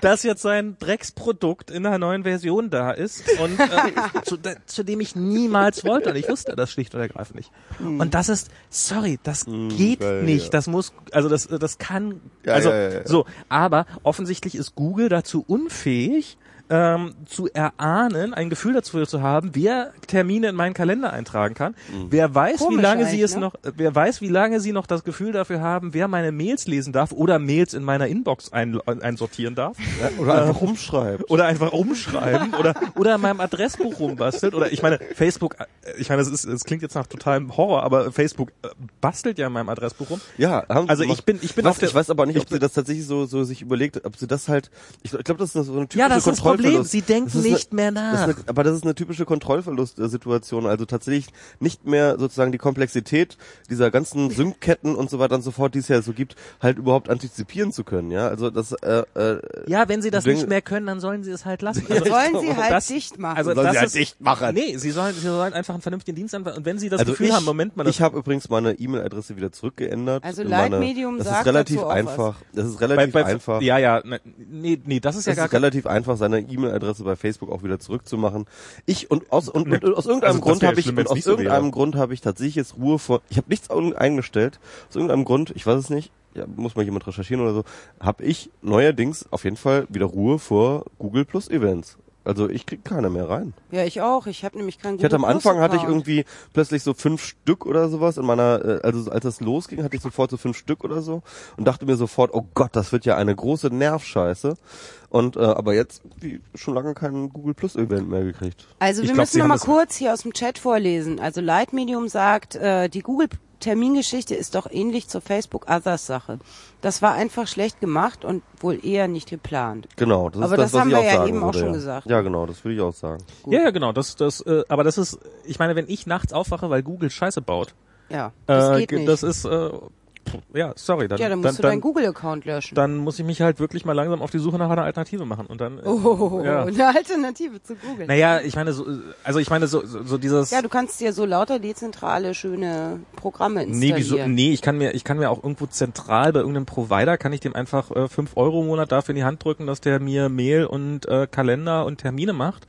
dass jetzt sein Drecksprodukt in einer neuen Version da ist und äh, zu, de, zu dem ich niemals wollte und ich wusste das schlicht und ergreifend nicht. Und das ist, sorry, das geht
geil,
nicht,
ja.
das muss, also das, das kann,
Ja,
also
ja, ja, ja.
so, aber offensichtlich ist Google dazu unfähig, ähm, zu erahnen, ein Gefühl dazu zu haben, wer Termine in meinen Kalender eintragen kann.
Mhm.
Wer weiß, wie
Komisch
lange sie es
ne?
noch, wer weiß, wie lange sie noch das Gefühl dafür haben, wer meine Mails lesen darf oder Mails in meiner Inbox ein, einsortieren darf
Oder einfach umschreibt.
oder einfach umschreiben oder oder in meinem Adressbuch rumbastelt oder ich meine Facebook, äh, ich meine, das ist, es klingt jetzt nach totalem Horror, aber Facebook äh, bastelt ja in meinem Adressbuch rum.
Ja, haben sie
Also ich bin- ich bin
weiß,
auf der-
ich weiß aber nicht,
ich
ob sie das tatsächlich so so sich überlegt, ob sie das halt. Ich, ich glaube, das ist so eine typische
Ja, das Problem. Sie denken
Das
nicht mehr
Das
nach.
ist eine, aber das ist eine typische Kontrollverlust-Situation. Also tatsächlich nicht mehr sozusagen die Komplexität dieser ganzen [laughs] Sync-Ketten und so weiter und so fort, die es ja so gibt, halt überhaupt antizipieren zu können. Ja, also das. Äh, äh,
Ja, wenn sie das nicht mehr können, dann sollen sie es halt lassen. Also,
Sollen sie halt
das-
dicht machen.
Also
Sollen
das
sie halt
ist,
dicht machen.
Nee, sie sollen, sie sollen einfach einen vernünftigen Dienst anfangen. Und wenn sie das
also
Gefühl
ich,
haben, Moment mal, das
ich habe übrigens meine E-Mail-Adresse wieder zurückgeändert.
Also Leitmedium
Das
sagt
ist relativ
dazu auch was.
einfach. Das ist
bei,
relativ
bei,
einfach.
Ja, ja, ne, nee, nee, das ist ja
Es
gar
ist relativ einfach, seine E-Mail-Adresse bei Facebook auch wieder zurückzumachen. Ich und aus und, und, aus irgendeinem
Also
Grund habe ich
schlimm,
und aus
nicht so
irgendeinem Grund habe ich tatsächlich jetzt Ruhe vor. Ich habe nichts eingestellt. Aus irgendeinem Grund, ich weiß es nicht. Ja, muss mal jemand recherchieren oder so. Habe ich neuerdings auf jeden Fall wieder Ruhe vor Google Plus Events. Also ich krieg keine mehr rein.
Ja, ich auch. Ich habe nämlich keinen
Ich hatte am Anfang hatte ich irgendwie plötzlich so fünf Stück oder sowas in meiner, äh, also als das losging, hatte ich sofort so fünf Stück oder so und dachte mir sofort, oh Gott, das wird ja eine große Nervscheiße. Und äh, aber jetzt wie, schon lange kein Google Plus Event mehr gekriegt.
Also
Ich
wir
glaub,
müssen noch mal kurz hier aus dem Chat vorlesen. Also Leitmedium sagt, äh, die Google Termingeschichte ist doch ähnlich zur Facebook Others Sache. Das war einfach schlecht gemacht und wohl eher nicht geplant.
Genau, das
Aber
ist das,
das
was
haben
ich
wir
auch
ja
sagen
eben auch
würde,
schon
ja.
gesagt.
Ja, genau, das würde ich auch sagen.
ja, ja, genau, das, das, äh, aber das ist, ich meine, wenn ich nachts aufwache, weil Google Scheiße baut,
Ja, das
äh,
geht nicht.
das ist, äh, ja, sorry, dann,
ja, dann
dann,
musst du deinen
dann,
Google-Account löschen.
dann muss ich mich halt wirklich mal langsam auf die Suche nach einer Alternative machen und dann, äh,
oh,
ja.
eine Alternative zu Google.
Naja, ich meine, so, also ich meine, so, so, so dieses.
Ja, du kannst dir so lauter dezentrale, schöne Programme
Nee,
installieren.
wieso, nee, ich kann mir, ich kann mir auch irgendwo zentral bei irgendeinem Provider, kann ich dem einfach äh, 5 Euro im Monat dafür in die Hand drücken, dass der mir Mail und äh, Kalender und Termine macht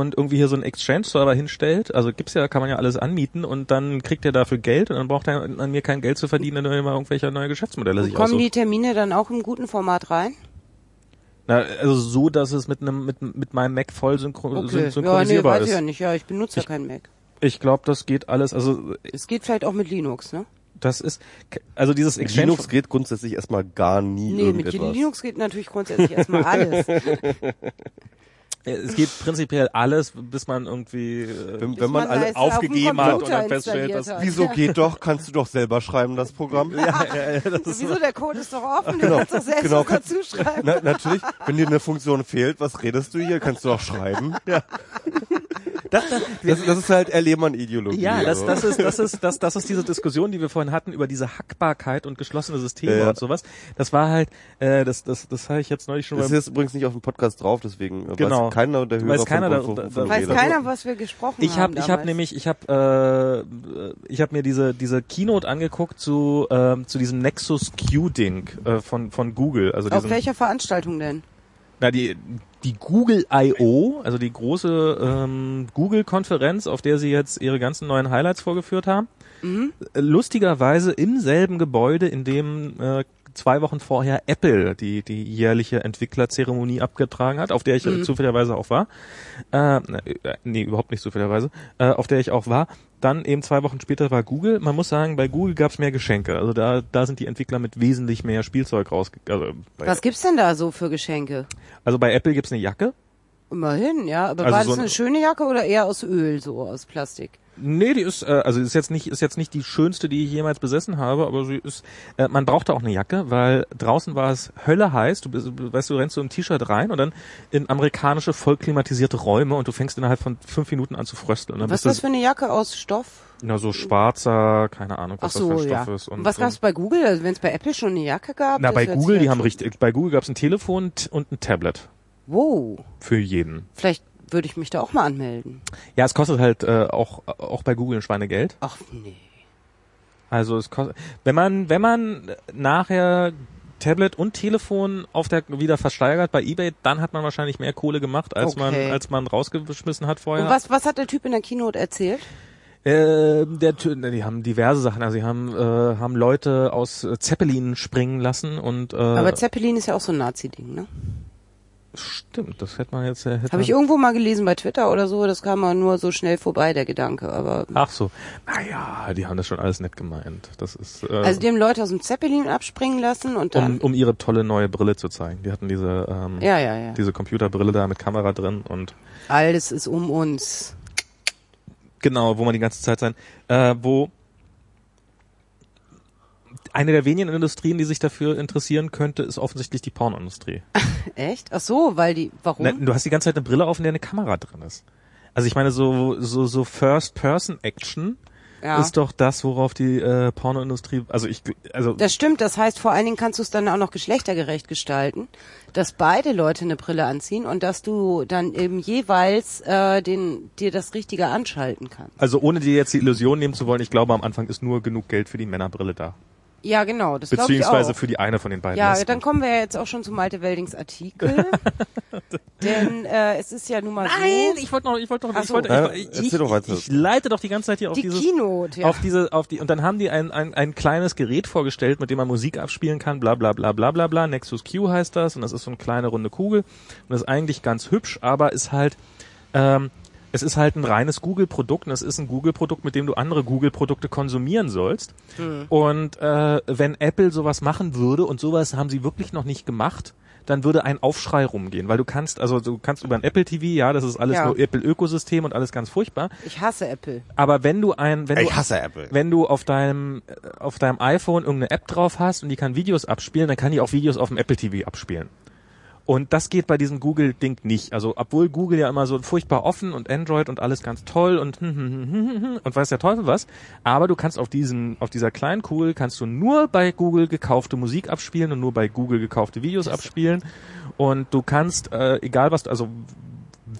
und irgendwie hier so einen Exchange-Server hinstellt. Also gibt's ja, kann man ja alles anmieten und dann kriegt er dafür Geld und dann braucht er an mir kein Geld zu verdienen, wenn er immer irgendwelche neue Geschäftsmodelle sich
Kommen
aussucht.
die Termine dann auch im guten Format rein?
Na, also so, dass es mit einem mit, mit meinem Mac voll synchro
Okay. Ja, nee,
synchronisierbar
weiß ich
ist.
ja nicht. Ja, ich benutze ja keinen Mac.
Ich glaube, das geht alles. Also
Es geht vielleicht auch mit Linux, ne?
das ist, also dieses Exchange.
Linux geht grundsätzlich erstmal gar nie
Nee, mit
irgendetwas.
Linux geht natürlich grundsätzlich erstmal [laughs] alles. [laughs]
Es geht prinzipiell alles, bis man irgendwie äh,
Wenn, wenn man
man
alle
das
auf,
aufgegeben hat und dann feststellt, dass
wieso geht doch, kannst du doch selber schreiben, das Programm. [laughs]
ja, ja, ja, das ist
Wieso, der Code ist doch offen, du
Genau,
kannst doch selbst
genau,
dazu schreiben.
Na, natürlich, wenn dir eine Funktion fehlt, was redest du hier? Kannst du auch schreiben. [laughs] Ja.
Das, das,
Das, das ist halt Erlehmann-Ideologie.
ja, das,
also.
das ist, das ist, das, das ist diese Diskussion, die wir vorhin hatten über diese Hackbarkeit und geschlossene Systeme
Ja.
und sowas. Das war halt, äh, das, das, das habe ich jetzt neulich schon
Das ist übrigens nicht auf dem Podcast drauf, deswegen
Genau.
Weiß keiner der Hörer
Weiß keiner
von, von, von, von
Weiß
Rede.
keiner, was wir gesprochen
Ich habe
haben.
ich habe nämlich ich habe äh, ich habe mir diese diese Keynote angeguckt zu ähm, zu diesem Nexus Q Ding äh, von von Google, also
Auf welcher Veranstaltung denn?
na die die Google I.O., also die große ähm, Google Konferenz, auf der sie jetzt ihre ganzen neuen Highlights vorgeführt haben. Äh, Lustigerweise im selben Gebäude, in dem äh, zwei Wochen vorher Apple die die jährliche Entwicklerzeremonie abgetragen hat, auf der ich äh, zufälligerweise auch war. Äh, äh, nee, überhaupt nicht zufälligerweise, äh, auf der ich auch war. Dann eben zwei Wochen später war Google. Man muss sagen, bei Google gab es mehr Geschenke. Also da, da sind die Entwickler mit wesentlich mehr Spielzeug rausgegangen. Also
Was gibt's denn da so für Geschenke?
also bei Apple gibt's eine Jacke.
Immerhin, ja. Aber
Also
war
so
das
ein-
eine schöne Jacke oder eher aus Öl, so aus Plastik?
Nee, die ist, äh, also ist jetzt nicht, ist jetzt nicht die schönste, die ich jemals besessen habe, aber sie ist, äh, man brauchte auch eine Jacke, weil draußen war es Hölle heiß, du bist, weißt du, rennst so im T-Shirt rein und dann in amerikanische vollklimatisierte Räume und du fängst innerhalb von fünf Minuten an zu frösteln.
Was ist das für eine Jacke aus Stoff?
na, so schwarzer, keine Ahnung, was das
so,
für ein
ja.
Stoff ist.
Und was gab's bei Google? Also wenn es bei Apple schon eine Jacke gab?
Na,
das
bei Google, die
ja
haben richtig, bei Google gab's ein Telefon und ein Tablet.
Wow.
Für jeden.
Vielleicht würde ich mich da auch mal anmelden.
Ja, es kostet halt äh, auch, auch bei Google ein Schweinegeld.
Ach nee.
Also es kostet, wenn man, wenn man nachher Tablet und Telefon auf der wieder versteigert bei eBay, dann hat man wahrscheinlich mehr Kohle gemacht, als man,
Okay.
als man rausgeschmissen hat vorher.
Und was, was hat der Typ in der Keynote erzählt?
Äh, der, die haben diverse Sachen. Also sie haben, äh, haben Leute aus Zeppelin springen lassen und äh,
Aber Zeppelin ist ja auch so ein Nazi-Ding, ne?
Stimmt, das hätte man jetzt. Äh, hätte
Habe ich irgendwo mal gelesen bei Twitter oder so, das kam mal nur so schnell vorbei, der Gedanke. Aber
Ach so, naja, die haben das schon alles nett gemeint. Das ist äh,
also die haben Leute aus dem Zeppelin abspringen lassen und dann.
um, um ihre tolle neue Brille zu zeigen. Die hatten diese ähm,
ja, ja, ja.
diese Computerbrille da mit Kamera drin und
Alles ist um uns.
Genau, wo man die ganze Zeit sein, äh, wo eine der wenigen Industrien, die sich dafür interessieren könnte, ist offensichtlich die Pornindustrie. [laughs]
Echt? Ach so, weil die. Warum?
Ne, du hast die ganze Zeit eine Brille auf, in der eine Kamera drin ist. Also ich meine, so so so First-Person-Action
ja.
ist doch das, worauf die äh, Pornoindustrie, also ich, also
Das stimmt, das heißt, vor allen Dingen kannst du es dann auch noch geschlechtergerecht gestalten, dass beide Leute eine Brille anziehen und dass du dann eben jeweils äh, den, dir das Richtige anschalten kannst.
also ohne dir jetzt die Illusion nehmen zu wollen, ich glaube, am Anfang ist nur genug Geld für die Männerbrille da,
Ja, genau, das
beziehungsweise
auch.
für die eine von den beiden.
Ja, dann kommen wir ja jetzt auch schon zu Malte Weldings Artikel. [laughs] Denn äh, es ist ja nun mal
Nein,
so.
ich wollte noch, ich wollte noch,
Ach
ich
so.
wollte,
Ja,
ich, leite doch die ganze Zeit hier auf
Die
dieses,
Keynote, ja.
auf diese, auf die, und dann haben die ein, ein, ein kleines Gerät vorgestellt, mit dem man Musik abspielen kann, bla, bla, bla, bla, bla, bla. Nexus Q heißt das, und das ist so eine kleine runde Kugel, und das ist eigentlich ganz hübsch, aber ist halt, ähm, es ist halt ein reines Google-Produkt und es ist ein Google-Produkt, mit dem du andere Google-Produkte konsumieren sollst. Und äh, wenn Apple sowas machen würde, und sowas haben sie wirklich noch nicht gemacht, dann würde ein Aufschrei rumgehen, weil du kannst, also du kannst über ein Apple TV, ja, das ist alles
Ja.
nur Apple-Ökosystem und alles ganz furchtbar.
Ich hasse Apple.
Aber wenn du ein, wenn
Ich
du,
hasse Apple.
wenn du auf deinem, auf deinem iPhone irgendeine App drauf hast und die kann Videos abspielen, dann kann die auch Videos auf dem Apple TV abspielen. Und das geht bei diesem Google-Ding nicht. Also, obwohl Google ja immer so furchtbar offen und Android und alles ganz toll und hm, hm, hm, und weiß der Teufel was. Aber du kannst auf diesen, auf dieser kleinen Kugel kannst du nur bei Google gekaufte Musik abspielen und nur bei Google gekaufte Videos abspielen. Und du kannst, äh, egal was, also,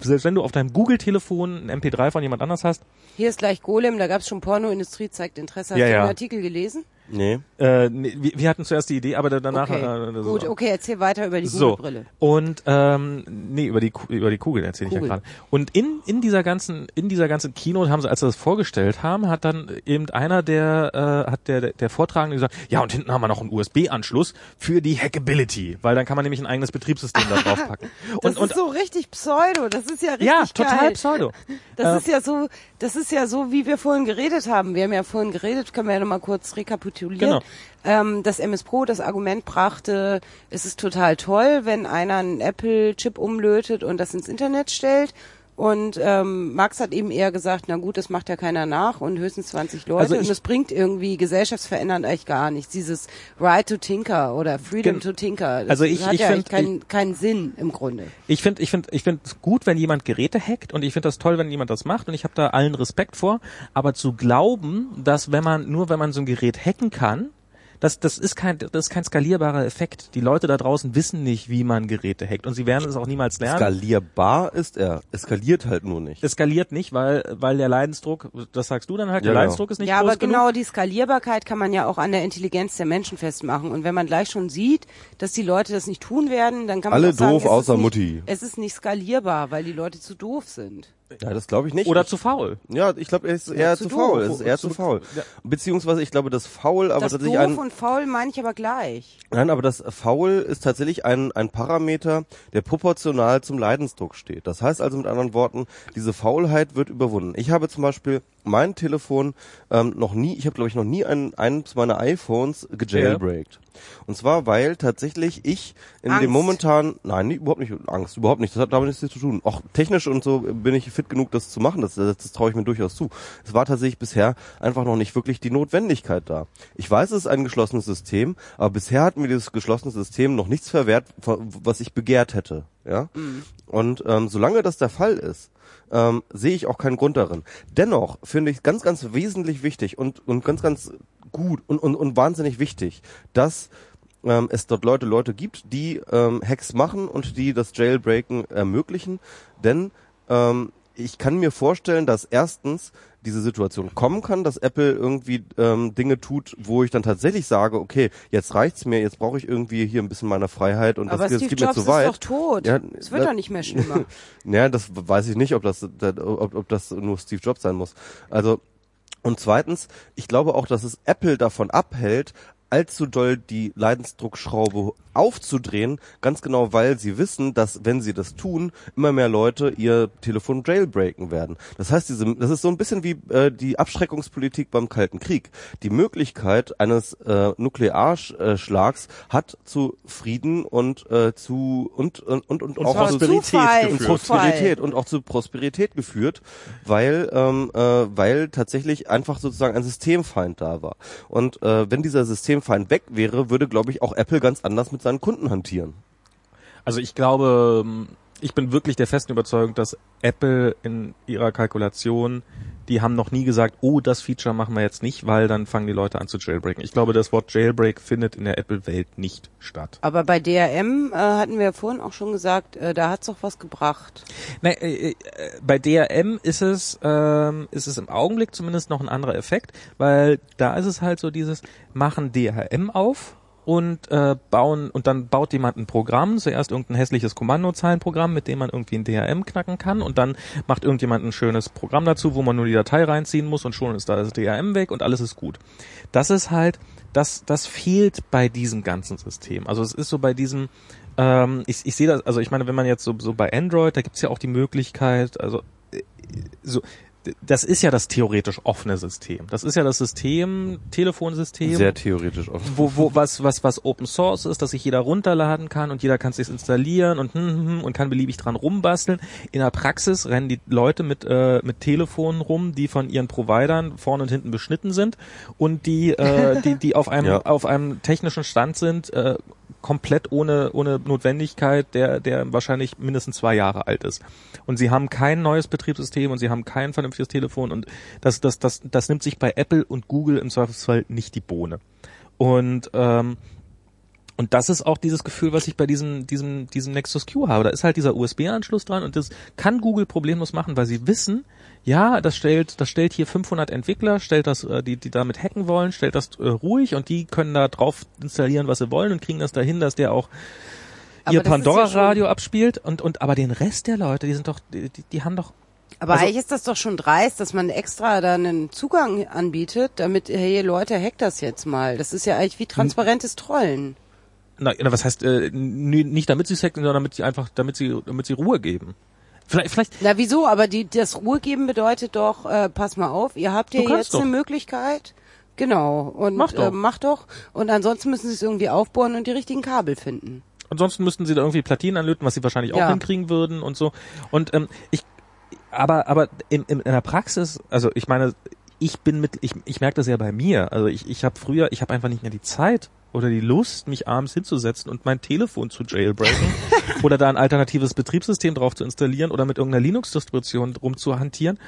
selbst wenn du auf deinem Google-Telefon ein MP3 von jemand anders hast,
Hier ist gleich Golem, da gab's schon Pornoindustrie zeigt Interesse. Hast
Ja,
du
ja.
den Artikel gelesen?
Nee.
Äh, nee, wir, wir hatten zuerst die Idee, aber danach.
Okay.
Äh, so.
Gut, okay, erzähl weiter über die
So
Google-Brille.
und ähm, nee über die über die Kugel erzähle ich ja gerade. Und in in dieser ganzen in dieser ganzen Keynote haben sie, als sie das vorgestellt haben, hat dann eben einer der äh, hat der der Vortragende gesagt, ja und hinten haben wir noch einen USB-Anschluss für die Hackability, weil dann kann man nämlich ein eigenes Betriebssystem da drauf packen. [laughs]
Das
Und und
ist so richtig Pseudo, das ist ja richtig
ja, total
geil.
Pseudo. [laughs]
Das
Äh,
ist ja so, das ist ja so, wie wir vorhin geredet haben. Wir haben ja vorhin geredet, können wir ja nochmal kurz rekapitulieren.
Genau.
Ähm, dass MS Pro das Argument brachte, es ist total toll, wenn einer einen Apple-Chip umlötet und das ins Internet stellt. Und ähm, Max hat eben eher gesagt, na gut, das macht ja keiner nach und höchstens 20 Leute
Also ich-
und es bringt irgendwie gesellschaftsverändernd eigentlich gar nichts. Dieses Right to Tinker oder Freedom to Tinker, das
Also ich-
hat
ich
ja
find-
keinen, keinen Sinn im Grunde.
Ich finde, ich finde, ich finde es gut, wenn jemand Geräte hackt und ich finde das toll, wenn jemand das macht und ich habe da allen Respekt vor. Aber zu glauben, dass wenn man nur wenn man so ein Gerät hacken kann, das, das ist kein, das ist kein skalierbarer Effekt. Die Leute da draußen wissen nicht, wie man Geräte hackt und sie werden es auch niemals lernen.
Skalierbar ist er. Es skaliert halt nur nicht.
es skaliert nicht, weil, weil der Leidensdruck, das sagst du dann halt, der
Ja, genau.
Leidensdruck ist nicht
ja,
groß
aber
genug.
genau die Skalierbarkeit kann man ja auch an der Intelligenz der Menschen festmachen. Und wenn man gleich schon sieht, dass die Leute das nicht tun werden, dann kann man
Alle
auch sagen,
doof,
es
außer
ist nicht,
Mutti.
Es ist nicht skalierbar, weil die Leute zu doof sind.
Ja, das glaube ich nicht.
Oder zu faul.
ja, ich glaube, er ist eher
zu
zu,
doof.
faul. Es ist eher zu,
Zu-
faul.
ja.
Beziehungsweise, ich glaube, das faul, aber
das
tatsächlich
doof
ein,
und faul meine ich aber gleich.
nein, aber das faul ist tatsächlich ein, ein Parameter, der proportional zum Leidensdruck steht. Das heißt also mit anderen Worten, diese Faulheit wird überwunden. Ich habe zum Beispiel mein Telefon ähm, noch nie, ich habe glaube ich noch nie ein, eines meiner iPhones gejailbreakt. Und zwar, weil tatsächlich ich in
Angst.
dem momentan, nein, nie, überhaupt nicht Angst, überhaupt nicht. Das hat damit nichts zu tun. Auch technisch und so bin ich fit genug, das zu machen. Das, das, das traue ich mir durchaus zu. Es war tatsächlich bisher einfach noch nicht wirklich die Notwendigkeit da. Ich weiß, es ist ein geschlossenes System, aber bisher hat mir dieses geschlossene System noch nichts verwehrt, was ich begehrt hätte. Ja. Und ähm, solange das der Fall ist, ähm, sehe ich auch keinen Grund darin. Dennoch finde ich ganz, ganz wesentlich wichtig und, und ganz, ganz gut und, und, und wahnsinnig wichtig, dass ähm, es dort Leute, Leute gibt, die ähm, Hacks machen und die das Jailbreaken ermöglichen. Denn ähm, ich kann mir vorstellen, dass erstens diese Situation kommen kann, dass Apple irgendwie ähm, Dinge tut, wo ich dann tatsächlich sage, okay, jetzt reicht's mir, jetzt brauche ich irgendwie hier ein bisschen meiner Freiheit und
Aber
das, das
Steve
geht
Jobs
mir zu weit.
ist doch tot.
Ja,
es wird doch nicht mehr schlimmer. [laughs]
Naja, das weiß ich nicht, ob das, ob, ob das nur Steve Jobs sein muss. Also, und zweitens, ich glaube auch, dass es Apple davon abhält, allzu doll die Leidensdruckschraube aufzudrehen, ganz genau, weil sie wissen, dass wenn sie das tun, immer mehr Leute ihr Telefon jailbreaken werden. Das heißt, diese, das ist so ein bisschen wie äh, die Abschreckungspolitik beim Kalten Krieg. Die Möglichkeit eines äh, Nuklearschlags hat zu Frieden und äh, zu und und und, und, auch zu
Prosperität Zufall,
und. Prosperität und auch zu Prosperität geführt, weil ähm, äh, weil tatsächlich einfach sozusagen ein Systemfeind da war. Und äh, wenn dieser Systemfeind weg wäre, würde, glaube ich, auch Apple ganz anders mit seinen Kunden hantieren.
Also ich glaube, ich bin wirklich der festen Überzeugung, dass Apple in ihrer Kalkulation, die haben noch nie gesagt, oh, das Feature machen wir jetzt nicht, weil dann fangen die Leute an zu jailbreaken. Ich glaube, das Wort Jailbreak findet in der Apple-Welt nicht statt.
Aber bei DRM äh, hatten wir ja vorhin auch schon gesagt, äh, da hat's doch was gebracht.
Nee, äh, äh, bei DRM ist es, ähm, ist es im Augenblick zumindest noch ein anderer Effekt, weil da ist es halt so dieses, machen DRM auf und äh, bauen und dann baut jemand ein Programm, zuerst irgendein hässliches Kommandozeilenprogramm, mit dem man irgendwie ein DRM knacken kann und dann macht irgendjemand ein schönes Programm dazu, wo man nur die Datei reinziehen muss und schon ist da das DRM weg und alles ist gut. Das ist halt, das, das fehlt bei diesem ganzen System. Also es ist so bei diesem, ähm, ich, ich sehe das, also ich meine, wenn man jetzt so, so bei Android, da gibt's ja auch die Möglichkeit, also äh, so das ist ja das theoretisch offene System. Das ist ja das System, Telefonsystem,
Sehr theoretisch offen.
wo, wo was, was, was Open Source ist, dass sich jeder runterladen kann und jeder kann es sich installieren und, hm, hm, hm, und kann beliebig dran rumbasteln. In der Praxis rennen die Leute mit, äh, mit Telefonen rum, die von ihren Providern vorne und hinten beschnitten sind und die, äh, die, die auf einem,
Ja.
auf einem technischen Stand sind, äh, komplett ohne, ohne Notwendigkeit, der, der wahrscheinlich mindestens zwei Jahre alt ist. Und sie haben kein neues Betriebssystem und sie haben kein vernünftiges Telefon und das, das, das, das nimmt sich bei Apple und Google im Zweifelsfall nicht die Bohne. Und ähm, und das ist auch dieses Gefühl, was ich bei diesem, diesem, diesem Nexus Q habe. Da ist halt dieser USB-Anschluss dran und das kann Google problemlos machen, weil sie wissen, ja, das stellt, das stellt hier 500 Entwickler, stellt das, äh, die, die damit hacken wollen, stellt das äh, ruhig und die können da drauf installieren, was sie wollen und kriegen das dahin, dass der auch
Aber
ihr
ist ja
Pandora-Radio abspielt und, und, aber den Rest der Leute, die sind doch, die, die- haben doch,
Aber
Also-
eigentlich ist das doch schon dreist, dass man extra da einen Zugang anbietet, damit, hey Leute, hackt das jetzt mal. Das ist ja eigentlich wie transparentes Trollen.
na, was heißt, äh, nicht damit sie es hacken, sondern damit sie einfach, damit sie, damit sie Ruhe geben. Vielleicht, vielleicht,
Na wieso? Aber die, das Ruhe geben bedeutet doch, äh, pass mal auf, ihr habt ja jetzt
doch.
eine Möglichkeit. Genau. Und
Mach doch.
Äh, mach doch. Und ansonsten müssen sie es irgendwie aufbohren und die richtigen Kabel finden.
Ansonsten müssten sie da irgendwie Platinen anlöten, was sie wahrscheinlich auch
Ja.
hinkriegen würden und so. Und ähm, ich aber aber in, in, in der Praxis, also ich meine, ich bin mit, ich, ich merke das ja bei mir. Also ich, ich habe früher, ich habe einfach nicht mehr die Zeit oder die Lust, mich abends hinzusetzen und mein Telefon zu jailbreaken [laughs] oder da ein alternatives Betriebssystem drauf zu installieren oder mit irgendeiner Linux-Distribution rumzuhantieren.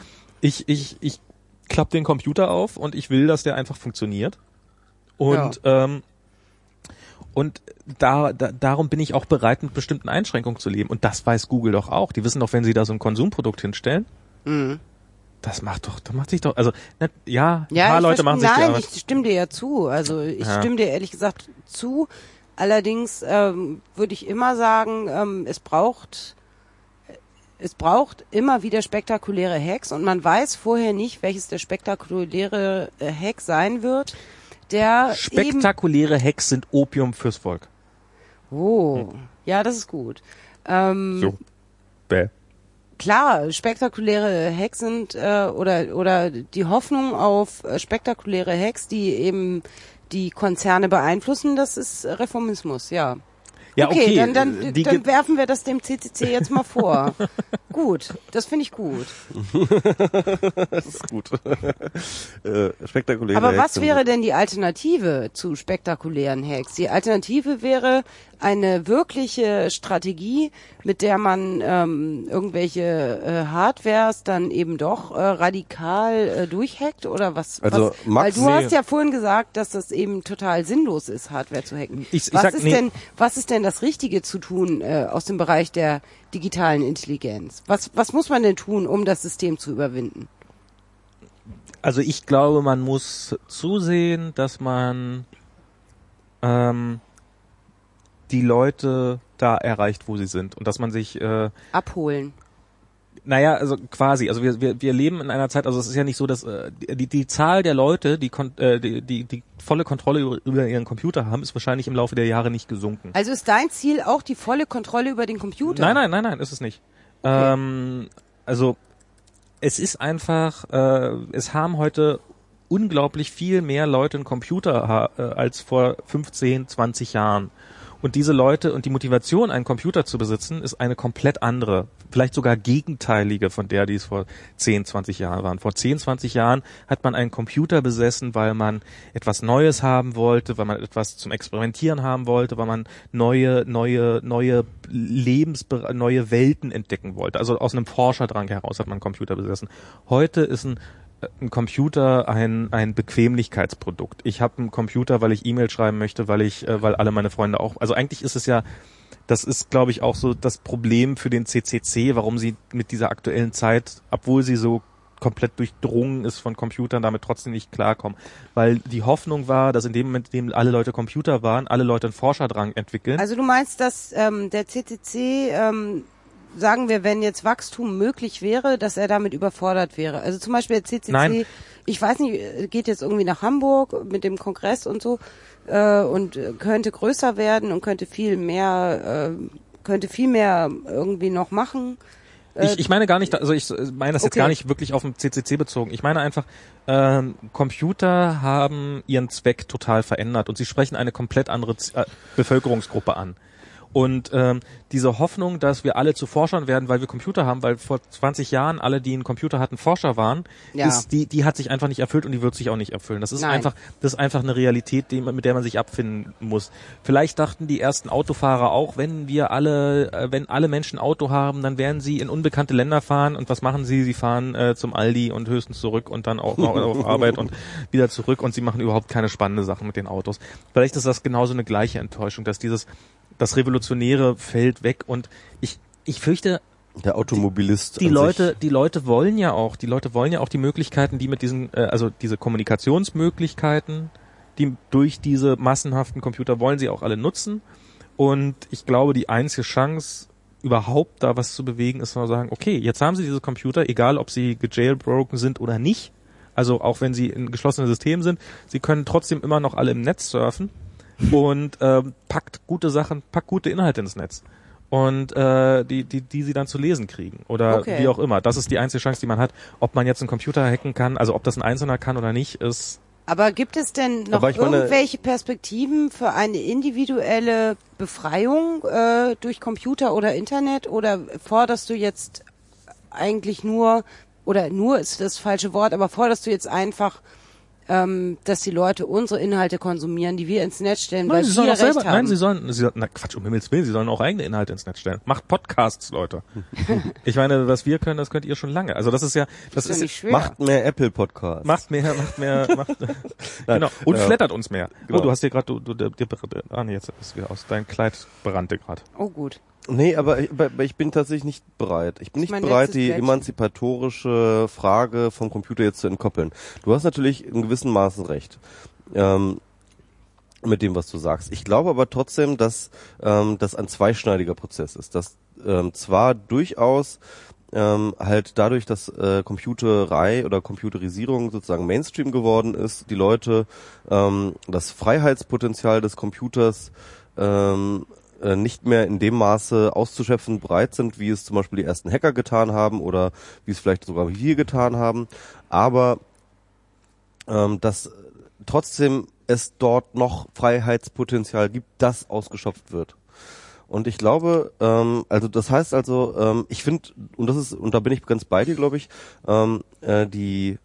Ich, ich, ich klappe den Computer auf und ich will, dass der einfach funktioniert. Und ähm, und da, da, darum bin ich auch bereit, mit bestimmten Einschränkungen zu leben. Und das weiß Google doch auch. Die wissen doch, wenn sie da so ein Konsumprodukt hinstellen,
Mhm.
Das macht doch, das macht sich doch, also ne, ja, ein
Ja,
paar Leute machen sich die
Nein,
Arbeit.
ich stimme dir ja zu. Also ich
Ja.
stimme dir ehrlich gesagt zu. Allerdings ähm, würde ich immer sagen, ähm, es braucht es braucht immer wieder spektakuläre Hacks und man weiß vorher nicht, welches der spektakuläre äh, Hack sein wird, der
Spektakuläre Hacks sind Opium fürs Volk.
Oh, ja, das ist gut. Ähm,
So. Bäh.
Klar, spektakuläre Hacks sind äh, oder oder die Hoffnung auf äh, spektakuläre Hacks, die eben die Konzerne beeinflussen, das ist Reformismus, ja.
Ja, okay,
dann, dann,
äh, die
dann werfen wir das dem CCC jetzt mal vor. [laughs] gut, das finde ich gut. [laughs]
Das ist gut. [laughs] äh, spektakuläre
Aber was
Hexen.
wäre denn die Alternative zu spektakulären Hacks? Die Alternative wäre eine wirkliche Strategie, mit der man ähm, irgendwelche äh, Hardwares dann eben doch äh, radikal äh, durchhackt oder was?
Also,
was?
Max,
Weil du
nee.
hast ja vorhin gesagt, dass das eben total sinnlos ist, Hardware zu hacken.
Ich- ich
was
sag,
ist
nee.
denn was ist denn das Richtige zu tun äh, aus dem Bereich der digitalen Intelligenz? Was was muss man denn tun, um das System zu überwinden?
Also ich glaube, man muss zusehen, dass man ähm, die Leute da erreicht, wo sie sind und dass man sich äh,
Abholen.
Naja, also quasi. Also wir, wir, wir leben in einer Zeit, also es ist ja nicht so, dass äh, die, die Zahl der Leute, die, kon äh, die, die, die volle Kontrolle über, über ihren Computer haben, ist wahrscheinlich im Laufe der Jahre nicht gesunken.
Also ist dein Ziel auch die volle Kontrolle über den Computer?
Nein, nein, nein, nein, ist es nicht.
Okay.
Ähm, also es ist einfach, äh, es haben heute unglaublich viel mehr Leute einen Computer äh, als vor 15, 20 Jahren. Und diese Leute und die Motivation, einen Computer zu besitzen, ist eine komplett andere. Vielleicht sogar gegenteilige von der, die es vor 10, 20 Jahren waren. Vor 10, 20 Jahren hat man einen Computer besessen, weil man etwas Neues haben wollte, weil man etwas zum Experimentieren haben wollte, weil man neue, neue, neue Lebens, neue Welten entdecken wollte. Also aus einem Forscherdrang heraus hat man einen Computer besessen. Heute ist ein ein Computer ein, ein Bequemlichkeitsprodukt. Ich habe einen Computer, weil ich E-Mail schreiben möchte, weil ich, äh, weil alle meine Freunde auch. Also eigentlich ist es ja, das ist, glaube ich, auch so das Problem für den CCC, warum sie mit dieser aktuellen Zeit, obwohl sie so komplett durchdrungen ist von Computern, damit trotzdem nicht klarkommen. Weil die Hoffnung war, dass in dem Moment, in dem alle Leute Computer waren, alle Leute einen Forscherdrang entwickeln.
Also du meinst, dass ähm, der CCC, ähm, sagen wir, wenn jetzt Wachstum möglich wäre, dass er damit überfordert wäre? Also zum Beispiel der CCC,
Nein.
ich weiß nicht, äh, geht jetzt irgendwie nach Hamburg mit dem Kongress und so äh, und äh, könnte größer werden und könnte viel mehr, äh, könnte viel mehr irgendwie noch machen.
Ich, ich meine gar nicht, also ich meine das jetzt
Okay.
gar nicht wirklich auf den CCC bezogen. Ich meine einfach, ähm, Computer haben ihren Zweck total verändert und sie sprechen eine komplett andere Z äh, Bevölkerungsgruppe an. Und ähm, diese Hoffnung, dass wir alle zu Forschern werden, weil wir Computer haben, weil vor 20 Jahren alle, die einen Computer hatten, Forscher waren,
Ja.
ist, die, die hat sich einfach nicht erfüllt und die wird sich auch nicht erfüllen. Das ist
Nein.
einfach, das ist einfach eine Realität, die, mit der man sich abfinden muss. Vielleicht dachten die ersten Autofahrer auch, wenn wir alle, äh, wenn alle Menschen Auto haben, dann werden sie in unbekannte Länder fahren und was machen sie? Sie fahren äh, zum Aldi und höchstens zurück und dann auch noch auf [laughs] Arbeit und wieder zurück und sie machen überhaupt keine spannende Sachen mit den Autos. Vielleicht ist das genauso eine gleiche Enttäuschung, dass dieses das Revolutionäre fällt weg und ich ich fürchte,
Der Automobilist.
die
an
Leute, die Leute wollen ja auch, die Leute wollen ja auch die Möglichkeiten, die mit diesen, äh, also diese Kommunikationsmöglichkeiten, die durch diese massenhaften Computer wollen sie auch alle nutzen. Und ich glaube, die einzige Chance, überhaupt da was zu bewegen, ist zu sagen, okay, jetzt haben sie diese Computer, egal ob sie gejailbroken sind oder nicht. Also auch wenn sie in geschlossenen Systemen sind, sie können trotzdem immer noch alle im Netz surfen und ähm, packt gute Sachen, packt gute Inhalte ins Netz und äh, die, die, die sie dann zu lesen kriegen oder
Okay.
wie auch immer. Das ist die einzige Chance, die man hat. Ob man jetzt einen Computer hacken kann, also ob das ein Einzelner kann oder nicht, ist
Aber gibt es denn noch irgendwelche Perspektiven für eine individuelle Befreiung äh, durch Computer oder Internet oder forderst du jetzt eigentlich nur, oder nur ist das falsche Wort, aber forderst du jetzt einfach ähm, dass die Leute unsere Inhalte konsumieren, die wir ins Netz stellen,
Nein,
weil
sie
wir
sollen auch
recht
selber,
haben.
nein, sie sollen, sie sollen, na Quatsch, um Himmels Willen, sie sollen auch eigene Inhalte ins Netz stellen. Macht Podcasts, Leute. [laughs] ich meine, was wir können, das könnt ihr schon lange. Also das ist ja, das
ist ja
ist,
schwer.
Macht mehr Apple Podcasts.
macht mehr, macht mehr, [laughs] macht, [laughs] genau. Und
ja.
flattert uns mehr.
Genau.
Oh, du hast hier gerade, du, du, der, der, ah nee, jetzt ist wieder aus, dein Kleid brannte gerade.
oh gut.
Nee, aber ich, aber ich bin tatsächlich nicht bereit. Ich bin nicht bereit, die
Plättchen.
emanzipatorische Frage vom Computer jetzt zu entkoppeln. Du hast natürlich in gewissem Maße recht. Ähm, mit dem, was du sagst. Ich glaube aber trotzdem, dass ähm, das ein zweischneidiger Prozess ist. Dass ähm, zwar durchaus ähm, halt dadurch, dass äh, Computerei oder Computerisierung sozusagen Mainstream geworden ist, die Leute ähm, das Freiheitspotenzial des Computers ähm, äh, nicht mehr in dem Maße auszuschöpfen bereit sind, wie es zum Beispiel die ersten Hacker getan haben oder wie es vielleicht sogar wir getan haben. Aber ähm, dass trotzdem es dort noch Freiheitspotenzial gibt, das ausgeschöpft wird. Und ich glaube, ähm, also das heißt also, ähm, ich finde, und das ist, und da bin ich ganz bei dir, glaube ich, ähm, äh, die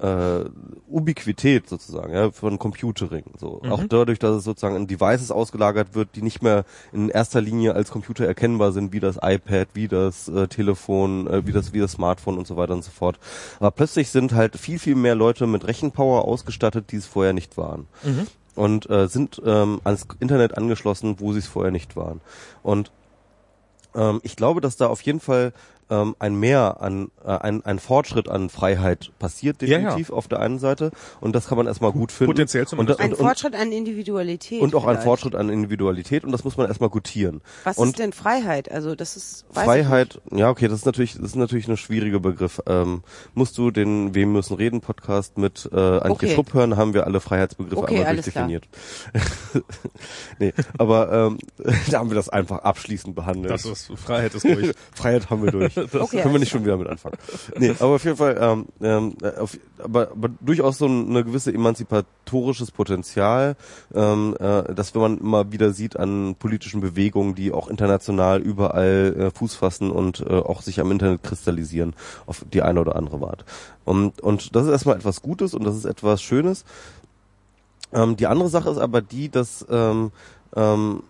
äh, Ubiquität sozusagen ja, von Computering. So. Auch dadurch, dass es sozusagen in Devices ausgelagert wird, die nicht mehr in erster Linie als Computer erkennbar sind, wie das iPad, wie das äh, Telefon, äh, wie das wie das Smartphone und so weiter und so fort. Aber plötzlich sind halt viel, viel mehr Leute mit Rechenpower ausgestattet, die es vorher nicht waren. Und äh, sind ähm, ans Internet angeschlossen, wo sie es vorher nicht waren. Und ähm, ich glaube, dass da auf jeden Fall ähm, ein Mehr an, äh, ein, ein Fortschritt an Freiheit passiert,
Ja, ja.
definitiv auf der einen Seite. Und das kann man erstmal gut finden.
Potenziell
und,
zumindest.
Ein
und, und,
Fortschritt an Individualität.
und auch ein. Fortschritt an Individualität und das muss man erstmal gutieren.
Was
und
ist denn Freiheit? Also das ist weiß ich
Freiheit, ja okay, das ist natürlich, das ist natürlich ein schwieriger Begriff. Ähm, musst du den Wem müssen reden Podcast mit äh, Antje
Okay.
Schrupp hören, haben wir alle Freiheitsbegriffe
Okay,
einmal
alles
durchdefiniert. [laughs] nee, aber ähm, [laughs] da haben wir das einfach abschließend behandelt.
Das ist, Freiheit ist durch. [laughs]
Freiheit haben wir durch. [laughs]
Okay,
Können wir nicht schon wieder mit anfangen. Nee, aber auf jeden Fall, ähm, ähm, äh, auf, aber, aber durchaus so eine gewisse emanzipatorisches Potenzial, ähm, äh, das wenn man immer wieder sieht an politischen Bewegungen, die auch international überall äh, Fuß fassen und äh, auch sich am Internet kristallisieren auf die eine oder andere Art. Und, und das ist erstmal etwas Gutes und das ist etwas Schönes. Ähm, die andere Sache ist aber die, dass ähm, ähm,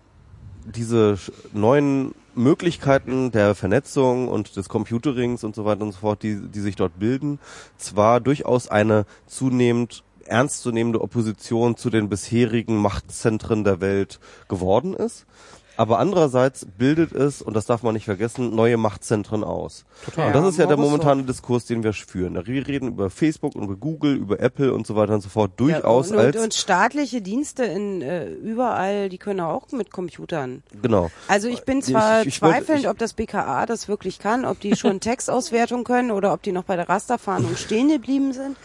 diese neuen Möglichkeiten der Vernetzung und des Computerings und so weiter und so fort, die, die sich dort bilden, zwar durchaus eine zunehmend ernstzunehmende Opposition zu den bisherigen Machtzentren der Welt geworden ist, aber andererseits bildet es, und das darf man nicht vergessen, neue Machtzentren aus.
Total.
Und das ist ja der momentane Diskurs, den wir führen. Wir reden über Facebook und über Google, über Apple und so weiter und so fort durchaus
ja, und,
als
und, und staatliche Dienste in äh, überall, die können auch mit Computern.
genau.
Also ich bin zwar
Ich- ich wollte-
zweifelnd,
ich-
ob das BKA das wirklich kann, ob die schon [laughs] Textauswertung können oder ob die noch bei der Rasterfahndung stehen geblieben sind.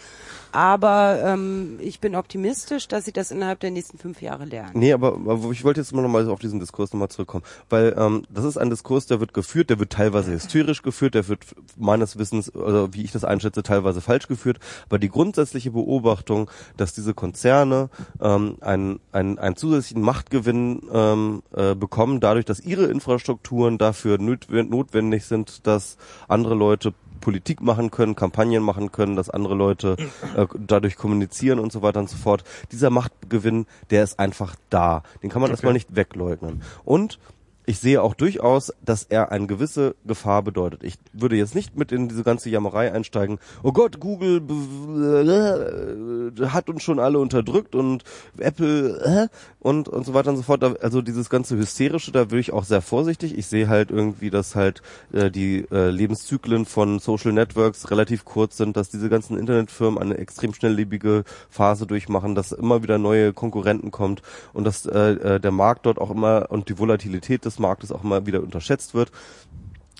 Aber ähm, ich bin optimistisch, dass sie das innerhalb der nächsten fünf Jahre lernen.
Nee, aber, aber ich wollte jetzt mal nochmal auf diesen Diskurs nochmal zurückkommen, weil ähm, das ist ein Diskurs, der wird geführt, der wird teilweise hysterisch geführt, der wird meines Wissens, also wie ich das einschätze, teilweise falsch geführt, aber die grundsätzliche Beobachtung, dass diese Konzerne ähm, einen, einen, einen zusätzlichen Machtgewinn ähm, äh, bekommen, dadurch, dass ihre Infrastrukturen dafür notwendig sind, dass andere Leute Politik machen können, Kampagnen machen können, dass andere Leute äh, dadurch kommunizieren und so weiter und so fort. Dieser Machtgewinn, der ist einfach da. Den kann man erstmal nicht wegleugnen. Und ich sehe auch durchaus, dass er eine gewisse Gefahr bedeutet. Ich würde jetzt nicht mit in diese ganze Jammerei einsteigen. Oh Gott, Google äh, hat uns schon alle unterdrückt und Apple äh, und und so weiter und so fort. Also dieses ganze hysterische, da würde ich auch sehr vorsichtig. Ich sehe halt irgendwie, dass halt äh, die Lebenszyklen von Social Networks relativ kurz sind, dass diese ganzen Internetfirmen eine extrem schnelllebige Phase durchmachen, dass immer wieder neue Konkurrenten kommt und dass der Markt dort auch immer und die Volatilität des Marktes auch immer wieder unterschätzt wird.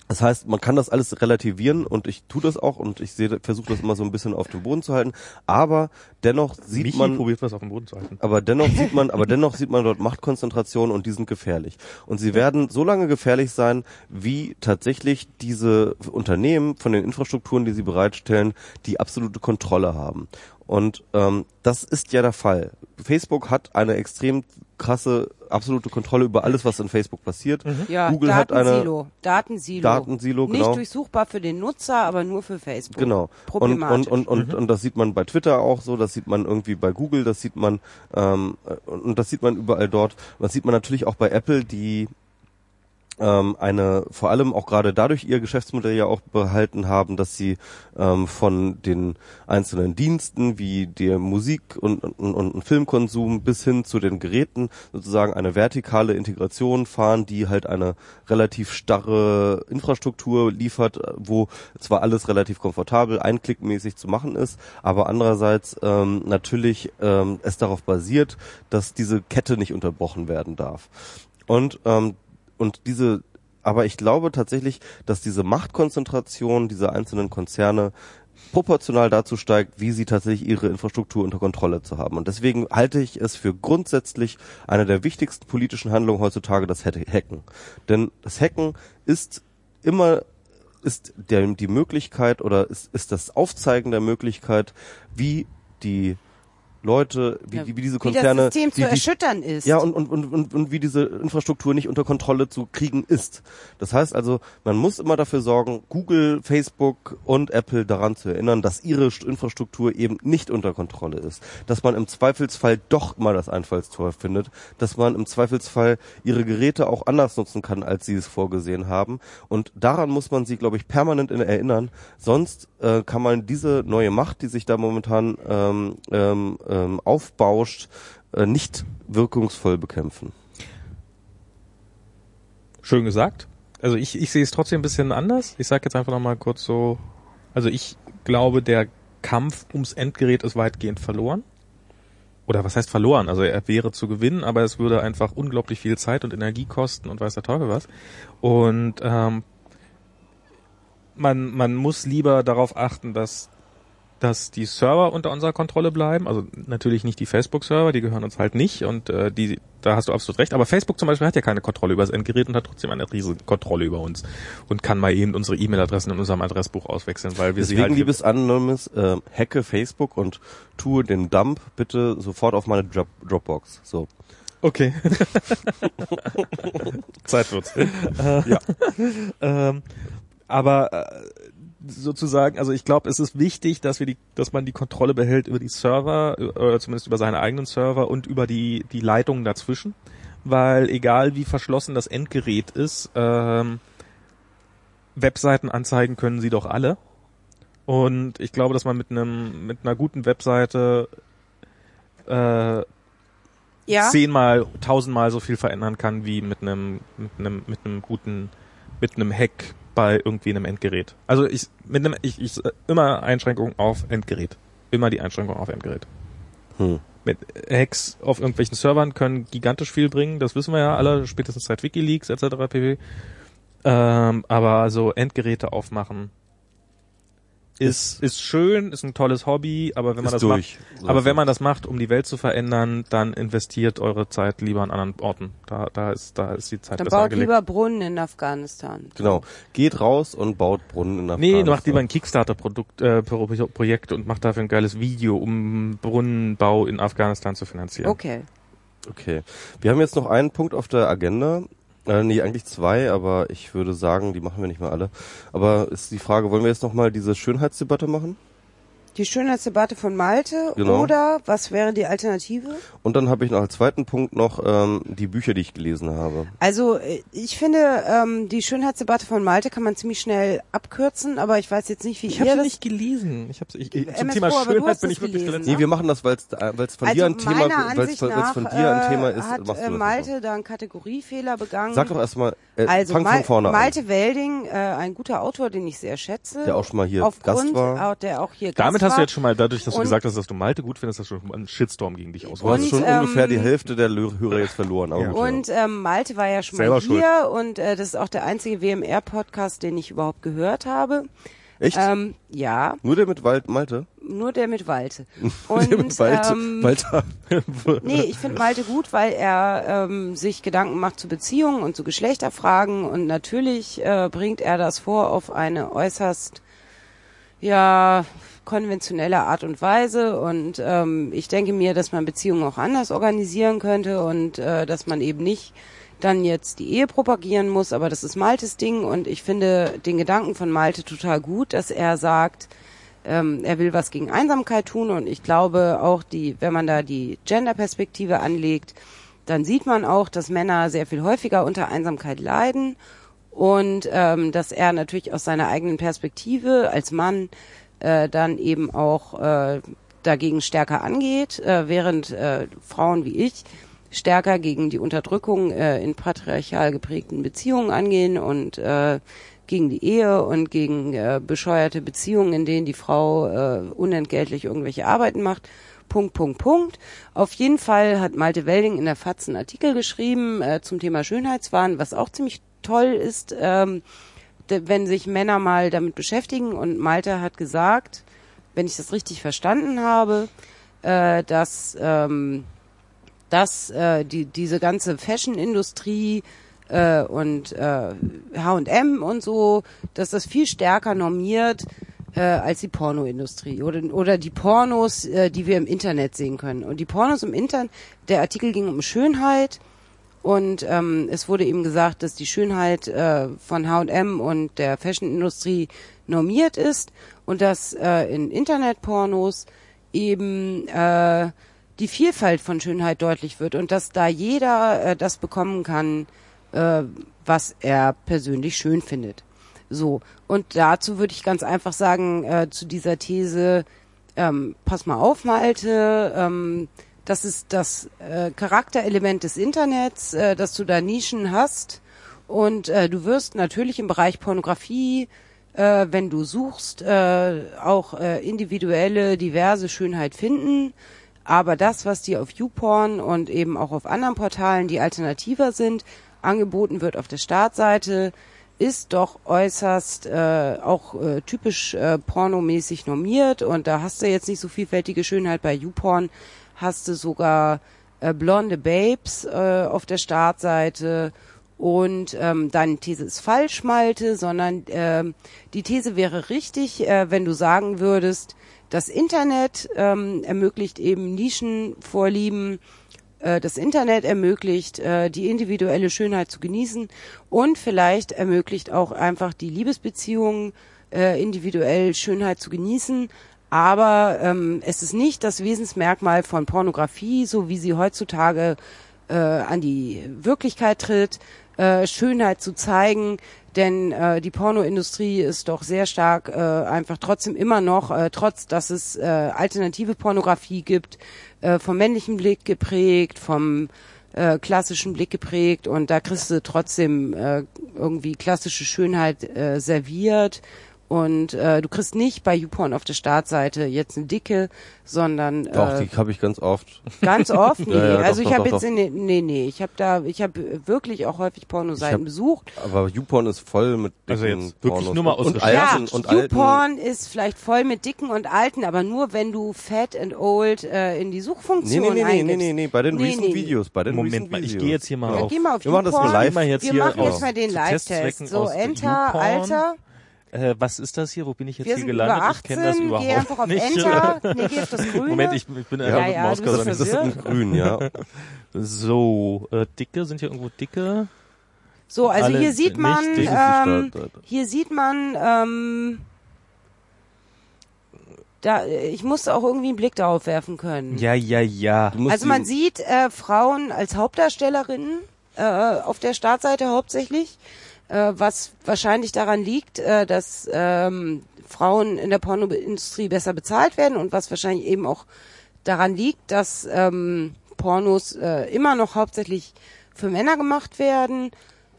Das heißt, man kann das alles relativieren und ich tue das auch und ich versuche das immer so ein bisschen auf dem Boden zu halten. Aber dennoch sieht
Michi
man,
probiert was auf den Boden zu halten.
aber dennoch sieht man, [laughs] aber dennoch sieht man dort Machtkonzentration und die sind gefährlich. Und sie werden so lange gefährlich sein, wie tatsächlich diese Unternehmen von den Infrastrukturen, die sie bereitstellen, die absolute Kontrolle haben. Und ähm, das ist ja der Fall. Facebook hat eine extrem krasse absolute Kontrolle über alles, was in Facebook passiert.
Ja,
Google hat eine
Datensilo. Datensilo.
Datensilo,
Nicht
genau.
durchsuchbar für den Nutzer, aber nur für Facebook.
Genau. Und,
Problematisch.
und, und, und, und das sieht man bei Twitter auch so, das sieht man irgendwie bei Google, das sieht man ähm, und, und das sieht man überall dort. Und das sieht man natürlich auch bei Apple, die ähm, eine vor allem auch gerade dadurch ihr Geschäftsmodell ja auch behalten haben, dass sie ähm, von den einzelnen Diensten wie der Musik und, und, und Filmkonsum bis hin zu den Geräten sozusagen eine vertikale Integration fahren, die halt eine relativ starre Infrastruktur liefert, wo zwar alles relativ komfortabel, einklickmäßig zu machen ist, aber andererseits ähm, natürlich ähm, es darauf basiert, dass diese Kette nicht unterbrochen werden darf. Und ähm, und diese, aber ich glaube tatsächlich, dass diese Machtkonzentration dieser einzelnen Konzerne proportional dazu steigt, wie sie tatsächlich ihre Infrastruktur unter Kontrolle zu haben. Und deswegen halte ich es für grundsätzlich eine der wichtigsten politischen Handlungen heutzutage das Hacken. Denn das Hacken ist immer ist der, die Möglichkeit oder ist, ist das Aufzeigen der Möglichkeit, wie die Leute, wie,
Ja,
wie diese
Wie
Konzerne,
das System
die,
zu
die,
erschüttern ist.
ja, und, und, und, und, und wie diese Infrastruktur nicht unter Kontrolle zu kriegen ist. Das heißt also, man muss immer dafür sorgen, Google, Facebook und Apple daran zu erinnern, dass ihre St- Infrastruktur eben nicht unter Kontrolle ist. Dass man im Zweifelsfall doch mal das Einfallstor findet, dass man im Zweifelsfall ihre Geräte auch anders nutzen kann, als sie es vorgesehen haben. Und daran muss man sie, glaube ich, permanent in- erinnern. Sonst äh, kann man diese neue Macht, die sich da momentan ähm, ähm, ähm, aufbauscht, äh, nicht wirkungsvoll bekämpfen.
Schön gesagt. Also ich, ich sehe es trotzdem ein bisschen anders. Ich sage jetzt einfach nochmal kurz so, also ich glaube, der Kampf ums Endgerät ist weitgehend verloren. Oder was heißt verloren? Also er wäre zu gewinnen, aber es würde einfach unglaublich viel Zeit und Energie kosten und weiß der Teufel was. Und ähm, man, man muss lieber darauf achten, dass dass die Server unter unserer Kontrolle bleiben. Also natürlich nicht die Facebook-Server, die gehören uns halt nicht und äh, die, da hast du absolut recht. Aber Facebook zum Beispiel hat ja keine Kontrolle über das Endgerät und hat trotzdem eine riesige Kontrolle über uns und kann mal eben unsere E-Mail-Adressen in unserem Adressbuch auswechseln, weil wir sie
Deswegen,
halt
liebes Anonymous, äh, hacke Facebook und tue den Dump bitte sofort auf meine Drop Dropbox. So.
Okay. [laughs] Zeit wird's. ja. [laughs] ähm, aber äh, sozusagen, also ich glaube, es ist wichtig, dass wir die, dass man die Kontrolle behält über die Server, äh, oder zumindest über seine eigenen Server und über die die Leitungen dazwischen, weil egal wie verschlossen das Endgerät ist, ähm, Webseiten anzeigen können sie doch alle. Und ich glaube, dass man mit einem mit einer guten Webseite äh,
ja?
zehnmal, tausendmal so viel verändern kann wie mit einem, mit einem, mit einem guten, mit einem Hack bei irgendwie einem Endgerät. Also ich, mit einem, ich, ich, immer Einschränkung auf Endgerät. Immer die Einschränkung auf Endgerät.
Hm.
Mit Hacks auf irgendwelchen Servern können gigantisch viel bringen, das wissen wir ja alle, spätestens seit Wikileaks etc. pp. Ähm, aber so Endgeräte aufmachen ist, ist schön, ist ein tolles Hobby, aber wenn man das
durch.
macht,
So
aber
ist
wenn man das macht, um die Welt zu verändern, dann investiert eure Zeit lieber an anderen Orten. Da, da ist, da ist die Zeit
Dann
besser
baut
angelegt.
lieber Brunnen in Afghanistan.
Genau. Geht raus und baut Brunnen in
Nee,
Afghanistan.
macht lieber ein Kickstarter-Produkt, äh, Pro Projekt und macht dafür ein geiles Video, um Brunnenbau in Afghanistan zu finanzieren.
Okay.
Okay. Wir haben jetzt noch einen Punkt auf der Agenda. Äh, nee, eigentlich zwei, aber ich würde sagen, die machen wir nicht mehr alle. Aber ist die Frage, wollen wir jetzt nochmal diese Schönheitsdebatte machen?
Die Schönheitsdebatte von Malte
Genau.
oder was wäre die Alternative?
Und dann habe ich noch als zweiten Punkt noch ähm, die Bücher, die ich gelesen habe.
Also äh, ich finde, ähm, die Schönheitsdebatte von Malte kann man ziemlich schnell abkürzen, aber ich weiß jetzt nicht, wie
Ich habe
das...
nicht gelesen. Ich hab's, ich, zum
MS
Thema
Pro, aber du
Schönheit
hast
bin
es
ich wirklich
gelesen,
drin.
ne?
Nee, wir machen das, weil es weil's von dir ein Thema, weil's,
Ansicht
weil's
nach,
von dir ein Thema
äh,
ist,
hat
machst du
äh,
das
Malte da einen Kategoriefehler begangen.
Sag doch erstmal, äh,
also
fang
Mal
von vorne
Malte Welding, äh, ein guter Autor, den ich sehr schätze.
Der auch schon mal hier
aufgrund,
Gast war.
Auch, der auch hier
Damit Hast du jetzt schon mal, dadurch, dass du
Und-
gesagt hast, dass du Malte gut findest, hast du schon einen Shitstorm gegen dich
an. Du hast schon
ähm,
ungefähr die Hälfte der Hörer jetzt verloren. Aber
Ja.
gut, ja.
Und ähm, Malte war ja schon
Selber
mal
schuld.
hier und äh, das ist auch der einzige WMR-Podcast, den ich überhaupt gehört habe.
Echt?
Ähm, ja,
Nur der mit Wald Malte?
nur der mit Walte. [laughs] Und
der mit Wald,
ähm,
Walter. [laughs]
nee, ich finde Malte gut, weil er ähm, sich Gedanken macht zu Beziehungen und zu Geschlechterfragen und natürlich äh, bringt er das vor auf eine äußerst ja konventionelle Art und Weise. Und ähm, ich denke mir, dass man Beziehungen auch anders organisieren könnte und äh, dass man eben nicht dann jetzt die Ehe propagieren muss, aber das ist Maltes Ding. Und ich finde den Gedanken von Malte total gut, dass er sagt, ähm, er will was gegen Einsamkeit tun. Und ich glaube auch die, wenn man da die Gender-Perspektive anlegt, dann sieht man auch, dass Männer sehr viel häufiger unter Einsamkeit leiden. Und ähm, dass er natürlich aus seiner eigenen Perspektive als Mann äh, dann eben auch äh, dagegen stärker angeht, äh, während äh, Frauen wie ich stärker gegen die Unterdrückung äh, in patriarchal geprägten Beziehungen angehen und äh, gegen die Ehe und gegen äh, bescheuerte Beziehungen, in denen die Frau äh, unentgeltlich irgendwelche Arbeiten macht. Punkt, Punkt, Punkt. Auf jeden Fall hat Malte Welding in der FAZ einen Artikel geschrieben äh, zum Thema Schönheitswahn, was auch ziemlich toll ist, ähm, wenn sich Männer mal damit beschäftigen. Und Malte hat gesagt, wenn ich das richtig verstanden habe, äh, dass, ähm, dass äh, die, diese ganze Fashion-Industrie äh, und äh, H&M und so, dass das viel stärker normiert äh, als die Pornoindustrie oder oder die Pornos, äh, die wir im Internet sehen können. Und die Pornos im Internet, der Artikel ging um Schönheit und ähm, es wurde eben gesagt, dass die Schönheit äh, von H&M und der Fashionindustrie normiert ist und dass äh, in Internetpornos eben äh, die Vielfalt von Schönheit deutlich wird und dass da jeder äh, das bekommen kann, äh, was er persönlich schön findet. So, und dazu würde ich ganz einfach sagen, äh, zu dieser These, ähm, pass mal auf, Malte, ähm, das ist das äh, Charakterelement des Internets, äh, dass du da Nischen hast. Und äh, du wirst natürlich im Bereich Pornografie, äh, wenn du suchst, äh, auch äh, individuelle, diverse Schönheit finden. Aber das, was dir auf YouPorn und eben auch auf anderen Portalen, die alternativer sind, angeboten wird auf der Startseite, ist doch äußerst äh, auch äh, typisch äh, pornomäßig normiert. Und da hast du jetzt nicht so vielfältige Schönheit bei YouPorn, hast du sogar äh, blonde Babes äh, auf der Startseite und ähm, deine These ist falsch, Malte, sondern äh, die These wäre richtig, äh, wenn du sagen würdest, das Internet ähm, ermöglicht eben Nischenvorlieben, äh, das Internet ermöglicht, äh, die individuelle Schönheit zu genießen und vielleicht ermöglicht auch einfach die Liebesbeziehungen äh, individuell Schönheit zu genießen. Aber ähm, es ist nicht das Wesensmerkmal von Pornografie, so wie sie heutzutage äh, an die Wirklichkeit tritt, äh, Schönheit zu zeigen, denn äh, die Pornoindustrie ist doch sehr stark äh, einfach trotzdem immer noch, äh, trotz dass es äh, alternative Pornografie gibt, äh, vom männlichen Blick geprägt, vom äh, klassischen Blick geprägt. Und da kriegst du trotzdem äh, irgendwie klassische Schönheit äh, serviert und äh, du kriegst nicht bei YouPorn auf der Startseite jetzt eine dicke, sondern
Doch,
äh,
die habe ich ganz oft.
ganz oft. Nee, [laughs]
Ja, ja,
also
doch,
ich
doch,
habe
doch,
jetzt in den, nee, nee, ich habe da, ich habe wirklich auch häufig Pornoseiten
hab-
besucht.
Aber YouPorn ist voll mit dicken
Also jetzt wirklich
Pornos
nur mal
und,
aus
und
Recherche.
alten
Ja,
und alten.
YouPorn ist vielleicht voll mit dicken und alten, aber nur wenn du Fat and Old äh, in die
Nee,
Suchfunktion
nee, nee, nee,
eingibst.
nee, nee, nee, bei den
Nee,
recent
nee.
Videos, bei den
Moment
recent
mal, ich gehe jetzt hier mal
Ja,
auf.
geh mal auf
Wir machen das
YouPorn.
mal live.
Mal jetzt
Wir
hier
machen jetzt mal den Live-Test. So,
aus
Enter,
YouPorn.
Alter.
Äh, was ist das hier? Wo bin ich jetzt
Wir
hier
sind
gelandet?
über
ich kenne das
18,
überhaupt
geh einfach auf
nicht.
Enter. Nee, geh auf das Grüne.
Moment, ich, ich bin
Ja,
einfach
Ja,
mit
ja,
Maus
das ist
verwirrt.
in grün, ja.
So, äh, dicke, sind hier irgendwo dicke?
So, also
Alle
hier sieht man, ähm, hier sieht man, ähm, da, ich musste auch irgendwie einen Blick darauf werfen können.
Ja, ja, ja.
Also man sieht äh, Frauen als Hauptdarstellerinnen äh, auf der Startseite hauptsächlich, äh, was wahrscheinlich daran liegt, äh, dass ähm, Frauen in der Pornoindustrie besser bezahlt werden und was wahrscheinlich eben auch daran liegt, dass ähm, Pornos äh, immer noch hauptsächlich für Männer gemacht werden.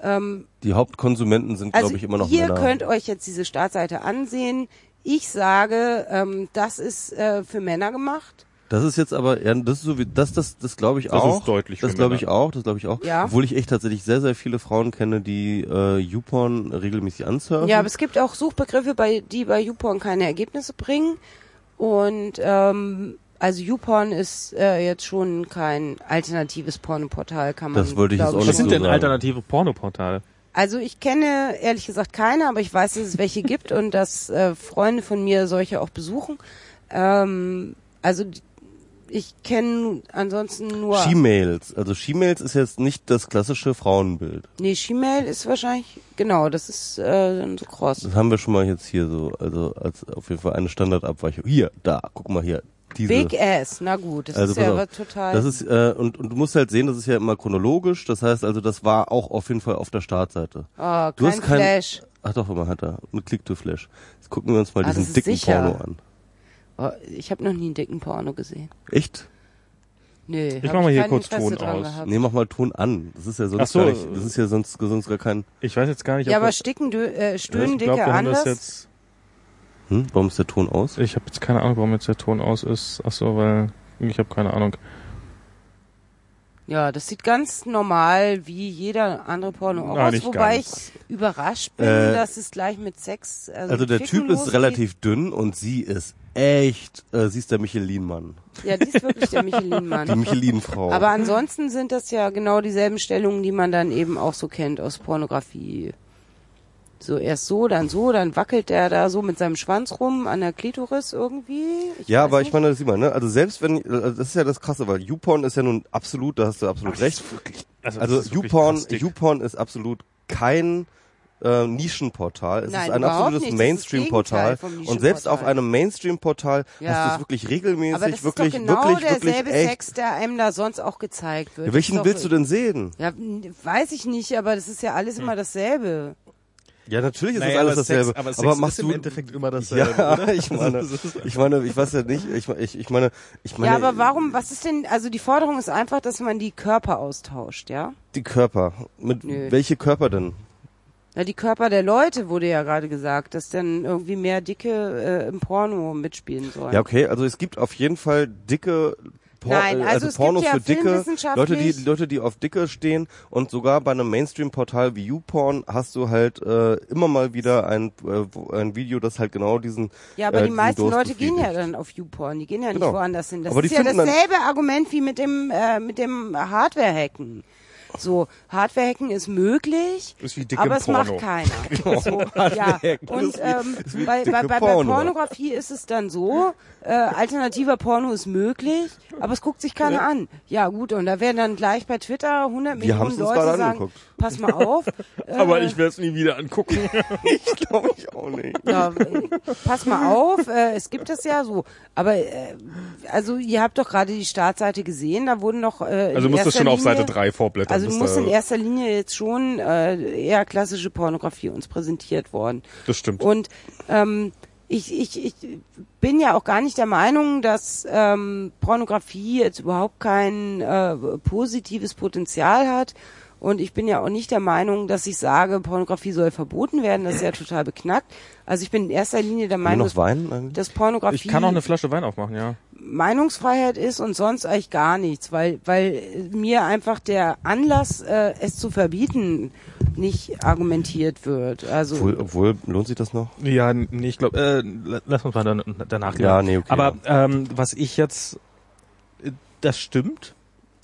Ähm,
Die Hauptkonsumenten sind,
also
glaube ich, immer noch
ihr
Männer.
könnt euch jetzt diese Startseite ansehen. Ich sage, ähm, das ist äh, für Männer gemacht.
Das ist jetzt aber, ja, das ist so wie, das, das, das glaube ich
Das
auch.
ist deutlich
Das glaube ich auch, das glaube ich auch.
Ja.
Obwohl ich echt tatsächlich sehr, sehr viele Frauen kenne, die äh, YouPorn regelmäßig ansurfen.
Ja, aber es gibt auch Suchbegriffe, bei, die bei YouPorn keine Ergebnisse bringen. Und ähm, also YouPorn ist äh, jetzt schon kein alternatives Pornoportal, kann man
Das wollte ich jetzt auch
Was
nicht
sind
so
denn
sagen.
alternative Pornoportale?
Also ich kenne ehrlich gesagt keine, aber ich weiß, dass es welche [laughs] gibt und dass äh, Freunde von mir solche auch besuchen. Ähm, also die- ich kenne ansonsten nur.
She-Mails. Also She-Mails ist jetzt nicht das klassische Frauenbild.
nee, Shemale ist wahrscheinlich genau. Das ist äh, so cross.
Das haben wir schon mal jetzt hier so, also als auf jeden Fall eine Standardabweichung. Hier, da, guck mal hier. Diese.
Big Ass, na gut, das
Also
ist ja aber
auf,
total.
Das ist äh, und und du musst halt sehen, das ist ja immer chronologisch. Das heißt also, das war auch auf jeden Fall auf der Startseite.
oh,
Du
kein
hast kein,
Flash.
Ach doch, immer hat er mit Click to Flash. Jetzt gucken wir uns mal
Ah,
diesen dicken
sicher.
Porno an.
Oh, ich habe noch nie einen dicken Porno gesehen.
Echt?
Nee,
Ich mach mal hier kurz
Interesse
Ton aus.
gehabt.
Nee, mach mal Ton an. Das ist ja sonst
Ach so.
gar nicht, das ist ja sonst, sonst gar kein.
Ich weiß jetzt gar nicht,
Ja,
ob
aber sticken, äh,
ich
stöhnen
glaub,
dicke
wir haben das
anders.
jetzt.
Hm? Warum ist der Ton aus?
Ich habe jetzt keine Ahnung, warum jetzt der Ton aus ist. Ach so, weil ich habe keine Ahnung.
Ja, das sieht ganz normal wie jeder andere Porno auch
Na,
aus, wobei
ganz.
ich überrascht bin,
Äh,
dass es gleich mit Sex. Also,
Also
mit
der Typ ist relativ dünn und sie ist echt, äh, sie ist der Michelin-Mann.
Ja, die ist wirklich der Michelin-Mann. [laughs]
Die Michelin-Frau.
Aber ansonsten sind das ja genau dieselben Stellungen, die man dann eben auch so kennt aus Pornografie. So erst so, dann so, dann wackelt der da so mit seinem Schwanz rum an der Klitoris irgendwie. Ich
ja, aber ich
nicht.
meine, sieh mal, ne? Also selbst wenn, äh, das ist ja das Krasse, weil YouPorn ist ja nun absolut, da hast du absolut recht.
Also,
Also
das ist wirklich
YouPorn. YouPorn ist absolut kein äh, Nischenportal. Es
Nein,
ist ein absolutes.
Das das
Mainstream-Portal. Und selbst auf einem Mainstream-Portal
Ja.
hast du es wirklich regelmäßig,
aber das
wirklich,
ist doch genau
wirklich, wirklich
derselbe
echt.
Sex, der einem da sonst auch gezeigt wird.
Ja,
Das
welchen willst du denn sehen?
Ja, weiß ich nicht, aber das ist ja alles immer dasselbe.
Ja, natürlich ist
Naja,
das alles
aber Sex-
dasselbe.
aber Sex
machst
ist im
du
Endeffekt immer dasselbe,
Ja,
oder? [laughs]
ich meine, [laughs] ich meine, ich weiß ja nicht, ich, ich, ich meine, ich meine,
ja, aber warum, was ist denn, also die Forderung ist einfach, dass man die Körper austauscht, ja?
die Körper. Mit
Nö.
welche Körper denn?
Ja, die Körper der Leute wurde ja gerade gesagt, dass dann irgendwie mehr Dicke äh, im Porno mitspielen sollen.
Ja, okay, also es gibt auf jeden Fall dicke Por
Nein,
äh,
also
also
es
Pornos
gibt ja
für dicke Leute, die Leute, die auf dicke stehen und sogar bei einem Mainstream-Portal wie YouPorn hast du halt äh, immer mal wieder ein äh, ein Video, das halt genau diesen
Ja, aber
äh,
die meisten
Durst
Leute gehen ja dann auf YouPorn, die gehen ja nicht
Genau.
woanders hin. Das
Aber
ist ja dasselbe Argument wie mit dem äh, mit dem Hardware-Hacken. So, Hardware-Hacken ist möglich,
Ist wie dicke
aber es
Porno.
macht keiner. [laughs] So, ja. Und ähm, bei, bei, bei,
Porno.
Pornografie ist es dann so, äh, alternativer Porno ist möglich, aber es guckt sich keiner an. Ja gut, und da werden dann gleich bei Twitter 100
Wir
Millionen Leute sagen,
angeguckt.
Pass mal auf. [laughs] äh,
Aber ich werde es nie wieder angucken. [laughs]
Ich glaube ich auch nicht.
ja, [laughs] äh, pass mal auf, äh, es gibt es ja so. Aber äh, also ihr habt doch gerade die Startseite gesehen, da wurden noch äh, in
Also musst du
erster
schon auf
Linie,
Seite 3 vorblättern.
Also muss in erster Linie jetzt schon äh, eher klassische Pornografie uns präsentiert worden.
Das stimmt.
Und ähm, ich, ich, ich bin ja auch gar nicht der Meinung, dass ähm, Pornografie jetzt überhaupt kein äh, positives Potenzial hat. Und ich bin ja auch nicht der Meinung, dass ich sage, Pornografie soll verboten werden. Das ist ja total beknackt. Also ich bin in erster Linie der Meinung,
noch
dass, dass Pornografie
ich kann auch eine Flasche Wein aufmachen, ja.
Meinungsfreiheit ist und sonst eigentlich gar nichts, weil weil mir einfach der Anlass, äh, es zu verbieten, nicht argumentiert wird. Also
Obwohl, obwohl, lohnt sich das noch?
Ja, nee, ich glaube, äh, la- lass uns mal dann, danach
Ja, nee, okay.
Aber ähm, was ich jetzt, äh, das stimmt,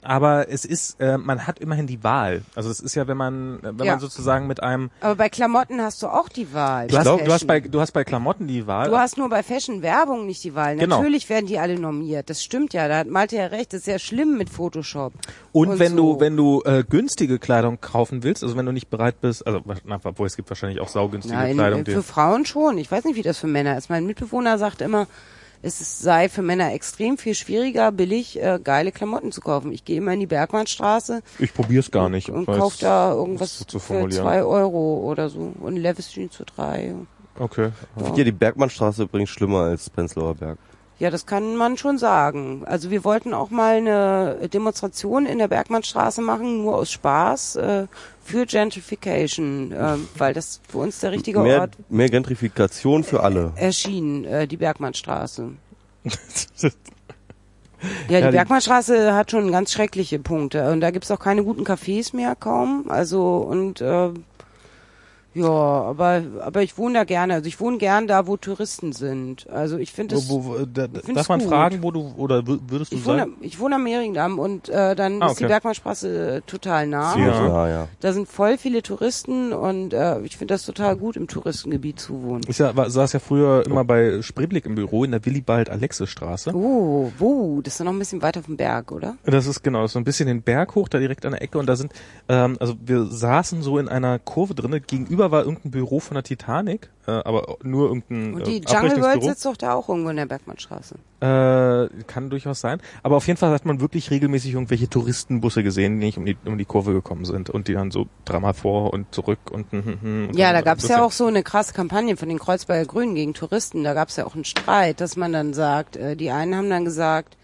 aber es ist, äh, man hat immerhin die Wahl. Also es ist ja, wenn man, äh, wenn
Ja.
man sozusagen mit einem,
aber bei Klamotten hast du auch die Wahl.
du hast, du hast bei, du hast bei Klamotten die Wahl.
Du hast nur bei Fashion Werbung nicht die Wahl.
Genau.
Natürlich werden die alle normiert. Das stimmt ja. Da hat Malte ja recht. Das ist ja schlimm mit Photoshop.
Und,
Und
wenn
so.
du, wenn du äh, günstige Kleidung kaufen willst, also wenn du nicht bereit bist, also na, obwohl es gibt wahrscheinlich auch saugünstige
Nein,
Kleidung,
äh,
die,
für Frauen schon. Ich weiß nicht, wie das für Männer ist. Mein Mitbewohner sagt immer, es sei für Männer extrem viel schwieriger, billig äh, geile Klamotten zu kaufen. Ich gehe immer in die Bergmannstraße
ich probiere es gar nicht.
und
weil
kaufe da irgendwas
so zu
für zwei Euro oder so und Levis Jeans für drei.
Okay.
Ich finde ja die Bergmannstraße übrigens schlimmer als Prenzlauer Berg.
Ja, das kann man schon sagen. Also wir wollten auch mal eine Demonstration in der Bergmannstraße machen, nur aus Spaß, äh, für Gentrification, äh, weil das für uns der richtige
Mehr,
Ort
mehr Gentrifikation für alle.
erschien, äh, die Bergmannstraße. [laughs] Ja, die
Ja,
Bergmannstraße hat schon ganz schreckliche Punkte und da gibt's auch keine guten Cafés mehr kaum. Also und äh, Ja, aber aber ich wohne da gerne. Also ich wohne gern da, wo Touristen sind. Also ich finde es.
Wo, wo, da,
find's
darf man
gut.
fragen, wo du oder wür- würdest du
Ich wohne,
sagen?
ich wohne am Mehringdamm und äh, dann
Ah,
ist die
okay.
Bergmannstraße äh, total nah.
Ja.
ja. ja.
Da sind voll viele Touristen und äh, ich finde das total gut, im Touristengebiet zu wohnen.
Ich war, saß ja früher immer bei Spreeblick im Büro in der Willibald-Alexe-Straße.
Oh, wo? Das ist doch noch ein bisschen weiter vom Berg, oder?
Das ist genau, so ein bisschen den Berg hoch, da direkt an der Ecke und da sind, ähm, also wir saßen so in einer Kurve drinne, gegenüber war irgendein Büro von der Titanic, äh, aber nur irgendein
Und die
äh,
Jungle World sitzt doch da auch irgendwo in der Bergmannstraße.
Äh, kann durchaus sein. Aber auf jeden Fall hat man wirklich regelmäßig irgendwelche Touristenbusse gesehen, die nicht um die, um die Kurve gekommen sind und die dann so dreimal vor und zurück und, hm, hm, hm, und
Ja, da gab's
das
ja auch so eine krasse Kampagne von den Kreuzberger Grünen gegen Touristen. Da gab's ja auch einen Streit, dass man dann sagt, äh, die einen haben dann gesagt,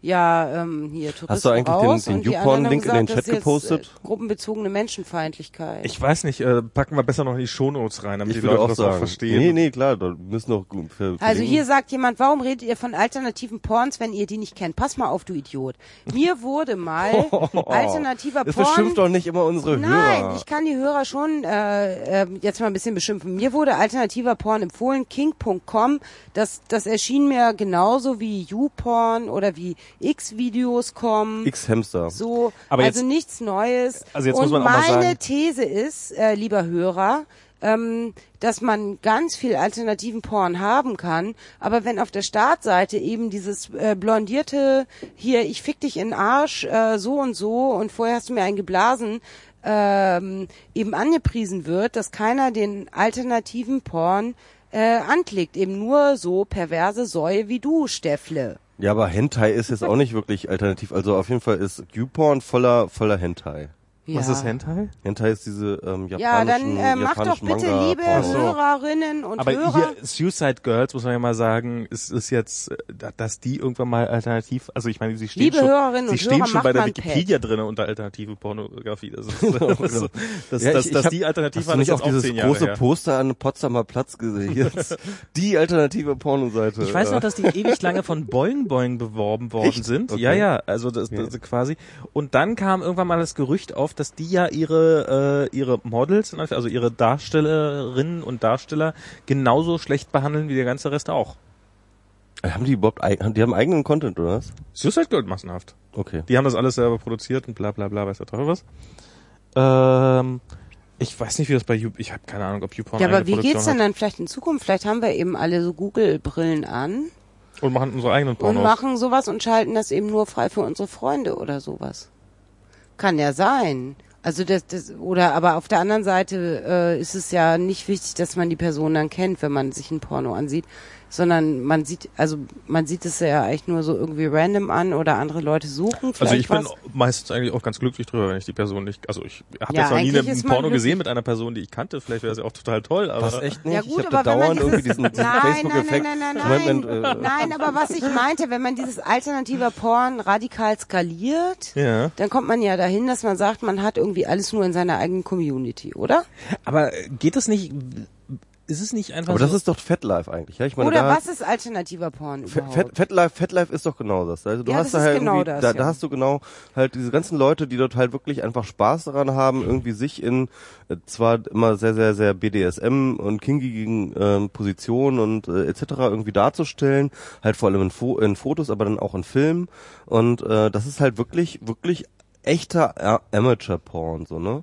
ja, ähm, hier Touristen
Hast du eigentlich den-
raus
den
anderen haben
in den Chat
das ist jetzt,
gepostet?
Äh, gruppenbezogene Menschenfeindlichkeit.
Ich weiß nicht, äh, packen wir besser noch in die Shownotes rein, damit
Ich
die Leute
auch
das
sagen.
auch verstehen.
Nee, nee, klar, da müssen noch gut für,
Also hier sagt jemand, warum redet ihr von alternativen Porns, wenn ihr die nicht kennt? Pass mal auf, du Idiot. Mir wurde mal [laughs] alternativer
Das
Porn...
beschimpft doch nicht immer unsere
Nein,
Hörer.
ich kann die Hörer schon äh, äh, jetzt mal ein bisschen beschimpfen. Mir wurde alternativer Porn empfohlen, king.com. Das, das erschien mir genauso wie YouPorn oder wie X-Videos.com.
X-Hamster.
So,
Aber
also
jetzt-
nichts Neues.
Also jetzt
Und
muss man auch mal
meine
sagen-
These ist, äh, lieber Hörer, ähm, dass man ganz viel alternativen Porn haben kann, aber wenn auf der Startseite eben dieses äh, blondierte hier, ich fick dich in den Arsch, äh, so und so und vorher hast du mir einen geblasen, ähm, eben angepriesen wird, dass keiner den alternativen Porn äh, anklickt, eben nur so perverse Säue wie du, Steffle.
Ja, aber Hentai ist jetzt auch nicht wirklich alternativ. Also auf jeden Fall ist YouPorn voller, voller Hentai.
Was
Ja.
ist Hentai?
Hentai ist diese ähm, japanischen,
Ja, dann äh, macht doch bitte,
Manga
liebe
Pornos.
so.
Hörerinnen und
Aber
Hörer.
hier Suicide Girls muss man ja mal sagen, es ist jetzt, äh, dass die irgendwann mal alternativ, also ich meine, sie stehen
Liebe
schon,
Hörerinnen
sie
und
stehen
Hörer,
schon bei der Wikipedia drin unter alternative Pornografie. Das ist, das, ist, das,
Ja,
das,
ich-
dass
ich hab-
die Alternative
Hast du
das
nicht
ist
auch
auch
dieses große
her.
Poster an Potsdamer Platz gesehen? [laughs] Jetzt die alternative Pornoseite.
Ich weiß
Ja.
noch, dass die ewig lange von Boing Boing beworben [laughs] worden
Echt?
sind.
Okay.
Ja, ja, also das, das
Okay.
quasi. Und dann kam irgendwann mal das Gerücht auf, dass die ja ihre äh, ihre Models, also ihre Darstellerinnen und Darsteller genauso schlecht behandeln wie der ganze Rest auch.
Haben die überhaupt, die haben eigenen Content, oder was?
Suicide Girl massenhaft.
Okay.
Die haben das alles selber produziert und bla bla bla, weiß der Teufel was. Ähm, ich weiß nicht, wie das bei You, ich habe keine Ahnung, ob YouPorn
Ja, aber wie
Produktion
geht's denn
hat.
dann vielleicht in Zukunft? Vielleicht haben wir eben alle so Google-Brillen an
Und machen unsere eigenen
und
Pornos.
machen sowas und schalten das eben nur frei für unsere Freunde oder sowas. Kann ja sein. Also das, das oder aber auf der anderen Seite äh, ist es ja nicht wichtig, dass man die Person dann kennt, wenn man sich ein Porno ansieht, sondern man sieht, also man sieht es ja eigentlich nur so irgendwie random an oder andere Leute suchen vielleicht
Also ich bin
was.
meistens eigentlich auch ganz glücklich drüber, wenn ich die Person nicht, also ich habe
Ja,
jetzt noch nie einen Porno
glücklich.
gesehen mit einer Person, die ich kannte. Vielleicht wäre es ja auch total toll, aber
Was, echt nicht?
Ja
ich
gut,
hab da
aber wenn man
dauernd irgendwie diesen, diesen
nein, nein,
Facebook-Effekt.
nein, nein, nein, nein,
Moment, äh,
nein, aber was ich meinte, wenn man dieses alternative Porn radikal skaliert,
ja.
dann kommt man ja dahin, dass man sagt, man hat irgendwie alles nur in seiner eigenen Community, oder?
Aber geht es nicht? Ist es nicht einfach
Aber das
so?
ist doch Fatlife eigentlich, ja? Ich meine,
Oder
da
was ist alternativer Porn
Fat,
überhaupt?
Fat, Fatlife, Fatlife ist doch genau das. Also du
Ja,
hast
das
da halt
genau das,
da,
ja.
da hast du genau halt diese ganzen Leute, die dort halt wirklich einfach Spaß daran haben, irgendwie sich in äh, zwar immer sehr, sehr, sehr BDSM und kinkigen ähm, Positionen und äh, etc. irgendwie darzustellen, halt vor allem in, Fo in Fotos, aber dann auch in Filmen. Und äh, das ist halt wirklich, wirklich echter A- Amateur-Porn, so, ne?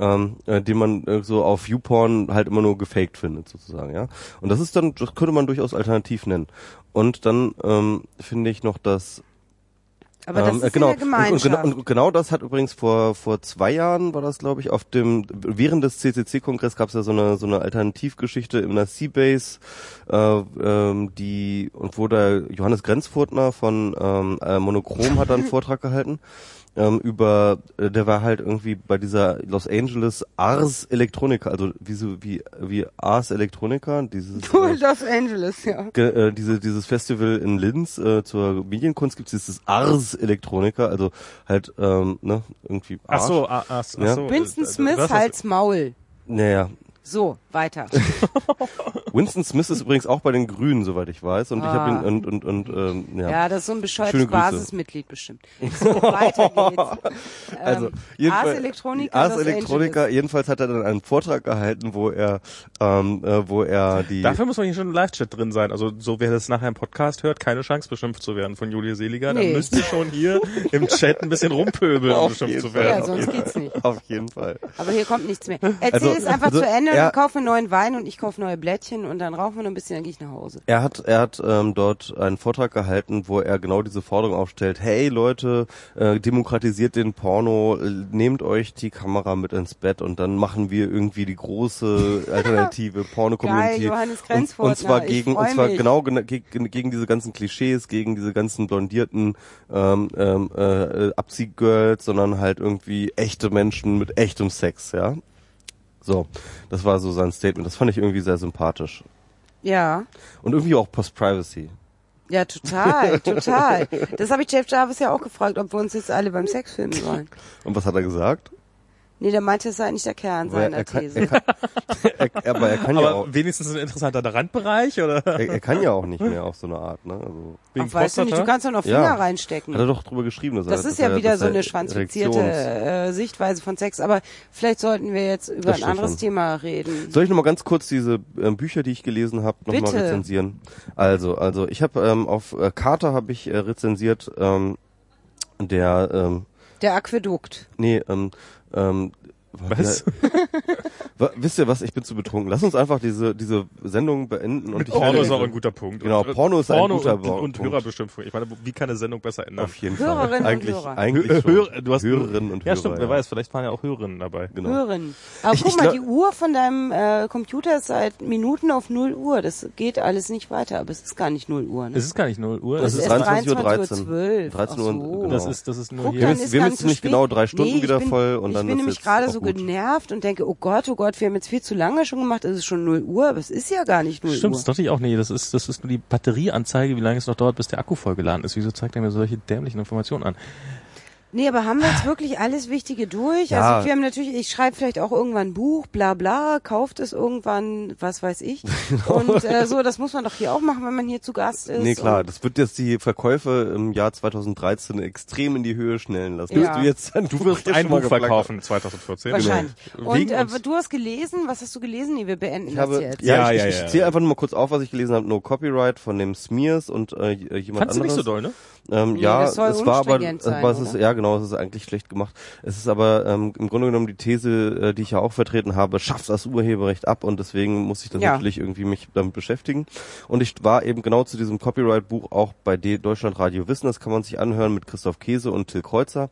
Ähm, äh, den man äh, so auf YouPorn halt immer nur gefaked findet, sozusagen, ja. Und das ist dann, das könnte man durchaus alternativ nennen. Und dann ähm, finde ich noch, dass
aber das
ähm,
ist
äh, genau, und, genau, und genau das hat übrigens vor vor zwei Jahren war das glaube ich auf dem während des CCC-Kongress gab es ja so eine so eine Alternativgeschichte in der Seabase, äh, ähm, die und wo der Johannes Grenzfurtner von ähm, äh, Monochrom hat dann einen [laughs] Vortrag gehalten ähm, über äh, der war halt irgendwie bei dieser Los Angeles Ars Electronica, also wie so wie wie Ars Electronica, dieses äh,
Los Angeles, ja.
ge, äh, diese, dieses Festival in Linz äh, zur Medienkunst gibt es dieses Ars Electronica, also halt ähm, ne irgendwie
Ach
Arsch.
so, ah, ach, ach
Ja.
so.
Winston
äh,
Smith,
das ist-
Hals Maul.
Naja,
So, weiter. [laughs]
Winston Smith ist übrigens auch bei den Grünen, soweit ich weiß. Und ich habe ihn
Ah.
und und und ähm, ja.
Ja, das ist so ein bescheuertes. Basismitglied bestimmt. So, weiter geht's. [laughs]
Also
Ähm,
jedenfalls-
Ars Electronica,
Ars.
Angeles.
Jedenfalls hat er dann einen Vortrag gehalten, wo er, ähm, äh, wo er die.
Dafür muss man hier schon im Live-Chat drin sein. Also so wer das nachher im Podcast hört, keine Chance beschimpft zu werden von Julia Seliger.
Nee.
Dann müsst ihr schon hier im Chat ein bisschen rumpöbeln, um beschimpft zu werden.
Ja, sonst geht's nicht.
Auf jeden Fall.
Aber hier kommt nichts mehr. Erzähl
Also-
es einfach
also
zu Ende,
er-
dann kaufe neuen Wein und ich kaufe neue Blättchen und dann rauchen wir noch ein bisschen, dann gehe ich nach Hause.
Er hat, er hat ähm, dort einen Vortrag gehalten, wo er genau diese Forderung aufstellt: Hey Leute, äh, demokratisiert den Porno, äh, nehmt euch die Kamera mit ins Bett und dann machen wir irgendwie die große [laughs] alternative Porno-Community. Und, und zwar gegen, und zwar
mich.
genau gena- gegen, gegen diese ganzen Klischees, gegen diese ganzen blondierten ähm, ähm, äh, Abziehgirls, sondern halt irgendwie echte Menschen mit echtem Sex, ja. So, das war so sein Statement. Das fand ich irgendwie sehr sympathisch.
Ja.
Und irgendwie auch Post-Privacy.
Ja, total, [laughs] total. Das habe ich Jeff Jarvis ja auch gefragt, ob wir uns jetzt alle beim Sex filmen sollen.
Und was hat er gesagt?
Nee, der meinte, es sei nicht der Kern
Weil
seiner
er kann,
These.
er kann, [laughs] er, aber er kann ja auch,
Aber wenigstens ein interessanter Randbereich oder
er, er kann ja auch nicht mehr auf so eine Art, ne? Also,
wegen
Ach, weißt du nicht, du kannst doch noch Finger
Ja.
reinstecken.
hat er doch drüber geschrieben, dass
Das
er,
ist ja
er,
wieder so eine schwanzifizierte
Erektions-
äh, Sichtweise von Sex. Aber vielleicht sollten wir jetzt über
Das
ein anderes
schon.
Thema reden.
Soll ich noch mal ganz kurz diese ähm, Bücher, die ich gelesen habe, noch mal
Bitte.
rezensieren? Also, also ich habe ähm, auf äh, Carter habe ich äh, rezensiert ähm, der ähm,
Der Aquädukt.
nee ähm, ähm,
Was? [laughs]
Wa- Wisst ihr was? Ich bin zu betrunken. Lass uns einfach diese diese Sendung beenden und
Mit
ich
Porno ist auch ein guter Punkt.
Genau,
Und,
Porno ist ein
Porno
guter
und,
Bo-
und
Punkt.
Hörerbeschimpfung. Ich meine, wie kann eine Sendung besser ändern?
Auf jeden
Hörerinnen
Fall.
und
Eigentlich,
Hörer.
eigentlich.
Hör- du hast
Hörerinnen und
Ja,
Hörer.
stimmt. Wer weiß, vielleicht waren ja auch Hörerinnen dabei.
Genau.
Hören. Aber
Ich-
guck
ich
mal, die Uhr von deinem äh, Computer ist seit Minuten auf 0 Uhr. Das geht alles nicht weiter, aber es ist gar nicht 0 Uhr. Ne?
Es ist gar nicht 0 Uhr.
Das
es
ist
erst
23.13
Uhr.
13 Uhr,
Ach so.
genau.
Das ist, das ist nur
Guck,
hier.
wir müssen
nicht
genau drei Stunden
ich
wieder
bin,
voll und
ich
dann
bin
ist
nämlich gerade so. Genervt und denke, oh Gott, oh Gott, wir haben jetzt viel zu lange schon gemacht, es ist schon 0 Uhr, aber es ist ja gar nicht 0
Stimmt,
Uhr.
das dachte ich auch. Nee, das ist, das ist nur die Batterieanzeige, wie lange es noch dauert, bis der Akku vollgeladen ist. Wieso zeigt er mir solche dämlichen Informationen an?
Nee, aber haben wir jetzt wirklich alles Wichtige durch?
Ja.
Also wir haben natürlich, ich schreibe vielleicht auch irgendwann ein Buch, bla bla, kauft es irgendwann, was weiß ich. [laughs] Und äh, so, das muss man doch hier auch machen, wenn man hier zu Gast ist.
Nee, klar, das wird jetzt die Verkäufe im Jahr 2013 extrem in die Höhe schnellen lassen.
Ja.
Du, jetzt,
Du wirst ein Buch verkaufen 2014.
wahrscheinlich.
Genau.
Und äh, du hast gelesen, was hast du gelesen? Nee, wir beenden
Ich
das
habe,
jetzt.
ja,
Ja,
ich,
ja,
ich,
ja.
ich zähle einfach nur mal kurz auf, was ich gelesen habe. No Copyright von dem Smears und äh, jemand
Fandst du nicht
anderes.
so doll, ne?
Ähm,
Nee,
ja, es war aber,
unstringent sein,
es ist, ja genau, es ist eigentlich schlecht gemacht. Es ist aber ähm, im Grunde genommen die These, äh, die ich ja auch vertreten habe, schafft das Urheberrecht ab und deswegen muss ich dann
Ja.
natürlich irgendwie mich damit beschäftigen. Und ich war eben genau zu diesem Copyright-Buch auch bei D Deutschland Radio Wissen, das kann man sich anhören mit Christoph Käse und Till Kreuzer.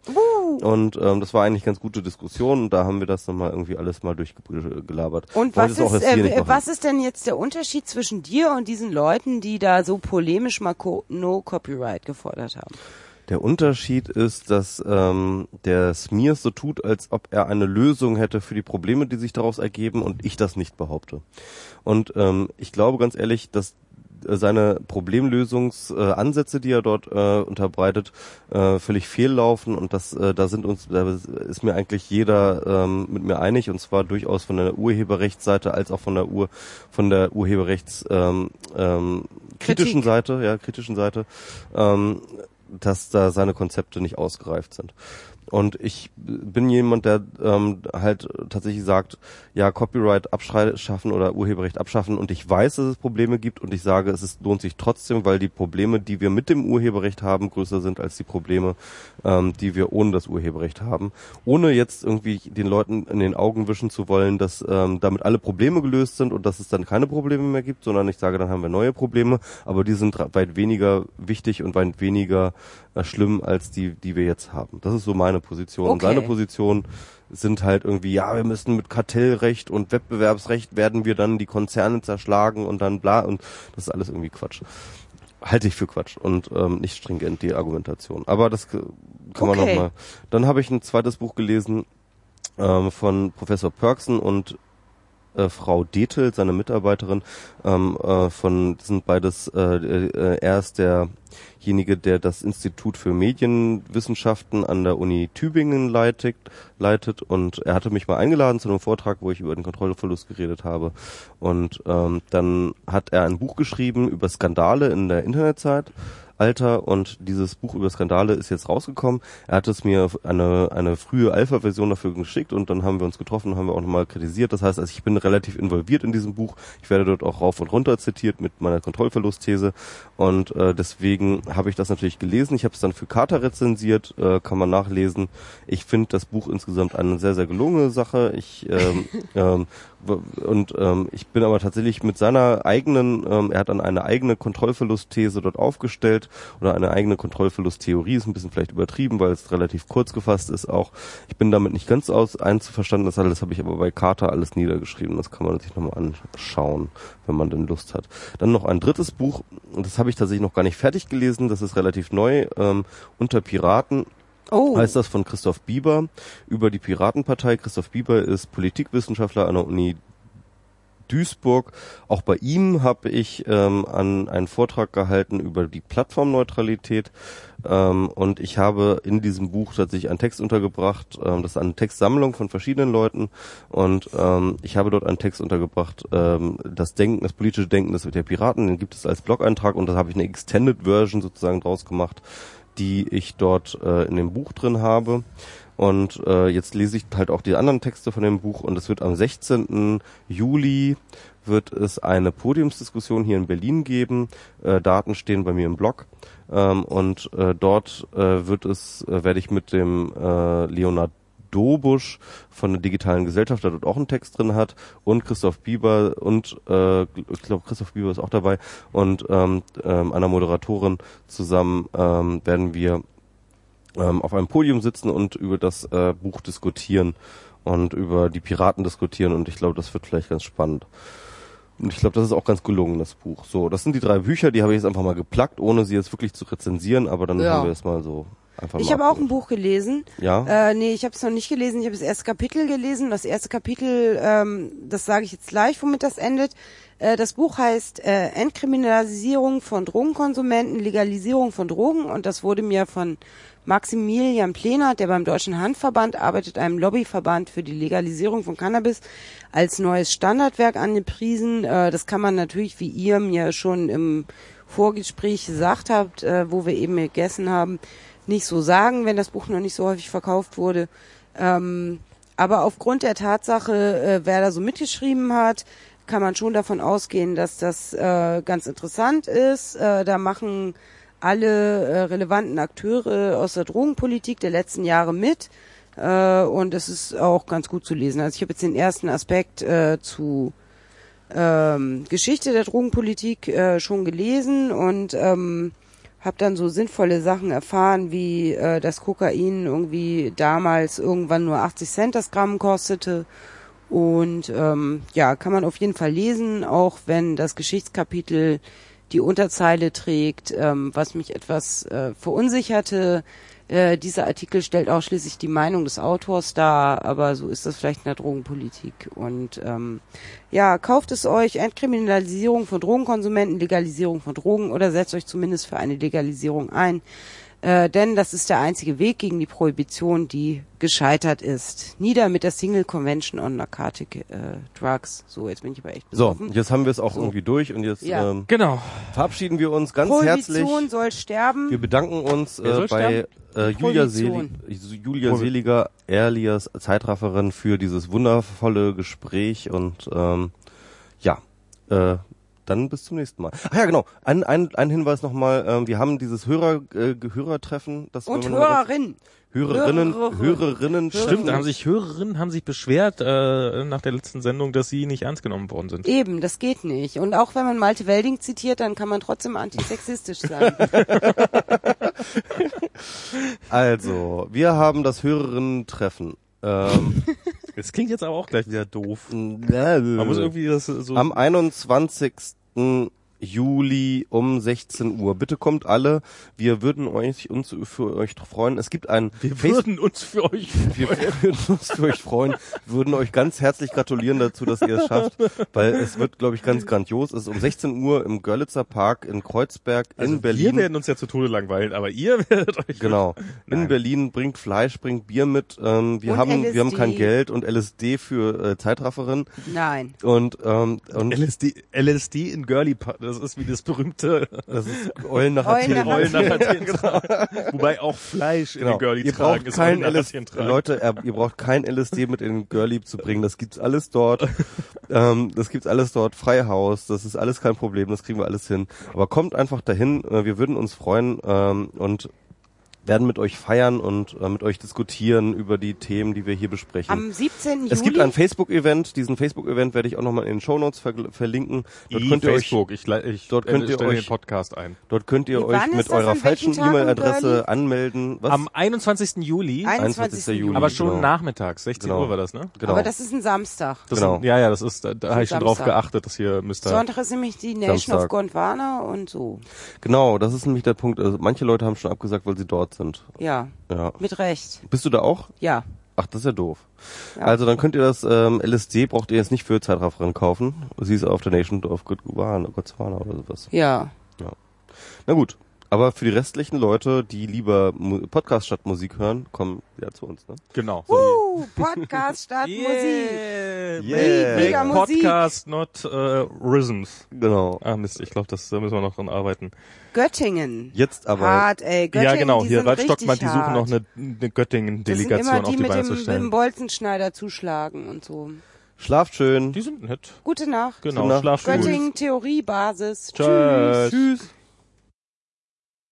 Und ähm, das war eigentlich ganz gute Diskussion und da haben wir das nochmal irgendwie alles mal durchgelabert.
Und was ist, äh, was ist denn jetzt der Unterschied zwischen dir und diesen Leuten, die da so polemisch mal Co No Copyright gefordert haben?
Der Unterschied ist, dass ähm, der Smears so tut, als ob er eine Lösung hätte für die Probleme, die sich daraus ergeben, und ich das nicht behaupte. Und ähm, ich glaube ganz ehrlich, dass seine Problemlösungsansätze, äh, Ansätze, die er dort äh, unterbreitet, äh, völlig fehllaufen und das, äh, da sind uns, da ist mir eigentlich jeder ähm, mit mir einig und zwar durchaus von der Urheberrechtsseite als auch von der Ur, von der Urheberrechts ähm, ähm, kritischen
Kritik.
Seite, ja kritischen Seite. Ähm, dass da seine Konzepte nicht ausgereift sind. Und ich bin jemand, der ähm, halt tatsächlich sagt, ja, Copyright abschaffen oder Urheberrecht abschaffen. Und ich weiß, dass es Probleme gibt. Und ich sage, es ist, lohnt sich trotzdem, weil die Probleme, die wir mit dem Urheberrecht haben, größer sind als die Probleme, ähm, die wir ohne das Urheberrecht haben. Ohne jetzt irgendwie den Leuten in den Augen wischen zu wollen, dass ähm, damit alle Probleme gelöst sind und dass es dann keine Probleme mehr gibt, sondern ich sage, dann haben wir neue Probleme, aber die sind weit weniger wichtig und weit weniger schlimm als die, die wir jetzt haben. Das ist so meine Position. Und
Okay.
seine Position sind halt irgendwie, ja, wir müssen mit Kartellrecht und Wettbewerbsrecht werden wir dann die Konzerne zerschlagen und dann bla und das ist alles irgendwie Quatsch. Halte ich für Quatsch und ähm, nicht stringent die Argumentation. Aber das kann man
Okay.
noch mal. Dann habe ich ein zweites Buch gelesen ähm, von Professor Perksen und äh, Frau Detel, seine Mitarbeiterin, ähm, äh, von sind beides, äh, äh, er ist der derjenige, der das Institut für Medienwissenschaften an der Uni Tübingen leitet, leitet. Und er hatte mich mal eingeladen zu einem Vortrag, wo ich über den Kontrollverlust geredet habe. Und ähm, dann hat er ein Buch geschrieben über Skandale in der Internetzeit Alter und dieses Buch über Skandale ist jetzt rausgekommen. Er hat es mir eine, eine frühe Alpha-Version dafür geschickt und dann haben wir uns getroffen und haben wir auch nochmal kritisiert. Das heißt, also ich bin relativ involviert in diesem Buch. Ich werde dort auch rauf und runter zitiert mit meiner Kontrollverlustthese und äh, deswegen habe ich das natürlich gelesen. Ich habe es dann für Carter rezensiert, äh, kann man nachlesen. Ich finde das Buch insgesamt eine sehr, sehr gelungene Sache. Ich ähm, [laughs] ähm, und ähm, ich bin aber tatsächlich mit seiner eigenen, ähm, er hat dann eine eigene Kontrollverlustthese dort aufgestellt oder eine eigene Kontrollverlusttheorie, ist ein bisschen vielleicht übertrieben, weil es relativ kurz gefasst ist auch. Ich bin damit nicht ganz aus einzuverstanden, das alles habe ich aber bei Carter alles niedergeschrieben, das kann man sich nochmal anschauen, wenn man denn Lust hat. Dann noch ein drittes Buch, das habe ich tatsächlich noch gar nicht fertig gelesen, das ist relativ neu, ähm, unter Piraten Oh. heißt das von Christoph Bieber über die Piratenpartei. Christoph Bieber ist Politikwissenschaftler an der Uni Duisburg. Auch bei ihm habe ich ähm, an einen Vortrag gehalten über die Plattformneutralität ähm, und ich habe in diesem Buch tatsächlich einen Text untergebracht. Ähm, das ist eine Textsammlung von verschiedenen Leuten und ähm, ich habe dort einen Text untergebracht. Ähm, das Denken, das politische Denken des der Piraten, den gibt es als Blog-Eintrag und da habe ich eine Extended Version sozusagen draus gemacht die ich dort äh, in dem Buch drin habe. Und äh, jetzt lese ich halt auch die anderen Texte von dem Buch und es wird am 16. Juli wird es eine Podiumsdiskussion hier in Berlin geben. Äh, Daten stehen bei mir im Blog. Ähm, und äh, dort äh, wird es, äh, werde ich mit dem äh, Leonard Dobusch von der digitalen Gesellschaft, der dort auch einen Text drin hat, und Christoph Bieber und äh, ich glaube Christoph Bieber ist auch dabei. Und ähm, ähm, einer Moderatorin zusammen ähm, werden wir ähm, auf einem Podium sitzen und über das äh, Buch diskutieren und über die Piraten diskutieren. Und ich glaube, das wird vielleicht ganz spannend. Und ich glaube, das ist auch ganz gelungen, das Buch. So, das sind die drei Bücher, die habe ich jetzt einfach mal geplackt, ohne sie jetzt wirklich zu rezensieren, aber dann ja. haben wir es mal so Einfach
ich habe auch ein Buch gelesen.
Ja.
Äh, nee, ich habe es noch nicht gelesen. Ich habe das erste Kapitel gelesen. Das erste Kapitel, ähm, das sage ich jetzt gleich, womit das endet. Äh, das Buch heißt äh, Entkriminalisierung von Drogenkonsumenten, Legalisierung von Drogen und das wurde mir von Maximilian Plener, der beim Deutschen Handverband arbeitet, einem Lobbyverband für die Legalisierung von Cannabis, als neues Standardwerk angepriesen. Äh, das kann man natürlich, wie ihr mir schon im Vorgespräch gesagt habt, äh, wo wir eben gegessen haben, nicht so sagen, wenn das Buch noch nicht so häufig verkauft wurde. Ähm, aber aufgrund der Tatsache, äh, wer da so mitgeschrieben hat, kann man schon davon ausgehen, dass das äh, ganz interessant ist. Äh, da machen alle äh, relevanten Akteure aus der Drogenpolitik der letzten Jahre mit. Äh, und es ist auch ganz gut zu lesen. Also ich habe jetzt den ersten Aspekt äh, zu ähm, Geschichte der Drogenpolitik äh, schon gelesen und ähm, habe dann so sinnvolle Sachen erfahren, wie äh, das Kokain irgendwie damals irgendwann nur 80 Cent das Gramm kostete. Und ähm, ja, kann man auf jeden Fall lesen, auch wenn das Geschichtskapitel die Unterzeile trägt, ähm, was mich etwas äh, verunsicherte. Äh, dieser Artikel stellt ausschließlich die Meinung des Autors dar, aber so ist das vielleicht in der Drogenpolitik. Und ähm, ja, kauft es euch, Entkriminalisierung von Drogenkonsumenten, Legalisierung von Drogen oder setzt euch zumindest für eine Legalisierung ein. Äh, denn das ist der einzige Weg gegen die Prohibition, die gescheitert ist. Nieder mit der Single Convention on Narcotic äh, Drugs. So, jetzt bin ich aber echt
besoffen. So, jetzt haben wir es auch so. irgendwie durch und jetzt
ja. ähm, genau.
verabschieden wir uns ganz
Prohibition
herzlich.
Prohibition soll sterben.
Wir bedanken uns äh, bei äh, Julia, Selig, Julia Seliger, Erlias Zeitrafferin, für dieses wundervolle Gespräch und ähm, ja, äh, dann bis zum nächsten Mal. Ach ja, genau. Ein, ein, ein Hinweis nochmal. Ähm, wir haben dieses Hörer, äh, Hörertreffen. Das
Und Hörerinnen.
Hörerinnen, Hörerinnen,
stimmt, da haben sich Hörerinnen haben sich beschwert äh, nach der letzten Sendung, dass sie nicht ernst genommen worden sind.
Eben, das geht nicht. Und auch wenn man Malte Welding zitiert, dann kann man trotzdem antisexistisch sein. [laughs]
also, wir haben das Hörerinnen-Treffen. Ähm, [laughs]
das klingt jetzt aber auch gleich wieder doof.
Man muss irgendwie das so. Am 21. Juli um 16 Uhr. Bitte kommt alle. Wir würden euch uns für euch freuen. Es gibt ein
Wir
Face-
würden uns für euch
wir würden uns für euch freuen, würden euch ganz herzlich gratulieren dazu, dass ihr es schafft, weil es wird, glaube ich, ganz grandios. Es ist um 16 Uhr im Görlitzer Park in Kreuzberg in
Also Wir
Berlin.
werden uns ja zu Tode langweilen, aber ihr [laughs] werdet euch
Genau. In
Nein.
Berlin bringt Fleisch, bringt Bier mit. Ähm, wir
Und
haben wir haben
LSD.
kein Geld und LSD für äh, Zeitrafferin
Nein.
und ähm, und
LSD, LSD in Girly Park, das ist wie das berühmte
das ist Eulen nach Athen.
Eulen nach Athen tragen. Wobei auch Fleisch in
Genau.
den Girly
Ihr
tragen
braucht
ist
kein LSD. Leute, er- ihr braucht kein LSD mit in den Girlie zu bringen. Das gibt's alles dort. ähm, das gibt's alles dort. Freie Haus. Das ist alles kein Problem. Das kriegen wir alles hin. Aber kommt einfach dahin. Äh, Wir würden uns freuen ähm, und werden mit euch feiern und äh, mit euch diskutieren über die Themen, die wir hier besprechen.
Am 17. Juli.
es gibt ein Facebook-Event. Diesen Facebook-Event werde ich auch nochmal in den Shownotes ver verlinken. Dort
I
könnt ihr euch
Facebook, ich, le- ich
dort könnt
äh,
ihr
stelle
euch-
den Podcast ein.
Dort könnt ihr
Wie,
euch mit eurer falschen E-Mail-Adresse anmelden. Was?
Am 21. Juli,
21. Juli.
aber schon
genau.
nachmittags, 16
Genau.
Uhr war das, ne?
genau.
Aber das ist ein Samstag.
Das
Genau.
Sind, ja, ja, das ist, da, da habe ich schon drauf geachtet, dass hier Mr.
Sonntag ist nämlich die Nation
Samstag.
of Gondwana und so.
Genau, das ist nämlich der Punkt. Also manche Leute haben schon abgesagt, weil sie dort sind.
Ja,
Ja.
mit Recht.
Bist du da auch?
Ja.
Ach, das ist ja doof.
Ja.
Also dann könnt ihr das ähm, LSD braucht ihr jetzt nicht für Zeitrafferin kaufen. Sie ist auf der Nation of Gondwana Gondwana oder sowas.
Ja.
Na gut. Aber für die restlichen Leute, die lieber Podcast statt Musik hören, kommen ja zu uns. Ne?
Genau.
Uh, Podcast statt [laughs] Musik.
Yeah.
Yeah.
Mega Musik.
Podcast, not uh, Rhythms.
Genau.
Ah Mist, ich glaube, das da müssen wir noch dran arbeiten.
Göttingen.
Jetzt aber
Hart, ey. Göttingen,
ja, genau,
die
hier
sind
Ralf
richtig
Stockmann, die suchen noch eine, eine Göttingen-Delegation auf
die
die
mit
Beine
dem,
zu
mit dem
stellen.
Bolzenschneider zuschlagen und so.
schlaft schön.
Die sind nett.
Gute Nacht.
Genau,
Gute Nacht.
schlaf gut.
Göttingen Theoriebasis.
Tschüss.
Tschüss.